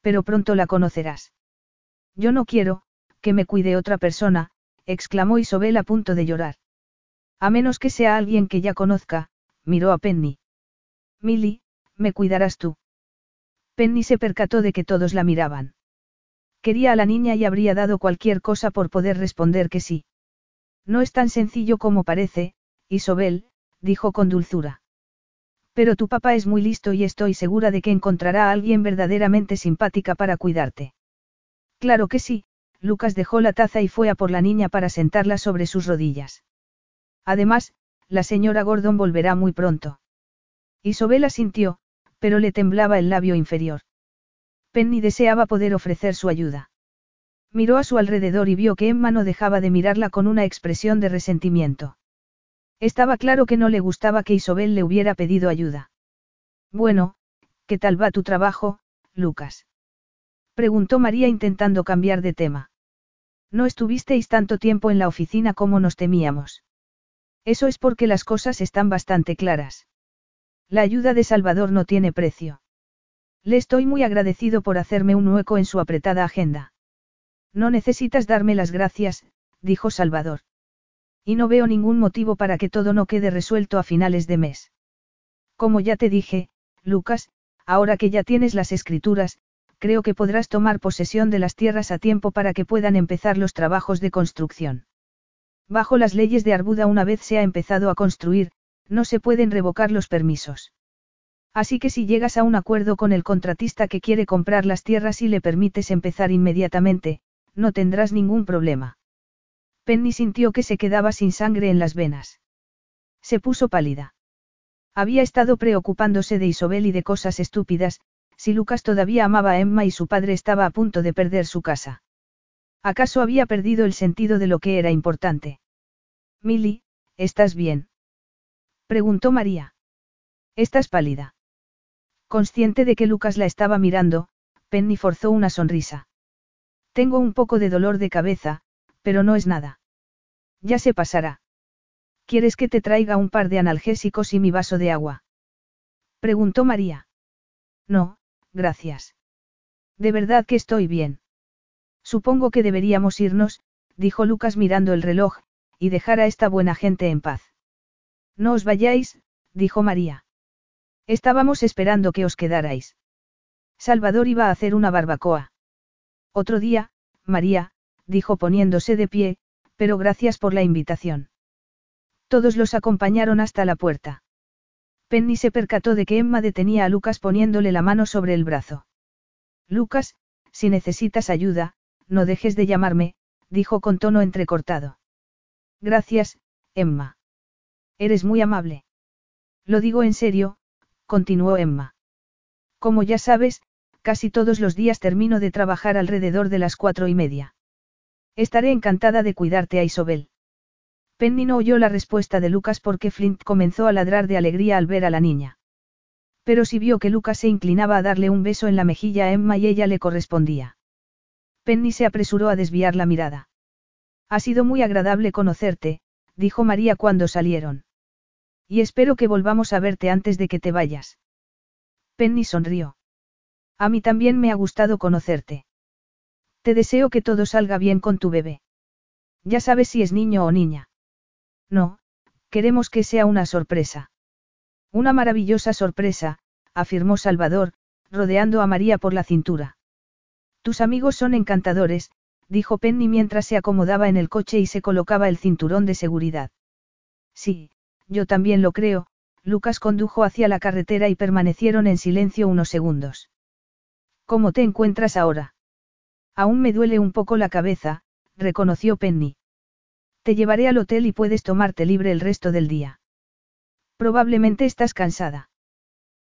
pero pronto la conocerás. Yo no quiero, que me cuide otra persona, exclamó Isobel a punto de llorar. A menos que sea alguien que ya conozca, miró a Penny. Milly, me cuidarás tú. Penny se percató de que todos la miraban. Quería a la niña y habría dado cualquier cosa por poder responder que sí. No es tan sencillo como parece, Isobel, dijo con dulzura. Pero tu papá es muy listo y estoy segura de que encontrará a alguien verdaderamente simpática para cuidarte. Claro que sí, Lucas dejó la taza y fue a por la niña para sentarla sobre sus rodillas. Además, la señora Gordon volverá muy pronto. Isobel asintió, pero le temblaba el labio inferior. Penny deseaba poder ofrecer su ayuda. Miró a su alrededor y vio que Emma no dejaba de mirarla con una expresión de resentimiento. Estaba claro que no le gustaba que Isobel le hubiera pedido ayuda. Bueno, ¿qué tal va tu trabajo, Lucas? Preguntó María intentando cambiar de tema. No estuvisteis tanto tiempo en la oficina como nos temíamos. Eso es porque las cosas están bastante claras. La ayuda de Salvador no tiene precio. Le estoy muy agradecido por hacerme un hueco en su apretada agenda. No necesitas darme las gracias, dijo Salvador. Y no veo ningún motivo para que todo no quede resuelto a finales de mes. Como ya te dije, Lucas, ahora que ya tienes las escrituras, creo que podrás tomar posesión de las tierras a tiempo para que puedan empezar los trabajos de construcción. Bajo las leyes de Arbuda una vez se ha empezado a construir, no se pueden revocar los permisos. Así que si llegas a un acuerdo con el contratista que quiere comprar las tierras y le permites empezar inmediatamente, no tendrás ningún problema. Penny sintió que se quedaba sin sangre en las venas. Se puso pálida. Había estado preocupándose de Isobel y de cosas estúpidas, si Lucas todavía amaba a Emma y su padre estaba a punto de perder su casa. ¿Acaso había perdido el sentido de lo que era importante? Milly, ¿estás bien? Preguntó María. Estás pálida. Consciente de que Lucas la estaba mirando, Penny forzó una sonrisa. Tengo un poco de dolor de cabeza, pero no es nada. Ya se pasará. ¿Quieres que te traiga un par de analgésicos y mi vaso de agua? Preguntó María. No, gracias. De verdad que estoy bien. Supongo que deberíamos irnos, dijo Lucas mirando el reloj, y dejar a esta buena gente en paz. No os vayáis, dijo María. Estábamos esperando que os quedarais. Salvador iba a hacer una barbacoa. Otro día, María, dijo poniéndose de pie, pero gracias por la invitación. Todos los acompañaron hasta la puerta. Penny se percató de que Emma detenía a Lucas poniéndole la mano sobre el brazo. Lucas, si necesitas ayuda, no dejes de llamarme, dijo con tono entrecortado. Gracias, Emma. Eres muy amable. Lo digo en serio, continuó Emma. Como ya sabes, casi todos los días termino de trabajar alrededor de las cuatro y media. Estaré encantada de cuidarte a Isobel. Penny no oyó la respuesta de Lucas porque Flint comenzó a ladrar de alegría al ver a la niña. Pero sí vio que Lucas se inclinaba a darle un beso en la mejilla a Emma y ella le correspondía. Penny se apresuró a desviar la mirada. Ha sido muy agradable conocerte, dijo María cuando salieron. Y espero que volvamos a verte antes de que te vayas. Penny sonrió. A mí también me ha gustado conocerte. Te deseo que todo salga bien con tu bebé. Ya sabes si es niño o niña. No, queremos que sea una sorpresa. Una maravillosa sorpresa, afirmó Salvador, rodeando a María por la cintura. Tus amigos son encantadores, dijo Penny mientras se acomodaba en el coche y se colocaba el cinturón de seguridad. Sí, yo también lo creo, Lucas condujo hacia la carretera y permanecieron en silencio unos segundos. ¿Cómo te encuentras ahora? Aún me duele un poco la cabeza, reconoció Penny. Te llevaré al hotel y puedes tomarte libre el resto del día. Probablemente estás cansada.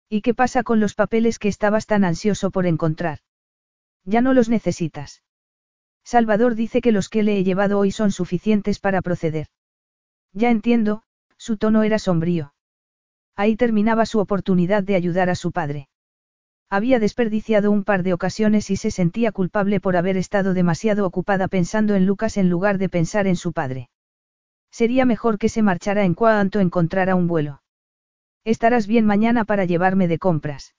¿Y qué pasa con los papeles que estabas tan ansioso por encontrar? Ya no los necesitas. Salvador dice que los que le he llevado hoy son suficientes para proceder. Ya entiendo, su tono era sombrío. Ahí terminaba su oportunidad de ayudar a su padre. Había desperdiciado un par de ocasiones y se sentía culpable por haber estado demasiado ocupada pensando en Lucas en lugar de pensar en su padre. Sería mejor que se marchara en cuanto encontrara un vuelo. ¿Estarás bien mañana para llevarme de compras?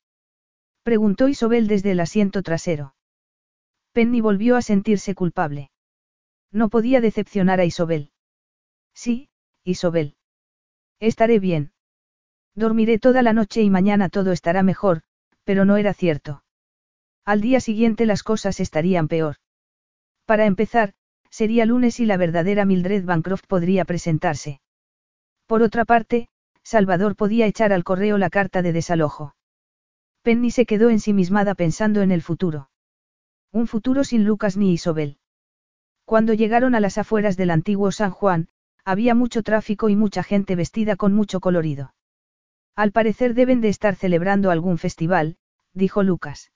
Preguntó Isobel desde el asiento trasero. Penny volvió a sentirse culpable. No podía decepcionar a Isobel. Sí, Isobel. Estaré bien. Dormiré toda la noche y mañana todo estará mejor, pero no era cierto. Al día siguiente las cosas estarían peor. Para empezar, sería lunes y la verdadera Mildred Bancroft podría presentarse. Por otra parte, Salvador podía echar al correo la carta de desalojo. Penny se quedó ensimismada pensando en el futuro. Un futuro sin Lucas ni Isobel. Cuando llegaron a las afueras del antiguo San Juan, había mucho tráfico y mucha gente vestida con mucho colorido. Al parecer deben de estar celebrando algún festival, dijo Lucas.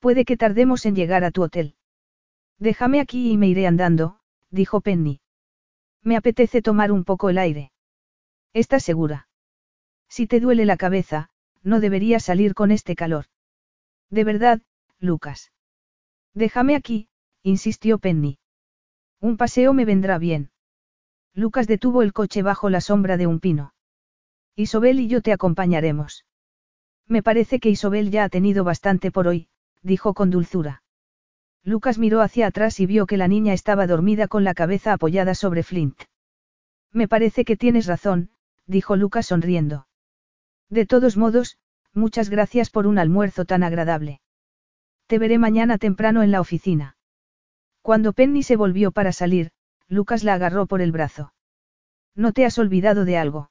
Puede que tardemos en llegar a tu hotel. Déjame aquí y me iré andando, dijo Penny. Me apetece tomar un poco el aire. ¿Estás segura? Si te duele la cabeza, no deberías salir con este calor. De verdad, Lucas. Déjame aquí, insistió Penny. Un paseo me vendrá bien. Lucas detuvo el coche bajo la sombra de un pino. Isobel y yo te acompañaremos. Me parece que Isobel ya ha tenido bastante por hoy, dijo con dulzura. Lucas miró hacia atrás y vio que la niña estaba dormida con la cabeza apoyada sobre Flint. Me parece que tienes razón, dijo Lucas sonriendo. De todos modos, muchas gracias por un almuerzo tan agradable. Te veré mañana temprano en la oficina. Cuando Penny se volvió para salir, Lucas la agarró por el brazo. ¿No te has olvidado de algo?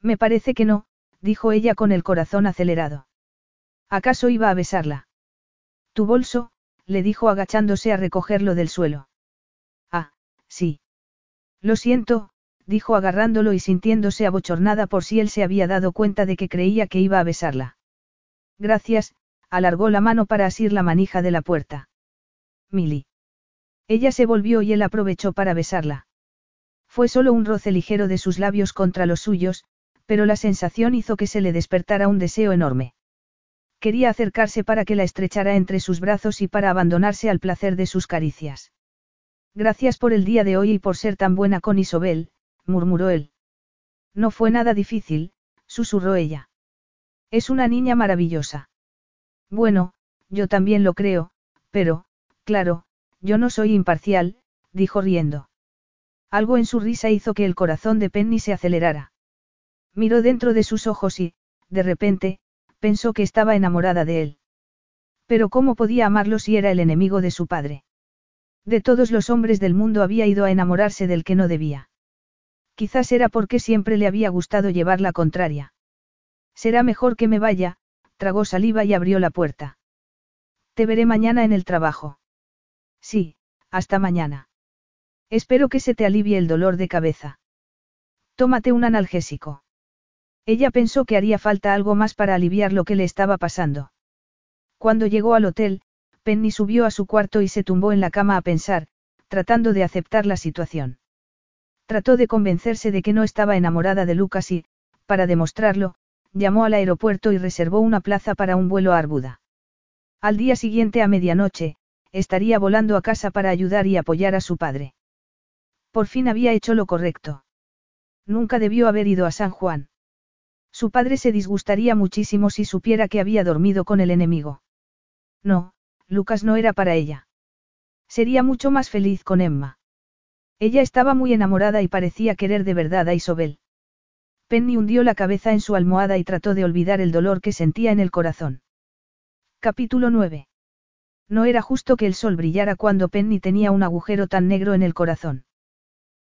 Me parece que no, dijo ella con el corazón acelerado. ¿Acaso iba a besarla? Tu bolso, le dijo agachándose a recogerlo del suelo. Ah, sí. Lo siento, dijo agarrándolo y sintiéndose abochornada por si él se había dado cuenta de que creía que iba a besarla. Gracias, alargó la mano para asir la manija de la puerta. Milly. Ella se volvió y él aprovechó para besarla. Fue solo un roce ligero de sus labios contra los suyos, pero la sensación hizo que se le despertara un deseo enorme. Quería acercarse para que la estrechara entre sus brazos y para abandonarse al placer de sus caricias. Gracias por el día de hoy y por ser tan buena con Isobel, murmuró él. No fue nada difícil, susurró ella. Es una niña maravillosa. Bueno, yo también lo creo, pero, claro, yo no soy imparcial, dijo riendo. Algo en su risa hizo que el corazón de Penny se acelerara. Miró dentro de sus ojos y, de repente, pensó que estaba enamorada de él. Pero ¿cómo podía amarlo si era el enemigo de su padre? De todos los hombres del mundo había ido a enamorarse del que no debía. Quizás era porque siempre le había gustado llevar la contraria. Será mejor que me vaya, tragó saliva y abrió la puerta. Te veré mañana en el trabajo. Sí, hasta mañana. Espero que se te alivie el dolor de cabeza. Tómate un analgésico. Ella pensó que haría falta algo más para aliviar lo que le estaba pasando. Cuando llegó al hotel, Penny subió a su cuarto y se tumbó en la cama a pensar, tratando de aceptar la situación. Trató de convencerse de que no estaba enamorada de Lucas y, para demostrarlo, llamó al aeropuerto y reservó una plaza para un vuelo a Arbuda. Al día siguiente a medianoche, estaría volando a casa para ayudar y apoyar a su padre. Por fin había hecho lo correcto. Nunca debió haber ido a San Juan. Su padre se disgustaría muchísimo si supiera que había dormido con el enemigo. No, Lucas no era para ella. Sería mucho más feliz con Emma. Ella estaba muy enamorada y parecía querer de verdad a Isobel. Penny hundió la cabeza en su almohada y trató de olvidar el dolor que sentía en el corazón. Capítulo 9. No era justo que el sol brillara cuando Penny tenía un agujero tan negro en el corazón.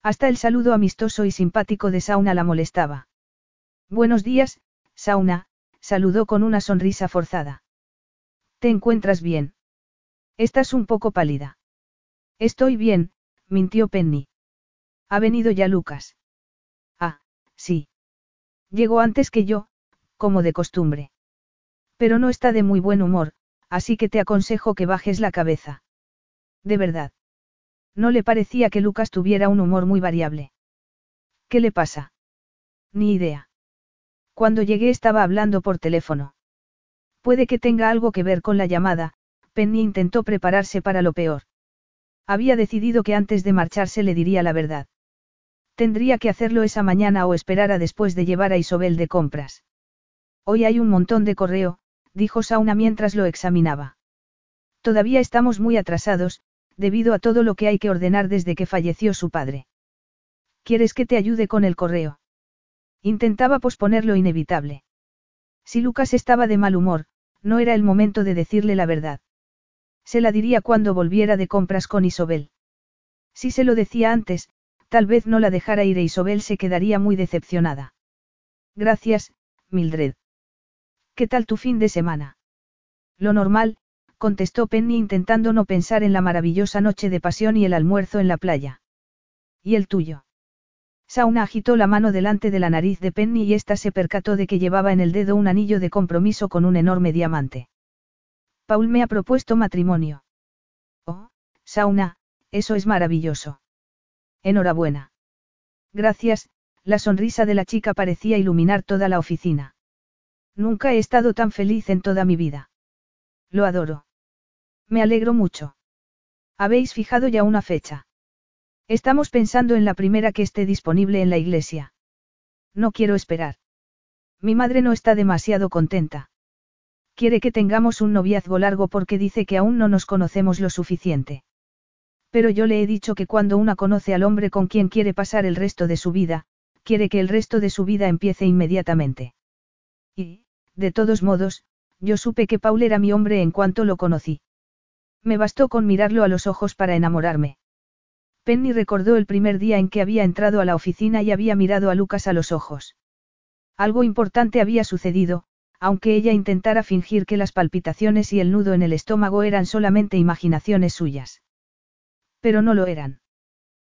Hasta el saludo amistoso y simpático de Sauna la molestaba. Buenos días, Sauna, saludó con una sonrisa forzada. ¿Te encuentras bien? Estás un poco pálida. Estoy bien, mintió Penny. ¿Ha venido ya Lucas? Ah, sí. Llegó antes que yo, como de costumbre. Pero no está de muy buen humor, así que te aconsejo que bajes la cabeza. De verdad. No le parecía que Lucas tuviera un humor muy variable. ¿Qué le pasa? Ni idea. Cuando llegué estaba hablando por teléfono. Puede que tenga algo que ver con la llamada, Penny intentó prepararse para lo peor. Había decidido que antes de marcharse le diría la verdad. Tendría que hacerlo esa mañana o esperar a después de llevar a Isobel de compras. Hoy hay un montón de correo, dijo Sauna mientras lo examinaba. Todavía estamos muy atrasados, debido a todo lo que hay que ordenar desde que falleció su padre. ¿Quieres que te ayude con el correo? Intentaba posponer lo inevitable. Si Lucas estaba de mal humor, no era el momento de decirle la verdad. Se la diría cuando volviera de compras con Isobel. Si se lo decía antes, tal vez no la dejara ir e Isobel se quedaría muy decepcionada. Gracias, Mildred. ¿Qué tal tu fin de semana? Lo normal, contestó Penny intentando no pensar en la maravillosa noche de pasión y el almuerzo en la playa. ¿Y el tuyo? Sauna agitó la mano delante de la nariz de Penny y ésta se percató de que llevaba en el dedo un anillo de compromiso con un enorme diamante. Paul me ha propuesto matrimonio. Oh, Sauna, eso es maravilloso. Enhorabuena. Gracias, la sonrisa de la chica parecía iluminar toda la oficina. Nunca he estado tan feliz en toda mi vida. Lo adoro. Me alegro mucho. ¿Habéis fijado ya una fecha? Estamos pensando en la primera que esté disponible en la iglesia. No quiero esperar. Mi madre no está demasiado contenta. Quiere que tengamos un noviazgo largo porque dice que aún no nos conocemos lo suficiente. Pero yo le he dicho que cuando una conoce al hombre con quien quiere pasar el resto de su vida, quiere que el resto de su vida empiece inmediatamente. Y, de todos modos, yo supe que Paul era mi hombre en cuanto lo conocí. Me bastó con mirarlo a los ojos para enamorarme. Penny recordó el primer día en que había entrado a la oficina y había mirado a Lucas a los ojos. Algo importante había sucedido, aunque ella intentara fingir que las palpitaciones y el nudo en el estómago eran solamente imaginaciones suyas. Pero no lo eran.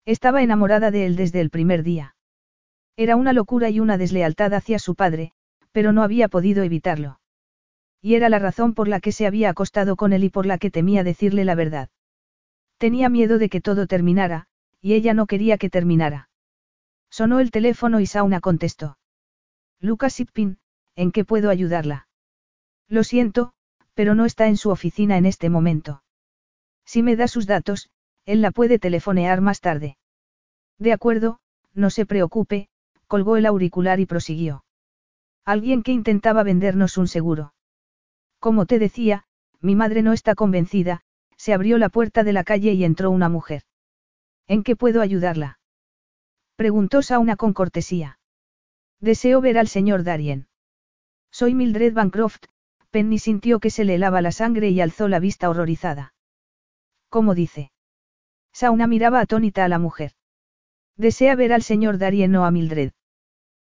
Estaba enamorada de él desde el primer día. Era una locura y una deslealtad hacia su padre, pero no había podido evitarlo. Y era la razón por la que se había acostado con él y por la que temía decirle la verdad. Tenía miedo de que todo terminara, y ella no quería que terminara. Sonó el teléfono y Sauna contestó. Lucas Sipin, ¿en qué puedo ayudarla? Lo siento, pero no está en su oficina en este momento. Si me da sus datos, él la puede telefonear más tarde. De acuerdo, no se preocupe, colgó el auricular y prosiguió. Alguien que intentaba vendernos un seguro. Como te decía, mi madre no está convencida, se abrió la puerta de la calle y entró una mujer. ¿En qué puedo ayudarla? Preguntó Sauna con cortesía. Deseo ver al señor Darien. Soy Mildred Bancroft, Penny sintió que se le helaba la sangre y alzó la vista horrorizada. ¿Cómo dice? Sauna miraba atónita a la mujer. Desea ver al señor Darien o a Mildred.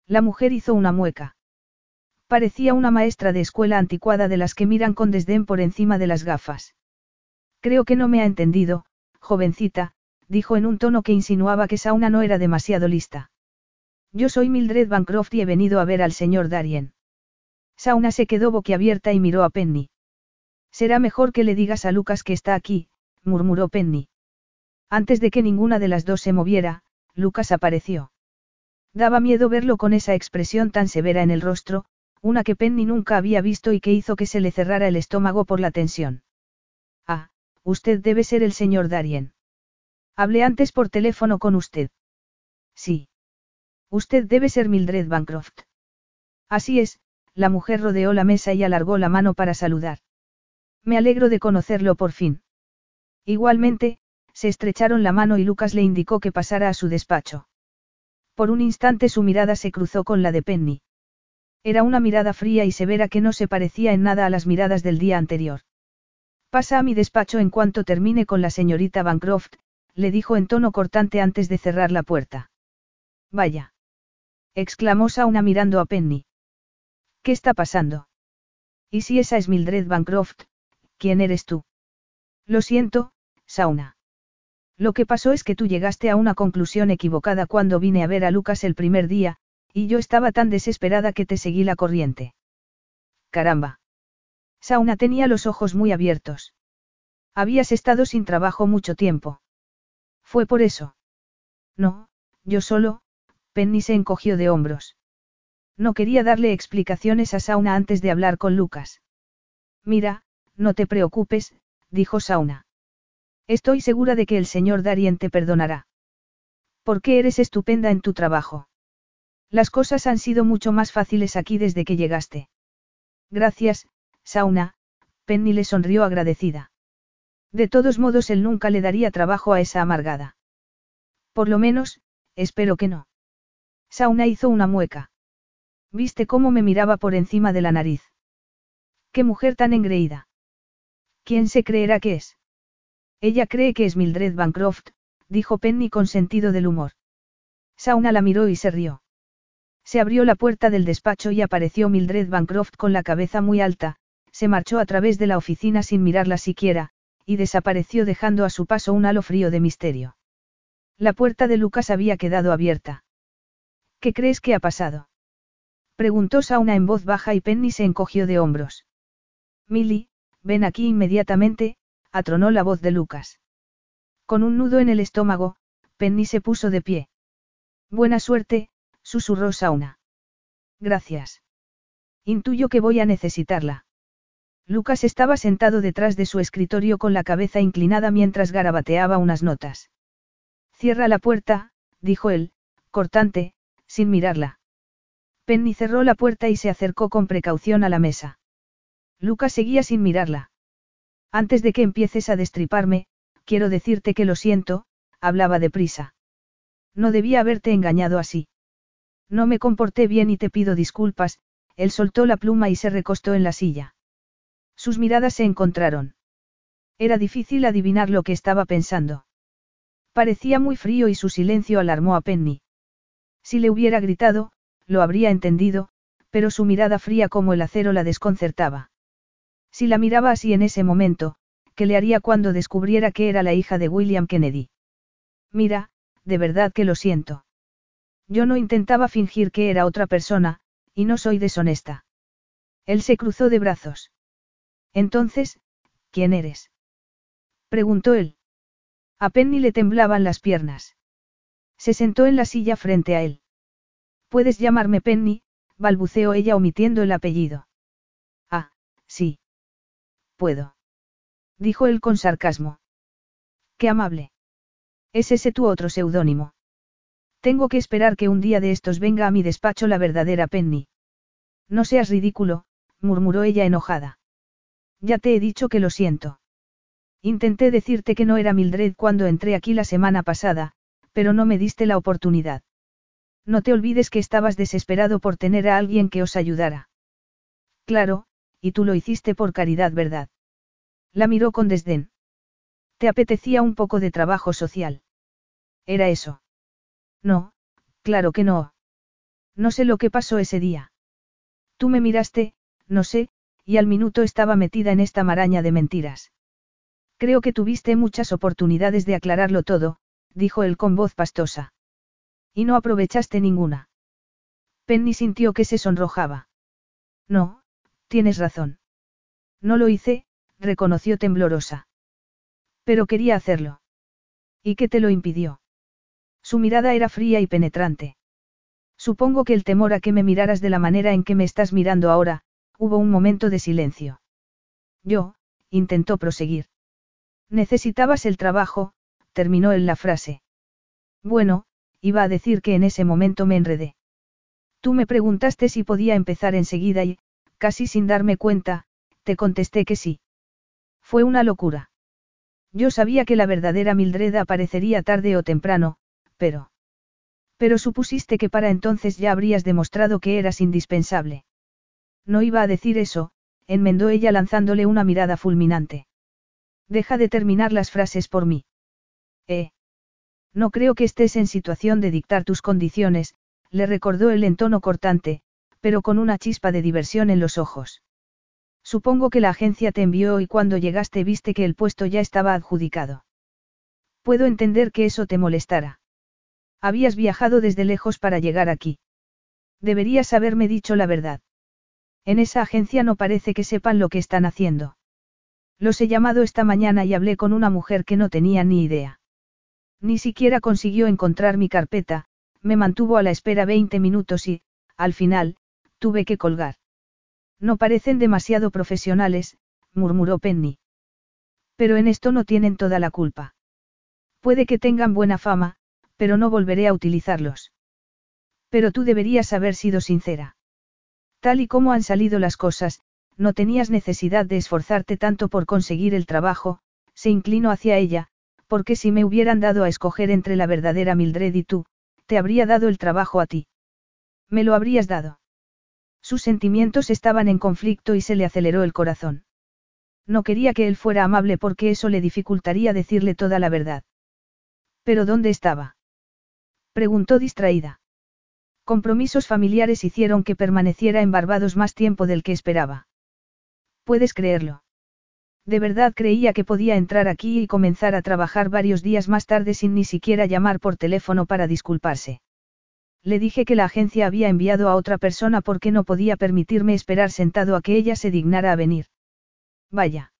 La mujer hizo una mueca. Parecía una maestra de escuela anticuada de las que miran con desdén por encima de las gafas. Creo que no me ha entendido, jovencita, dijo en un tono que insinuaba que Sauna no era demasiado lista. Yo soy Mildred Bancroft y he venido a ver al señor Darien. Sauna se quedó boquiabierta y miró a Penny. Será mejor que le digas a Lucas que está aquí, murmuró Penny. Antes de que ninguna de las dos se moviera, Lucas apareció. Daba miedo verlo con esa expresión tan severa en el rostro, una que Penny nunca había visto y que hizo que se le cerrara el estómago por la tensión. Ah, usted debe ser el señor Darien. Hablé antes por teléfono con usted. Sí. Usted debe ser Mildred Bancroft. Así es, la mujer rodeó la mesa y alargó la mano para saludar. Me alegro de conocerlo por fin. Igualmente, se estrecharon la mano y Lucas le indicó que pasara a su despacho. Por un instante su mirada se cruzó con la de Penny. Era una mirada fría y severa que no se parecía en nada a las miradas del día anterior. Pasa a mi despacho en cuanto termine con la señorita Bancroft, le dijo en tono cortante antes de cerrar la puerta. Vaya. exclamó Sauna mirando a Penny. ¿Qué está pasando? ¿Y si esa es Mildred Bancroft, quién eres tú? Lo siento, Sauna. Lo que pasó es que tú llegaste a una conclusión equivocada cuando vine a ver a Lucas el primer día, y yo estaba tan desesperada que te seguí la corriente. Caramba. Sauna tenía los ojos muy abiertos. Habías estado sin trabajo mucho tiempo. ¿Fue por eso? No, yo solo, Penny se encogió de hombros. No quería darle explicaciones a Sauna antes de hablar con Lucas. Mira, no te preocupes, dijo Sauna. Estoy segura de que el señor Darien te perdonará. Porque eres estupenda en tu trabajo. Las cosas han sido mucho más fáciles aquí desde que llegaste. Gracias, Sauna, Penny le sonrió agradecida. De todos modos él nunca le daría trabajo a esa amargada. Por lo menos, espero que no. Sauna hizo una mueca. ¿Viste cómo me miraba por encima de la nariz? ¡Qué mujer tan engreída! ¿Quién se creerá que es? Ella cree que es Mildred Bancroft, dijo Penny con sentido del humor. Sauna la miró y se rió. Se abrió la puerta del despacho y apareció Mildred Bancroft con la cabeza muy alta, se marchó a través de la oficina sin mirarla siquiera, y desapareció dejando a su paso un halo frío de misterio. La puerta de Lucas había quedado abierta. ¿Qué crees que ha pasado? Preguntó Sauna en voz baja y Penny se encogió de hombros. Milly, ven aquí inmediatamente, atronó la voz de Lucas. Con un nudo en el estómago, Penny se puso de pie. Buena suerte, susurró Sauna. Gracias. Intuyo que voy a necesitarla. Lucas estaba sentado detrás de su escritorio con la cabeza inclinada mientras garabateaba unas notas. Cierra la puerta, dijo él, cortante, sin mirarla. Penny cerró la puerta y se acercó con precaución a la mesa. Lucas seguía sin mirarla. Antes de que empieces a destriparme, quiero decirte que lo siento, hablaba deprisa. No debía haberte engañado así. No me comporté bien y te pido disculpas, él soltó la pluma y se recostó en la silla. Sus miradas se encontraron. Era difícil adivinar lo que estaba pensando. Parecía muy frío y su silencio alarmó a Penny. Si le hubiera gritado, lo habría entendido, pero su mirada fría como el acero la desconcertaba. Si la miraba así en ese momento, ¿qué le haría cuando descubriera que era la hija de William Kennedy? Mira, de verdad que lo siento. Yo no intentaba fingir que era otra persona, y no soy deshonesta. Él se cruzó de brazos. Entonces, ¿quién eres? preguntó él. A Penny le temblaban las piernas. Se sentó en la silla frente a él. Puedes llamarme Penny, balbuceó ella omitiendo el apellido. Ah, sí. Puedo. Dijo él con sarcasmo. Qué amable. ¿Es ese tu otro seudónimo? Tengo que esperar que un día de estos venga a mi despacho la verdadera Penny. No seas ridículo, murmuró ella enojada. Ya te he dicho que lo siento. Intenté decirte que no era Mildred cuando entré aquí la semana pasada, pero no me diste la oportunidad. No te olvides que estabas desesperado por tener a alguien que os ayudara. Claro, y tú lo hiciste por caridad, ¿verdad? La miró con desdén. Te apetecía un poco de trabajo social. Era eso. No, claro que no. No sé lo que pasó ese día. Tú me miraste, no sé, y al minuto estaba metida en esta maraña de mentiras. Creo que tuviste muchas oportunidades de aclararlo todo, dijo él con voz pastosa. Y no aprovechaste ninguna. Penny sintió que se sonrojaba. No, tienes razón. No lo hice, reconoció temblorosa. Pero quería hacerlo. ¿Y qué te lo impidió? Su mirada era fría y penetrante. Supongo que el temor a que me miraras de la manera en que me estás mirando ahora, Hubo un momento de silencio. Yo, intentó proseguir. Necesitabas el trabajo, terminó él la frase. Bueno, iba a decir que en ese momento me enredé. Tú me preguntaste si podía empezar enseguida y, casi sin darme cuenta, te contesté que sí. Fue una locura. Yo sabía que la verdadera Mildred aparecería tarde o temprano, pero... Pero supusiste que para entonces ya habrías demostrado que eras indispensable. No iba a decir eso, enmendó ella lanzándole una mirada fulminante. Deja de terminar las frases por mí. Eh. No creo que estés en situación de dictar tus condiciones, le recordó el en tono cortante, pero con una chispa de diversión en los ojos. Supongo que la agencia te envió y cuando llegaste viste que el puesto ya estaba adjudicado. Puedo entender que eso te molestara. Habías viajado desde lejos para llegar aquí. Deberías haberme dicho la verdad. En esa agencia no parece que sepan lo que están haciendo. Los he llamado esta mañana y hablé con una mujer que no tenía ni idea. Ni siquiera consiguió encontrar mi carpeta, me mantuvo a la espera 20 minutos y, al final, tuve que colgar. No parecen demasiado profesionales, murmuró Penny. Pero en esto no tienen toda la culpa. Puede que tengan buena fama, pero no volveré a utilizarlos. Pero tú deberías haber sido sincera. Tal y como han salido las cosas, no tenías necesidad de esforzarte tanto por conseguir el trabajo, se inclinó hacia ella, porque si me hubieran dado a escoger entre la verdadera Mildred y tú, te habría dado el trabajo a ti. Me lo habrías dado. Sus sentimientos estaban en conflicto y se le aceleró el corazón. No quería que él fuera amable porque eso le dificultaría decirle toda la verdad. ¿Pero dónde estaba? Preguntó distraída. Compromisos familiares hicieron que permaneciera en Barbados más tiempo del que esperaba. ¿Puedes creerlo? De verdad creía que podía entrar aquí y comenzar a trabajar varios días más tarde sin ni siquiera llamar por teléfono para disculparse. Le dije que la agencia había enviado a otra persona porque no podía permitirme esperar sentado a que ella se dignara a venir. Vaya.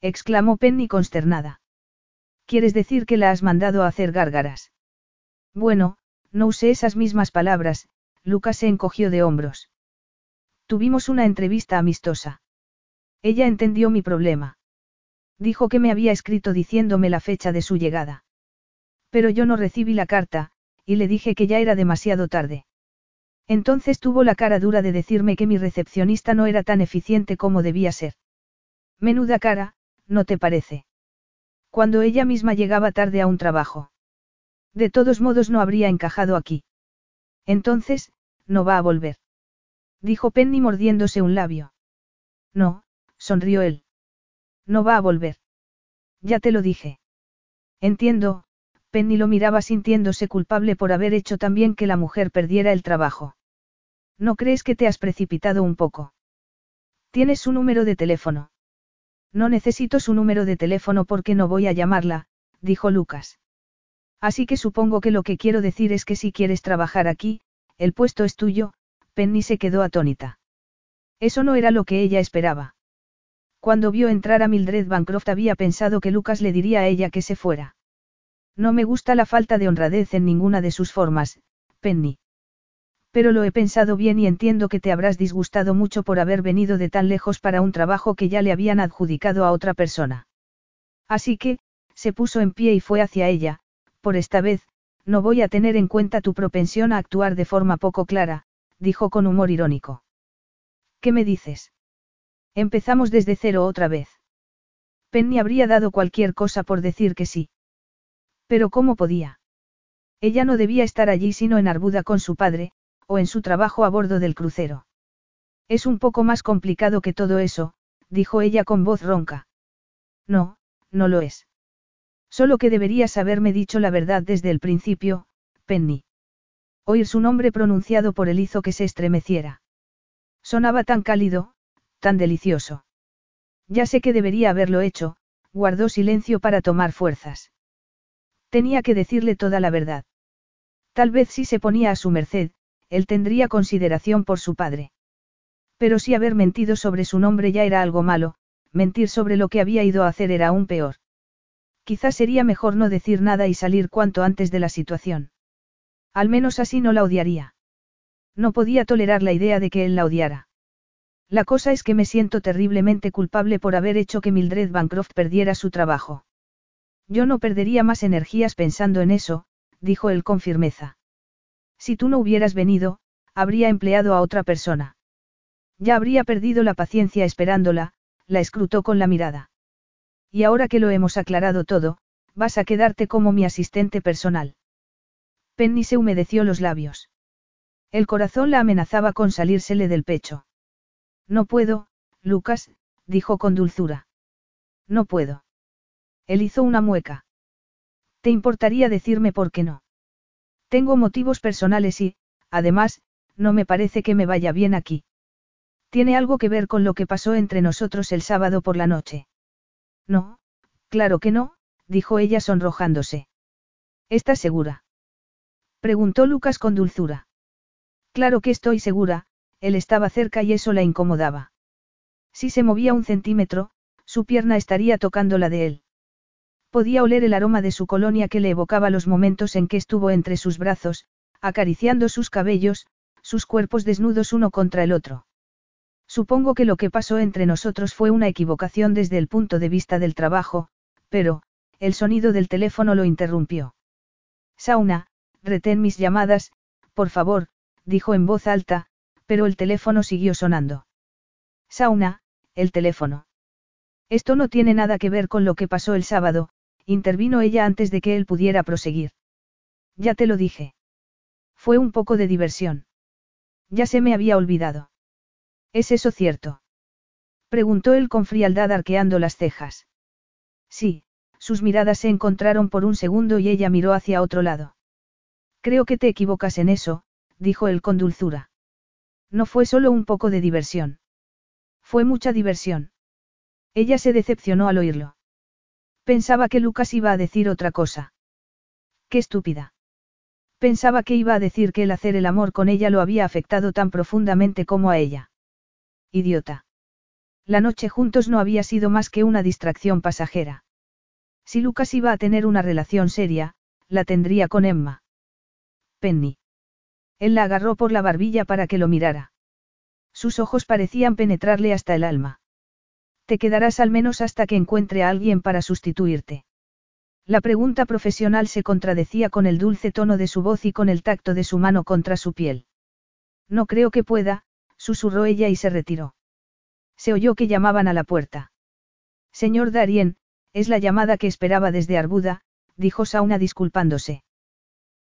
exclamó Penny consternada. ¿Quieres decir que la has mandado a hacer gárgaras? Bueno, no usé esas mismas palabras, Lucas se encogió de hombros. Tuvimos una entrevista amistosa. Ella entendió mi problema. Dijo que me había escrito diciéndome la fecha de su llegada. Pero yo no recibí la carta, y le dije que ya era demasiado tarde. Entonces tuvo la cara dura de decirme que mi recepcionista no era tan eficiente como debía ser. Menuda cara, ¿no te parece? Cuando ella misma llegaba tarde a un trabajo. De todos modos no habría encajado aquí. Entonces, no va a volver. Dijo Penny mordiéndose un labio. No, sonrió él. No va a volver. Ya te lo dije. Entiendo, Penny lo miraba sintiéndose culpable por haber hecho también que la mujer perdiera el trabajo. ¿No crees que te has precipitado un poco? Tienes su número de teléfono. No necesito su número de teléfono porque no voy a llamarla, dijo Lucas. Así que supongo que lo que quiero decir es que si quieres trabajar aquí, el puesto es tuyo, Penny se quedó atónita. Eso no era lo que ella esperaba. Cuando vio entrar a Mildred Bancroft había pensado que Lucas le diría a ella que se fuera. No me gusta la falta de honradez en ninguna de sus formas, Penny. Pero lo he pensado bien y entiendo que te habrás disgustado mucho por haber venido de tan lejos para un trabajo que ya le habían adjudicado a otra persona. Así que, se puso en pie y fue hacia ella, por esta vez, no voy a tener en cuenta tu propensión a actuar de forma poco clara, dijo con humor irónico. ¿Qué me dices? Empezamos desde cero otra vez. Penny habría dado cualquier cosa por decir que sí. Pero ¿cómo podía? Ella no debía estar allí sino en Arbuda con su padre, o en su trabajo a bordo del crucero. Es un poco más complicado que todo eso, dijo ella con voz ronca. No, no lo es. Solo que deberías haberme dicho la verdad desde el principio, Penny. Oír su nombre pronunciado por él hizo que se estremeciera. Sonaba tan cálido, tan delicioso. Ya sé que debería haberlo hecho, guardó silencio para tomar fuerzas. Tenía que decirle toda la verdad. Tal vez si se ponía a su merced, él tendría consideración por su padre. Pero si haber mentido sobre su nombre ya era algo malo, mentir sobre lo que había ido a hacer era aún peor. Quizás sería mejor no decir nada y salir cuanto antes de la situación. Al menos así no la odiaría. No podía tolerar la idea de que él la odiara. La cosa es que me siento terriblemente culpable por haber hecho que Mildred Bancroft perdiera su trabajo. Yo no perdería más energías pensando en eso, dijo él con firmeza. Si tú no hubieras venido, habría empleado a otra persona. Ya habría perdido la paciencia esperándola, la escrutó con la mirada. Y ahora que lo hemos aclarado todo, vas a quedarte como mi asistente personal. Penny se humedeció los labios. El corazón la amenazaba con salírsele del pecho. No puedo, Lucas, dijo con dulzura. No puedo. Él hizo una mueca. ¿Te importaría decirme por qué no? Tengo motivos personales y, además, no me parece que me vaya bien aquí. ¿Tiene algo que ver con lo que pasó entre nosotros el sábado por la noche? No, claro que no, dijo ella sonrojándose. ¿Estás segura? Preguntó Lucas con dulzura. Claro que estoy segura, él estaba cerca y eso la incomodaba. Si se movía un centímetro, su pierna estaría tocando la de él. Podía oler el aroma de su colonia que le evocaba los momentos en que estuvo entre sus brazos, acariciando sus cabellos, sus cuerpos desnudos uno contra el otro. Supongo que lo que pasó entre nosotros fue una equivocación desde el punto de vista del trabajo, pero, el sonido del teléfono lo interrumpió. Sauna, retén mis llamadas, por favor, dijo en voz alta, pero el teléfono siguió sonando. Sauna, el teléfono. Esto no tiene nada que ver con lo que pasó el sábado, intervino ella antes de que él pudiera proseguir. Ya te lo dije. Fue un poco de diversión. Ya se me había olvidado. ¿Es eso cierto? Preguntó él con frialdad arqueando las cejas. Sí, sus miradas se encontraron por un segundo y ella miró hacia otro lado. Creo que te equivocas en eso, dijo él con dulzura. No fue solo un poco de diversión. Fue mucha diversión. Ella se decepcionó al oírlo. Pensaba que Lucas iba a decir otra cosa. Qué estúpida. Pensaba que iba a decir que el hacer el amor con ella lo había afectado tan profundamente como a ella. Idiota. La noche juntos no había sido más que una distracción pasajera. Si Lucas iba a tener una relación seria, la tendría con Emma. Penny. Él la agarró por la barbilla para que lo mirara. Sus ojos parecían penetrarle hasta el alma. Te quedarás al menos hasta que encuentre a alguien para sustituirte. La pregunta profesional se contradecía con el dulce tono de su voz y con el tacto de su mano contra su piel. No creo que pueda, susurró ella y se retiró. Se oyó que llamaban a la puerta. Señor Darien, es la llamada que esperaba desde Arbuda, dijo Sauna disculpándose.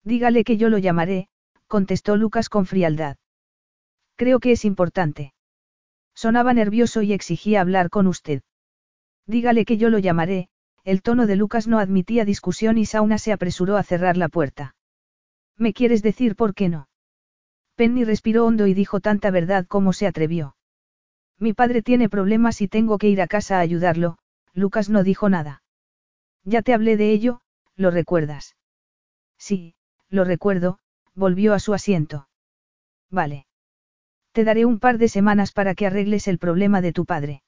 Dígale que yo lo llamaré, contestó Lucas con frialdad. Creo que es importante. Sonaba nervioso y exigía hablar con usted. Dígale que yo lo llamaré, el tono de Lucas no admitía discusión y Sauna se apresuró a cerrar la puerta. ¿Me quieres decir por qué no? Penny respiró hondo y dijo tanta verdad como se atrevió. Mi padre tiene problemas y tengo que ir a casa a ayudarlo, Lucas no dijo nada. Ya te hablé de ello, ¿lo recuerdas? Sí, lo recuerdo, volvió a su asiento. Vale. Te daré un par de semanas para que arregles el problema de tu padre.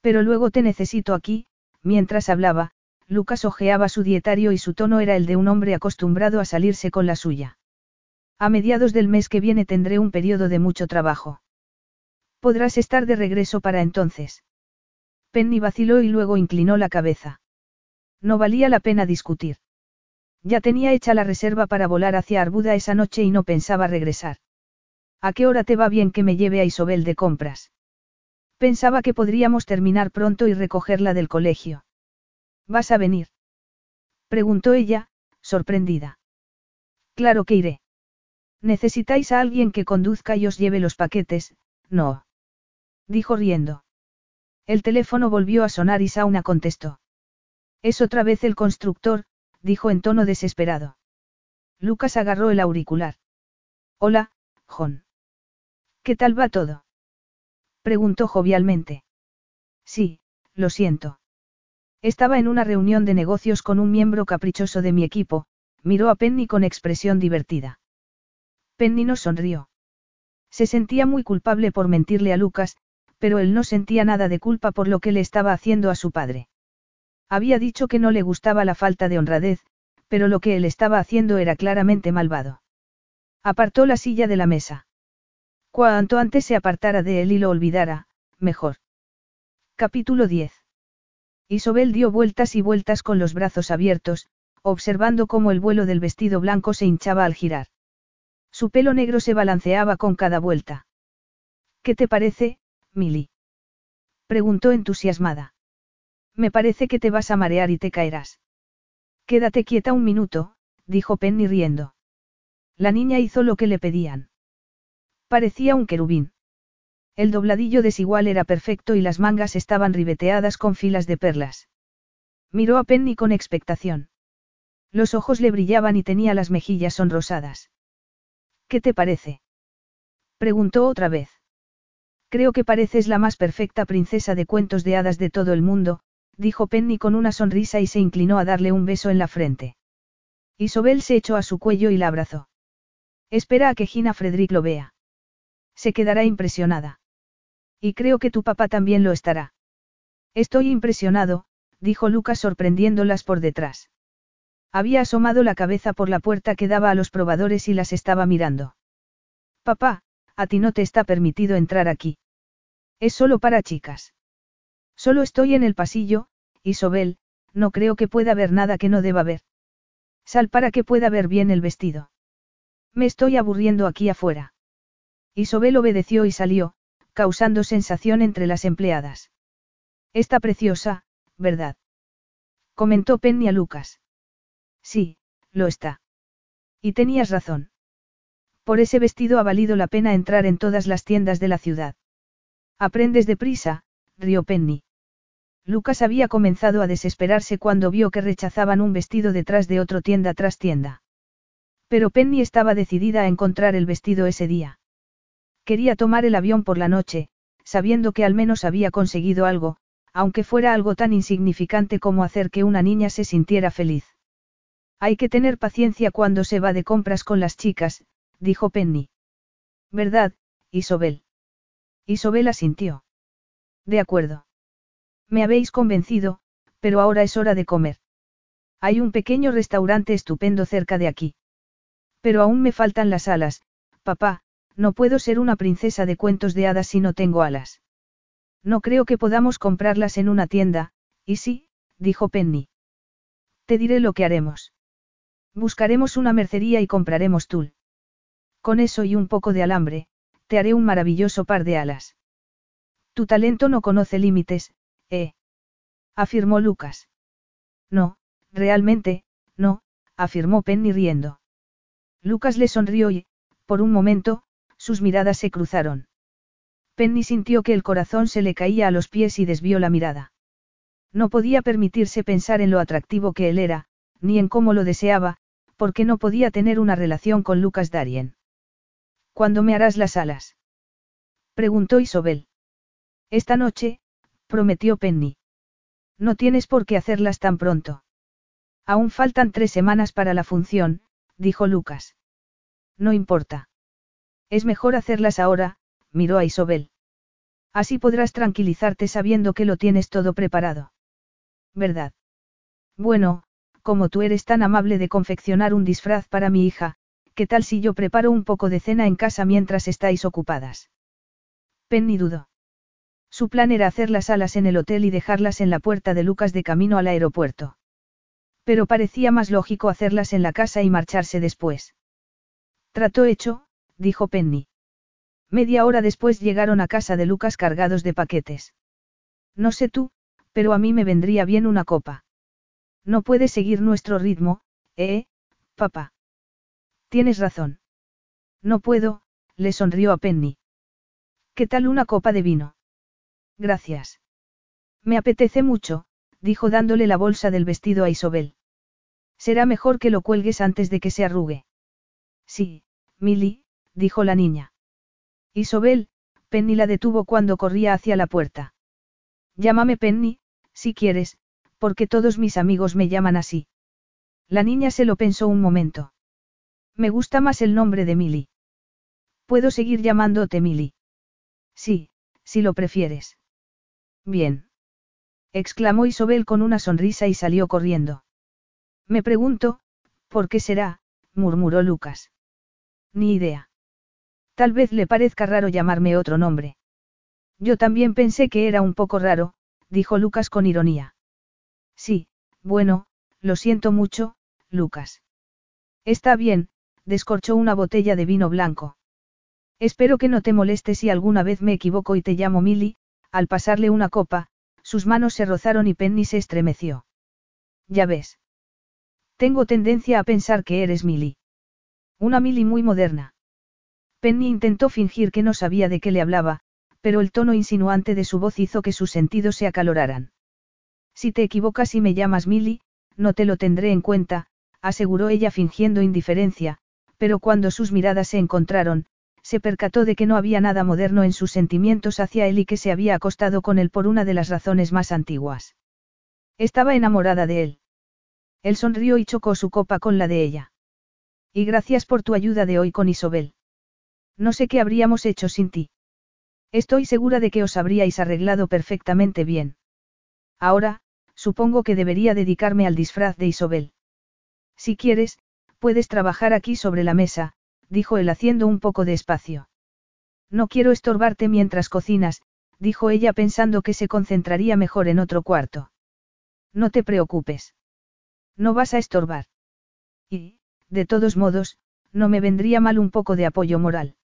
Pero luego te necesito aquí, mientras hablaba, Lucas ojeaba su dietario y su tono era el de un hombre acostumbrado a salirse con la suya. A mediados del mes que viene tendré un periodo de mucho trabajo. Podrás estar de regreso para entonces. Penny vaciló y luego inclinó la cabeza. No valía la pena discutir. Ya tenía hecha la reserva para volar hacia Arbuda esa noche y no pensaba regresar. ¿A qué hora te va bien que me lleve a Isobel de compras? Pensaba que podríamos terminar pronto y recogerla del colegio. ¿Vas a venir? Preguntó ella, sorprendida. Claro que iré. Necesitáis a alguien que conduzca y os lleve los paquetes, no. Dijo riendo. El teléfono volvió a sonar y Sauna contestó. Es otra vez el constructor, dijo en tono desesperado. Lucas agarró el auricular. Hola, John. ¿Qué tal va todo? Preguntó jovialmente. Sí, lo siento. Estaba en una reunión de negocios con un miembro caprichoso de mi equipo, miró a Penny con expresión divertida. Penny no sonrió. Se sentía muy culpable por mentirle a Lucas, pero él no sentía nada de culpa por lo que le estaba haciendo a su padre. Había dicho que no le gustaba la falta de honradez, pero lo que él estaba haciendo era claramente malvado. Apartó la silla de la mesa. Cuanto antes se apartara de él y lo olvidara, mejor. Capítulo 10. Isobel dio vueltas y vueltas con los brazos abiertos, observando cómo el vuelo del vestido blanco se hinchaba al girar. Su pelo negro se balanceaba con cada vuelta. ¿Qué te parece, Milly? Preguntó entusiasmada. Me parece que te vas a marear y te caerás. Quédate quieta un minuto, dijo Penny riendo. La niña hizo lo que le pedían. Parecía un querubín. El dobladillo desigual era perfecto y las mangas estaban ribeteadas con filas de perlas. Miró a Penny con expectación. Los ojos le brillaban y tenía las mejillas sonrosadas. ¿Qué te parece? preguntó otra vez. Creo que pareces la más perfecta princesa de cuentos de hadas de todo el mundo, dijo Penny con una sonrisa y se inclinó a darle un beso en la frente. Isobel se echó a su cuello y la abrazó. Espera a que Gina Frederick lo vea. Se quedará impresionada. Y creo que tu papá también lo estará. Estoy impresionado, dijo Lucas sorprendiéndolas por detrás. Había asomado la cabeza por la puerta que daba a los probadores y las estaba mirando. Papá, a ti no te está permitido entrar aquí. Es solo para chicas. Solo estoy en el pasillo, Isobel, no creo que pueda ver nada que no deba ver. Sal para que pueda ver bien el vestido. Me estoy aburriendo aquí afuera. Isobel obedeció y salió, causando sensación entre las empleadas. Está preciosa, ¿verdad? Comentó Penny a Lucas. Sí, lo está. Y tenías razón. Por ese vestido ha valido la pena entrar en todas las tiendas de la ciudad. Aprendes deprisa, rió Penny. Lucas había comenzado a desesperarse cuando vio que rechazaban un vestido detrás de otro tienda tras tienda. Pero Penny estaba decidida a encontrar el vestido ese día. Quería tomar el avión por la noche, sabiendo que al menos había conseguido algo, aunque fuera algo tan insignificante como hacer que una niña se sintiera feliz. Hay que tener paciencia cuando se va de compras con las chicas, dijo Penny. ¿Verdad, Isobel? Isobel asintió. De acuerdo. Me habéis convencido, pero ahora es hora de comer. Hay un pequeño restaurante estupendo cerca de aquí. Pero aún me faltan las alas, papá, no puedo ser una princesa de cuentos de hadas si no tengo alas. No creo que podamos comprarlas en una tienda, y sí, dijo Penny. Te diré lo que haremos. Buscaremos una mercería y compraremos tul. Con eso y un poco de alambre, te haré un maravilloso par de alas. Tu talento no conoce límites, ¿eh? afirmó Lucas. No, realmente, no, afirmó Penny riendo. Lucas le sonrió y, por un momento, sus miradas se cruzaron. Penny sintió que el corazón se le caía a los pies y desvió la mirada. No podía permitirse pensar en lo atractivo que él era, ni en cómo lo deseaba, porque no podía tener una relación con Lucas Darien. ¿Cuándo me harás las alas? Preguntó Isobel. Esta noche, prometió Penny. No tienes por qué hacerlas tan pronto. Aún faltan tres semanas para la función, dijo Lucas. No importa. Es mejor hacerlas ahora, miró a Isobel. Así podrás tranquilizarte sabiendo que lo tienes todo preparado. ¿Verdad? Bueno, como tú eres tan amable de confeccionar un disfraz para mi hija, ¿qué tal si yo preparo un poco de cena en casa mientras estáis ocupadas? Penny dudó. Su plan era hacer las alas en el hotel y dejarlas en la puerta de Lucas de camino al aeropuerto. Pero parecía más lógico hacerlas en la casa y marcharse después. Trato hecho, dijo Penny. Media hora después llegaron a casa de Lucas cargados de paquetes. No sé tú, pero a mí me vendría bien una copa. No puedes seguir nuestro ritmo, ¿eh, papá? Tienes razón. No puedo, le sonrió a Penny. ¿Qué tal una copa de vino? Gracias. Me apetece mucho, dijo dándole la bolsa del vestido a Isobel. Será mejor que lo cuelgues antes de que se arrugue. Sí, Milly, dijo la niña. Isobel, Penny la detuvo cuando corría hacia la puerta. Llámame Penny, si quieres, porque todos mis amigos me llaman así. La niña se lo pensó un momento. Me gusta más el nombre de Milly. ¿Puedo seguir llamándote Milly? Sí, si lo prefieres. Bien. exclamó Isobel con una sonrisa y salió corriendo. Me pregunto, ¿por qué será? murmuró Lucas. Ni idea. Tal vez le parezca raro llamarme otro nombre. Yo también pensé que era un poco raro, dijo Lucas con ironía. Sí, bueno, lo siento mucho, Lucas. Está bien, descorchó una botella de vino blanco. Espero que no te moleste si alguna vez me equivoco y te llamo Milly, al pasarle una copa, sus manos se rozaron y Penny se estremeció. Ya ves. Tengo tendencia a pensar que eres Milly. Una Milly muy moderna. Penny intentó fingir que no sabía de qué le hablaba, pero el tono insinuante de su voz hizo que sus sentidos se acaloraran. Si te equivocas y me llamas Milly, no te lo tendré en cuenta, aseguró ella fingiendo indiferencia, pero cuando sus miradas se encontraron, se percató de que no había nada moderno en sus sentimientos hacia él y que se había acostado con él por una de las razones más antiguas. Estaba enamorada de él. Él sonrió y chocó su copa con la de ella. Y gracias por tu ayuda de hoy con Isobel. No sé qué habríamos hecho sin ti. Estoy segura de que os habríais arreglado perfectamente bien. Ahora, supongo que debería dedicarme al disfraz de Isobel. Si quieres, puedes trabajar aquí sobre la mesa, dijo él haciendo un poco de espacio. No quiero estorbarte mientras cocinas, dijo ella pensando que se concentraría mejor en otro cuarto. No te preocupes. No vas a estorbar. Y, de todos modos, no me vendría mal un poco de apoyo moral.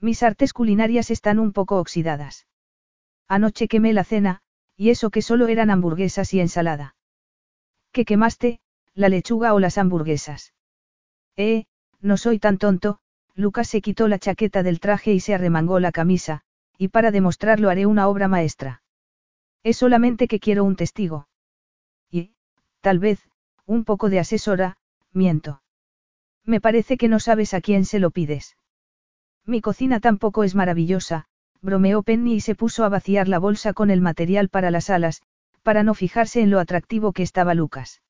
Mis artes culinarias están un poco oxidadas. Anoche quemé la cena, y eso que solo eran hamburguesas y ensalada. ¿Qué quemaste, la lechuga o las hamburguesas? Eh, no soy tan tonto, Lucas se quitó la chaqueta del traje y se arremangó la camisa, y para demostrarlo haré una obra maestra. Es solamente que quiero un testigo. Y, tal vez, un poco de asesora, miento. Me parece que no sabes a quién se lo pides. Mi cocina tampoco es maravillosa, bromeó Penny y se puso a vaciar la bolsa con el material para las alas, para no fijarse en lo atractivo que estaba Lucas.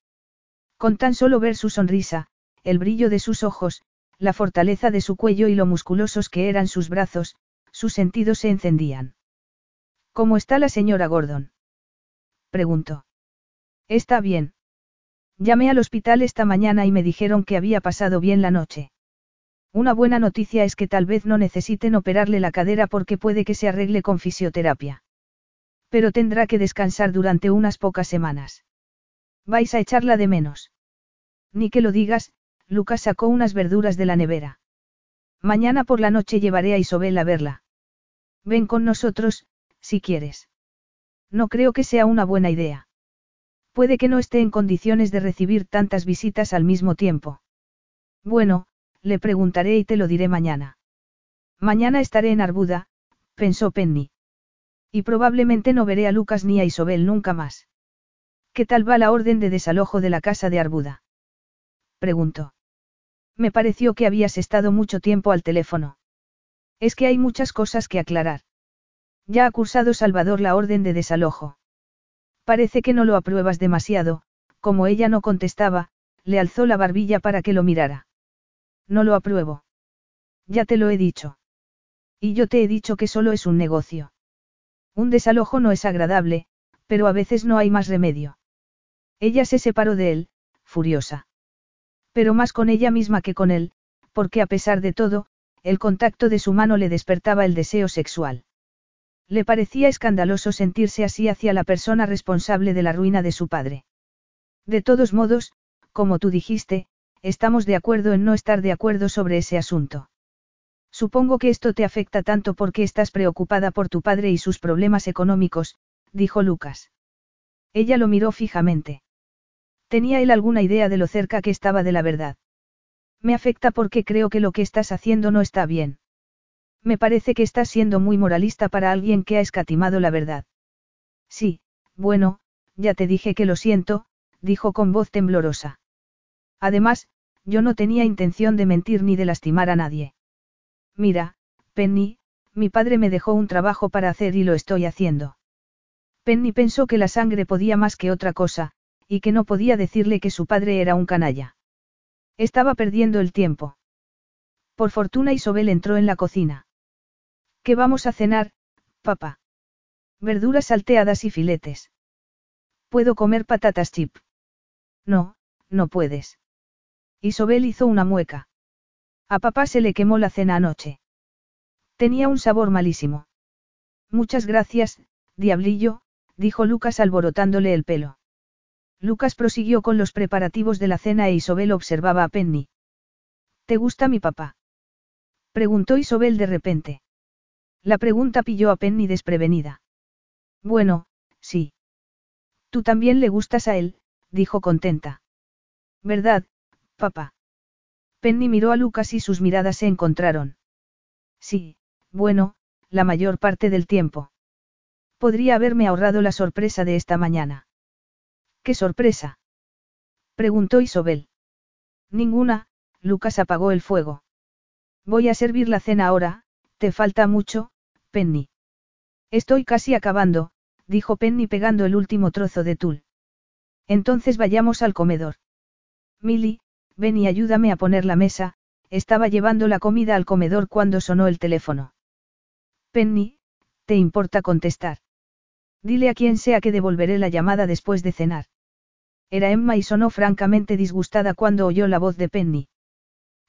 Con tan solo ver su sonrisa, el brillo de sus ojos, la fortaleza de su cuello y lo musculosos que eran sus brazos, sus sentidos se encendían. ¿Cómo está la señora Gordon? preguntó. Está bien. Llamé al hospital esta mañana y me dijeron que había pasado bien la noche. Una buena noticia es que tal vez no necesiten operarle la cadera porque puede que se arregle con fisioterapia. Pero tendrá que descansar durante unas pocas semanas. Vais a echarla de menos. Ni que lo digas, Lucas sacó unas verduras de la nevera. Mañana por la noche llevaré a Isobel a verla. Ven con nosotros, si quieres. No creo que sea una buena idea. Puede que no esté en condiciones de recibir tantas visitas al mismo tiempo. Bueno, le preguntaré y te lo diré mañana. Mañana estaré en Arbuda, pensó Penny. Y probablemente no veré a Lucas ni a Isobel nunca más. ¿Qué tal va la orden de desalojo de la casa de Arbuda? preguntó. Me pareció que habías estado mucho tiempo al teléfono. Es que hay muchas cosas que aclarar. Ya ha cursado Salvador la orden de desalojo. Parece que no lo apruebas demasiado, como ella no contestaba, le alzó la barbilla para que lo mirara. No lo apruebo. Ya te lo he dicho. Y yo te he dicho que solo es un negocio. Un desalojo no es agradable, pero a veces no hay más remedio. Ella se separó de él, furiosa. Pero más con ella misma que con él, porque a pesar de todo, el contacto de su mano le despertaba el deseo sexual. Le parecía escandaloso sentirse así hacia la persona responsable de la ruina de su padre. De todos modos, como tú dijiste, estamos de acuerdo en no estar de acuerdo sobre ese asunto. Supongo que esto te afecta tanto porque estás preocupada por tu padre y sus problemas económicos, dijo Lucas. Ella lo miró fijamente. ¿Tenía él alguna idea de lo cerca que estaba de la verdad? Me afecta porque creo que lo que estás haciendo no está bien. Me parece que estás siendo muy moralista para alguien que ha escatimado la verdad. Sí, bueno, ya te dije que lo siento, dijo con voz temblorosa. Además, yo no tenía intención de mentir ni de lastimar a nadie. Mira, Penny, mi padre me dejó un trabajo para hacer y lo estoy haciendo. Penny pensó que la sangre podía más que otra cosa, y que no podía decirle que su padre era un canalla. Estaba perdiendo el tiempo. Por fortuna Isobel entró en la cocina. ¿Qué vamos a cenar, papá? Verduras salteadas y filetes. ¿Puedo comer patatas chip? No, no puedes. Isobel hizo una mueca. A papá se le quemó la cena anoche. Tenía un sabor malísimo. Muchas gracias, diablillo, dijo Lucas alborotándole el pelo. Lucas prosiguió con los preparativos de la cena e Isobel observaba a Penny. ¿Te gusta mi papá? Preguntó Isobel de repente. La pregunta pilló a Penny desprevenida. Bueno, sí. Tú también le gustas a él, dijo contenta. ¿Verdad, papá? Penny miró a Lucas y sus miradas se encontraron. Sí, bueno, la mayor parte del tiempo. Podría haberme ahorrado la sorpresa de esta mañana. ¿Qué sorpresa? preguntó Isobel. Ninguna, Lucas apagó el fuego. Voy a servir la cena ahora, te falta mucho, Penny. Estoy casi acabando, dijo Penny pegando el último trozo de tul. Entonces vayamos al comedor. Milly, ven y ayúdame a poner la mesa, estaba llevando la comida al comedor cuando sonó el teléfono. Penny, ¿te importa contestar? Dile a quien sea que devolveré la llamada después de cenar. Era Emma y sonó francamente disgustada cuando oyó la voz de Penny.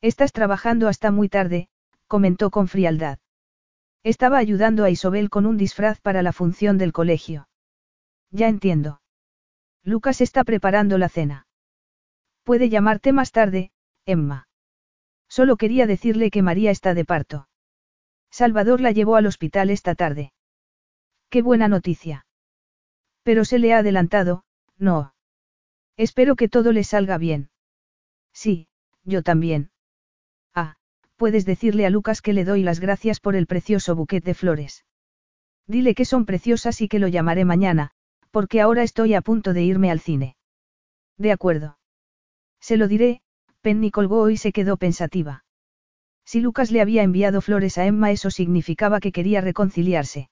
Estás trabajando hasta muy tarde, comentó con frialdad. Estaba ayudando a Isobel con un disfraz para la función del colegio. Ya entiendo. Lucas está preparando la cena. Puede llamarte más tarde, Emma. Solo quería decirle que María está de parto. Salvador la llevó al hospital esta tarde. Qué buena noticia. Pero se le ha adelantado, no. Espero que todo le salga bien. Sí, yo también. Ah, puedes decirle a Lucas que le doy las gracias por el precioso buquet de flores. Dile que son preciosas y que lo llamaré mañana, porque ahora estoy a punto de irme al cine. De acuerdo. Se lo diré, Penny colgó y se quedó pensativa. Si Lucas le había enviado flores a Emma eso significaba que quería reconciliarse.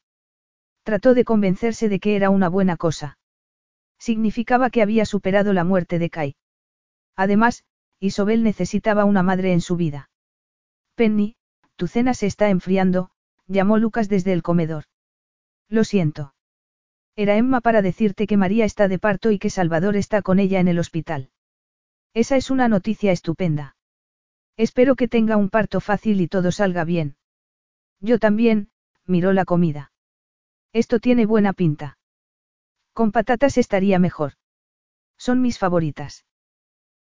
Trató de convencerse de que era una buena cosa. Significaba que había superado la muerte de Kai. Además, Isobel necesitaba una madre en su vida. Penny, tu cena se está enfriando, llamó Lucas desde el comedor. Lo siento. Era Emma para decirte que María está de parto y que Salvador está con ella en el hospital. Esa es una noticia estupenda. Espero que tenga un parto fácil y todo salga bien. Yo también, miró la comida. Esto tiene buena pinta. Con patatas estaría mejor. Son mis favoritas.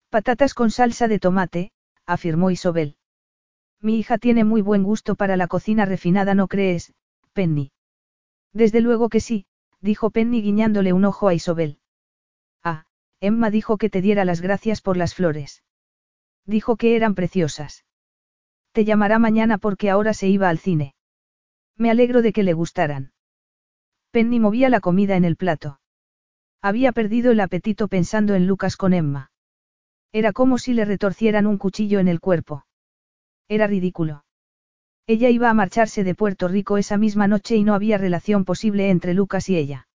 Patatas con salsa de tomate, afirmó Isobel. Mi hija tiene muy buen gusto para la cocina refinada, ¿no crees, Penny? Desde luego que sí, dijo Penny guiñándole un ojo a Isobel. Emma dijo que te diera las gracias por las flores. Dijo que eran preciosas. Te llamará mañana porque ahora se iba al cine. Me alegro de que le gustaran. Penny movía la comida en el plato. Había perdido el apetito pensando en Lucas con Emma. Era como si le retorcieran un cuchillo en el cuerpo. Era ridículo. Ella iba a marcharse de Puerto Rico esa misma noche y no había relación posible entre Lucas y ella.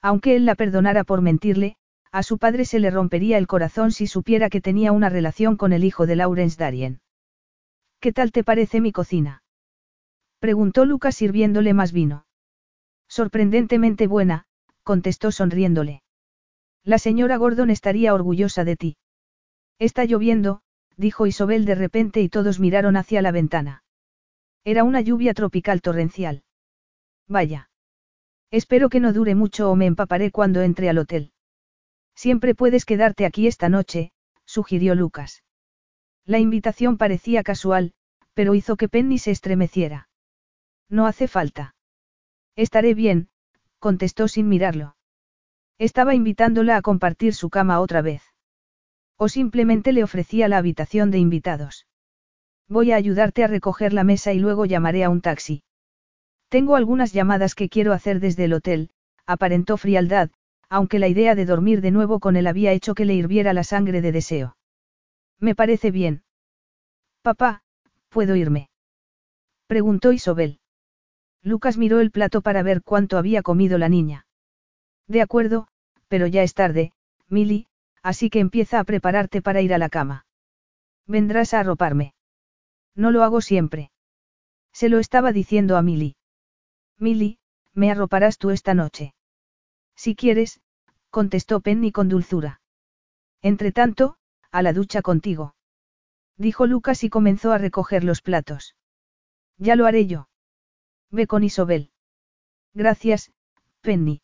Aunque él la perdonara por mentirle, a su padre se le rompería el corazón si supiera que tenía una relación con el hijo de Lawrence Darien. ¿Qué tal te parece mi cocina? Preguntó Lucas sirviéndole más vino. Sorprendentemente buena, contestó sonriéndole. La señora Gordon estaría orgullosa de ti. Está lloviendo, dijo Isobel de repente y todos miraron hacia la ventana. Era una lluvia tropical torrencial. Vaya. Espero que no dure mucho o me empaparé cuando entre al hotel. Siempre puedes quedarte aquí esta noche, sugirió Lucas. La invitación parecía casual, pero hizo que Penny se estremeciera. No hace falta. Estaré bien, contestó sin mirarlo. Estaba invitándola a compartir su cama otra vez. O simplemente le ofrecía la habitación de invitados. Voy a ayudarte a recoger la mesa y luego llamaré a un taxi. Tengo algunas llamadas que quiero hacer desde el hotel, aparentó frialdad, aunque la idea de dormir de nuevo con él había hecho que le hirviera la sangre de deseo. Me parece bien. Papá, ¿puedo irme? Preguntó Isobel. Lucas miró el plato para ver cuánto había comido la niña. De acuerdo, pero ya es tarde, Milly, así que empieza a prepararte para ir a la cama. Vendrás a arroparme. No lo hago siempre. Se lo estaba diciendo a Milly. Milly, me arroparás tú esta noche. Si quieres, contestó Penny con dulzura. Entretanto, a la ducha contigo. Dijo Lucas y comenzó a recoger los platos. Ya lo haré yo. Ve con Isobel. Gracias, Penny.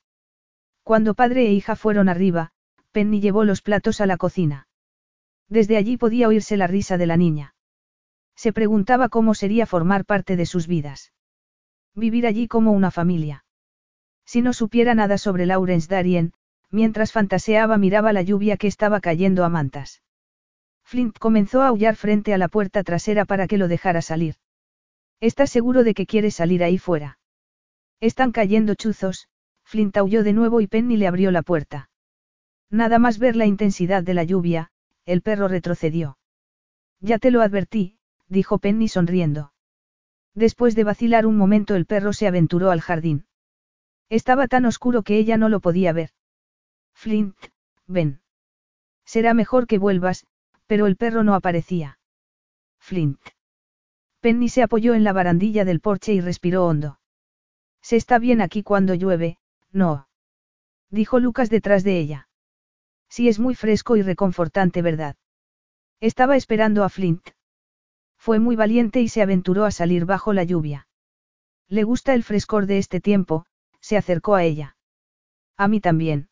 Cuando padre e hija fueron arriba, Penny llevó los platos a la cocina. Desde allí podía oírse la risa de la niña. Se preguntaba cómo sería formar parte de sus vidas. Vivir allí como una familia. Si no supiera nada sobre Lawrence Darien, mientras fantaseaba miraba la lluvia que estaba cayendo a mantas. Flint comenzó a aullar frente a la puerta trasera para que lo dejara salir. ¿Estás seguro de que quieres salir ahí fuera? Están cayendo chuzos, Flint aulló de nuevo y Penny le abrió la puerta. Nada más ver la intensidad de la lluvia, el perro retrocedió. Ya te lo advertí, dijo Penny sonriendo. Después de vacilar un momento el perro se aventuró al jardín. Estaba tan oscuro que ella no lo podía ver. Flint, ven. Será mejor que vuelvas, pero el perro no aparecía. Flint. Penny se apoyó en la barandilla del porche y respiró hondo. Se está bien aquí cuando llueve, no. Dijo Lucas detrás de ella. Sí es muy fresco y reconfortante, ¿verdad? Estaba esperando a Flint. Fue muy valiente y se aventuró a salir bajo la lluvia. Le gusta el frescor de este tiempo, se acercó a ella. A mí también.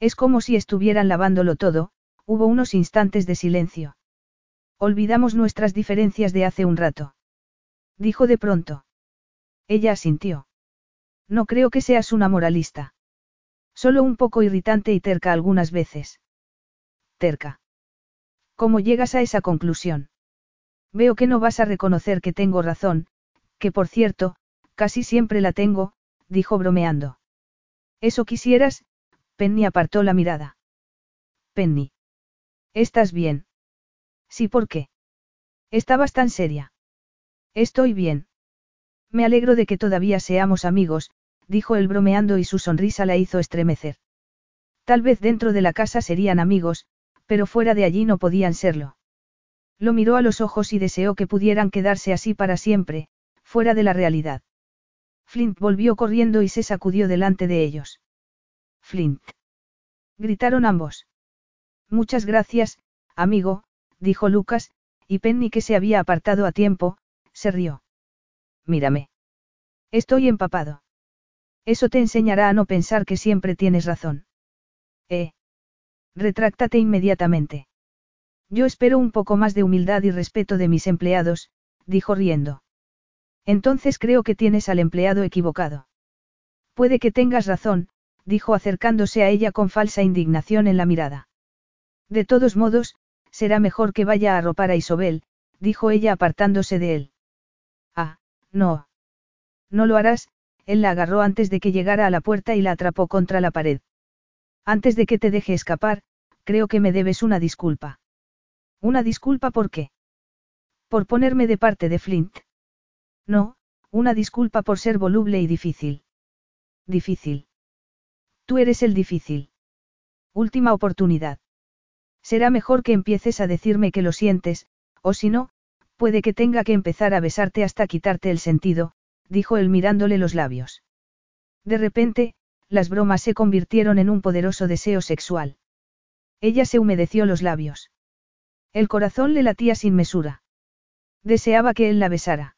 Es como si estuvieran lavándolo todo, hubo unos instantes de silencio. Olvidamos nuestras diferencias de hace un rato. Dijo de pronto. Ella asintió. No creo que seas una moralista. Solo un poco irritante y terca algunas veces. Terca. ¿Cómo llegas a esa conclusión? Veo que no vas a reconocer que tengo razón, que por cierto, casi siempre la tengo, dijo bromeando. Eso quisieras, Penny apartó la mirada. Penny. ¿Estás bien? Sí, ¿por qué? Estabas tan seria. Estoy bien. Me alegro de que todavía seamos amigos, dijo él bromeando y su sonrisa la hizo estremecer. Tal vez dentro de la casa serían amigos, pero fuera de allí no podían serlo. Lo miró a los ojos y deseó que pudieran quedarse así para siempre, fuera de la realidad. Flint volvió corriendo y se sacudió delante de ellos. Flint. Gritaron ambos. Muchas gracias, amigo, dijo Lucas, y Penny que se había apartado a tiempo, se rió. Mírame. Estoy empapado. Eso te enseñará a no pensar que siempre tienes razón. Eh. Retráctate inmediatamente. Yo espero un poco más de humildad y respeto de mis empleados, dijo riendo. Entonces creo que tienes al empleado equivocado. Puede que tengas razón, dijo acercándose a ella con falsa indignación en la mirada. De todos modos, será mejor que vaya a arropar a Isobel, dijo ella apartándose de él. Ah, no. No lo harás, él la agarró antes de que llegara a la puerta y la atrapó contra la pared. Antes de que te deje escapar, creo que me debes una disculpa. ¿Una disculpa por qué? Por ponerme de parte de Flint. No, una disculpa por ser voluble y difícil. Difícil. Tú eres el difícil. Última oportunidad. Será mejor que empieces a decirme que lo sientes, o si no, puede que tenga que empezar a besarte hasta quitarte el sentido, dijo él mirándole los labios. De repente, las bromas se convirtieron en un poderoso deseo sexual. Ella se humedeció los labios. El corazón le latía sin mesura. Deseaba que él la besara.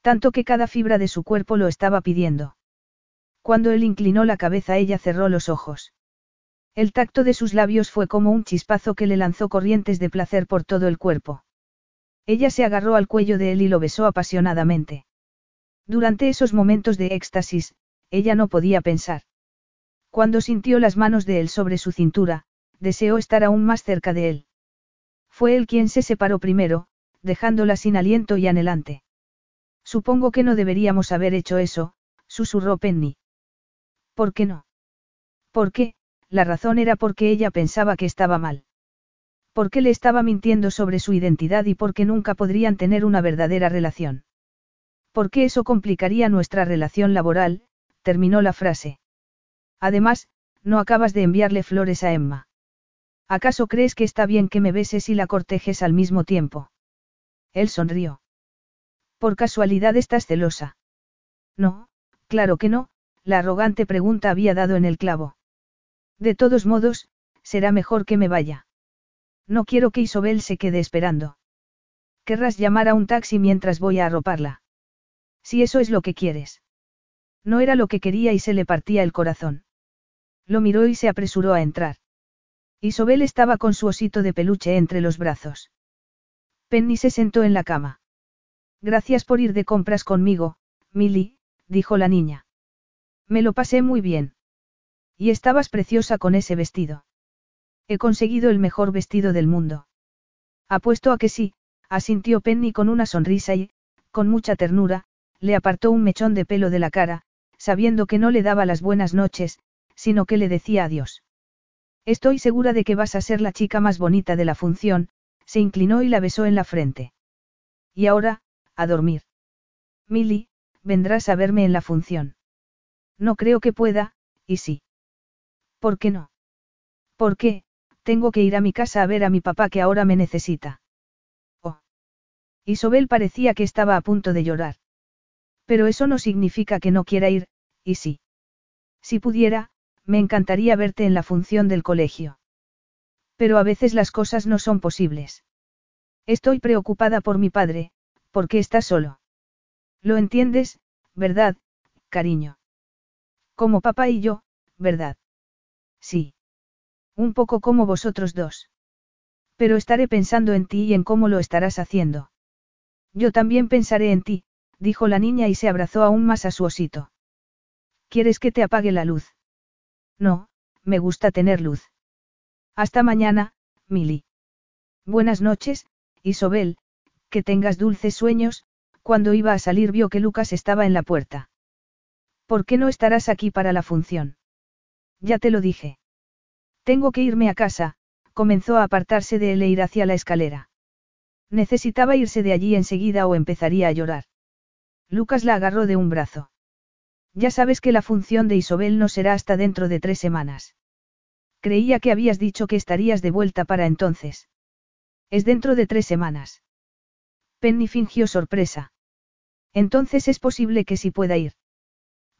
Tanto que cada fibra de su cuerpo lo estaba pidiendo. Cuando él inclinó la cabeza ella cerró los ojos. El tacto de sus labios fue como un chispazo que le lanzó corrientes de placer por todo el cuerpo. Ella se agarró al cuello de él y lo besó apasionadamente. Durante esos momentos de éxtasis, ella no podía pensar. Cuando sintió las manos de él sobre su cintura, deseó estar aún más cerca de él. Fue él quien se separó primero, dejándola sin aliento y anhelante. Supongo que no deberíamos haber hecho eso, susurró Penny. ¿Por qué no? Porque, la razón era porque ella pensaba que estaba mal. Porque le estaba mintiendo sobre su identidad y porque nunca podrían tener una verdadera relación. Porque eso complicaría nuestra relación laboral, terminó la frase. Además, no acabas de enviarle flores a Emma. ¿Acaso crees que está bien que me beses y la cortejes al mismo tiempo? Él sonrió. Por casualidad estás celosa. No, claro que no, la arrogante pregunta había dado en el clavo. De todos modos, será mejor que me vaya. No quiero que Isobel se quede esperando. Querrás llamar a un taxi mientras voy a arroparla. Si eso es lo que quieres. No era lo que quería y se le partía el corazón. Lo miró y se apresuró a entrar. Isobel estaba con su osito de peluche entre los brazos. Penny se sentó en la cama. Gracias por ir de compras conmigo, Milly, dijo la niña. Me lo pasé muy bien. Y estabas preciosa con ese vestido. He conseguido el mejor vestido del mundo. Apuesto a que sí, asintió Penny con una sonrisa y, con mucha ternura, le apartó un mechón de pelo de la cara, sabiendo que no le daba las buenas noches, sino que le decía adiós. Estoy segura de que vas a ser la chica más bonita de la función, se inclinó y la besó en la frente. Y ahora, a dormir. Milly, vendrás a verme en la función. No creo que pueda, y sí. ¿Por qué no? ¿Por qué? Tengo que ir a mi casa a ver a mi papá que ahora me necesita. Oh. Isobel parecía que estaba a punto de llorar. Pero eso no significa que no quiera ir, y sí. Si pudiera, me encantaría verte en la función del colegio. Pero a veces las cosas no son posibles. Estoy preocupada por mi padre, porque está solo. Lo entiendes, ¿verdad, cariño? Como papá y yo, ¿verdad? Sí. Un poco como vosotros dos. Pero estaré pensando en ti y en cómo lo estarás haciendo. Yo también pensaré en ti, dijo la niña y se abrazó aún más a su osito. ¿Quieres que te apague la luz? No, me gusta tener luz. Hasta mañana, Mili. Buenas noches, Isobel, que tengas dulces sueños, cuando iba a salir vio que Lucas estaba en la puerta. ¿Por qué no estarás aquí para la función? Ya te lo dije. Tengo que irme a casa, comenzó a apartarse de él e ir hacia la escalera. Necesitaba irse de allí enseguida o empezaría a llorar. Lucas la agarró de un brazo. Ya sabes que la función de Isobel no será hasta dentro de tres semanas. Creía que habías dicho que estarías de vuelta para entonces. Es dentro de tres semanas. Penny fingió sorpresa. Entonces es posible que sí pueda ir.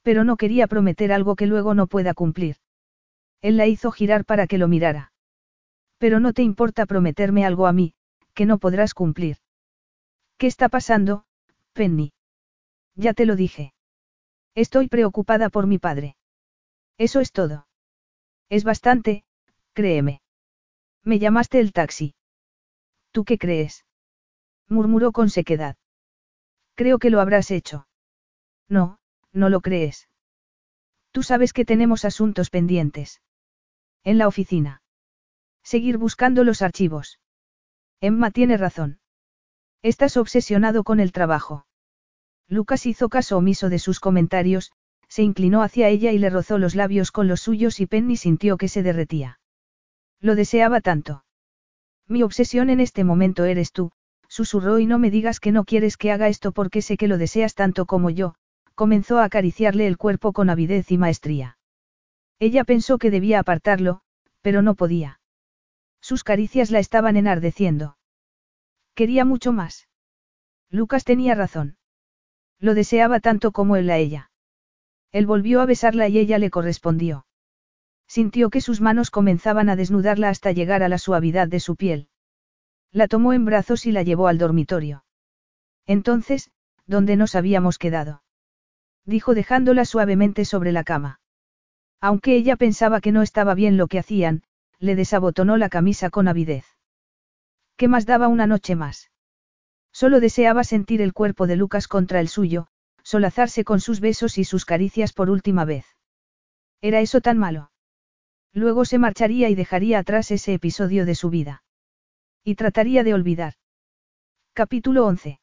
Pero no quería prometer algo que luego no pueda cumplir. Él la hizo girar para que lo mirara. Pero no te importa prometerme algo a mí, que no podrás cumplir. ¿Qué está pasando, Penny? Ya te lo dije. Estoy preocupada por mi padre. Eso es todo. Es bastante, créeme. Me llamaste el taxi. ¿Tú qué crees? Murmuró con sequedad. Creo que lo habrás hecho. No, no lo crees. Tú sabes que tenemos asuntos pendientes. En la oficina. Seguir buscando los archivos. Emma tiene razón. Estás obsesionado con el trabajo. Lucas hizo caso omiso de sus comentarios, se inclinó hacia ella y le rozó los labios con los suyos y Penny sintió que se derretía. Lo deseaba tanto. Mi obsesión en este momento eres tú, susurró y no me digas que no quieres que haga esto porque sé que lo deseas tanto como yo, comenzó a acariciarle el cuerpo con avidez y maestría. Ella pensó que debía apartarlo, pero no podía. Sus caricias la estaban enardeciendo. Quería mucho más. Lucas tenía razón. Lo deseaba tanto como él a ella. Él volvió a besarla y ella le correspondió. Sintió que sus manos comenzaban a desnudarla hasta llegar a la suavidad de su piel. La tomó en brazos y la llevó al dormitorio. Entonces, ¿dónde nos habíamos quedado? Dijo dejándola suavemente sobre la cama. Aunque ella pensaba que no estaba bien lo que hacían, le desabotonó la camisa con avidez. ¿Qué más daba una noche más? Solo deseaba sentir el cuerpo de Lucas contra el suyo, solazarse con sus besos y sus caricias por última vez. ¿Era eso tan malo? Luego se marcharía y dejaría atrás ese episodio de su vida. Y trataría de olvidar. Capítulo 11.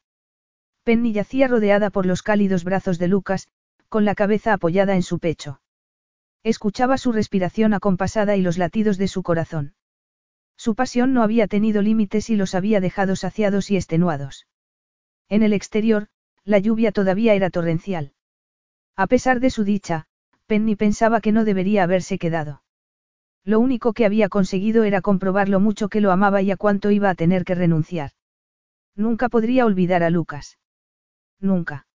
Penny yacía rodeada por los cálidos brazos de Lucas, con la cabeza apoyada en su pecho. Escuchaba su respiración acompasada y los latidos de su corazón. Su pasión no había tenido límites y los había dejado saciados y extenuados. En el exterior, la lluvia todavía era torrencial. A pesar de su dicha, Penny pensaba que no debería haberse quedado. Lo único que había conseguido era comprobar lo mucho que lo amaba y a cuánto iba a tener que renunciar. Nunca podría olvidar a Lucas. Nunca.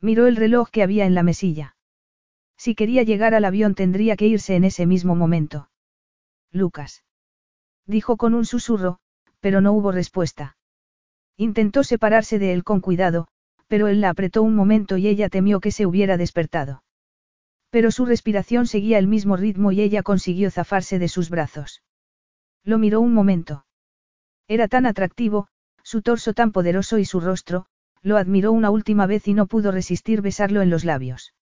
Miró el reloj que había en la mesilla. Si quería llegar al avión tendría que irse en ese mismo momento. Lucas dijo con un susurro, pero no hubo respuesta. Intentó separarse de él con cuidado, pero él la apretó un momento y ella temió que se hubiera despertado. Pero su respiración seguía el mismo ritmo y ella consiguió zafarse de sus brazos. Lo miró un momento. Era tan atractivo, su torso tan poderoso y su rostro, lo admiró una última vez y no pudo resistir besarlo en los labios.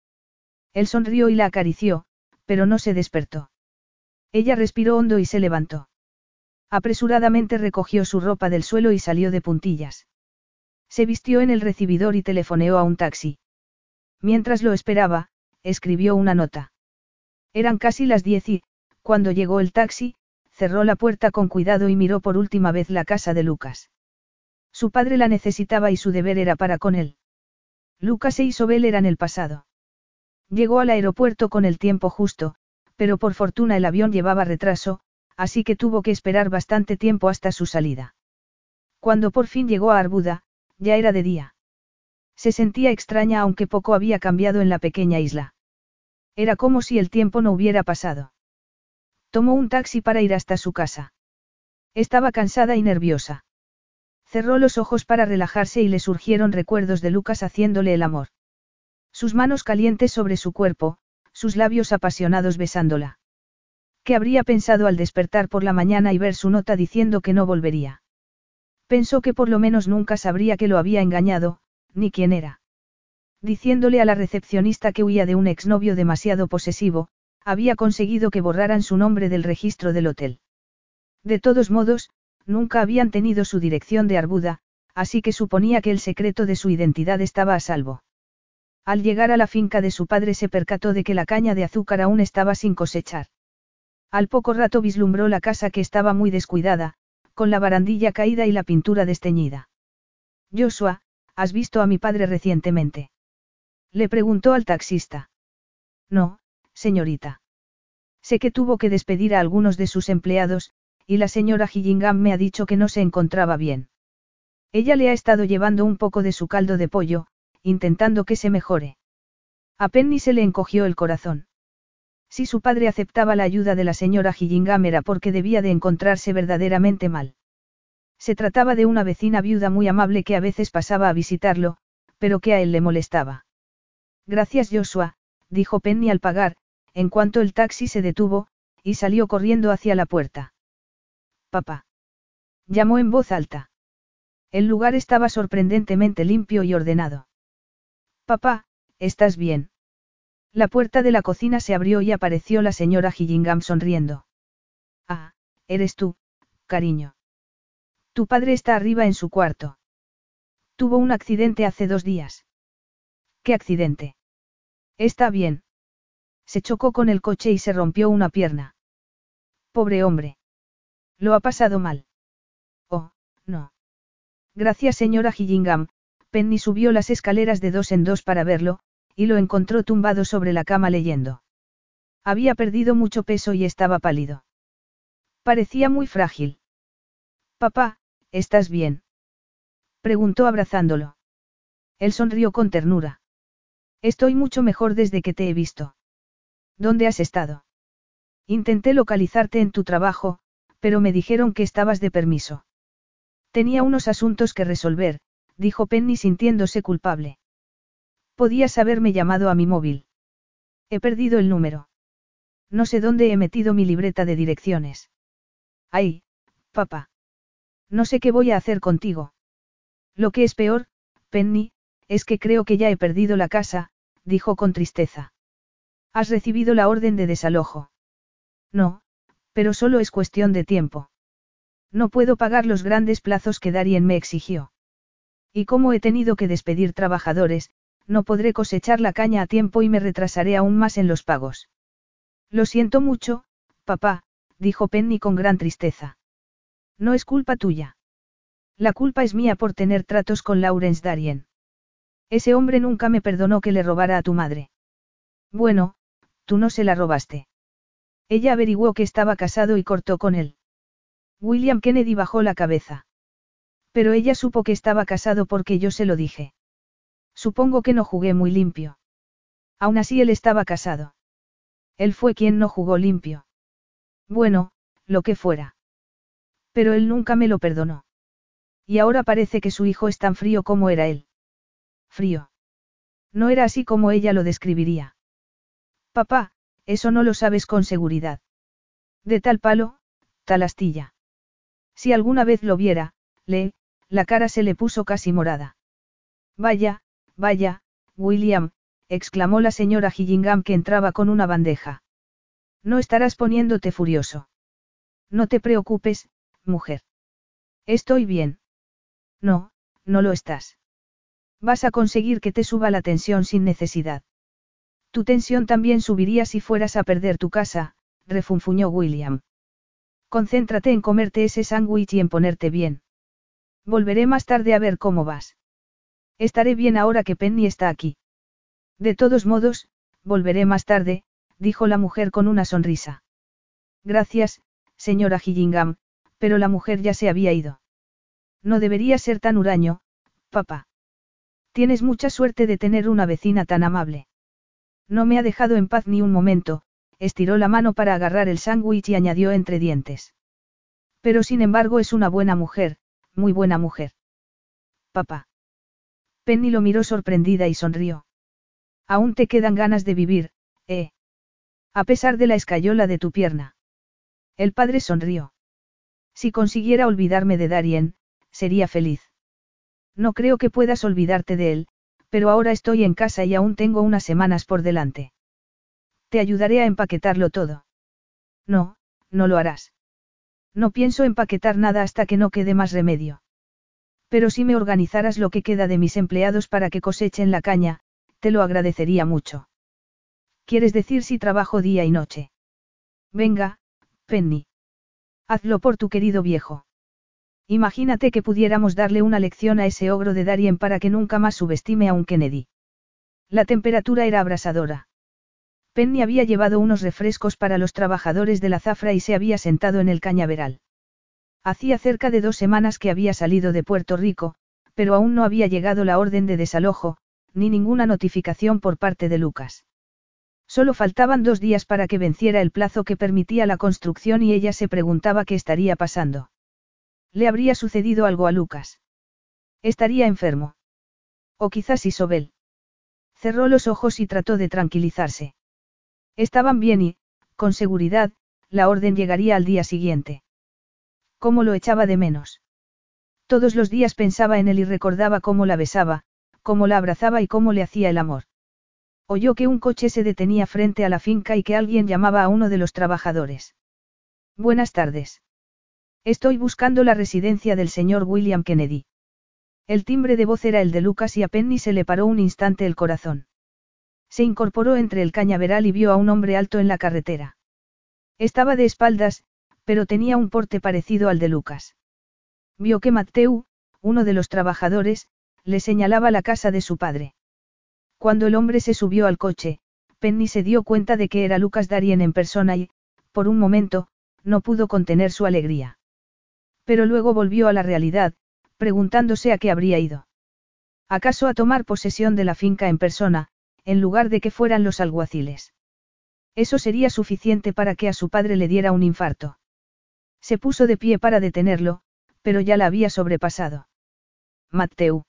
Él sonrió y la acarició, pero no se despertó. Ella respiró hondo y se levantó. Apresuradamente recogió su ropa del suelo y salió de puntillas. Se vistió en el recibidor y telefoneó a un taxi. Mientras lo esperaba, escribió una nota. Eran casi las diez y, cuando llegó el taxi, cerró la puerta con cuidado y miró por última vez la casa de Lucas. Su padre la necesitaba y su deber era para con él. Lucas e Isobel eran el pasado. Llegó al aeropuerto con el tiempo justo, pero por fortuna el avión llevaba retraso, así que tuvo que esperar bastante tiempo hasta su salida. Cuando por fin llegó a Arbuda, ya era de día. Se sentía extraña aunque poco había cambiado en la pequeña isla. Era como si el tiempo no hubiera pasado. Tomó un taxi para ir hasta su casa. Estaba cansada y nerviosa. Cerró los ojos para relajarse y le surgieron recuerdos de Lucas haciéndole el amor. Sus manos calientes sobre su cuerpo, sus labios apasionados besándola. ¿Qué habría pensado al despertar por la mañana y ver su nota diciendo que no volvería? Pensó que por lo menos nunca sabría que lo había engañado, ni quién era. Diciéndole a la recepcionista que huía de un exnovio demasiado posesivo, había conseguido que borraran su nombre del registro del hotel. De todos modos, nunca habían tenido su dirección de Arbuda, así que suponía que el secreto de su identidad estaba a salvo. Al llegar a la finca de su padre se percató de que la caña de azúcar aún estaba sin cosechar. Al poco rato vislumbró la casa que estaba muy descuidada, con la barandilla caída y la pintura desteñida. Joshua, ¿has visto a mi padre recientemente? Le preguntó al taxista. No, señorita. Sé que tuvo que despedir a algunos de sus empleados, y la señora Gillingham me ha dicho que no se encontraba bien. Ella le ha estado llevando un poco de su caldo de pollo, intentando que se mejore. A Penny se le encogió el corazón. Si su padre aceptaba la ayuda de la señora Gillingham era porque debía de encontrarse verdaderamente mal. Se trataba de una vecina viuda muy amable que a veces pasaba a visitarlo, pero que a él le molestaba. Gracias Joshua, dijo Penny al pagar, en cuanto el taxi se detuvo, y salió corriendo hacia la puerta. Papá. Llamó en voz alta. El lugar estaba sorprendentemente limpio y ordenado. Papá, ¿estás bien? La puerta de la cocina se abrió y apareció la señora Gillingham sonriendo. Ah, eres tú, cariño. Tu padre está arriba en su cuarto. Tuvo un accidente hace dos días. ¿Qué accidente? Está bien. Se chocó con el coche y se rompió una pierna. Pobre hombre. Lo ha pasado mal. Oh, no. Gracias señora Gillingham, Penny subió las escaleras de dos en dos para verlo, y lo encontró tumbado sobre la cama leyendo. Había perdido mucho peso y estaba pálido. Parecía muy frágil. Papá, ¿estás bien? Preguntó abrazándolo. Él sonrió con ternura. Estoy mucho mejor desde que te he visto. ¿Dónde has estado? Intenté localizarte en tu trabajo, pero me dijeron que estabas de permiso. Tenía unos asuntos que resolver, dijo Penny sintiéndose culpable. Podías haberme llamado a mi móvil. He perdido el número. No sé dónde he metido mi libreta de direcciones. Ay, papá. No sé qué voy a hacer contigo. Lo que es peor, Penny, es que creo que ya he perdido la casa, dijo con tristeza. ¿Has recibido la orden de desalojo? No, pero solo es cuestión de tiempo. No puedo pagar los grandes plazos que Darien me exigió. Y como he tenido que despedir trabajadores, no podré cosechar la caña a tiempo y me retrasaré aún más en los pagos. Lo siento mucho, papá, dijo Penny con gran tristeza. No es culpa tuya. La culpa es mía por tener tratos con Lawrence Darien. Ese hombre nunca me perdonó que le robara a tu madre. Bueno, tú no se la robaste. Ella averiguó que estaba casado y cortó con él. William Kennedy bajó la cabeza. Pero ella supo que estaba casado porque yo se lo dije. Supongo que no jugué muy limpio. Aún así él estaba casado. Él fue quien no jugó limpio. Bueno, lo que fuera. Pero él nunca me lo perdonó. Y ahora parece que su hijo es tan frío como era él. Frío. No era así como ella lo describiría. Papá, eso no lo sabes con seguridad. De tal palo, tal astilla. Si alguna vez lo viera, le, la cara se le puso casi morada. Vaya, vaya, William, exclamó la señora Gillingham que entraba con una bandeja. No estarás poniéndote furioso. No te preocupes, mujer. Estoy bien. No, no lo estás. Vas a conseguir que te suba la tensión sin necesidad. Tu tensión también subiría si fueras a perder tu casa, refunfuñó William. Concéntrate en comerte ese sándwich y en ponerte bien. Volveré más tarde a ver cómo vas. Estaré bien ahora que Penny está aquí. De todos modos, volveré más tarde, dijo la mujer con una sonrisa. Gracias, señora Gillingham, pero la mujer ya se había ido. No debería ser tan huraño, papá. Tienes mucha suerte de tener una vecina tan amable. No me ha dejado en paz ni un momento, estiró la mano para agarrar el sándwich y añadió entre dientes. Pero sin embargo es una buena mujer, muy buena mujer. Papá. Penny lo miró sorprendida y sonrió. Aún te quedan ganas de vivir, ¿eh? A pesar de la escayola de tu pierna. El padre sonrió. Si consiguiera olvidarme de Darien, sería feliz. No creo que puedas olvidarte de él, pero ahora estoy en casa y aún tengo unas semanas por delante. Te ayudaré a empaquetarlo todo. No, no lo harás. No pienso empaquetar nada hasta que no quede más remedio. Pero si me organizaras lo que queda de mis empleados para que cosechen la caña, te lo agradecería mucho. ¿Quieres decir si trabajo día y noche? Venga, Penny. Hazlo por tu querido viejo. Imagínate que pudiéramos darle una lección a ese ogro de Darien para que nunca más subestime a un Kennedy. La temperatura era abrasadora. Penny había llevado unos refrescos para los trabajadores de la zafra y se había sentado en el cañaveral. Hacía cerca de dos semanas que había salido de Puerto Rico, pero aún no había llegado la orden de desalojo, ni ninguna notificación por parte de Lucas. Solo faltaban dos días para que venciera el plazo que permitía la construcción y ella se preguntaba qué estaría pasando. Le habría sucedido algo a Lucas. Estaría enfermo. O quizás Isobel. Cerró los ojos y trató de tranquilizarse. Estaban bien y, con seguridad, la orden llegaría al día siguiente. ¿Cómo lo echaba de menos? Todos los días pensaba en él y recordaba cómo la besaba, cómo la abrazaba y cómo le hacía el amor. Oyó que un coche se detenía frente a la finca y que alguien llamaba a uno de los trabajadores. Buenas tardes. Estoy buscando la residencia del señor William Kennedy. El timbre de voz era el de Lucas y a Penny se le paró un instante el corazón. Se incorporó entre el cañaveral y vio a un hombre alto en la carretera. Estaba de espaldas, pero tenía un porte parecido al de Lucas. Vio que Mateu, uno de los trabajadores, le señalaba la casa de su padre. Cuando el hombre se subió al coche, Penny se dio cuenta de que era Lucas Darien en persona y, por un momento, no pudo contener su alegría. Pero luego volvió a la realidad, preguntándose a qué habría ido. ¿Acaso a tomar posesión de la finca en persona, en lugar de que fueran los alguaciles? Eso sería suficiente para que a su padre le diera un infarto. Se puso de pie para detenerlo, pero ya la había sobrepasado. Mateu.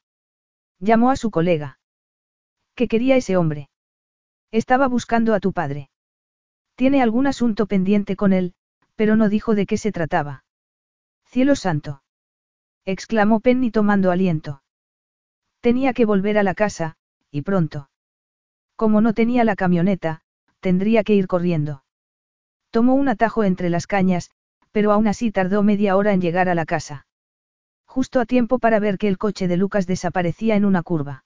Llamó a su colega. ¿Qué quería ese hombre? Estaba buscando a tu padre. Tiene algún asunto pendiente con él, pero no dijo de qué se trataba. Cielo santo. exclamó Penny tomando aliento. Tenía que volver a la casa, y pronto. Como no tenía la camioneta, tendría que ir corriendo. Tomó un atajo entre las cañas, pero aún así tardó media hora en llegar a la casa. Justo a tiempo para ver que el coche de Lucas desaparecía en una curva.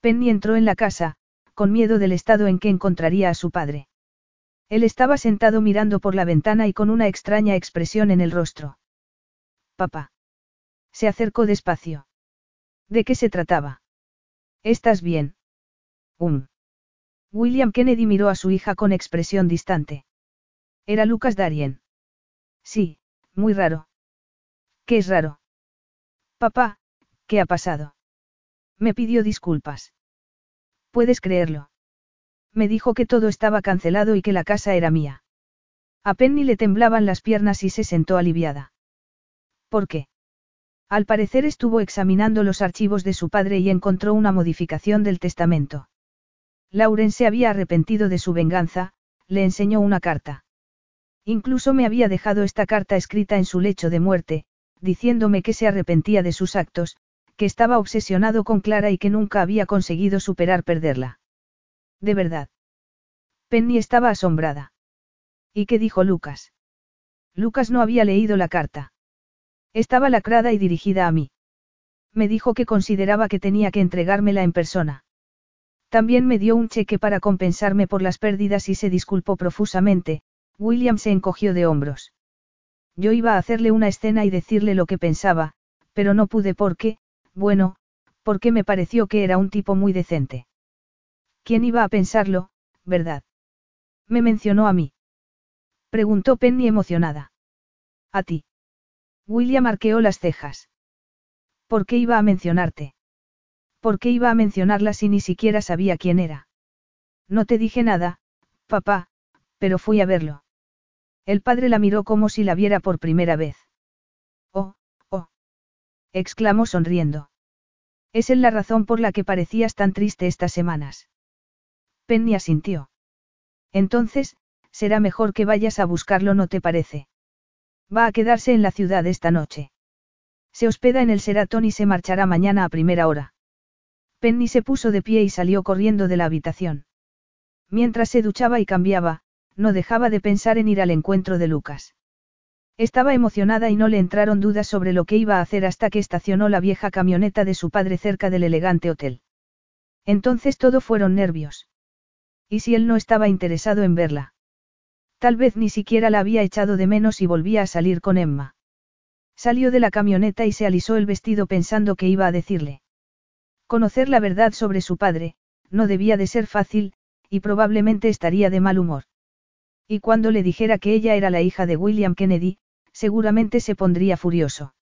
Penny entró en la casa, con miedo del estado en que encontraría a su padre. Él estaba sentado mirando por la ventana y con una extraña expresión en el rostro papá. Se acercó despacio. ¿De qué se trataba? ¿Estás bien? Um. William Kennedy miró a su hija con expresión distante. Era Lucas Darien. Sí, muy raro. ¿Qué es raro? Papá, ¿qué ha pasado? Me pidió disculpas. ¿Puedes creerlo? Me dijo que todo estaba cancelado y que la casa era mía. A Penny le temblaban las piernas y se sentó aliviada. ¿Por qué? Al parecer estuvo examinando los archivos de su padre y encontró una modificación del testamento. Lauren se había arrepentido de su venganza, le enseñó una carta. Incluso me había dejado esta carta escrita en su lecho de muerte, diciéndome que se arrepentía de sus actos, que estaba obsesionado con Clara y que nunca había conseguido superar perderla. De verdad. Penny estaba asombrada. ¿Y qué dijo Lucas? Lucas no había leído la carta. Estaba lacrada y dirigida a mí. Me dijo que consideraba que tenía que entregármela en persona. También me dio un cheque para compensarme por las pérdidas y se disculpó profusamente, William se encogió de hombros. Yo iba a hacerle una escena y decirle lo que pensaba, pero no pude porque, bueno, porque me pareció que era un tipo muy decente. ¿Quién iba a pensarlo, verdad? Me mencionó a mí. Preguntó Penny emocionada. A ti. William arqueó las cejas. ¿Por qué iba a mencionarte? ¿Por qué iba a mencionarla si ni siquiera sabía quién era? No te dije nada, papá, pero fui a verlo. El padre la miró como si la viera por primera vez. Oh, oh. exclamó sonriendo. Es él la razón por la que parecías tan triste estas semanas. Penny asintió. Entonces, será mejor que vayas a buscarlo, ¿no te parece? Va a quedarse en la ciudad esta noche. Se hospeda en el Seratón y se marchará mañana a primera hora. Penny se puso de pie y salió corriendo de la habitación. Mientras se duchaba y cambiaba, no dejaba de pensar en ir al encuentro de Lucas. Estaba emocionada y no le entraron dudas sobre lo que iba a hacer hasta que estacionó la vieja camioneta de su padre cerca del elegante hotel. Entonces todo fueron nervios. ¿Y si él no estaba interesado en verla? Tal vez ni siquiera la había echado de menos y volvía a salir con Emma. Salió de la camioneta y se alisó el vestido pensando que iba a decirle. Conocer la verdad sobre su padre, no debía de ser fácil, y probablemente estaría de mal humor. Y cuando le dijera que ella era la hija de William Kennedy, seguramente se pondría furioso.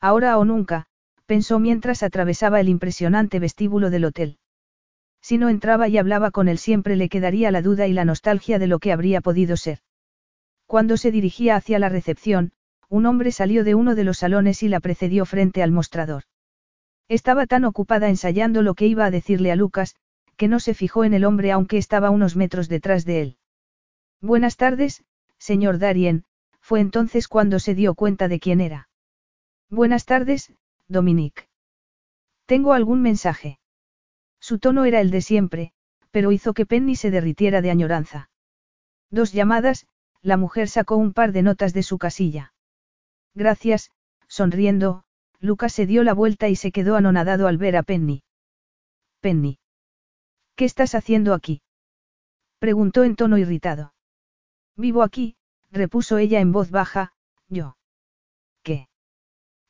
Ahora o nunca, pensó mientras atravesaba el impresionante vestíbulo del hotel. Si no entraba y hablaba con él siempre le quedaría la duda y la nostalgia de lo que habría podido ser. Cuando se dirigía hacia la recepción, un hombre salió de uno de los salones y la precedió frente al mostrador. Estaba tan ocupada ensayando lo que iba a decirle a Lucas, que no se fijó en el hombre aunque estaba unos metros detrás de él. Buenas tardes, señor Darien, fue entonces cuando se dio cuenta de quién era. Buenas tardes, Dominique. Tengo algún mensaje. Su tono era el de siempre, pero hizo que Penny se derritiera de añoranza. Dos llamadas, la mujer sacó un par de notas de su casilla. Gracias, sonriendo, Lucas se dio la vuelta y se quedó anonadado al ver a Penny. Penny. ¿Qué estás haciendo aquí? preguntó en tono irritado. Vivo aquí, repuso ella en voz baja, yo. ¿Qué?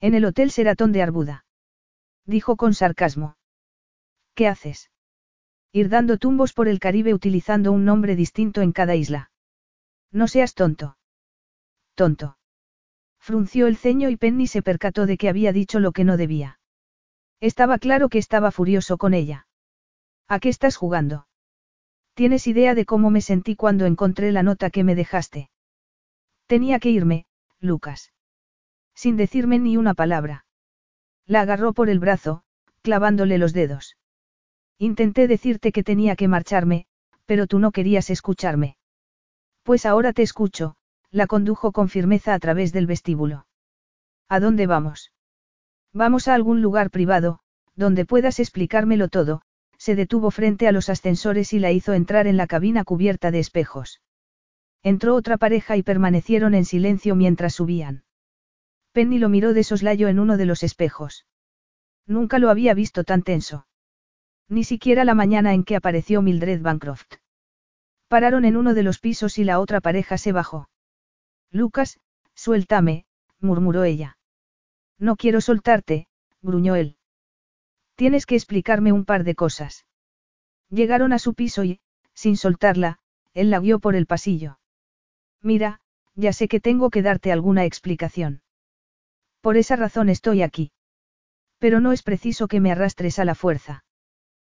En el Hotel Seratón de Arbuda. Dijo con sarcasmo. ¿Qué haces? Ir dando tumbos por el Caribe utilizando un nombre distinto en cada isla. No seas tonto. Tonto. Frunció el ceño y Penny se percató de que había dicho lo que no debía. Estaba claro que estaba furioso con ella. ¿A qué estás jugando? ¿Tienes idea de cómo me sentí cuando encontré la nota que me dejaste? Tenía que irme, Lucas. Sin decirme ni una palabra. La agarró por el brazo, clavándole los dedos. Intenté decirte que tenía que marcharme, pero tú no querías escucharme. Pues ahora te escucho, la condujo con firmeza a través del vestíbulo. ¿A dónde vamos? Vamos a algún lugar privado, donde puedas explicármelo todo, se detuvo frente a los ascensores y la hizo entrar en la cabina cubierta de espejos. Entró otra pareja y permanecieron en silencio mientras subían. Penny lo miró de soslayo en uno de los espejos. Nunca lo había visto tan tenso. Ni siquiera la mañana en que apareció Mildred Bancroft. Pararon en uno de los pisos y la otra pareja se bajó. Lucas, suéltame, murmuró ella. No quiero soltarte, gruñó él. Tienes que explicarme un par de cosas. Llegaron a su piso y, sin soltarla, él la guió por el pasillo. Mira, ya sé que tengo que darte alguna explicación. Por esa razón estoy aquí. Pero no es preciso que me arrastres a la fuerza.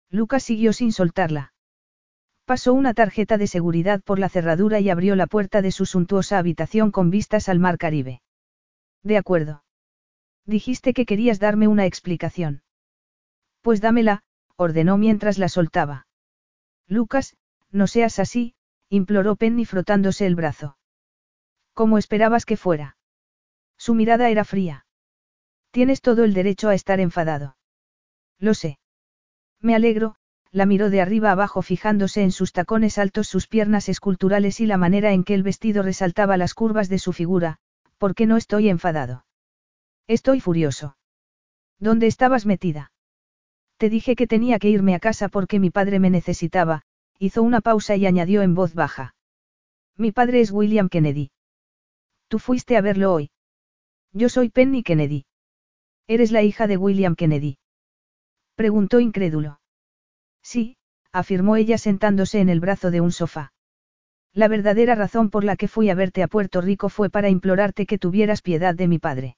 Lucas siguió sin soltarla. Pasó una tarjeta de seguridad por la cerradura y abrió la puerta de su suntuosa habitación con vistas al mar Caribe. De acuerdo. Dijiste que querías darme una explicación. Pues dámela, ordenó mientras la soltaba. Lucas, no seas así, imploró Penny frotándose el brazo. ¿Cómo esperabas que fuera? Su mirada era fría. Tienes todo el derecho a estar enfadado. Lo sé. Me alegro, la miró de arriba abajo fijándose en sus tacones altos, sus piernas esculturales y la manera en que el vestido resaltaba las curvas de su figura, ¿por qué no estoy enfadado? Estoy furioso. ¿Dónde estabas metida? Te dije que tenía que irme a casa porque mi padre me necesitaba, hizo una pausa y añadió en voz baja. Mi padre es William Kennedy. Tú fuiste a verlo hoy. Yo soy Penny Kennedy. ¿Eres la hija de William Kennedy? Preguntó incrédulo. Sí, afirmó ella sentándose en el brazo de un sofá. La verdadera razón por la que fui a verte a Puerto Rico fue para implorarte que tuvieras piedad de mi padre.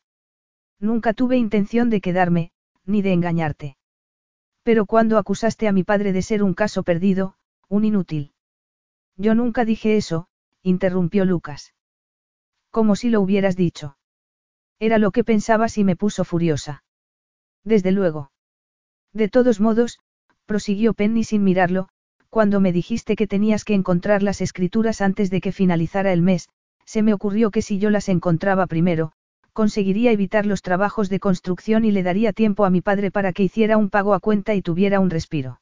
Nunca tuve intención de quedarme, ni de engañarte. Pero cuando acusaste a mi padre de ser un caso perdido, un inútil. Yo nunca dije eso, interrumpió Lucas. Como si lo hubieras dicho. Era lo que pensabas y me puso furiosa. Desde luego. De todos modos, prosiguió Penny sin mirarlo, cuando me dijiste que tenías que encontrar las escrituras antes de que finalizara el mes, se me ocurrió que si yo las encontraba primero, conseguiría evitar los trabajos de construcción y le daría tiempo a mi padre para que hiciera un pago a cuenta y tuviera un respiro.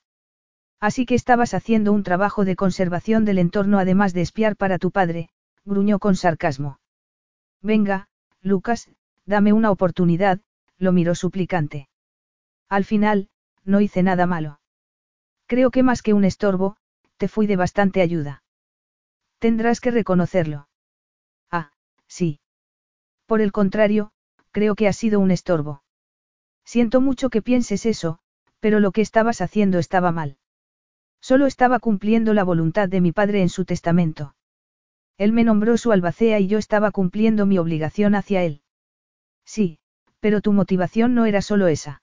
Así que estabas haciendo un trabajo de conservación del entorno además de espiar para tu padre, gruñó con sarcasmo. Venga, Lucas, dame una oportunidad, lo miró suplicante. Al final, no hice nada malo. Creo que más que un estorbo, te fui de bastante ayuda. Tendrás que reconocerlo. Ah, sí. Por el contrario, creo que has sido un estorbo. Siento mucho que pienses eso, pero lo que estabas haciendo estaba mal. Solo estaba cumpliendo la voluntad de mi padre en su testamento. Él me nombró su albacea y yo estaba cumpliendo mi obligación hacia él. Sí, pero tu motivación no era solo esa.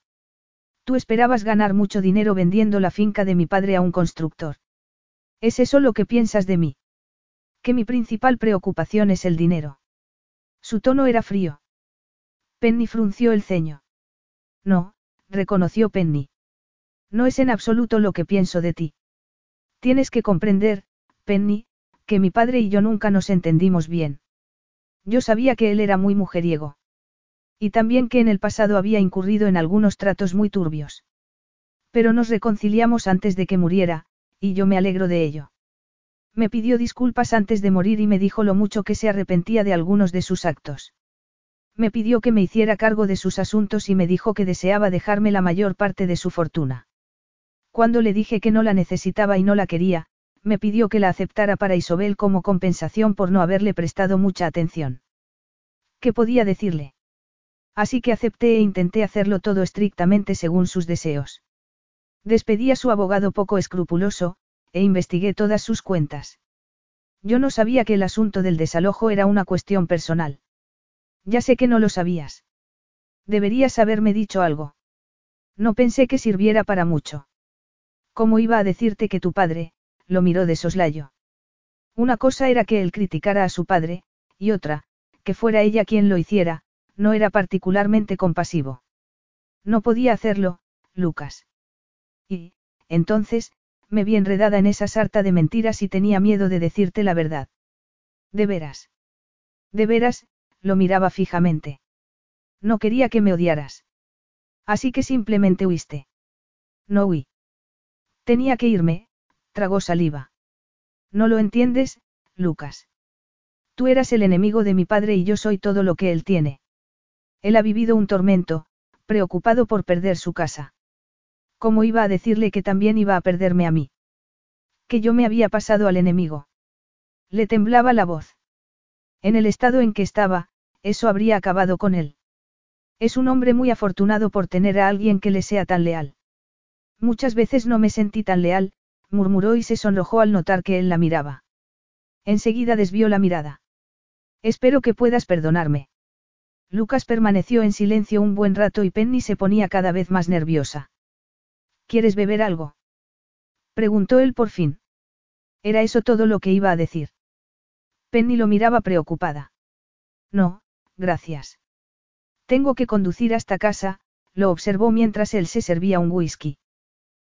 Tú esperabas ganar mucho dinero vendiendo la finca de mi padre a un constructor. ¿Es eso lo que piensas de mí? Que mi principal preocupación es el dinero. Su tono era frío. Penny frunció el ceño. No, reconoció Penny. No es en absoluto lo que pienso de ti. Tienes que comprender, Penny, que mi padre y yo nunca nos entendimos bien. Yo sabía que él era muy mujeriego. Y también que en el pasado había incurrido en algunos tratos muy turbios. Pero nos reconciliamos antes de que muriera, y yo me alegro de ello. Me pidió disculpas antes de morir y me dijo lo mucho que se arrepentía de algunos de sus actos. Me pidió que me hiciera cargo de sus asuntos y me dijo que deseaba dejarme la mayor parte de su fortuna. Cuando le dije que no la necesitaba y no la quería, me pidió que la aceptara para Isobel como compensación por no haberle prestado mucha atención. ¿Qué podía decirle? Así que acepté e intenté hacerlo todo estrictamente según sus deseos. Despedí a su abogado poco escrupuloso, e investigué todas sus cuentas. Yo no sabía que el asunto del desalojo era una cuestión personal. Ya sé que no lo sabías. Deberías haberme dicho algo. No pensé que sirviera para mucho. ¿Cómo iba a decirte que tu padre, lo miró de soslayo? Una cosa era que él criticara a su padre, y otra, que fuera ella quien lo hiciera, no era particularmente compasivo. No podía hacerlo, Lucas. Y, entonces, me vi enredada en esa sarta de mentiras y tenía miedo de decirte la verdad. ¿De veras? ¿De veras? lo miraba fijamente. No quería que me odiaras. Así que simplemente huiste. No huí. Tenía que irme, tragó saliva. No lo entiendes, Lucas. Tú eras el enemigo de mi padre y yo soy todo lo que él tiene. Él ha vivido un tormento, preocupado por perder su casa. ¿Cómo iba a decirle que también iba a perderme a mí? Que yo me había pasado al enemigo. Le temblaba la voz. En el estado en que estaba, eso habría acabado con él. Es un hombre muy afortunado por tener a alguien que le sea tan leal. Muchas veces no me sentí tan leal, murmuró y se sonrojó al notar que él la miraba. Enseguida desvió la mirada. Espero que puedas perdonarme. Lucas permaneció en silencio un buen rato y Penny se ponía cada vez más nerviosa. ¿Quieres beber algo? Preguntó él por fin. Era eso todo lo que iba a decir. Penny lo miraba preocupada. No, gracias. Tengo que conducir hasta casa, lo observó mientras él se servía un whisky.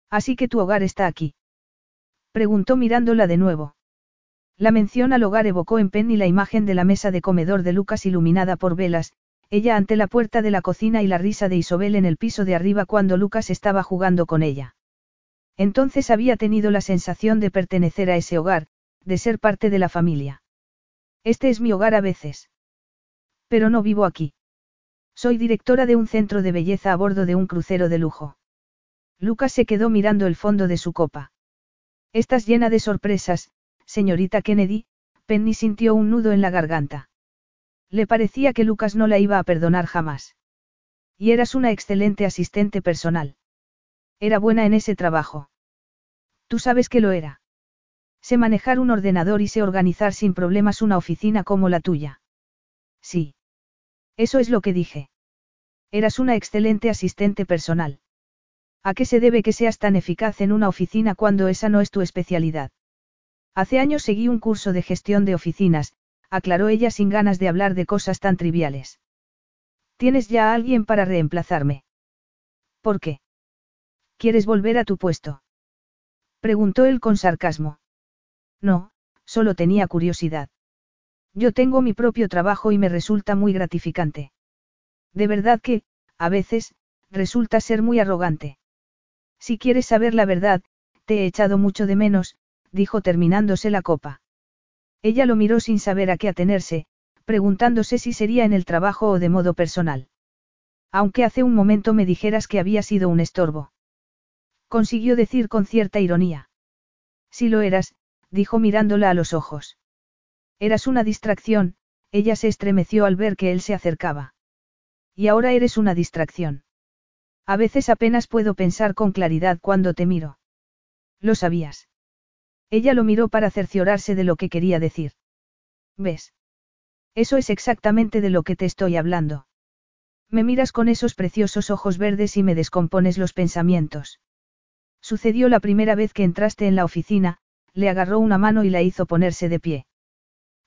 Así que tu hogar está aquí. Preguntó mirándola de nuevo. La mención al hogar evocó en Penny la imagen de la mesa de comedor de Lucas iluminada por velas, ella ante la puerta de la cocina y la risa de Isobel en el piso de arriba cuando Lucas estaba jugando con ella. Entonces había tenido la sensación de pertenecer a ese hogar, de ser parte de la familia. Este es mi hogar a veces. Pero no vivo aquí. Soy directora de un centro de belleza a bordo de un crucero de lujo. Lucas se quedó mirando el fondo de su copa. Estás llena de sorpresas, señorita Kennedy, Penny sintió un nudo en la garganta. Le parecía que Lucas no la iba a perdonar jamás. Y eras una excelente asistente personal. Era buena en ese trabajo. Tú sabes que lo era. Sé manejar un ordenador y sé organizar sin problemas una oficina como la tuya. Sí. Eso es lo que dije. Eras una excelente asistente personal. ¿A qué se debe que seas tan eficaz en una oficina cuando esa no es tu especialidad? Hace años seguí un curso de gestión de oficinas, aclaró ella sin ganas de hablar de cosas tan triviales. ¿Tienes ya a alguien para reemplazarme? ¿Por qué? ¿Quieres volver a tu puesto? Preguntó él con sarcasmo. No, solo tenía curiosidad. Yo tengo mi propio trabajo y me resulta muy gratificante. De verdad que, a veces, resulta ser muy arrogante. Si quieres saber la verdad, te he echado mucho de menos, dijo terminándose la copa. Ella lo miró sin saber a qué atenerse, preguntándose si sería en el trabajo o de modo personal. Aunque hace un momento me dijeras que había sido un estorbo. Consiguió decir con cierta ironía. Si lo eras, dijo mirándola a los ojos. Eras una distracción, ella se estremeció al ver que él se acercaba. Y ahora eres una distracción. A veces apenas puedo pensar con claridad cuando te miro. Lo sabías. Ella lo miró para cerciorarse de lo que quería decir. ¿Ves? Eso es exactamente de lo que te estoy hablando. Me miras con esos preciosos ojos verdes y me descompones los pensamientos. Sucedió la primera vez que entraste en la oficina, le agarró una mano y la hizo ponerse de pie.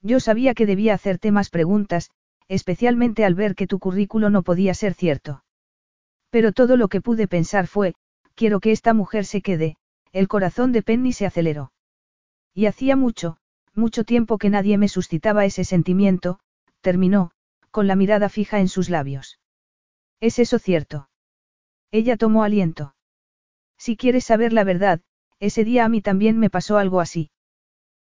Yo sabía que debía hacerte más preguntas, especialmente al ver que tu currículo no podía ser cierto. Pero todo lo que pude pensar fue, quiero que esta mujer se quede, el corazón de Penny se aceleró. Y hacía mucho, mucho tiempo que nadie me suscitaba ese sentimiento, terminó, con la mirada fija en sus labios. ¿Es eso cierto? Ella tomó aliento. Si quieres saber la verdad, ese día a mí también me pasó algo así.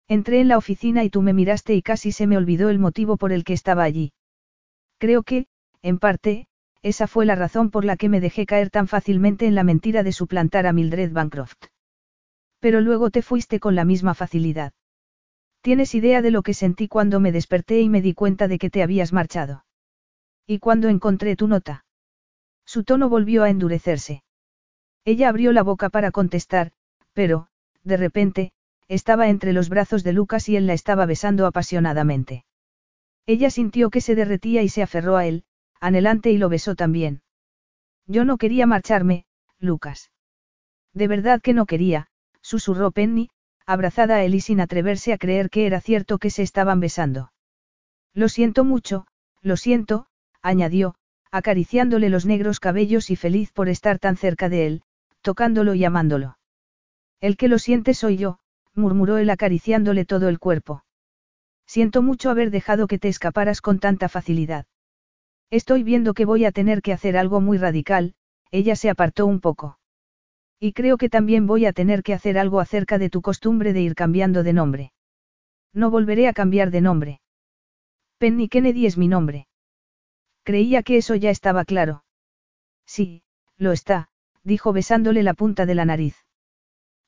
Entré en la oficina y tú me miraste y casi se me olvidó el motivo por el que estaba allí. Creo que, en parte, esa fue la razón por la que me dejé caer tan fácilmente en la mentira de suplantar a Mildred Bancroft. Pero luego te fuiste con la misma facilidad. ¿Tienes idea de lo que sentí cuando me desperté y me di cuenta de que te habías marchado? ¿Y cuando encontré tu nota? Su tono volvió a endurecerse. Ella abrió la boca para contestar, pero, de repente, estaba entre los brazos de Lucas y él la estaba besando apasionadamente. Ella sintió que se derretía y se aferró a él, anhelante y lo besó también. Yo no quería marcharme, Lucas. De verdad que no quería, susurró Penny, abrazada a él y sin atreverse a creer que era cierto que se estaban besando. Lo siento mucho, lo siento, añadió, acariciándole los negros cabellos y feliz por estar tan cerca de él, tocándolo y amándolo. El que lo siente soy yo, murmuró él acariciándole todo el cuerpo. Siento mucho haber dejado que te escaparas con tanta facilidad. Estoy viendo que voy a tener que hacer algo muy radical, ella se apartó un poco. Y creo que también voy a tener que hacer algo acerca de tu costumbre de ir cambiando de nombre. No volveré a cambiar de nombre. Penny Kennedy es mi nombre. Creía que eso ya estaba claro. Sí, lo está, dijo besándole la punta de la nariz.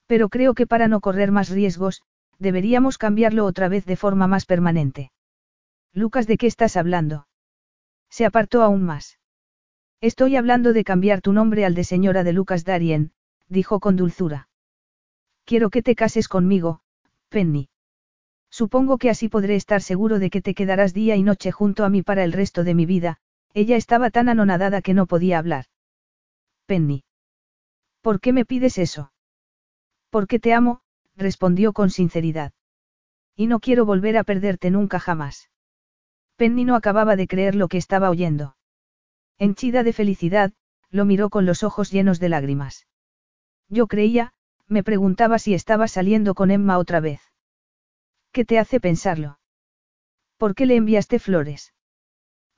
Pero creo que para no correr más riesgos, deberíamos cambiarlo otra vez de forma más permanente. Lucas, ¿de qué estás hablando? Se apartó aún más. Estoy hablando de cambiar tu nombre al de señora de Lucas Darien, dijo con dulzura. Quiero que te cases conmigo, Penny. Supongo que así podré estar seguro de que te quedarás día y noche junto a mí para el resto de mi vida, ella estaba tan anonadada que no podía hablar. Penny. ¿Por qué me pides eso? Porque te amo, respondió con sinceridad. Y no quiero volver a perderte nunca jamás. Penny no acababa de creer lo que estaba oyendo. Henchida de felicidad, lo miró con los ojos llenos de lágrimas. Yo creía, me preguntaba si estaba saliendo con Emma otra vez. ¿Qué te hace pensarlo? ¿Por qué le enviaste flores?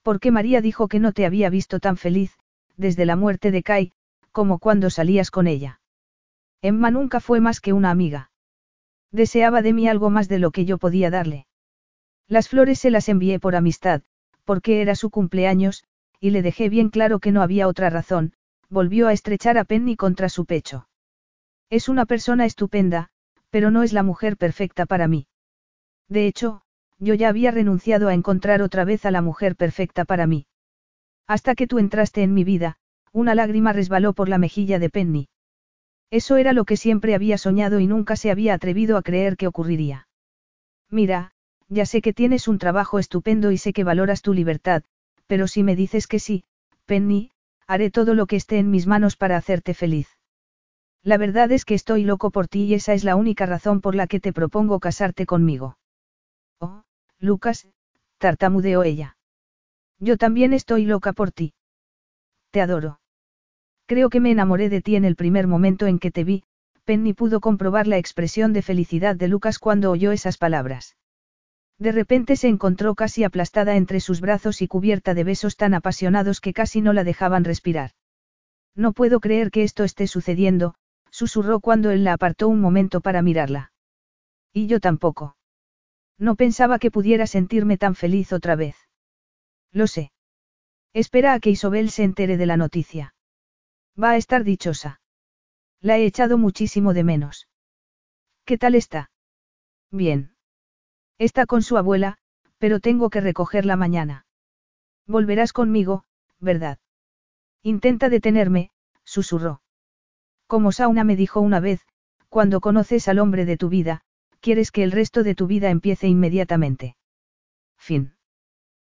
Porque María dijo que no te había visto tan feliz, desde la muerte de Kai, como cuando salías con ella. Emma nunca fue más que una amiga. Deseaba de mí algo más de lo que yo podía darle. Las flores se las envié por amistad, porque era su cumpleaños, y le dejé bien claro que no había otra razón, volvió a estrechar a Penny contra su pecho. Es una persona estupenda, pero no es la mujer perfecta para mí. De hecho, yo ya había renunciado a encontrar otra vez a la mujer perfecta para mí. Hasta que tú entraste en mi vida, una lágrima resbaló por la mejilla de Penny. Eso era lo que siempre había soñado y nunca se había atrevido a creer que ocurriría. Mira, ya sé que tienes un trabajo estupendo y sé que valoras tu libertad, pero si me dices que sí, Penny, haré todo lo que esté en mis manos para hacerte feliz. La verdad es que estoy loco por ti y esa es la única razón por la que te propongo casarte conmigo. Oh, Lucas, tartamudeó ella. Yo también estoy loca por ti. Te adoro. Creo que me enamoré de ti en el primer momento en que te vi, Penny pudo comprobar la expresión de felicidad de Lucas cuando oyó esas palabras. De repente se encontró casi aplastada entre sus brazos y cubierta de besos tan apasionados que casi no la dejaban respirar. No puedo creer que esto esté sucediendo, susurró cuando él la apartó un momento para mirarla. Y yo tampoco. No pensaba que pudiera sentirme tan feliz otra vez. Lo sé. Espera a que Isobel se entere de la noticia. Va a estar dichosa. La he echado muchísimo de menos. ¿Qué tal está? Bien. Está con su abuela, pero tengo que recogerla mañana. Volverás conmigo, ¿verdad? Intenta detenerme, susurró. Como Sauna me dijo una vez, cuando conoces al hombre de tu vida, quieres que el resto de tu vida empiece inmediatamente. Fin.